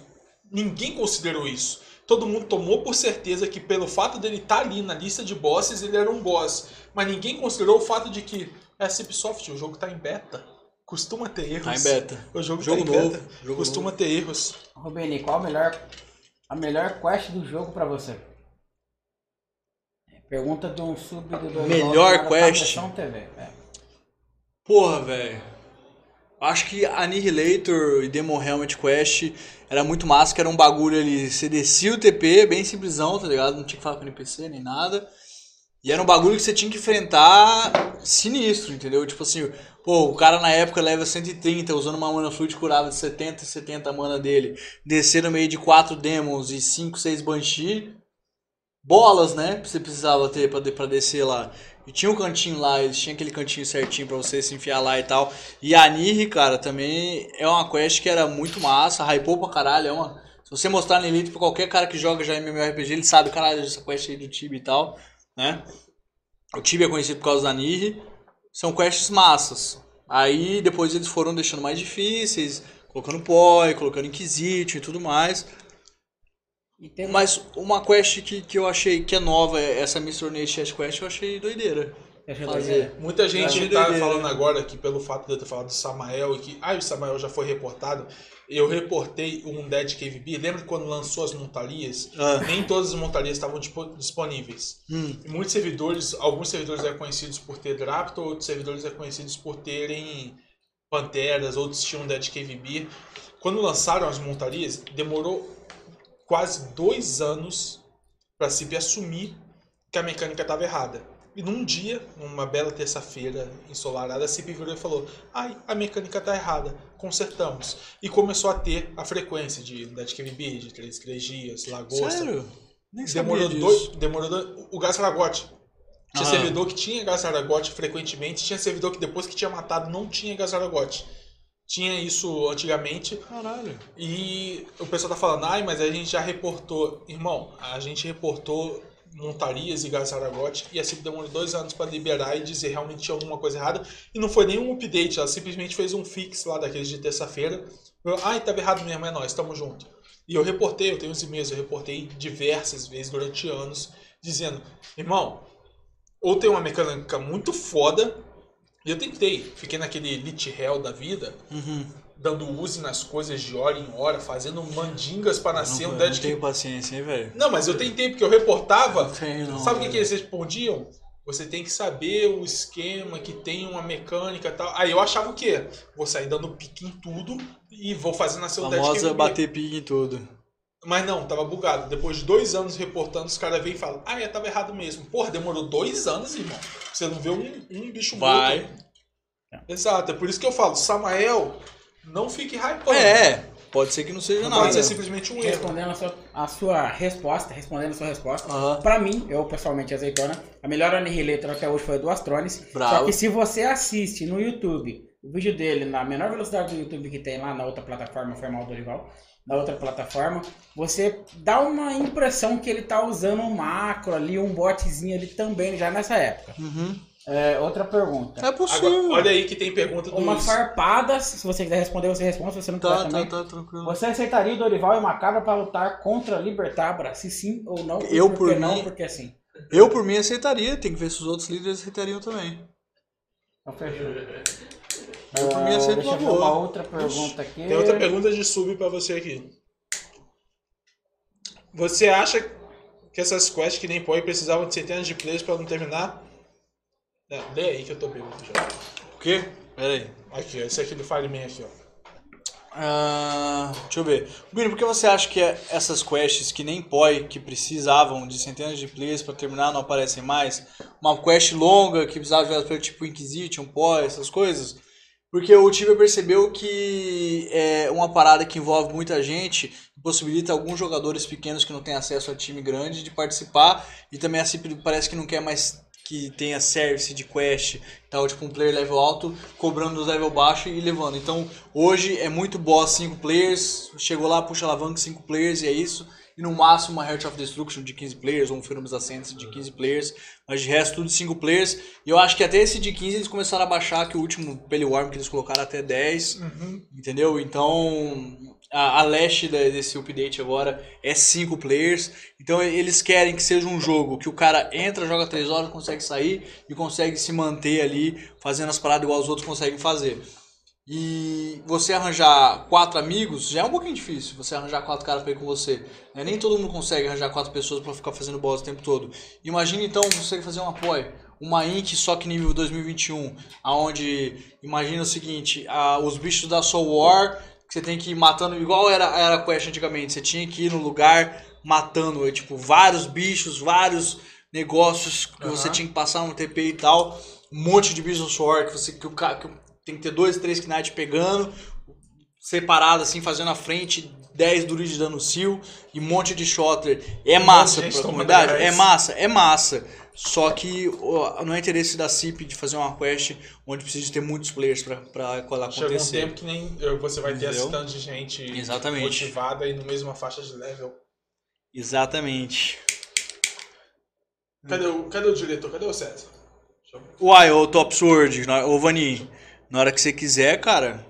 Speaker 1: Ninguém considerou isso. Todo mundo tomou por certeza que pelo fato dele estar ali na lista de bosses, ele era um boss. Mas ninguém considerou o fato de que é a Cipsoft, o jogo tá em beta. Costuma ter erros.
Speaker 2: Tá em beta.
Speaker 1: O jogo,
Speaker 2: Jogo
Speaker 1: tá em
Speaker 2: novo,
Speaker 1: beta.
Speaker 2: jogo
Speaker 1: Costuma ter erros.
Speaker 4: Rubeni, qual a melhor, a melhor quest do jogo pra você? Pergunta de um sub do
Speaker 2: Melhor
Speaker 4: do-
Speaker 2: quest?
Speaker 4: TV. É.
Speaker 2: Porra, velho. Acho que Annihilator e Demon Helmet Quest era muito massa, que era um bagulho ali. Você descia o TP, bem simplesão, tá ligado? Não tinha que falar com NPC nem nada. E era um bagulho que você tinha que enfrentar sinistro, entendeu? Tipo assim, pô, o cara na época leva 130, usando uma mana fluid curava de 70 e 70 a mana dele. Descer no meio de 4 Demons e 5, 6 Banshee. Bolas, né? Você precisava ter de- pra descer lá. E tinha um cantinho lá, eles tinham aquele cantinho certinho pra você se enfiar lá e tal. E a Nirri, cara, também é uma quest que era muito massa, hypou pra caralho. É uma... Se você mostrar na Elite pra qualquer cara que joga já MMORPG, ele sabe, caralho, essa quest aí do Tibia e tal, né? O Tibia é conhecido por causa da Nirri. São quests massas. Aí depois eles foram deixando mais difíceis, colocando Poi, colocando Inquisition e tudo mais. Mas uma quest que, que eu achei que é nova, essa Mr. Nate Chess Quest, eu achei doideira. Fazer.
Speaker 1: Muita gente tá
Speaker 2: doideira.
Speaker 1: falando agora que pelo fato de eu ter falado do Samael e que ah, o Samael já foi reportado, eu reportei um Dead Cave B. Lembra quando lançou as montarias?
Speaker 2: Ah.
Speaker 1: Nem todas as montarias estavam dispo- disponíveis.
Speaker 2: Hum.
Speaker 1: Muitos servidores, alguns servidores eram conhecidos por ter Draptor, outros servidores eram conhecidos por terem Panteras, outros tinham Dead Cave B. Quando lançaram as montarias, demorou quase dois anos para a CIP assumir que a mecânica estava errada. E num dia, numa bela terça-feira ensolarada, a CIP virou e falou: Ai, a mecânica tá errada, consertamos. E começou a ter a frequência de Dead Cave B, de 3, 3 dias, Lagosta.
Speaker 2: Sério? Nem sabia
Speaker 1: Demorou
Speaker 2: disso.
Speaker 1: dois, demorou dois, o Gás Aragote. Tinha
Speaker 2: Ah.
Speaker 1: servidor que tinha Gás Aragote frequentemente, tinha servidor que depois que tinha matado não tinha Gás Aragote. Tinha isso antigamente
Speaker 2: Caralho.
Speaker 1: e o pessoal tá falando, ai, mas a gente já reportou. Irmão, a gente reportou montarias e Gás Aragote e a CIP demorou dois anos para liberar e dizer realmente tinha alguma coisa errada. E não foi nenhum update, ela simplesmente fez um fix lá daqueles de terça-feira. Ai, tava errado mesmo, é nós, tamo junto. E eu reportei, eu tenho os e-mails, eu reportei diversas vezes durante anos, dizendo, irmão, ou tem uma mecânica muito foda, e eu tentei, fiquei naquele lit hell da vida,
Speaker 2: Uhum.
Speaker 1: dando use nas coisas de hora em hora, fazendo mandingas para nascer
Speaker 2: não,
Speaker 1: um
Speaker 2: eu
Speaker 1: Dead
Speaker 2: não tenho paciência, hein, velho?
Speaker 1: Não, mas eu tentei, porque eu reportava.
Speaker 2: Não tenho, não,
Speaker 1: sabe o que, que eles respondiam? Você tem que saber o esquema, que tem uma mecânica e tal. Aí eu achava o quê? Vou sair dando pique em tudo e vou fazer na seu
Speaker 2: Famosa bater pique em tudo.
Speaker 1: Mas não, tava bugado. Depois de dois anos reportando, os caras vêm e falam: Ah, é, tava errado mesmo. Porra, demorou dois anos, irmão. Você não vê um, um bicho
Speaker 2: Vai.
Speaker 1: morto. Exato, é por isso que eu falo: Samael, não fique hypando.
Speaker 2: É, pode ser que não seja
Speaker 1: Não
Speaker 2: nada.
Speaker 1: pode ser simplesmente um erro.
Speaker 4: Respondendo a sua, a sua resposta, respondendo a sua resposta,
Speaker 2: Aham.
Speaker 4: pra mim, eu pessoalmente, azeitona, a melhor Annihilator até hoje foi a do Astronis.
Speaker 2: Bravo.
Speaker 4: Só que se você assiste no YouTube o vídeo dele na menor velocidade do YouTube que tem lá na outra plataforma, foi mal do Dorival, na outra plataforma, você dá uma impressão que ele tá usando um macro ali, um botzinho ali também, já nessa época.
Speaker 2: Uhum.
Speaker 4: É, outra pergunta.
Speaker 2: É possível.
Speaker 1: Agora, olha aí que tem pergunta do
Speaker 4: Uma farpada, se você quiser responder, você responde, se você não quiser
Speaker 2: Tá, tá,
Speaker 4: também.
Speaker 2: tá, tranquilo.
Speaker 4: Você aceitaria o Dorival e o Macabra para lutar contra a Libertabra? Se sim ou não?
Speaker 2: Eu,
Speaker 4: por
Speaker 2: por
Speaker 4: que
Speaker 2: mim-
Speaker 4: não? Porque sim.
Speaker 2: Eu, por mim, aceitaria. Tem que ver se os outros líderes aceitariam também.
Speaker 4: Então fechou.
Speaker 2: Eu, por mim,
Speaker 4: Ah,
Speaker 2: aceito
Speaker 4: deixa
Speaker 2: uma
Speaker 4: eu
Speaker 2: boa.
Speaker 4: outra pergunta aqui.
Speaker 1: Tem outra pergunta de sub pra você aqui. Você acha que essas quests que nem pode precisavam de centenas de players pra não terminar? É, lê aí que eu tô bêbado já.
Speaker 2: O quê? Pera aí.
Speaker 1: Aqui, ó, esse aqui do Fireman aqui, ó.
Speaker 2: Ah, deixa eu ver. Bruno, por que você acha que essas quests que nem POI, que precisavam de centenas de players pra terminar, não aparecem mais? Uma quest longa que precisava de vários players, tipo Inquisition, POI, essas coisas? Porque o Tibia percebeu que é uma parada que envolve muita gente possibilita alguns jogadores pequenos que não têm acesso a time grande de participar e também a CIP parece que não quer mais que tenha service de quest, tal, tipo um player level alto cobrando os level baixo e levando. Então, hoje é muito boss 5 players, chegou lá, puxa alavanca 5 players e é isso. E no máximo uma Heart of Destruction de 15 players, ou um Fenômenos Ascendants de 15 players, mas de resto tudo 5 players. E eu acho que até esse de 15 eles começaram a baixar, que o último Peliworm que eles colocaram até 10, entendeu? Então, a, a leste desse update agora é 5 players. Então eles querem que seja um jogo que o cara entra, joga 3 horas, consegue sair e consegue se manter ali fazendo as paradas igual os outros conseguem fazer. E você arranjar quatro amigos já é um pouquinho difícil. Você arranjar quatro caras pra ir com você. né? Nem todo mundo consegue arranjar quatro pessoas pra ficar fazendo boss o tempo todo. Imagina então você fazer um apoio, uma Inc só que nível 2021, aonde imagina o seguinte, a- os bichos da Soul War que você tem que ir matando igual era era a quest antigamente. Você tinha que ir no lugar matando, é, tipo vários bichos, vários negócios que você tinha que passar um TP e tal, um monte de bichos Soul War que você que o que o- tem que ter dois, três Knight pegando, separado assim, fazendo a frente, 10 duris de dano seal e um monte de shotter. É massa pra comunidade?
Speaker 1: 10.
Speaker 2: É massa, é massa. Só que ó, não é interesse da CIP de fazer uma quest onde precisa ter muitos players pra, pra ela
Speaker 1: Chega um
Speaker 2: acontecer.
Speaker 1: tempo que nem você vai ter esse tanto de gente
Speaker 2: Exatamente.
Speaker 1: motivada e no mesma faixa de level.
Speaker 2: Exatamente.
Speaker 1: Cadê o, cadê o diretor? Cadê o César?
Speaker 2: Uai, ô Top Sword, ô Vani, na hora que você quiser, cara,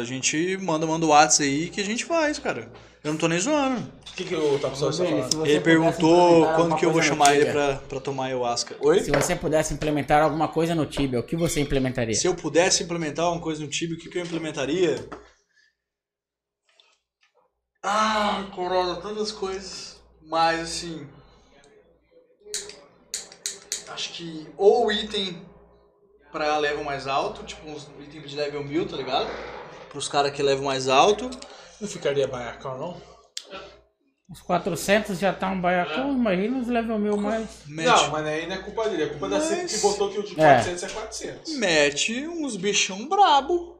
Speaker 2: a gente manda, manda o WhatsApp aí que a gente faz, cara. Eu não tô nem zoando.
Speaker 1: O que, que o está
Speaker 4: Vini,
Speaker 1: falando?
Speaker 2: Ele perguntou quando
Speaker 4: alguma
Speaker 2: que eu vou chamar ele pra, pra tomar ayahuasca. Oi?
Speaker 4: Se você pudesse implementar alguma coisa no Tibia, o que você implementaria?
Speaker 2: Se eu pudesse implementar uma coisa no Tibia, o que, que eu implementaria? Ah, Corolla, tantas coisas. Mas assim. Acho que ou item pra level mais alto, tipo uns itens de level 1000, tá ligado? Pros caras que level mais alto.
Speaker 1: Não ficaria baiacão, não?
Speaker 4: Os 400 já tá um baiacão, imagina os level mil mais.
Speaker 2: Mete,
Speaker 1: Não, mas aí não é culpa dele. É culpa da
Speaker 2: Mas-
Speaker 1: que botou que o de
Speaker 4: É.
Speaker 1: 400 é 400.
Speaker 2: mete uns bichão brabo.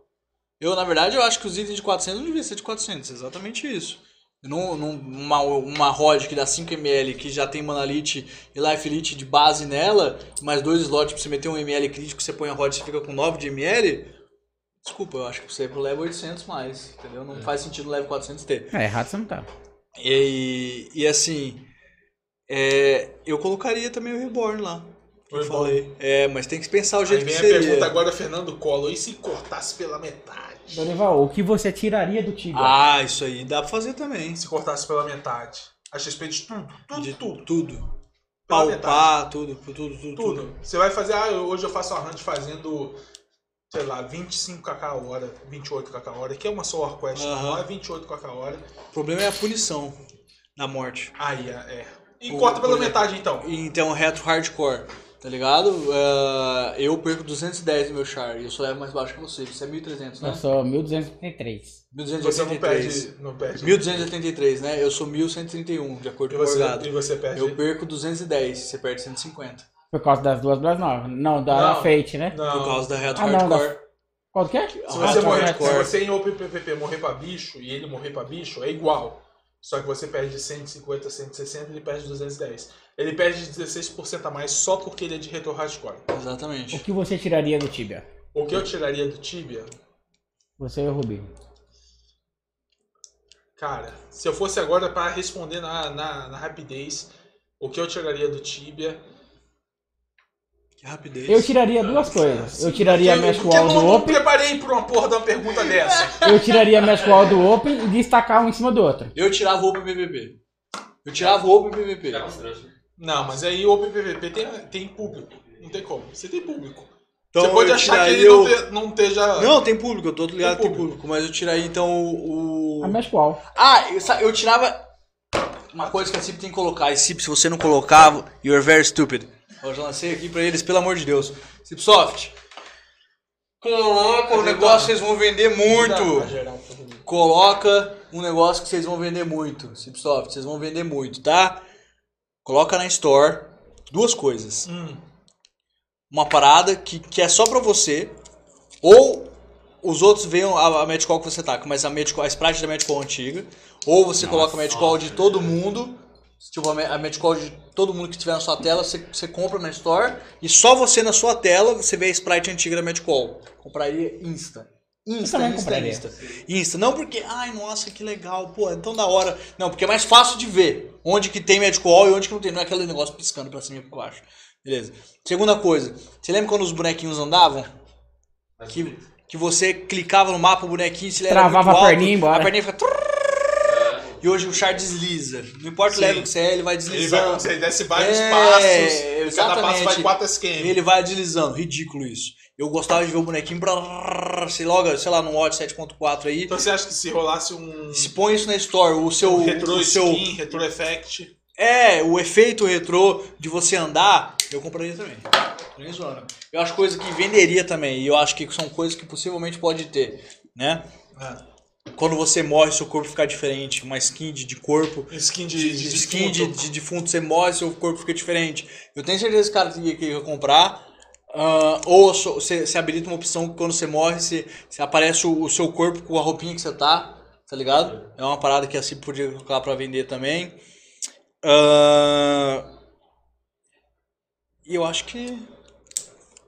Speaker 2: Eu, na verdade, eu acho que os itens de 400 não deviam ser de 400, exatamente isso. Num, num- uma, rod que dá 5ml, que já tem Manalite e Life Elite de base nela, mais dois slots pra você meter um ml crítico, você põe a rod e você fica com 9 de ml. Desculpa, eu acho que você é pro level 800 mais, entendeu? Não faz sentido no level 400 ter.
Speaker 4: É, errado você não tá.
Speaker 2: E, e assim, é, eu colocaria também o Reborn lá.
Speaker 1: O
Speaker 2: eu
Speaker 1: Reborn.
Speaker 2: falei. É, mas tem que pensar o
Speaker 1: Aí
Speaker 2: jeito
Speaker 1: vem
Speaker 2: que
Speaker 1: a
Speaker 2: seria.
Speaker 1: pergunta agora, Fernando Collor. E se cortasse pela metade?
Speaker 4: Dorival, o que você tiraria do Tibia?
Speaker 2: Ah, isso aí dá pra fazer também.
Speaker 1: Se cortasse pela metade? A XP de tudo, tudo,
Speaker 2: De
Speaker 1: tudo.
Speaker 2: tudo.
Speaker 1: Pela
Speaker 2: Palpar, tudo, tudo, tudo, tudo.
Speaker 1: Tudo. Você vai fazer, ah, hoje eu faço uma hunt fazendo, sei lá, 25kk a hora, 28kk a hora, que é uma só quest,
Speaker 2: Aham.
Speaker 1: não é 28kk a hora.
Speaker 2: O problema é a punição na morte.
Speaker 1: Aí, é. é. E
Speaker 2: O-
Speaker 1: corta pela metade, então.
Speaker 2: Então, retro hardcore. Tá ligado? Ah, eu perco 210 no meu char e eu sou level mais baixo que você. Você é 1300, né?
Speaker 4: Eu sou 1233.
Speaker 1: Você não
Speaker 2: 1283.
Speaker 1: perde. Não perde.
Speaker 2: 1283, né? Eu sou 1131, de acordo
Speaker 1: E
Speaker 2: com o
Speaker 1: você,
Speaker 2: Morgado.
Speaker 1: e você perde.
Speaker 2: Eu perco 210, você perde 150.
Speaker 4: Por causa das duas Blas novas. Não, da
Speaker 1: Não.
Speaker 4: Fate, né?
Speaker 1: Não.
Speaker 2: Por causa da Reto
Speaker 4: Ah, não, da-
Speaker 2: Hardcore.
Speaker 4: Qual que é?
Speaker 1: Se você, morrer,
Speaker 2: hardcore.
Speaker 1: se você em Open PVP morrer pra bicho e ele morrer pra bicho, é igual. Só que você perde 150, 160 e ele perde 210. Ele perde 16% a mais só porque ele é de retro hardcore.
Speaker 4: O
Speaker 2: Exatamente.
Speaker 4: que você tiraria do Tibia?
Speaker 1: O que eu tiraria do Tibia,
Speaker 4: Você e o Rubinho.
Speaker 1: cara, se eu fosse agora para responder na, na, na rapidez, o que eu tiraria do Tibia.
Speaker 2: Que rapidez.
Speaker 4: Eu tiraria duas coisas. Eu tiraria a
Speaker 1: Porque-
Speaker 4: Mesh
Speaker 1: eu
Speaker 4: Wall
Speaker 1: não,
Speaker 4: do
Speaker 1: não
Speaker 4: Open.
Speaker 1: preparei pra uma porra de uma pergunta dessa.
Speaker 4: Eu tiraria a Mesh Wall do Open e destacar um em cima do outro.
Speaker 2: Eu tirava o Open PVP. Eu tirava o Open PVP.
Speaker 1: Não, mas aí o Open PVP tem, tem público. Não tem como. Você tem público.
Speaker 2: Então,
Speaker 1: você pode
Speaker 2: eu
Speaker 1: achar que ele não,
Speaker 2: o-
Speaker 1: te- não esteja.
Speaker 2: Não, tem público, eu tô ligado que
Speaker 1: Tem
Speaker 2: tem público, mas eu tiraria então o.
Speaker 4: A Mesh Wall.
Speaker 2: Ah, eu, eu tirava. Uma coisa que a CIP tem que colocar, e CIP, se você não colocava, you're very stupid. Eu já lancei aqui pra eles, pelo amor de Deus. Cipsoft, coloca o negócio que vocês vão vender muito.
Speaker 1: Um de-
Speaker 2: Coloca um negócio que vocês vão vender muito. Cipsoft, vocês vão vender muito, tá? Coloca na Store duas coisas.
Speaker 1: Hum.
Speaker 2: Uma parada que, que é só pra você, ou os outros veem a, a Medcall que você tá, mas a, Medcall, a Sprite da Medcall antiga, ou você coloca a Medcall de todo mundo, tipo a, a Medcall de todo mundo que tiver na sua tela, você, você compra na Store, e só você na sua tela, você vê a Sprite antiga da Medcall. Compraria Insta. Insta,
Speaker 4: também
Speaker 2: Insta. Insta. Insta. Não porque, ai, nossa, que legal, pô, é tão da hora. Não, porque é mais fácil de ver onde que tem Medcall e onde que não tem. Não é aquele negócio piscando pra cima e pra baixo. Beleza. Segunda coisa, você lembra quando os bonequinhos andavam? Que, que você clicava no mapa, o bonequinho, se ele era
Speaker 4: Travava
Speaker 2: muito
Speaker 4: a
Speaker 2: alto,
Speaker 4: perninha embora.
Speaker 2: A perninha fica... E hoje o char desliza. Não importa o
Speaker 1: Sim.
Speaker 2: level que você é, ele vai
Speaker 1: Ele vai,
Speaker 2: deslizando.
Speaker 1: você desce vários
Speaker 2: É,
Speaker 1: passos. Cada
Speaker 2: exatamente.
Speaker 1: passo vai 4 SQM.
Speaker 2: Ele vai deslizando. Ridículo isso. Eu gostava de ver o bonequinho... brrr, Sei logo, sei lá, no Watch 7.4 aí.
Speaker 1: Então você acha que se rolasse um,
Speaker 2: Se põe isso na Store, o seu...
Speaker 1: um retro
Speaker 2: o seu
Speaker 1: skin, retro effect.
Speaker 2: é, o efeito retrô de você andar, eu compraria também. Nem zoando. Eu acho coisa que venderia também. E eu acho que são coisas que possivelmente pode ter, né?
Speaker 1: É.
Speaker 2: Quando você morre, seu corpo fica diferente. Uma skin de, de corpo.
Speaker 1: Skin de,
Speaker 2: De,
Speaker 1: de,
Speaker 2: de skin de,
Speaker 1: defunto.
Speaker 2: de defunto, você morre, seu corpo fica diferente. Eu tenho certeza que esse cara que ia comprar. Ah, ou você, você habilita uma opção que quando você morre, você, você aparece o, o seu corpo com a roupinha que você tá. Tá ligado? É uma parada que assim podia colocar pra vender também. Ah, E eu acho que.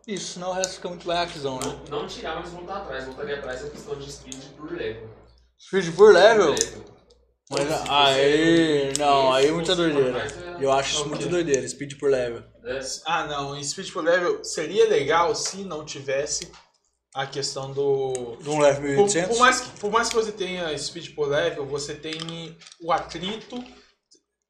Speaker 2: Isso, senão o resto fica muito laquezão, né?
Speaker 7: Não tirar, mas voltar atrás. Voltaria atrás a questão de speed por level.
Speaker 2: Speed por level?
Speaker 7: Level.
Speaker 2: Mas aí. Não, aí é muita doideira.
Speaker 7: mais,
Speaker 2: Eu acho isso muito doideira, speed por level.
Speaker 1: Ah, não. Em Speed por Level seria legal se não tivesse a questão do.
Speaker 2: De um level
Speaker 1: Por,
Speaker 2: 1800?
Speaker 1: por mais que, por mais que você tenha Speed por Level, você tem o atrito.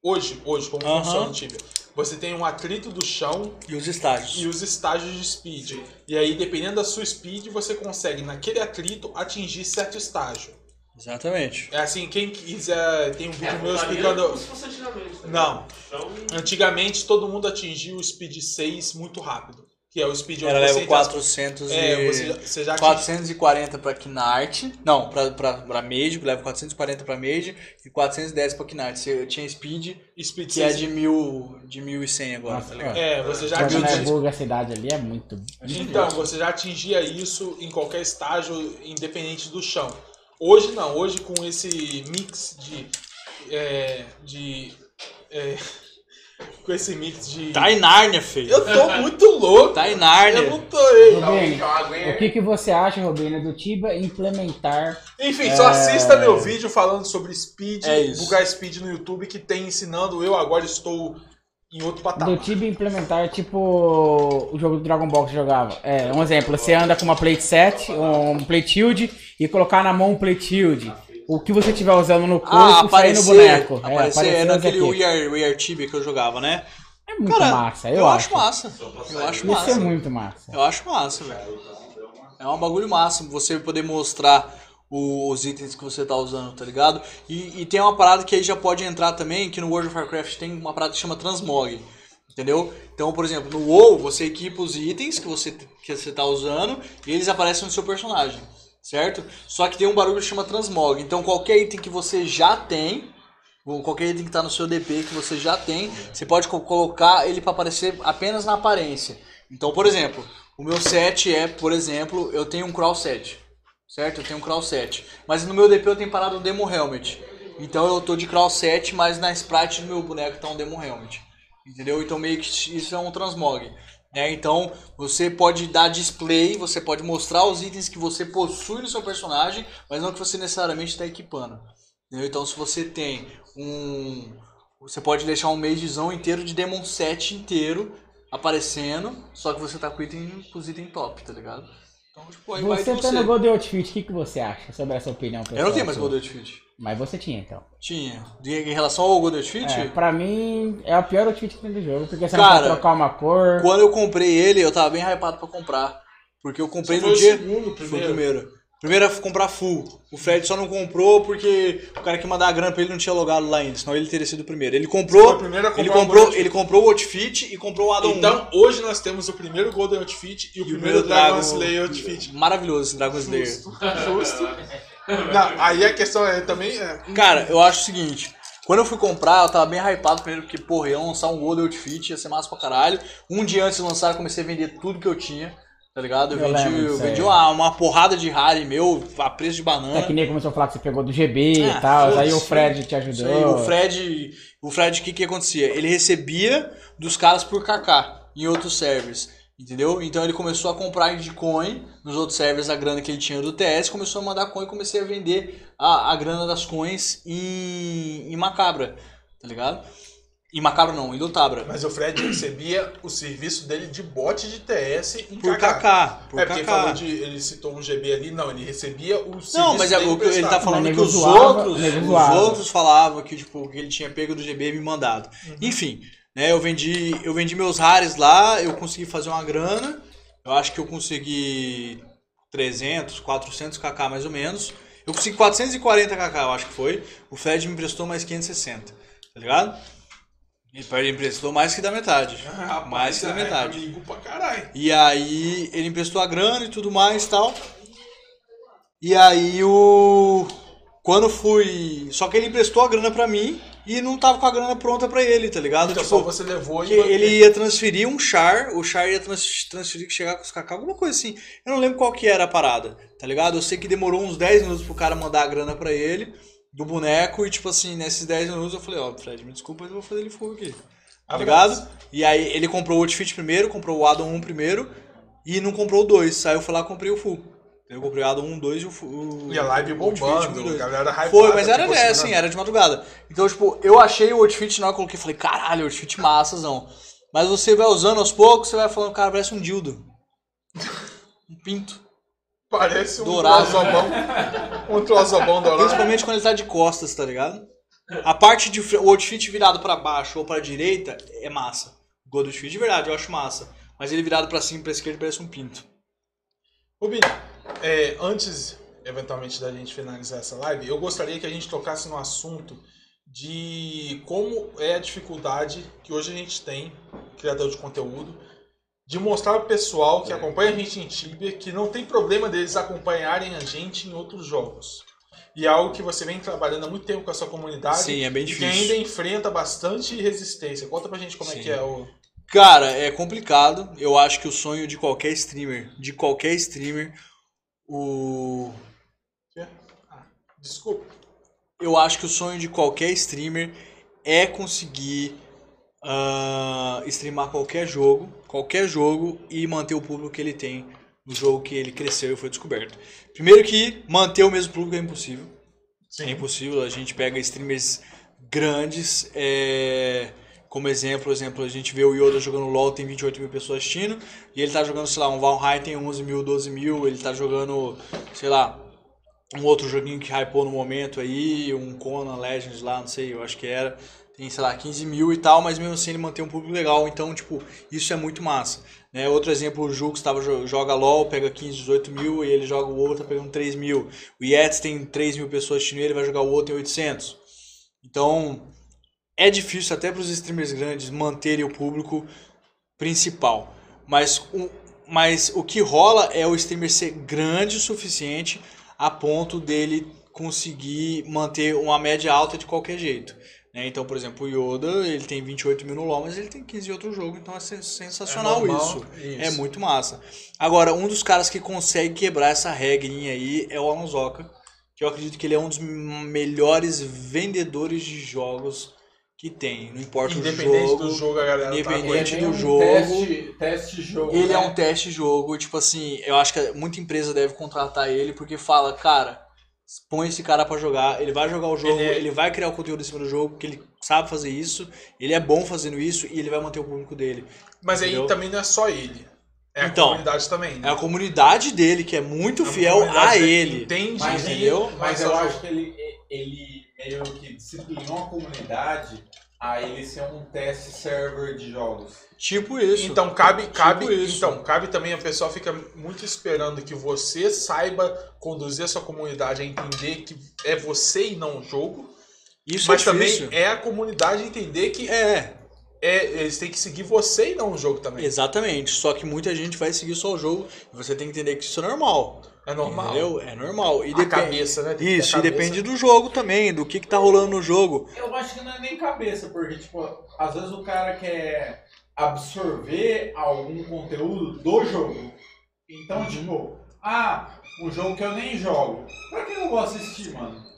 Speaker 1: Hoje, hoje como
Speaker 2: Aham.
Speaker 1: funciona o Tibia? Você tem um atrito do chão
Speaker 2: E os estágios.
Speaker 1: e os estágios de speed. E aí, dependendo da sua speed, você consegue, naquele atrito, atingir certo estágio.
Speaker 2: Exatamente.
Speaker 1: É assim, quem quiser, tem um vídeo
Speaker 7: É,
Speaker 1: meu explicando.
Speaker 7: como se fosse antigamente, tá
Speaker 1: Não.
Speaker 7: Então,
Speaker 1: Antigamente, todo mundo atingia o speed 6 muito rápido. Que é o speed
Speaker 2: Era
Speaker 1: onde
Speaker 2: level
Speaker 1: você, entre
Speaker 2: 400
Speaker 1: É,
Speaker 2: e...
Speaker 1: você já, você já atinge-
Speaker 2: 440 pra Knart. Não, pra, pra, pra Mage, level 440 pra Mage e 410 pra Knart. Você tinha Speed,
Speaker 1: speed
Speaker 2: que é
Speaker 1: 6.
Speaker 2: de, mil, de 1100 agora,
Speaker 4: Nossa,
Speaker 2: tá ligado?
Speaker 1: É, você já
Speaker 4: Quando
Speaker 1: atingia.
Speaker 4: é Burga, a cidade ali é muito.
Speaker 1: Então, você já atingia isso em qualquer estágio, independente do chão. Hoje não, hoje com esse mix de. é, de. é, com esse mix de.
Speaker 2: Tá em Nárnia, feio.
Speaker 1: Eu tô muito louco!
Speaker 2: Tá em
Speaker 1: Eu
Speaker 2: Nárnia.
Speaker 1: não tô aí.
Speaker 7: Hein?
Speaker 4: o que, que você acha, Rubinho, do Tiba implementar
Speaker 1: Enfim, só assista meu vídeo falando sobre speed,
Speaker 2: É isso.
Speaker 1: bugar speed no YouTube, que tem ensinando. Eu agora estou em outro
Speaker 4: do
Speaker 1: patamar.
Speaker 4: Tibia implementar, tipo, o jogo do Dragon Ball que você jogava. É, um exemplo, você anda com uma plate set, um plate shield, e colocar na mão um plate shield. O que você tiver usando no corpo,
Speaker 2: Ah,
Speaker 4: sair no
Speaker 2: aparecer,
Speaker 4: boneco.
Speaker 2: aparecer,
Speaker 4: é, aparecer
Speaker 2: é naquele
Speaker 4: aqui.
Speaker 2: We Are, We Are Tibia que eu jogava, né?
Speaker 4: É muito
Speaker 2: Cara,
Speaker 4: massa, eu,
Speaker 2: eu
Speaker 4: acho.
Speaker 2: acho massa. Eu acho
Speaker 4: Isso é
Speaker 2: massa.
Speaker 4: muito massa.
Speaker 2: Eu acho massa, velho. É um bagulho massa você poder mostrar os itens que você tá usando, tá ligado? E, e tem uma parada que aí já pode entrar também, que no World of Warcraft tem uma parada que chama Transmog. Entendeu? Então, por exemplo, no WoW, você equipa os itens que você, que você tá usando e eles aparecem no seu personagem, certo? Só que tem um barulho que chama transmog. Então, qualquer item que você já tem, qualquer item que tá no seu DP que você já tem, você pode co- colocar ele para aparecer apenas na aparência. Então, por exemplo, o meu set é, por exemplo, eu tenho um crawl set, certo? Eu tenho um crawl set. Mas no meu DP eu tenho parado um demo helmet. Então eu tô de crawl set, mas na sprite do meu boneco tá um demo helmet. Entendeu? Então meio que isso é um transmog. Né? Então você pode dar display, você pode mostrar os itens que você possui no seu personagem, mas não que você necessariamente está equipando. Entendeu? Então se você tem um. Você pode deixar um magezão inteiro de Demon set inteiro aparecendo, só que você tá com, item, com os itens top, tá ligado? Então, tipo, aí vai de
Speaker 4: Você
Speaker 2: você.
Speaker 4: tá no Gold Outfit, o que, que você acha sobre essa opinião pessoal?
Speaker 2: Eu não tenho mais
Speaker 4: sua?
Speaker 2: Gold Outfit.
Speaker 4: Mas você tinha, então.
Speaker 2: Tinha. De- Em relação ao Gold Outfit,
Speaker 4: É, pra mim, é o pior outfit que tem do jogo, porque você
Speaker 2: Cara,
Speaker 4: não pode trocar uma cor.
Speaker 2: quando eu comprei ele, eu tava bem hypado pra comprar. Porque eu comprei
Speaker 1: Você
Speaker 2: no
Speaker 1: foi o
Speaker 2: dia.
Speaker 1: segundo,
Speaker 2: Foi o
Speaker 1: primeiro.
Speaker 2: Primeiro. Era comprar full. O Fred só não comprou porque o cara que mandar a grana pra ele não tinha logado lá ainda, senão ele teria sido o primeiro. Ele comprou.
Speaker 1: primeiro
Speaker 2: Ele comprou, ele comprou o Outfit e comprou o Addon
Speaker 1: Então, hoje nós temos o primeiro Golden Outfit e o
Speaker 2: E
Speaker 1: primeiro
Speaker 2: primeiro
Speaker 1: Dragon
Speaker 2: Dragon-
Speaker 1: Slayer Outfit.
Speaker 2: 1. Maravilhoso esse Dragon Slayer.
Speaker 1: Justo. Não, aí a questão é também. É,
Speaker 2: Cara, eu acho o seguinte. Quando eu fui comprar, eu tava bem hypado primeiro, porque, porra, ia lançar um Gold Outfit, ia ser massa pra caralho. Um dia antes de lançar, eu comecei a vender tudo que eu tinha, tá ligado? Eu,
Speaker 4: Eu
Speaker 2: vendi,
Speaker 4: lembro
Speaker 2: eu vendi uma, uma porrada de Harry meu, a preço de banana.
Speaker 4: É que nem começou a falar que você pegou do GB
Speaker 2: Ah,
Speaker 4: e tal, aí o. Fred te ajudou.
Speaker 2: aí, o Fred, o Fred, o que que acontecia? Ele recebia dos caras por KK em outros servers, entendeu? Então ele começou a comprar de coin nos outros servers a grana que ele tinha do TS, começou a mandar coin e comecei a vender a, a grana das coins em, em Macabra, tá ligado? Em Macabra não, em Lutabra.
Speaker 1: mas o Fred recebia o serviço dele de bot de TS em
Speaker 2: Por
Speaker 1: KK.
Speaker 2: KK, por
Speaker 1: é porque
Speaker 2: KK.
Speaker 1: falou de. Ele citou um GB ali, não, ele recebia o serviço.
Speaker 2: Não, mas é, o que ele tá falando é que os
Speaker 4: zoava,
Speaker 2: outros, os outros falavam que tipo que ele tinha pego do GB e me mandado. Enfim, né, eu vendi, eu vendi meus rares lá, eu consegui fazer uma grana. Eu acho que eu consegui 300, 400 kk mais ou menos. Eu consegui 440 kk, eu acho que foi. O Fed me emprestou mais 560, tá ligado? Ele emprestou mais que da metade.
Speaker 1: Ah,
Speaker 2: mais que da
Speaker 1: é
Speaker 2: metade.
Speaker 1: Amigo pra caralho.
Speaker 2: E aí ele emprestou a grana e tudo mais e tal. E aí o. Quando fui. Só que ele emprestou a grana pra mim e não tava com a grana pronta pra ele, tá ligado?
Speaker 1: Então
Speaker 2: tipo,
Speaker 1: só você levou e.
Speaker 2: ele ia transferir um char, o char ia trans- transferir que chegar com os cacau, alguma coisa assim. Eu não lembro qual que era a parada, tá ligado? Eu sei que demorou uns 10 minutos pro cara mandar a grana pra ele, do boneco, e tipo assim, nesses 10 minutos eu falei, ó, Fred, me desculpa, mas eu vou fazer ele fogo aqui. Tá ligado? E aí ele comprou o Outfit primeiro, comprou o Addon 1 primeiro, e não comprou o 2. Aí eu fui lá e comprei o Full. Eu comprei o Addon 1, 2 e o Full.
Speaker 1: E a live bombando,
Speaker 2: dois.
Speaker 1: galera hypada.
Speaker 2: Foi, mas era
Speaker 1: tipo
Speaker 2: assim, era de madrugada. Então, tipo, eu achei o outfit na hora que eu coloquei, falei, caralho, outfit massazão. Mas você vai usando aos poucos, você vai falando, cara, parece um dildo. Um pinto.
Speaker 1: Parece um
Speaker 2: Dourado.
Speaker 1: Um trozobão dourado.
Speaker 2: Principalmente quando ele tá de costas, tá ligado? A parte de o outfit virado pra baixo ou pra direita é massa. O Gold Outfit de verdade, eu acho massa. Mas ele virado pra cima e pra esquerda parece um pinto.
Speaker 1: Rubinho, é, antes, eventualmente, da gente finalizar essa live, eu gostaria que a gente tocasse no assunto de como é a dificuldade que hoje a gente tem, criador de conteúdo, de mostrar ao pessoal que acompanha a gente em Tibia que não tem problema deles acompanharem a gente em outros jogos. E é algo que você vem trabalhando há muito tempo com a sua comunidade
Speaker 2: Sim, é bem
Speaker 1: e que
Speaker 2: difícil.
Speaker 1: ainda enfrenta bastante resistência. Conta pra gente como é
Speaker 2: Sim.
Speaker 1: que é o...
Speaker 2: Cara, é complicado. Eu acho que o sonho de qualquer streamer, de qualquer streamer, o
Speaker 1: Desculpa.
Speaker 2: eu acho que o sonho de qualquer streamer é conseguir ah, streamar qualquer jogo, qualquer jogo e manter o público que ele tem no jogo que ele cresceu e foi descoberto. Primeiro que manter o mesmo público é impossível. É impossível. A gente pega streamers grandes, é, como exemplo, exemplo, a gente vê o Yoda jogando LoL, tem 28 mil pessoas assistindo, e ele tá jogando, sei lá, um Valheim tem 11 mil, 12 mil, ele tá jogando, sei lá, um outro joguinho que hypou no momento aí, um Conan Legends lá, não sei, eu acho que era, tem, sei lá, 15 mil e tal, mas mesmo assim ele mantém um público legal, então, tipo, isso é muito massa. Né? Outro exemplo, o Jux tava, jo- joga LOL, pega 15, 18 mil, e ele joga o outro, tá pegando 3 mil. O Yetis tem 3 mil pessoas assistindo ele, vai jogar o outro em 800. Então, é difícil até para os streamers grandes manterem o público principal. Mas o, mas o que rola é o streamer ser grande o suficiente a ponto dele conseguir manter uma média alta de qualquer jeito. Né? Então, por exemplo, o Yoda, ele tem 28 mil no LoL, mas ele tem 15 em outro jogo, então é sen- sensacional
Speaker 1: É normal,
Speaker 2: isso.
Speaker 1: isso.
Speaker 2: É muito massa. Agora, um dos caras que consegue quebrar essa regrinha aí é o Alonsoca, que eu acredito que ele é um dos melhores vendedores de jogos que tem. Não importa o jogo.
Speaker 1: do jogo, a galera
Speaker 2: independente
Speaker 1: tá
Speaker 2: do
Speaker 3: um
Speaker 2: jogo.
Speaker 3: Teste, teste jogo.
Speaker 2: Ele é
Speaker 3: né?
Speaker 2: um teste jogo, tipo assim, eu acho que muita empresa deve contratar ele porque fala, cara, põe esse cara pra jogar, ele vai jogar o jogo,
Speaker 1: Ele
Speaker 2: ele,
Speaker 1: é-
Speaker 2: vai criar o conteúdo em cima do jogo, porque ele sabe fazer isso, ele é bom fazendo isso e ele vai manter o público dele.
Speaker 1: Mas aí
Speaker 2: Entendeu?
Speaker 1: também não é só ele. É
Speaker 2: Então,
Speaker 1: a comunidade também. né?
Speaker 2: É a comunidade dele que é muito
Speaker 1: A
Speaker 2: fiel a ele.
Speaker 1: Entende,
Speaker 3: Mas,
Speaker 2: entendeu?
Speaker 3: ele- mas
Speaker 1: Mas
Speaker 3: eu
Speaker 1: é o
Speaker 3: acho que ele, ele meio que disciplinou a comunidade a ele ser um teste server de jogos.
Speaker 2: Tipo isso.
Speaker 1: Então cabe, cabe,
Speaker 2: isso.
Speaker 1: então cabe também a pessoa fica muito esperando que você saiba conduzir a sua comunidade a entender que é você e não o jogo,
Speaker 2: isso
Speaker 1: mas
Speaker 2: é
Speaker 1: também é a comunidade entender que
Speaker 2: É,
Speaker 1: é, eles têm que seguir você e não o jogo também.
Speaker 2: exatamente. Só que muita gente vai seguir só o jogo e você tem que entender que isso é normal.
Speaker 1: É normal.
Speaker 2: Entendeu? É normal. E
Speaker 1: A
Speaker 2: depen-
Speaker 1: cabeça, né?
Speaker 2: Isso,
Speaker 1: a
Speaker 2: e
Speaker 1: cabeça.
Speaker 2: depende do jogo também, do que, que tá rolando no jogo.
Speaker 3: Eu acho que não é nem cabeça, porque, tipo, às vezes o cara quer absorver algum conteúdo do jogo. Então, tipo, ah, um jogo que eu nem jogo. Pra que eu vou assistir, mano?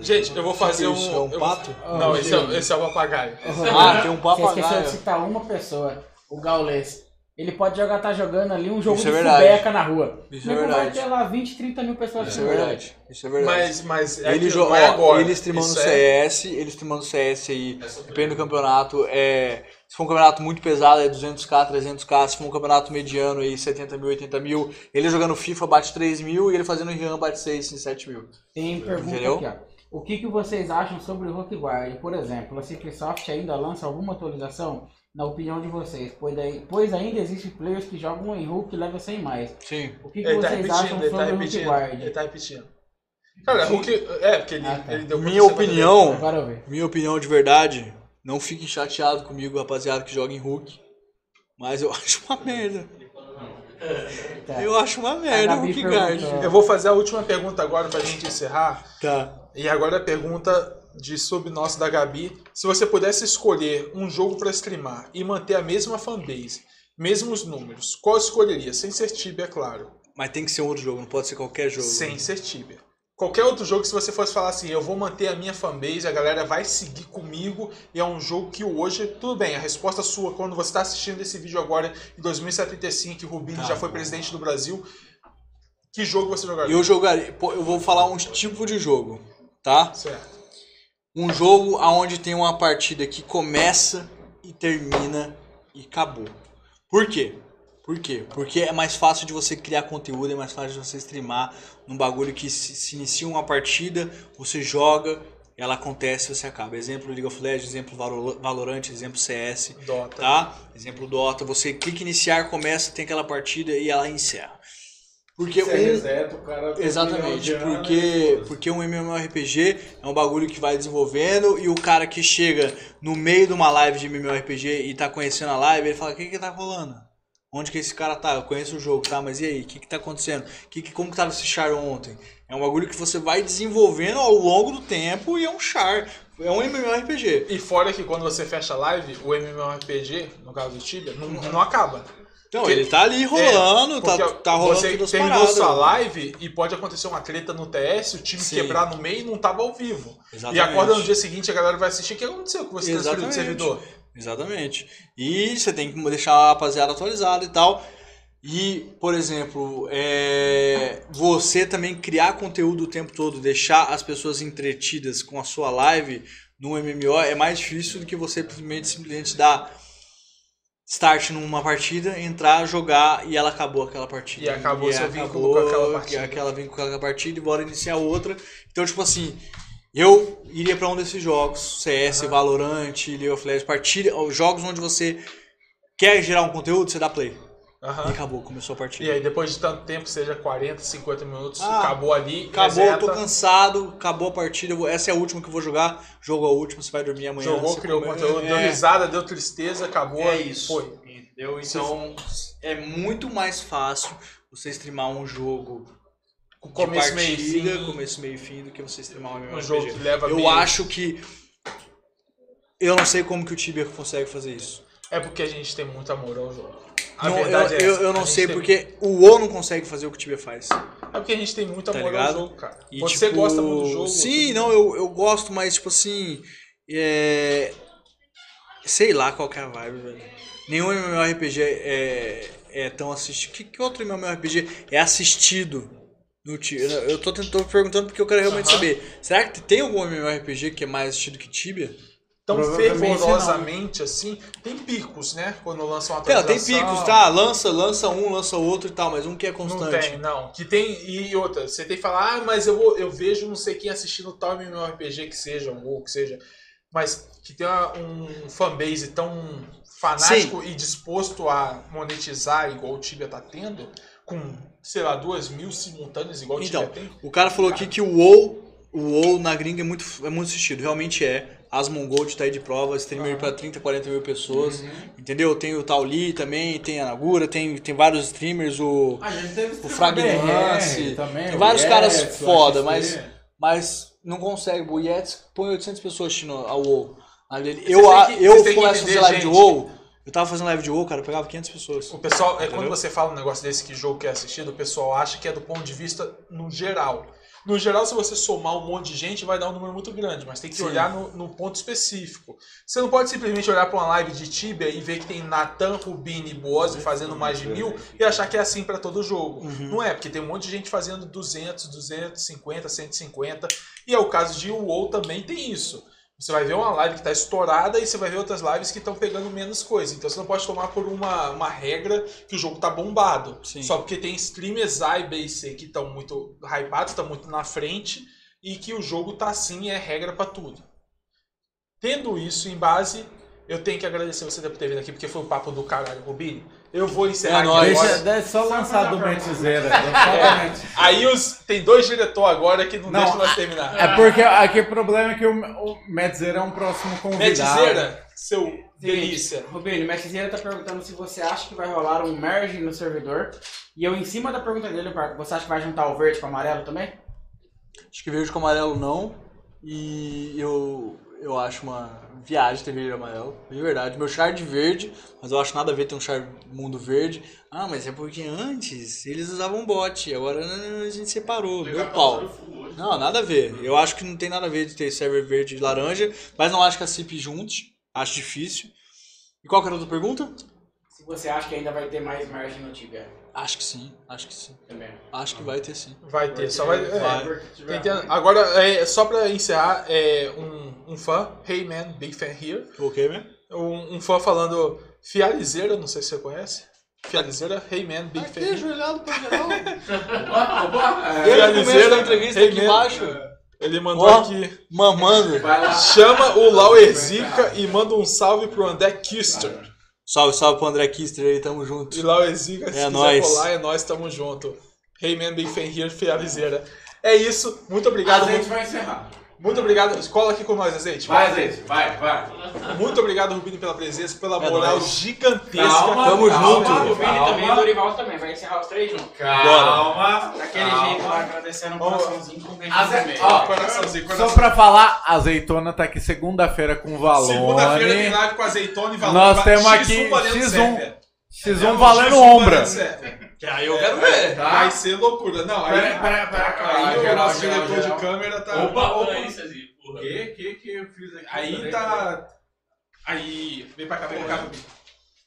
Speaker 1: Gente, eu vou fazer um.
Speaker 2: É um
Speaker 1: eu-
Speaker 2: pato?
Speaker 1: Não, esse é, esse é o papagaio.
Speaker 2: Ah, tem um
Speaker 4: Você esqueceu de
Speaker 2: papagaio.
Speaker 4: citar uma pessoa, o Gaules. Ele pode jogar, tá jogando ali um jogo
Speaker 2: Isso
Speaker 4: de
Speaker 2: é
Speaker 4: fubeca na rua.
Speaker 2: Isso é verdade.
Speaker 4: vai ter lá 20, 30 mil pessoas
Speaker 2: Isso é verdade. Isso é verdade.
Speaker 1: Mas, mas é
Speaker 2: ele joga,
Speaker 1: é agora.
Speaker 2: ele streamando
Speaker 1: Isso é-
Speaker 2: CS, ele streamando CS aí, depende do campeonato, é, se for um campeonato muito pesado é 200k, 300k, se for um campeonato mediano aí 70 mil, 80 mil, ele jogando FIFA bate 3 mil e ele fazendo RAM bate 6, 7 mil.
Speaker 4: Tem pergunta
Speaker 2: Entendeu?
Speaker 4: aqui, ó. O que, que vocês acham sobre o Rock Guard? Por exemplo, a Microsoft ainda lança alguma atualização? Na opinião de vocês, pois, daí, pois ainda existem players que jogam em Hulk level 100 mais.
Speaker 2: Sim.
Speaker 4: O que, que
Speaker 1: Ele tá
Speaker 4: vocês acham
Speaker 1: ele tá
Speaker 4: sobre o Rook
Speaker 1: repetindo.
Speaker 4: Guard?
Speaker 1: Ele tá repetindo. Cara, Hulk. É, porque ele,
Speaker 4: Ah, tá.
Speaker 1: ele deu
Speaker 2: Minha opinião,
Speaker 4: Agora eu ver.
Speaker 2: minha opinião de verdade, não fiquem chateados comigo, rapaziada que joga em Hulk, mas eu acho uma merda.
Speaker 4: Tá.
Speaker 2: Eu acho uma merda o
Speaker 4: Gabi
Speaker 2: Hulk Guard.
Speaker 1: Eu vou fazer a última pergunta agora pra gente encerrar.
Speaker 2: Tá.
Speaker 1: E agora a pergunta de sub nosso da Gabi. Se você pudesse escolher um jogo pra streamar e manter a mesma fanbase, mesmos números, qual escolheria? Sem ser Tibia, é claro.
Speaker 2: Mas tem que ser um outro jogo, não pode ser qualquer jogo.
Speaker 1: Sem ser Tibia. Qualquer outro jogo, se você fosse falar assim, eu vou manter a minha fanbase, a galera vai seguir comigo, e é um jogo que hoje, tudo bem, a resposta sua, quando você está assistindo esse vídeo agora, em 2075, que o Rubinho
Speaker 2: Tá.
Speaker 1: já foi presidente do Brasil, que jogo você jogaria?
Speaker 2: Eu jogaria, pô, eu vou falar um tipo de jogo, tá?
Speaker 1: Certo.
Speaker 2: Um jogo onde tem uma partida que começa e termina e acabou. Por quê? Por quê? Porque é mais fácil de você criar conteúdo, é mais fácil de você streamar num bagulho que se, se inicia uma partida, você joga, ela acontece e você acaba. Exemplo League of Legends, exemplo Valo- Valorant, exemplo CS,
Speaker 1: Dota.
Speaker 2: tá? Exemplo Dota, você clica em iniciar, começa, tem aquela partida e ela encerra. Porque um,
Speaker 3: reseta, o cara
Speaker 2: Exatamente, porque, porque um MMORPG é um bagulho que vai desenvolvendo e o cara que chega no meio de uma live de MMORPG e tá conhecendo a live, ele fala, o que que tá rolando? Onde que esse cara tá? Eu conheço o jogo, tá? Mas e aí? O que que tá acontecendo? Que, que, como que tava esse char ontem? É um bagulho que você vai desenvolvendo ao longo do tempo e é um char. É um MMORPG.
Speaker 1: E fora que quando você fecha a live, o MMORPG, no caso do Tibia, não, não acaba.
Speaker 2: Então,
Speaker 1: Porque-
Speaker 2: ele tá ali rolando, tá,
Speaker 1: Porque
Speaker 2: tá rolando
Speaker 1: você
Speaker 2: todas as
Speaker 1: terminou
Speaker 2: paradas.
Speaker 1: sua live e pode acontecer uma treta no TS, o time
Speaker 2: Sim.
Speaker 1: quebrar no meio e não tava ao vivo.
Speaker 2: Exatamente.
Speaker 1: E acorda no dia seguinte a galera vai assistir. O que aconteceu com você transferiu do servidor?
Speaker 2: Exatamente. E você tem que deixar a rapaziada atualizada e tal. E, por exemplo, é, você também criar conteúdo o tempo todo, deixar as pessoas entretidas com a sua live no MMO é mais difícil do que você simplesmente, simplesmente dar start numa partida, entrar, jogar e ela acabou aquela partida.
Speaker 1: E acabou seu vínculo
Speaker 2: acabou
Speaker 1: com aquela partida.
Speaker 2: Aquela vínculo com aquela partida e bora iniciar outra. Então, tipo assim, eu iria pra um desses jogos, CS, Valorant, League of Legends, partida, ou jogos onde você quer gerar um conteúdo, você dá play. E
Speaker 1: Aham.
Speaker 2: acabou, começou a partida.
Speaker 1: E aí, depois de tanto tempo, seja 40, 50 minutos,
Speaker 2: Ah,
Speaker 1: acabou ali,
Speaker 2: Acabou, eu tô
Speaker 1: reseta,
Speaker 2: cansado, acabou a partida. vou- Essa é a última que eu vou jogar. Jogo a última, você vai dormir amanhã.
Speaker 1: jogou, criou
Speaker 2: come-
Speaker 1: conteúdo, deu
Speaker 2: é,
Speaker 1: risada, deu tristeza, acabou.
Speaker 2: É isso.
Speaker 1: Foi.
Speaker 2: Entendeu? Então é muito mais fácil você streamar um jogo
Speaker 1: Começo, meio
Speaker 2: partida,
Speaker 1: fim.
Speaker 2: começo, meio fim, do que você streamar um
Speaker 1: Um
Speaker 2: MMORPG.
Speaker 1: jogo que leva
Speaker 2: Eu
Speaker 1: meio-
Speaker 2: acho que. Eu não sei como que o Tibia consegue fazer isso.
Speaker 1: É porque a gente tem muito amor ao jogo. A
Speaker 2: Não, eu,
Speaker 1: verdade é
Speaker 2: eu,
Speaker 1: essa.
Speaker 2: eu
Speaker 1: A
Speaker 2: não sei
Speaker 1: tem-
Speaker 2: porque o WoW não consegue fazer o que o Tibia faz.
Speaker 1: É porque a gente tem muito
Speaker 2: Tá
Speaker 1: amor
Speaker 2: ligado?
Speaker 1: ao jogo, cara.
Speaker 2: E,
Speaker 1: Você
Speaker 2: tipo,
Speaker 1: gosta muito do jogo.
Speaker 2: Sim, não, eu, eu gosto, mas tipo assim. É... Sei lá qual que é a vibe, velho. Nenhum MMORPG é, é tão assistido. Que, que outro MMORPG é assistido no Tibia? Eu tô tentando perguntando porque eu quero realmente
Speaker 1: Aham.
Speaker 2: saber. Será que tem algum MMORPG que é mais assistido que Tibia?
Speaker 1: Tão fervorosamente assim. Tem picos, né? Quando lançam uma
Speaker 2: Tem,
Speaker 1: atualização.
Speaker 2: tem picos, tá? Lança, lança um, lança outro e tal, mas um que é
Speaker 1: Não
Speaker 2: constante.
Speaker 1: tem, não. Que tem. E outra, você tem que falar, ah, mas eu, vou, eu vejo não sei quem assistindo tal MMORPG que seja, um WoW que seja. Mas que tem uma- um fanbase tão fanático e disposto a monetizar igual o Tibia tá tendo, com, sei lá, duas mil simultâneas igual o
Speaker 2: Então,
Speaker 1: Tibia tem.
Speaker 2: O cara falou aqui que o WoW, o WoW na gringa é muito, é muito assistido. Realmente é. Asmon Gold tá aí de prova, streamer pra 30, 40 mil pessoas.
Speaker 1: Uhum.
Speaker 2: Entendeu? Tem o Tauli também, tem a Nagura, tem, tem vários streamers, o,
Speaker 3: A gente teve
Speaker 2: o Fragnance.
Speaker 3: BR também,
Speaker 2: Tem
Speaker 3: o
Speaker 2: vários caras
Speaker 3: o
Speaker 2: foda, mas, mas não consegue. O Yetis põe 800 pessoas assistindo a WoW.
Speaker 1: Vocês
Speaker 2: Eu,
Speaker 1: que-
Speaker 2: eu começo a live de
Speaker 1: gente.
Speaker 2: WoW. Eu tava fazendo live de WoW, cara, eu pegava 500 pessoas.
Speaker 1: O pessoal, é quando você fala um negócio desse que jogo que é assistido, o pessoal acha que é do ponto de vista no geral. No geral, se você somar um monte de gente, vai dar um número muito grande, mas tem que
Speaker 2: Sim.
Speaker 1: olhar no, no ponto específico. Você não pode simplesmente olhar para uma live de Tibia e ver que tem Nathan, Rubini e Boazzi fazendo mais de mil e achar que é assim para todo jogo.
Speaker 2: Uhum.
Speaker 1: Não é, porque tem um monte de gente fazendo 200, 250, 150. E é o caso de WoW também tem isso. Você vai ver uma live que está estourada e você vai ver outras lives que estão pegando menos coisa. Então você não pode tomar por uma, uma regra que o jogo tá bombado.
Speaker 2: Sim.
Speaker 1: Só porque tem streamers A e B e C que estão muito hypados, estão muito na frente e que o jogo tá assim é regra para tudo. Tendo isso em base, eu tenho que agradecer você por ter vindo aqui, porque foi um papo do caralho, Rubini. Eu vou encerrar
Speaker 2: É
Speaker 1: aqui
Speaker 2: nóis.
Speaker 1: agora.
Speaker 3: Deixa, deixa só lançar do Metizeira.
Speaker 1: Aí os, tem dois diretores agora que não,
Speaker 3: Não,
Speaker 1: deixam nós terminar.
Speaker 3: É porque aqui o problema é que o, o é um próximo convidado.
Speaker 1: Metizeira, seu delícia.
Speaker 4: Rubinho, o Messizeira tá perguntando se você acha que vai rolar um merge no servidor. E eu, em cima da pergunta dele, Marco, você acha que vai juntar o verde com o amarelo também?
Speaker 2: Acho que verde com amarelo não. E eu, eu acho uma viagem ter verde e amarelo. De verdade. Meu char de verde, mas eu acho nada a ver ter um char mundo verde. Ah, mas é porque antes eles usavam bot, agora a gente separou. Meu pau. Não, nada a ver. Eu acho que não tem nada a ver de ter server verde e laranja, mas não acho que a CIP junte. Acho difícil. E qual que era a outra pergunta?
Speaker 4: Se você acha que ainda vai ter mais merge no Tibia
Speaker 2: Acho que sim, acho que sim.
Speaker 4: também.
Speaker 2: Acho que vai ter sim.
Speaker 1: Vai ter, só vai. é,
Speaker 2: Vai.
Speaker 1: Agora, é, só pra encerrar, é, um, um fã, Hey Man, Big Fan Here.
Speaker 2: Ok, né?
Speaker 1: Um, um fã falando Fializeira, não sei se você conhece. Fializeira, Hey Man, Big Fan Here.
Speaker 2: ajoelhado pra geral.
Speaker 1: É, Fializeira,
Speaker 2: entrevista
Speaker 1: Hey
Speaker 2: aqui
Speaker 1: Man.
Speaker 2: embaixo,
Speaker 1: Ele mandou
Speaker 2: Ó.
Speaker 1: aqui.
Speaker 2: mamando.
Speaker 1: Chama o Lauer Zica e manda um salve pro André Kister.
Speaker 2: Salve, salve pro André Kister aí, tamo junto.
Speaker 1: E Lauer Zica, se
Speaker 2: É
Speaker 1: quiser
Speaker 2: nóis.
Speaker 1: colar, é nós, tamo junto. Hey Man, Big Fan Here. É isso, muito obrigado.
Speaker 4: A gente vai encerrar.
Speaker 1: Muito obrigado. Cola aqui com nós, Azeite.
Speaker 3: Vai, Zete, vai, vai.
Speaker 1: Muito obrigado, Rubinho, pela presença, pela
Speaker 2: É
Speaker 1: moral gigantesca.
Speaker 3: Calma,
Speaker 2: Tamo
Speaker 3: calma,
Speaker 2: junto.
Speaker 4: O
Speaker 3: calma.
Speaker 4: também e o Dorival também. Vai encerrar os três juntos.
Speaker 3: Calma.
Speaker 4: Daquele
Speaker 3: calma.
Speaker 4: jeito lá, agradecendo um
Speaker 1: Vamos.
Speaker 4: coraçãozinho com beijo
Speaker 3: Aze- ó,
Speaker 1: Coraçãozinho,
Speaker 3: Só
Speaker 1: coraçãozinho.
Speaker 3: pra falar, a azeitona tá aqui segunda-feira com Valone.
Speaker 1: Segunda-feira tem live com azeitona e valor.
Speaker 3: Nós temos
Speaker 1: X1
Speaker 3: aqui
Speaker 1: valendo
Speaker 3: X1
Speaker 1: Zé,
Speaker 3: X1
Speaker 1: É, o
Speaker 3: valendo
Speaker 1: X1
Speaker 3: ombra.
Speaker 2: Que aí eu
Speaker 1: É,
Speaker 2: ver.
Speaker 3: Tá.
Speaker 1: Vai ser loucura. Não, aí,
Speaker 3: Pera, pera, pera.
Speaker 1: aí o
Speaker 3: geral,
Speaker 1: nosso
Speaker 3: geral,
Speaker 1: diretor
Speaker 3: geral.
Speaker 1: de câmera tá.
Speaker 3: Opa, opa.
Speaker 7: porra.
Speaker 3: Que, que que eu fiz aqui?
Speaker 1: Aí tá. Aí, vem pra cá, vem pra cá.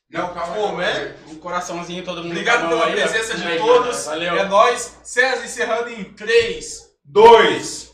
Speaker 3: Não, calma.
Speaker 1: Como é?
Speaker 4: Um coraçãozinho todo mundo.
Speaker 1: Obrigado
Speaker 4: com a
Speaker 1: pela
Speaker 4: aí,
Speaker 1: presença de
Speaker 4: Aí,
Speaker 1: todos.
Speaker 4: Valeu.
Speaker 1: É nóis. César encerrando em 3,
Speaker 3: 2,